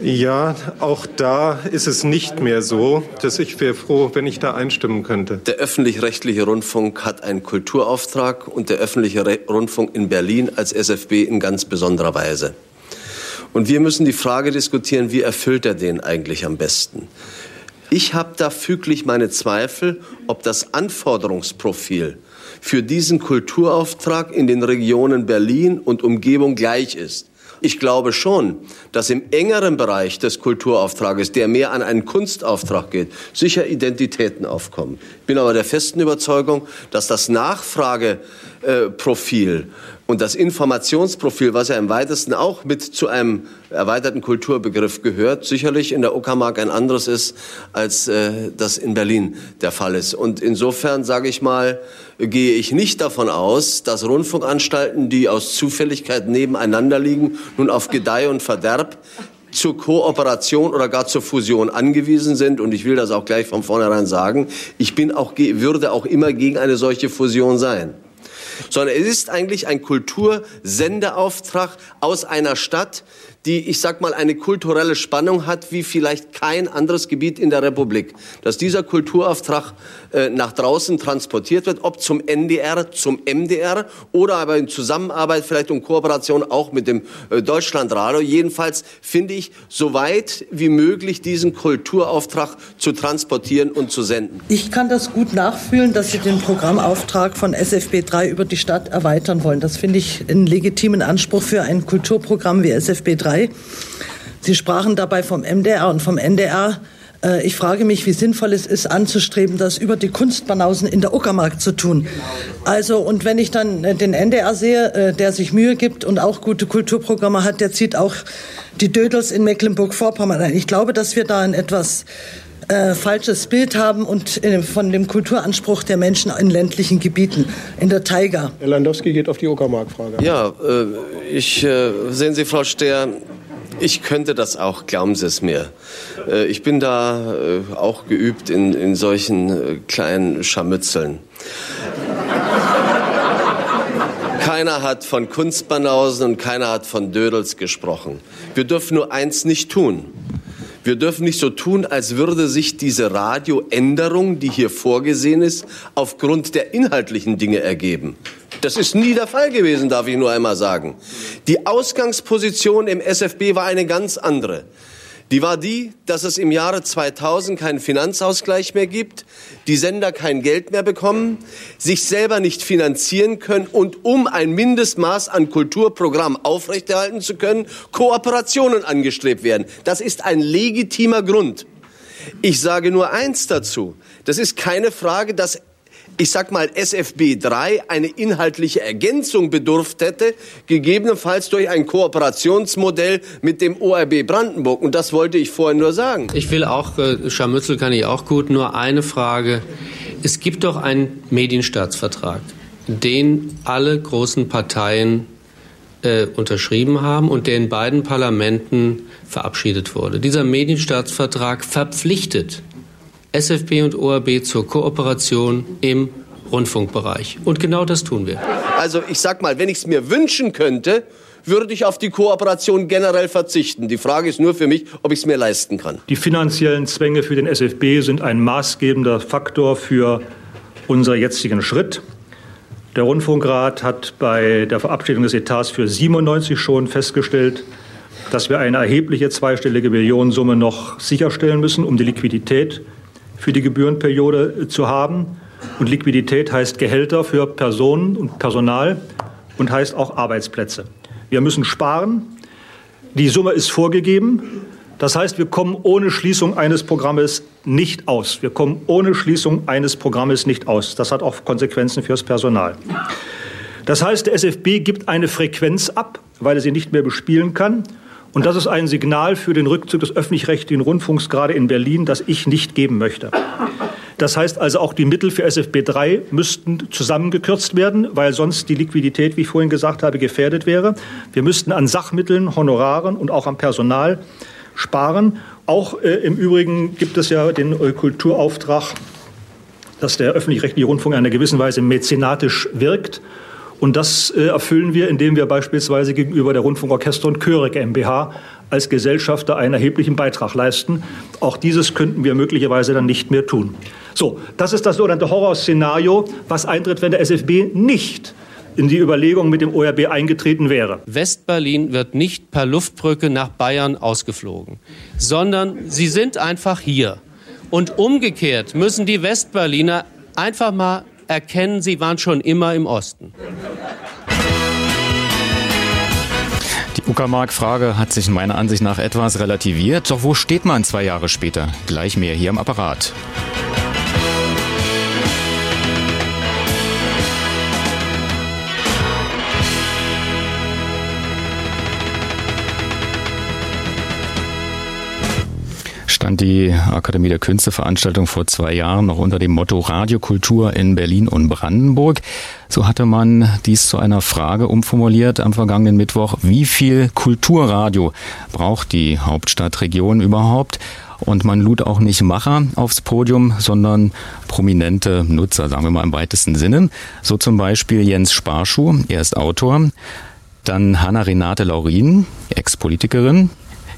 ja, auch da ist es nicht mehr so. Dass ich wäre froh, wenn ich da einstimmen könnte. Der öffentlich-rechtliche Rundfunk hat einen Kulturauftrag und der öffentliche Rundfunk in Berlin als SFB in ganz besonderer Weise. Und wir müssen die Frage diskutieren, wie erfüllt er den eigentlich am besten? Ich habe da füglich meine Zweifel, ob das Anforderungsprofil für diesen Kulturauftrag in den Regionen Berlin und Umgebung gleich ist. Ich glaube schon, dass im engeren Bereich des Kulturauftrages, der mehr an einen Kunstauftrag geht, sicher Identitäten aufkommen. Ich bin aber der festen Überzeugung, dass das Nachfrageprofil und das Informationsprofil, was ja im weitesten auch mit zu einem erweiterten Kulturbegriff gehört, sicherlich in der Uckermark ein anderes ist, als äh, das in Berlin der Fall ist. Und insofern sage ich mal, gehe ich nicht davon aus, dass Rundfunkanstalten, die aus Zufälligkeit nebeneinander liegen, nun auf Gedeih und Verderb zur Kooperation oder gar zur Fusion angewiesen sind. Und ich will das auch gleich von vornherein sagen. Ich bin auch, würde auch immer gegen eine solche Fusion sein sondern es ist eigentlich ein Kultursendeauftrag aus einer Stadt, die, ich sag mal, eine kulturelle Spannung hat, wie vielleicht kein anderes Gebiet in der Republik. Dass dieser Kulturauftrag äh, nach draußen transportiert wird, ob zum NDR, zum MDR oder aber in Zusammenarbeit, vielleicht in Kooperation auch mit dem äh, Deutschlandradio. Jedenfalls finde ich, so weit wie möglich diesen Kulturauftrag zu transportieren und zu senden. Ich kann das gut nachfühlen, dass Sie den Programmauftrag von SFB 3 über die Stadt erweitern wollen. Das finde ich einen legitimen Anspruch für ein Kulturprogramm wie SFB 3. Sie sprachen dabei vom MDR und vom NDR. Äh, ich frage mich, wie sinnvoll es ist, anzustreben, das über die Kunstbanausen in der Uckermark zu tun. Also, und wenn ich dann äh, den NDR sehe, äh, der sich Mühe gibt und auch gute Kulturprogramme hat, der zieht auch die Dödels in Mecklenburg-Vorpommern ein. Ich glaube, dass wir da ein etwas äh, falsches Bild haben und äh, von dem Kulturanspruch der Menschen in ländlichen Gebieten, in der Taiga. Herr Landowski geht auf die Uckermark-Frage. Ja, äh, ich, äh, sehen Sie, Frau Stehr, ich könnte das auch, glauben Sie es mir. Äh, ich bin da äh, auch geübt in, in solchen äh, kleinen Scharmützeln. Keiner hat von Kunstbanausen und keiner hat von Dödels gesprochen. Wir dürfen nur eins nicht tun. Wir dürfen nicht so tun, als würde sich diese Radioänderung, die hier vorgesehen ist, aufgrund der inhaltlichen Dinge ergeben. Das ist nie der Fall gewesen, darf ich nur einmal sagen. Die Ausgangsposition im SFB war eine ganz andere. Die war die, dass es im Jahre 2000 keinen Finanzausgleich mehr gibt, die Sender kein Geld mehr bekommen, sich selber nicht finanzieren können und um ein Mindestmaß an Kulturprogramm aufrechterhalten zu können, Kooperationen angestrebt werden. Das ist ein legitimer Grund. Ich sage nur eins dazu. Das ist keine Frage, dass ich sag mal, SFB 3 eine inhaltliche Ergänzung bedurft hätte, gegebenenfalls durch ein Kooperationsmodell mit dem ORB Brandenburg. Und das wollte ich vorhin nur sagen. Ich will auch, äh, Scharmützel kann ich auch gut, nur eine Frage. Es gibt doch einen Medienstaatsvertrag, den alle großen Parteien äh, unterschrieben haben und der in beiden Parlamenten verabschiedet wurde. Dieser Medienstaatsvertrag verpflichtet SFB und ORB zur Kooperation im Rundfunkbereich. Und genau das tun wir. Also ich sag mal, wenn ich es mir wünschen könnte, würde ich auf die Kooperation generell verzichten. Die Frage ist nur für mich, ob ich es mir leisten kann. Die finanziellen Zwänge für den SFB sind ein maßgebender Faktor für unseren jetzigen Schritt. Der Rundfunkrat hat bei der Verabschiedung des Etats für 97 schon festgestellt, dass wir eine erhebliche zweistellige Millionensumme noch sicherstellen müssen, um die Liquidität für die Gebührenperiode zu haben. Und Liquidität heißt Gehälter für Personen und Personal und heißt auch Arbeitsplätze. Wir müssen sparen. Die Summe ist vorgegeben. Das heißt, wir kommen ohne Schließung eines Programmes nicht aus. Wir kommen ohne Schließung eines Programmes nicht aus. Das hat auch Konsequenzen fürs Personal. Das heißt, der SFB gibt eine Frequenz ab, weil er sie nicht mehr bespielen kann. Und das ist ein Signal für den Rückzug des öffentlich-rechtlichen Rundfunks gerade in Berlin, das ich nicht geben möchte. Das heißt also, auch die Mittel für SFB 3 müssten zusammengekürzt werden, weil sonst die Liquidität, wie ich vorhin gesagt habe, gefährdet wäre. Wir müssten an Sachmitteln, Honoraren und auch am Personal sparen. Auch äh, im Übrigen gibt es ja den Kulturauftrag, dass der öffentlich-rechtliche Rundfunk in einer gewissen Weise mäzenatisch wirkt. Und das äh, erfüllen wir, indem wir beispielsweise gegenüber der Rundfunkorchester und Chöre GmbH als Gesellschafter einen erheblichen Beitrag leisten. Auch dieses könnten wir möglicherweise dann nicht mehr tun. So, das ist das sogenannte Horrorszenario, was eintritt, wenn der SFB nicht in die Überlegung mit dem ORB eingetreten wäre. Westberlin wird nicht per Luftbrücke nach Bayern ausgeflogen, sondern sie sind einfach hier. Und umgekehrt müssen die Westberliner einfach mal erkennen, sie waren schon immer im Osten. Die Uckermark-Frage hat sich meiner Ansicht nach etwas relativiert. Doch wo steht man zwei Jahre später? Gleich mehr hier im Apparat. Stand die Akademie der Künste Veranstaltung vor zwei Jahren noch unter dem Motto Radiokultur in Berlin und Brandenburg. So hatte man dies zu einer Frage umformuliert am vergangenen Mittwoch. Wie viel Kulturradio braucht die Hauptstadtregion überhaupt? Und man lud auch nicht Macher aufs Podium, sondern prominente Nutzer, sagen wir mal im weitesten Sinne. So zum Beispiel Jens Sparschuh, er ist Autor. Dann Hanna Renate Laurin, Ex-Politikerin,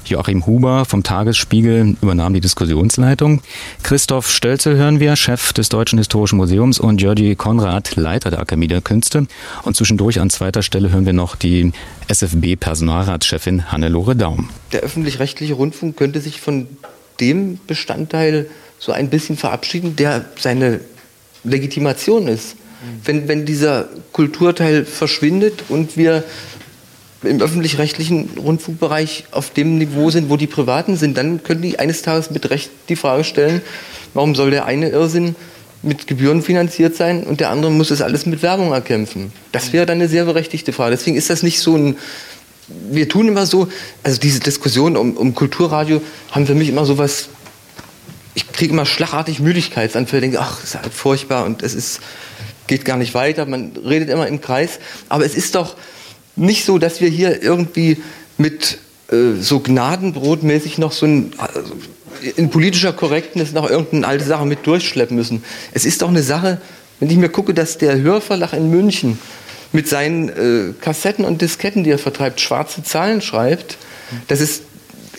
Joachim Huber vom Tagesspiegel übernahm die Diskussionsleitung. Christoph Stölzel hören wir, Chef des Deutschen Historischen Museums und Georgi Konrad, Leiter der Akademie der Künste. Und zwischendurch an zweiter Stelle hören wir noch die SFB-Personalratschefin Hannelore Daum. Der öffentlich-rechtliche Rundfunk könnte sich von dem Bestandteil so ein bisschen verabschieden, der seine Legitimation ist. Wenn, wenn dieser Kulturteil verschwindet und wir im öffentlich-rechtlichen Rundfunkbereich auf dem Niveau sind, wo die Privaten sind, dann können die eines Tages mit Recht die Frage stellen, warum soll der eine Irrsinn mit Gebühren finanziert sein und der andere muss es alles mit Werbung erkämpfen. Das wäre dann eine sehr berechtigte Frage. Deswegen ist das nicht so ein, wir tun immer so, also diese Diskussion um, um Kulturradio haben für mich immer so was, ich kriege immer schlagartig Müdigkeitsanfälle, denke, ach, ist halt furchtbar und es ist, geht gar nicht weiter, man redet immer im Kreis, aber es ist doch nicht so, dass wir hier irgendwie mit äh, so gnadenbrotmäßig noch so ein, also in politischer Korrektness noch irgendeine alte Sache mit durchschleppen müssen. Es ist doch eine Sache, wenn ich mir gucke, dass der Hörverlag in München mit seinen äh, Kassetten und Disketten, die er vertreibt, schwarze Zahlen schreibt, das ist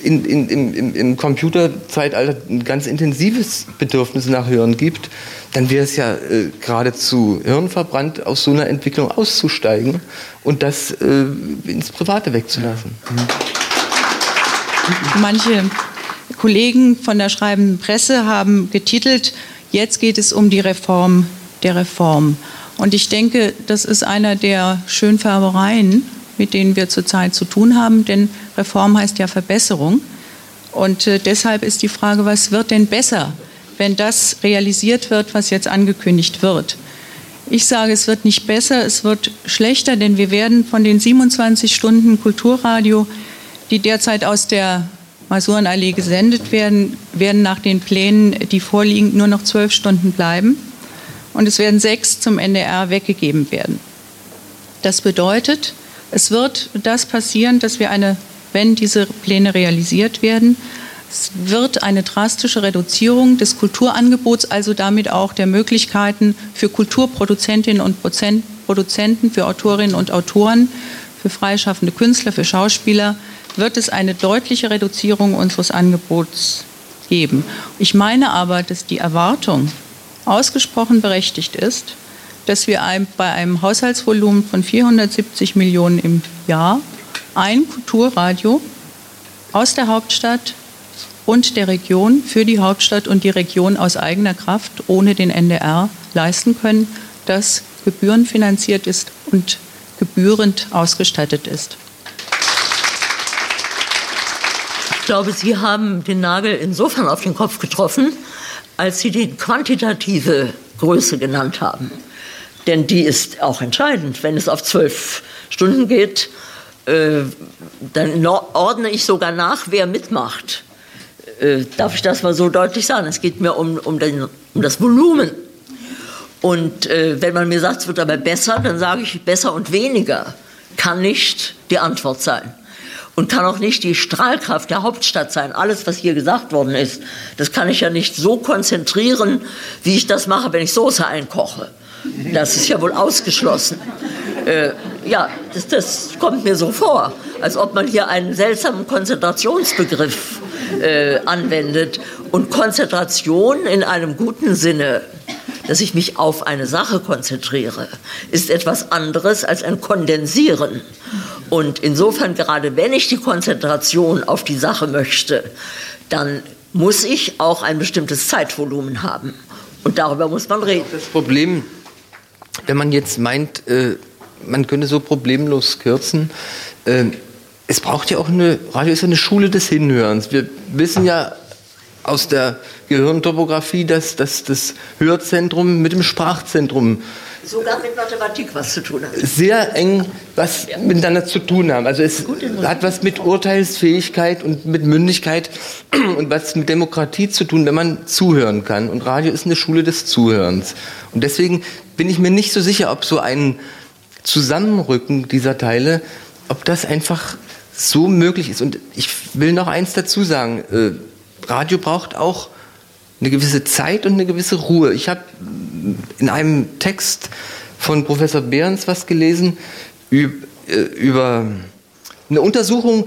in, in, im, im Computerzeitalter ein ganz intensives Bedürfnis nach Hören gibt, dann wäre es ja äh, geradezu hirnverbrannt, aus so einer Entwicklung auszusteigen und das äh, ins Private wegzulassen. Manche Kollegen von der schreibenden Presse haben getitelt, jetzt geht es um die Reform der Reform. Und ich denke, das ist einer der Schönfärbereien, mit denen wir zurzeit zu tun haben, denn Reform heißt ja Verbesserung. Und äh, deshalb ist die Frage, was wird denn besser, wenn das realisiert wird, was jetzt angekündigt wird? Ich sage, es wird nicht besser, es wird schlechter, denn wir werden von den 27 Stunden Kulturradio, die derzeit aus der Masurenallee gesendet werden, werden nach den Plänen, die vorliegen, nur noch zwölf Stunden bleiben. Und es werden sechs zum NDR weggegeben werden. Das bedeutet, es wird das passieren, dass wir eine, wenn diese Pläne realisiert werden, es wird eine drastische Reduzierung des Kulturangebots, also damit auch der Möglichkeiten für Kulturproduzentinnen und Produzenten, für Autorinnen und Autoren, für freischaffende Künstler, für Schauspieler, wird es eine deutliche Reduzierung unseres Angebots geben. Ich meine aber, dass die Erwartung ausgesprochen berechtigt ist, dass wir bei einem Haushaltsvolumen von 470 Millionen im Jahr ein Kulturradio aus der Hauptstadt und der Region für die Hauptstadt und die Region aus eigener Kraft ohne den NDR leisten können, das gebührenfinanziert ist und gebührend ausgestattet ist. glaube, Sie haben den Nagel insofern auf den Kopf getroffen, als Sie die quantitative Größe genannt haben. Denn die ist auch entscheidend. Wenn es auf zwölf Stunden geht, äh, dann ordne ich sogar nach, wer mitmacht. Äh, darf ich das mal so deutlich sagen? Es geht mir um, um, den, um das Volumen. Und äh, wenn man mir sagt, es wird aber besser, dann sage ich, besser und weniger kann nicht die Antwort sein und kann auch nicht die Strahlkraft der Hauptstadt sein. Alles, was hier gesagt worden ist, das kann ich ja nicht so konzentrieren, wie ich das mache, wenn ich Soße einkoche. Das ist ja wohl ausgeschlossen. Äh, ja, das, das, kommt mir so vor, als ob man hier einen seltsamen Konzentrationsbegriff äh, anwendet. Und Konzentration in einem guten Sinne, dass ich mich auf eine Sache konzentriere, ist etwas anderes als ein Kondensieren. Und insofern, gerade wenn ich die Konzentration auf die Sache möchte, dann muss ich auch ein bestimmtes Zeitvolumen haben. Und darüber muss man reden. Das Problem, wenn man jetzt meint, äh, man könnte so problemlos kürzen, äh, es braucht ja auch eine, Radio ist ja eine Schule des Hinhörens. Wir wissen ja aus der Gehirntopographie, dass, dass das Hörzentrum mit dem Sprachzentrum sogar mit Mathematik was zu tun hat. Sehr eng was ja. miteinander zu tun haben. Also es hat was mit Urteilsfähigkeit und mit Mündigkeit und was mit Demokratie zu tun, wenn man zuhören kann. Und Radio ist eine Schule des Zuhörens. Und deswegen bin ich mir nicht so sicher, ob so ein Zusammenrücken dieser Teile, ob das einfach so möglich ist. Und ich will noch eins dazu sagen. Äh, Radio braucht auch eine gewisse Zeit und eine gewisse Ruhe. Ich habe in einem Text von Professor Behrens was gelesen äh, über eine Untersuchung.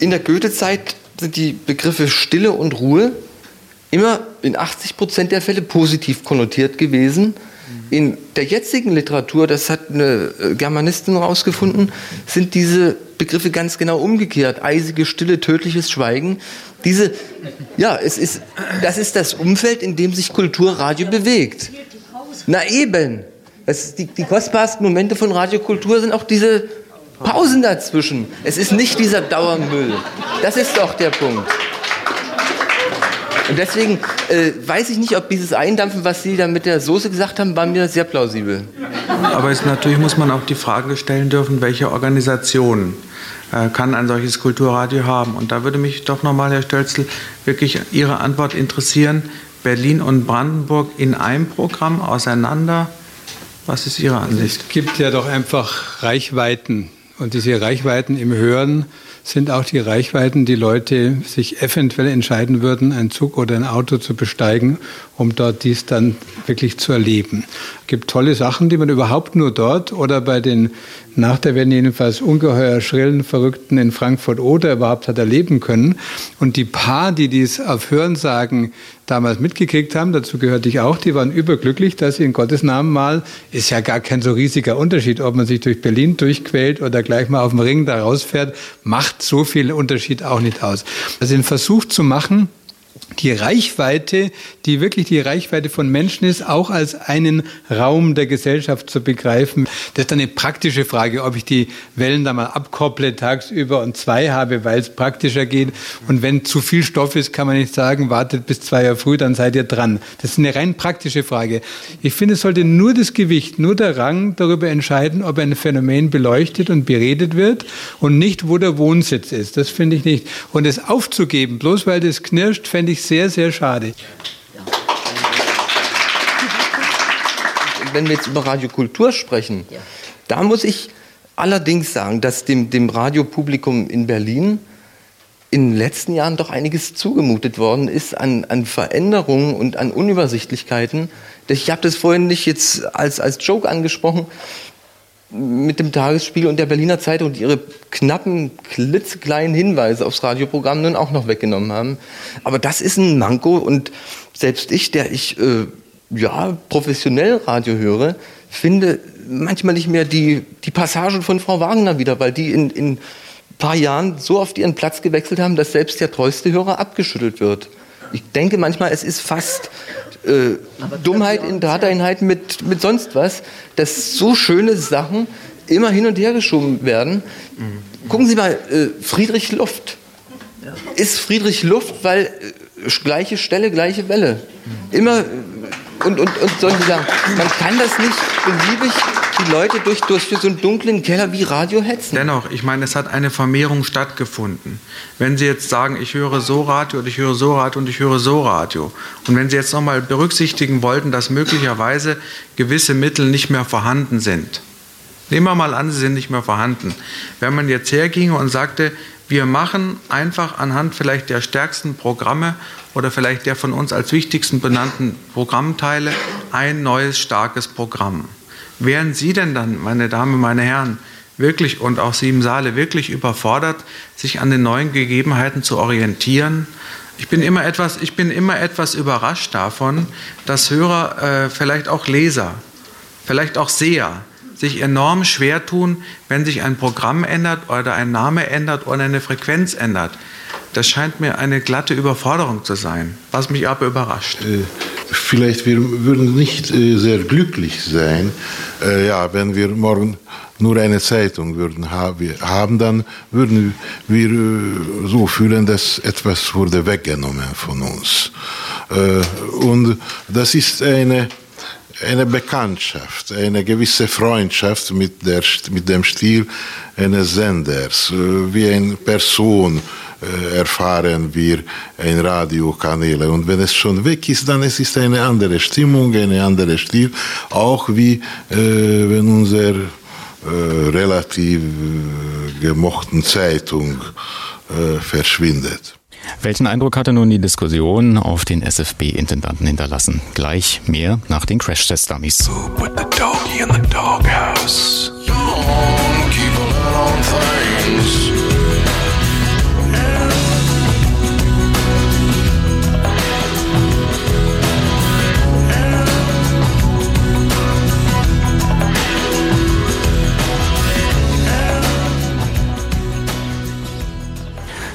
In der Goethe-Zeit sind die Begriffe Stille und Ruhe immer in 80 Prozent der Fälle positiv konnotiert gewesen. In der jetzigen Literatur, das hat eine äh, Germanistin herausgefunden, sind diese Begriffe ganz genau umgekehrt. Eisige Stille, tödliches Schweigen. Diese, ja, es ist, das ist das Umfeld, in dem sich Kulturradio bewegt. Na eben. Das die, die kostbarsten Momente von Radiokultur sind auch diese Pausen dazwischen. Es ist nicht dieser Dauermüll. Das ist doch der Punkt. Und deswegen äh, weiß ich nicht, ob dieses Eindampfen, was Sie da mit der Soße gesagt haben, war mir sehr plausibel. Aber es, natürlich muss man auch die Frage stellen dürfen, welche Organisation äh, kann ein solches Kulturradio haben. Und da würde mich doch nochmal, Herr Stölzl, wirklich Ihre Antwort interessieren. Berlin und Brandenburg in einem Programm auseinander. Was ist Ihre Ansicht? Es gibt ja doch einfach Reichweiten. Und diese Reichweiten im Hören sind auch die Reichweiten, die Leute sich eventuell entscheiden würden, einen Zug oder ein Auto zu besteigen, um dort dies dann wirklich zu erleben. Es gibt tolle Sachen, die man überhaupt nur dort oder bei den nach der Wende jedenfalls ungeheuer schrillen Verrückten in Frankfurt oder überhaupt hat erleben können. Und die paar, die dies auf Hörensagen damals mitgekriegt haben, dazu gehörte ich auch, die waren überglücklich, dass sie in Gottes Namen mal, ist ja gar kein so riesiger Unterschied, ob man sich durch Berlin durchquält oder gleich mal auf dem Ring da rausfährt, macht so viel Unterschied auch nicht aus. Also den Versuch zu machen, die Reichweite, die wirklich die Reichweite von Menschen ist, auch als einen Raum der Gesellschaft zu begreifen. Das ist dann eine praktische Frage, ob ich die Wellen da mal abkopple tagsüber und zwei habe, weil es praktischer geht. Und wenn zu viel Stoff ist, kann man nicht sagen, wartet bis zwei Uhr früh, dann seid ihr dran. Das ist eine rein praktische Frage. Ich finde, es sollte nur das Gewicht, nur der Rang darüber entscheiden, ob ein Phänomen beleuchtet und beredet wird und nicht, wo der Wohnsitz ist. Das finde ich nicht. Und es aufzugeben, bloß weil das knirscht, fände ich sehr, sehr schade. Wenn wir jetzt über Radiokultur sprechen, ja. da muss ich allerdings sagen, dass dem, dem Radiopublikum in Berlin in den letzten Jahren doch einiges zugemutet worden ist an, an Veränderungen und an Unübersichtlichkeiten. Ich habe das vorhin nicht jetzt als, als Joke angesprochen mit dem Tagesspiegel und der Berliner Zeitung die ihre knappen, klitzekleinen Hinweise aufs Radioprogramm nun auch noch weggenommen haben. Aber das ist ein Manko und selbst ich, der ich äh, ja professionell Radio höre, finde manchmal nicht mehr die, die Passagen von Frau Wagner wieder, weil die in, in ein paar Jahren so oft ihren Platz gewechselt haben, dass selbst der treueste Hörer abgeschüttelt wird. Ich denke manchmal, es ist fast äh, Dummheit in Drahteinheit mit, mit sonst was, dass so schöne Sachen immer hin und her geschoben werden. Mhm. Gucken Sie mal, äh, Friedrich Luft. Ja. Ist Friedrich Luft, weil äh, gleiche Stelle, gleiche Welle. Mhm. Immer und, und, und solche Sachen. Man kann das nicht beliebig die Leute durch, durch so einen dunklen Keller wie Radio hetzen. Dennoch, ich meine, es hat eine Vermehrung stattgefunden. Wenn Sie jetzt sagen, ich höre so Radio und ich höre so Radio und ich höre so Radio, und wenn Sie jetzt nochmal berücksichtigen wollten, dass möglicherweise gewisse Mittel nicht mehr vorhanden sind, nehmen wir mal an, sie sind nicht mehr vorhanden. Wenn man jetzt herginge und sagte, wir machen einfach anhand vielleicht der stärksten Programme oder vielleicht der von uns als wichtigsten benannten Programmteile ein neues starkes Programm. Wären Sie denn dann, meine Damen, meine Herren, wirklich und auch Sie im Saale wirklich überfordert, sich an den neuen Gegebenheiten zu orientieren? Ich bin immer etwas, ich bin immer etwas überrascht davon, dass Hörer, äh, vielleicht auch Leser, vielleicht auch Seher, sich enorm schwer tun, wenn sich ein Programm ändert oder ein Name ändert oder eine Frequenz ändert. Das scheint mir eine glatte Überforderung zu sein, was mich aber überrascht. Äh, vielleicht wir würden nicht äh, sehr glücklich sein, äh, ja, wenn wir morgen nur eine Zeitung würden haben, dann würden wir äh, so fühlen, dass etwas wurde weggenommen von uns. Äh, und das ist eine eine Bekanntschaft, eine gewisse Freundschaft mit, der, mit dem Stil eines Senders, äh, wie eine Person, äh, erfahren wir ein Radiokanäle. Und wenn es schon weg ist, dann es ist eine andere Stimmung, eine andere Stil, auch wie äh, wenn unser äh, relativ äh, gemochten Zeitung äh, verschwindet. Welchen Eindruck hatte nun die Diskussion auf den SFB-Intendanten hinterlassen? Gleich mehr nach den Crash-Test-Dummies. Put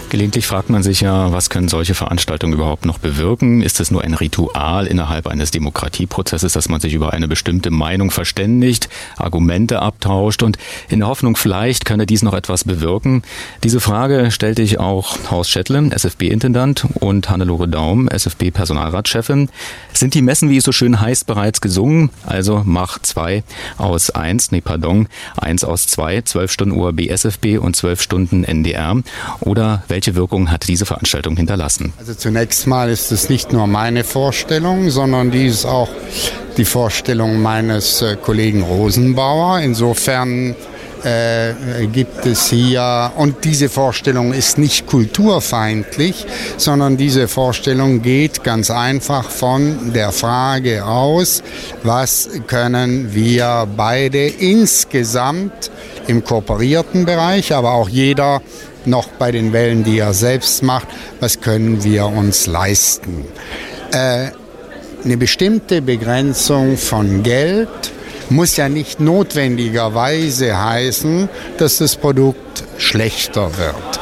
Gelegentlich fragt man sich ja, was können solche Veranstaltungen überhaupt noch bewirken? Ist es nur ein Ritual innerhalb eines Demokratieprozesses, dass man sich über eine bestimmte Meinung verständigt, Argumente abtauscht und in der Hoffnung, vielleicht könne dies noch etwas bewirken? Diese Frage stellte ich auch Horst Schettle, SFB-Intendant und Hannelore Daum, SFB-Personalratschefin. Sind die Messen, wie es so schön heißt, bereits gesungen? Also mach zwei aus eins, nee, pardon, eins aus zwei, zwölf Stunden UAB SFB und zwölf Stunden NDR. Oder welche welche Wirkung hat diese Veranstaltung hinterlassen? Also zunächst mal ist es nicht nur meine Vorstellung, sondern die ist auch die Vorstellung meines äh, Kollegen Rosenbauer. Insofern äh, gibt es hier, und diese Vorstellung ist nicht kulturfeindlich, sondern diese Vorstellung geht ganz einfach von der Frage aus, was können wir beide insgesamt im kooperierten Bereich, aber auch jeder noch bei den Wellen, die er selbst macht, was können wir uns leisten. Äh, eine bestimmte Begrenzung von Geld muss ja nicht notwendigerweise heißen, dass das Produkt schlechter wird.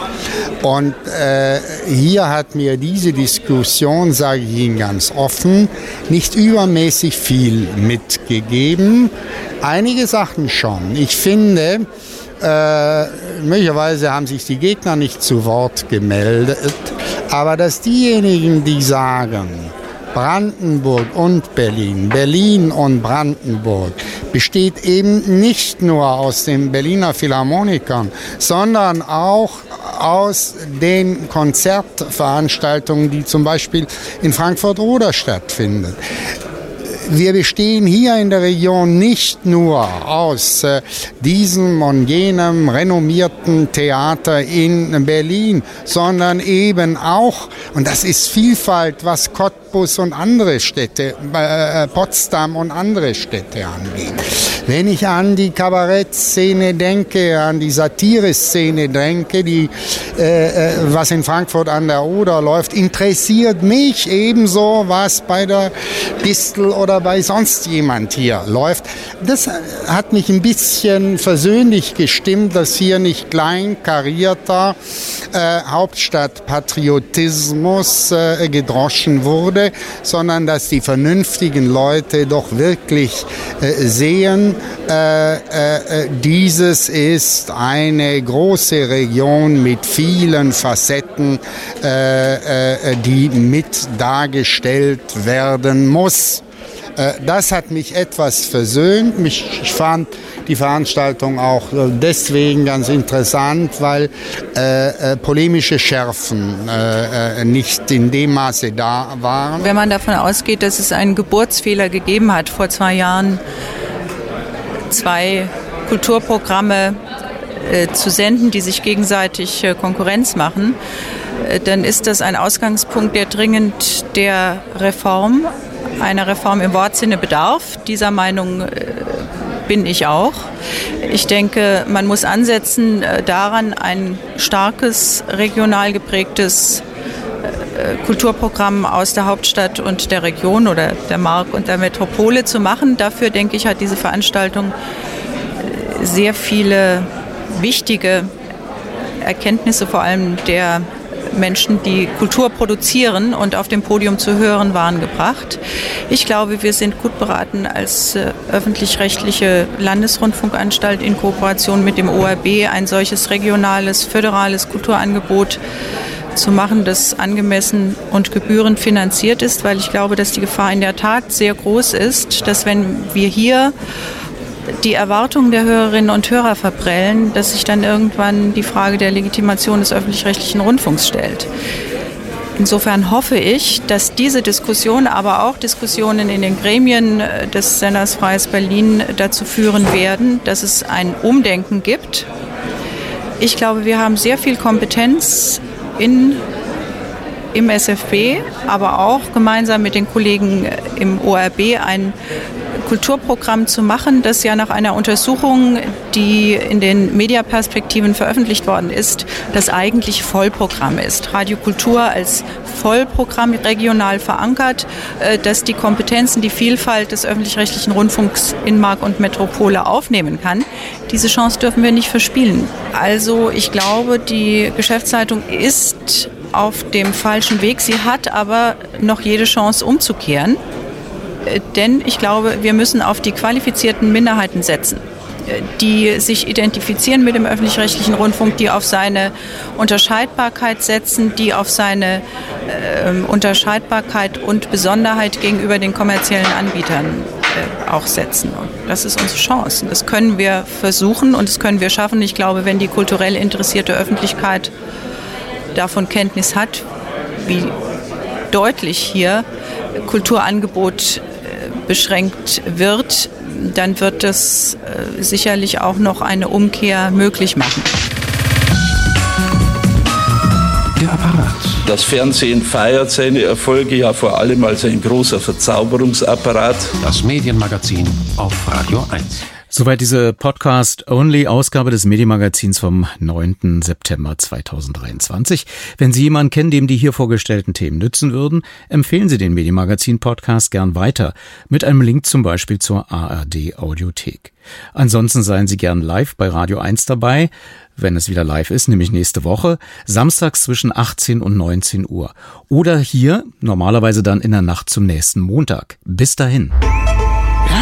Und äh, hier hat mir diese Diskussion, sage ich Ihnen ganz offen, nicht übermäßig viel mitgegeben. Einige Sachen schon. Ich finde, äh, möglicherweise haben sich die Gegner nicht zu Wort gemeldet, aber dass diejenigen, die sagen, Brandenburg und Berlin, Berlin und Brandenburg besteht eben nicht nur aus den Berliner Philharmonikern, sondern auch aus den Konzertveranstaltungen, die zum Beispiel in Frankfurt-Oder stattfinden wir bestehen hier in der Region nicht nur aus äh, diesem und jenem renommierten Theater in Berlin, sondern eben auch, und das ist Vielfalt, was Cottbus und andere Städte, äh, Potsdam und andere Städte angeht. Wenn ich an die Kabarettszene denke, an die Satire-Szene denke, die, äh, äh, was in Frankfurt an der Oder läuft, interessiert mich ebenso, was bei der Distel oder bei sonst jemand hier läuft. Das hat mich ein bisschen versöhnlich gestimmt, dass hier nicht kleinkarierter äh, Hauptstadtpatriotismus äh, gedroschen wurde, sondern dass die vernünftigen Leute doch wirklich äh, sehen, äh, äh, dieses ist eine große Region mit vielen Facetten, äh, die mit dargestellt werden muss. Das hat mich etwas versöhnt. Ich fand die Veranstaltung auch deswegen ganz interessant, weil äh, polemische Schärfen äh, nicht in dem Maße da waren. Wenn man davon ausgeht, dass es einen Geburtsfehler gegeben hat vor zwei Jahren, zwei Kulturprogramme äh, zu senden, die sich gegenseitig äh, Konkurrenz machen, äh, dann ist das ein Ausgangspunkt, der dringend der Reform, einer Reform im Wortsinne bedarf. Dieser Meinung äh, bin ich auch. Ich denke, man muss ansetzen äh, daran, ein starkes, regional geprägtes äh, Kulturprogramm aus der Hauptstadt und der Region oder der Mark und der Metropole zu machen. Dafür, denke ich, hat diese Veranstaltung sehr viele wichtige Erkenntnisse, vor allem der Menschen, die Kultur produzieren und auf dem Podium zu hören waren, gebracht. Ich glaube, wir sind gut beraten als äh, öffentlich-rechtliche Landesrundfunkanstalt in Kooperation mit dem ORB ein solches regionales, föderales Kulturangebot zu machen, das angemessen und gebührenfinanziert ist, weil ich glaube, dass die Gefahr in der Tat sehr groß ist, dass wenn wir hier die Erwartungen der Hörerinnen und Hörer verprellen, dass sich dann irgendwann die Frage der Legitimation des öffentlich-rechtlichen Rundfunks stellt. Insofern hoffe ich, dass diese Diskussion, aber auch Diskussionen in den Gremien des Senders Freies Berlin dazu führen werden, dass es ein Umdenken gibt. Ich glaube, wir haben sehr viel Kompetenz in, im SFB, aber auch gemeinsam mit den Kollegen im ORB ein Kulturprogramm zu machen, das ja nach einer Untersuchung, die in den Mediaperspektiven veröffentlicht worden ist, das eigentlich Vollprogramm ist. Radiokultur als Vollprogramm regional verankert, äh, das die Kompetenzen, die Vielfalt des öffentlich-rechtlichen Rundfunks in Mark und Metropole aufnehmen kann. Diese Chance dürfen wir nicht verspielen. Also ich glaube, die Geschäftsleitung ist auf dem falschen Weg. Sie hat aber noch jede Chance umzukehren. Äh, denn ich glaube, wir müssen auf die qualifizierten Minderheiten setzen äh, die sich identifizieren mit dem öffentlich-rechtlichen Rundfunk, die auf seine Unterscheidbarkeit setzen, die auf seine äh, Unterscheidbarkeit und Besonderheit gegenüber den kommerziellen Anbietern äh, auch setzen. Und das ist unsere Chance. Das können wir versuchen und das können wir schaffen. Ich glaube, wenn die kulturell interessierte Öffentlichkeit davon Kenntnis hat, wie deutlich hier Kulturangebot beschränkt wird, dann wird das äh, sicherlich auch noch eine Umkehr möglich machen. Der Apparat. Das Fernsehen feiert seine Erfolge ja vor allem als ein großer Verzauberungsapparat. Das Medienmagazin auf Radio 1. Soweit diese Podcast-Only-Ausgabe des Medienmagazins vom 9. September 2023. Wenn Sie jemanden kennen, dem die hier vorgestellten Themen nützen würden, empfehlen Sie den Medienmagazin-Podcast gern weiter mit einem Link zum Beispiel zur ARD-Audiothek. Ansonsten seien Sie gern live bei Radio 1 dabei, wenn es wieder live ist, nämlich nächste Woche, samstags zwischen 18 und 19 Uhr. Oder hier, normalerweise dann in der Nacht zum nächsten Montag. Bis dahin.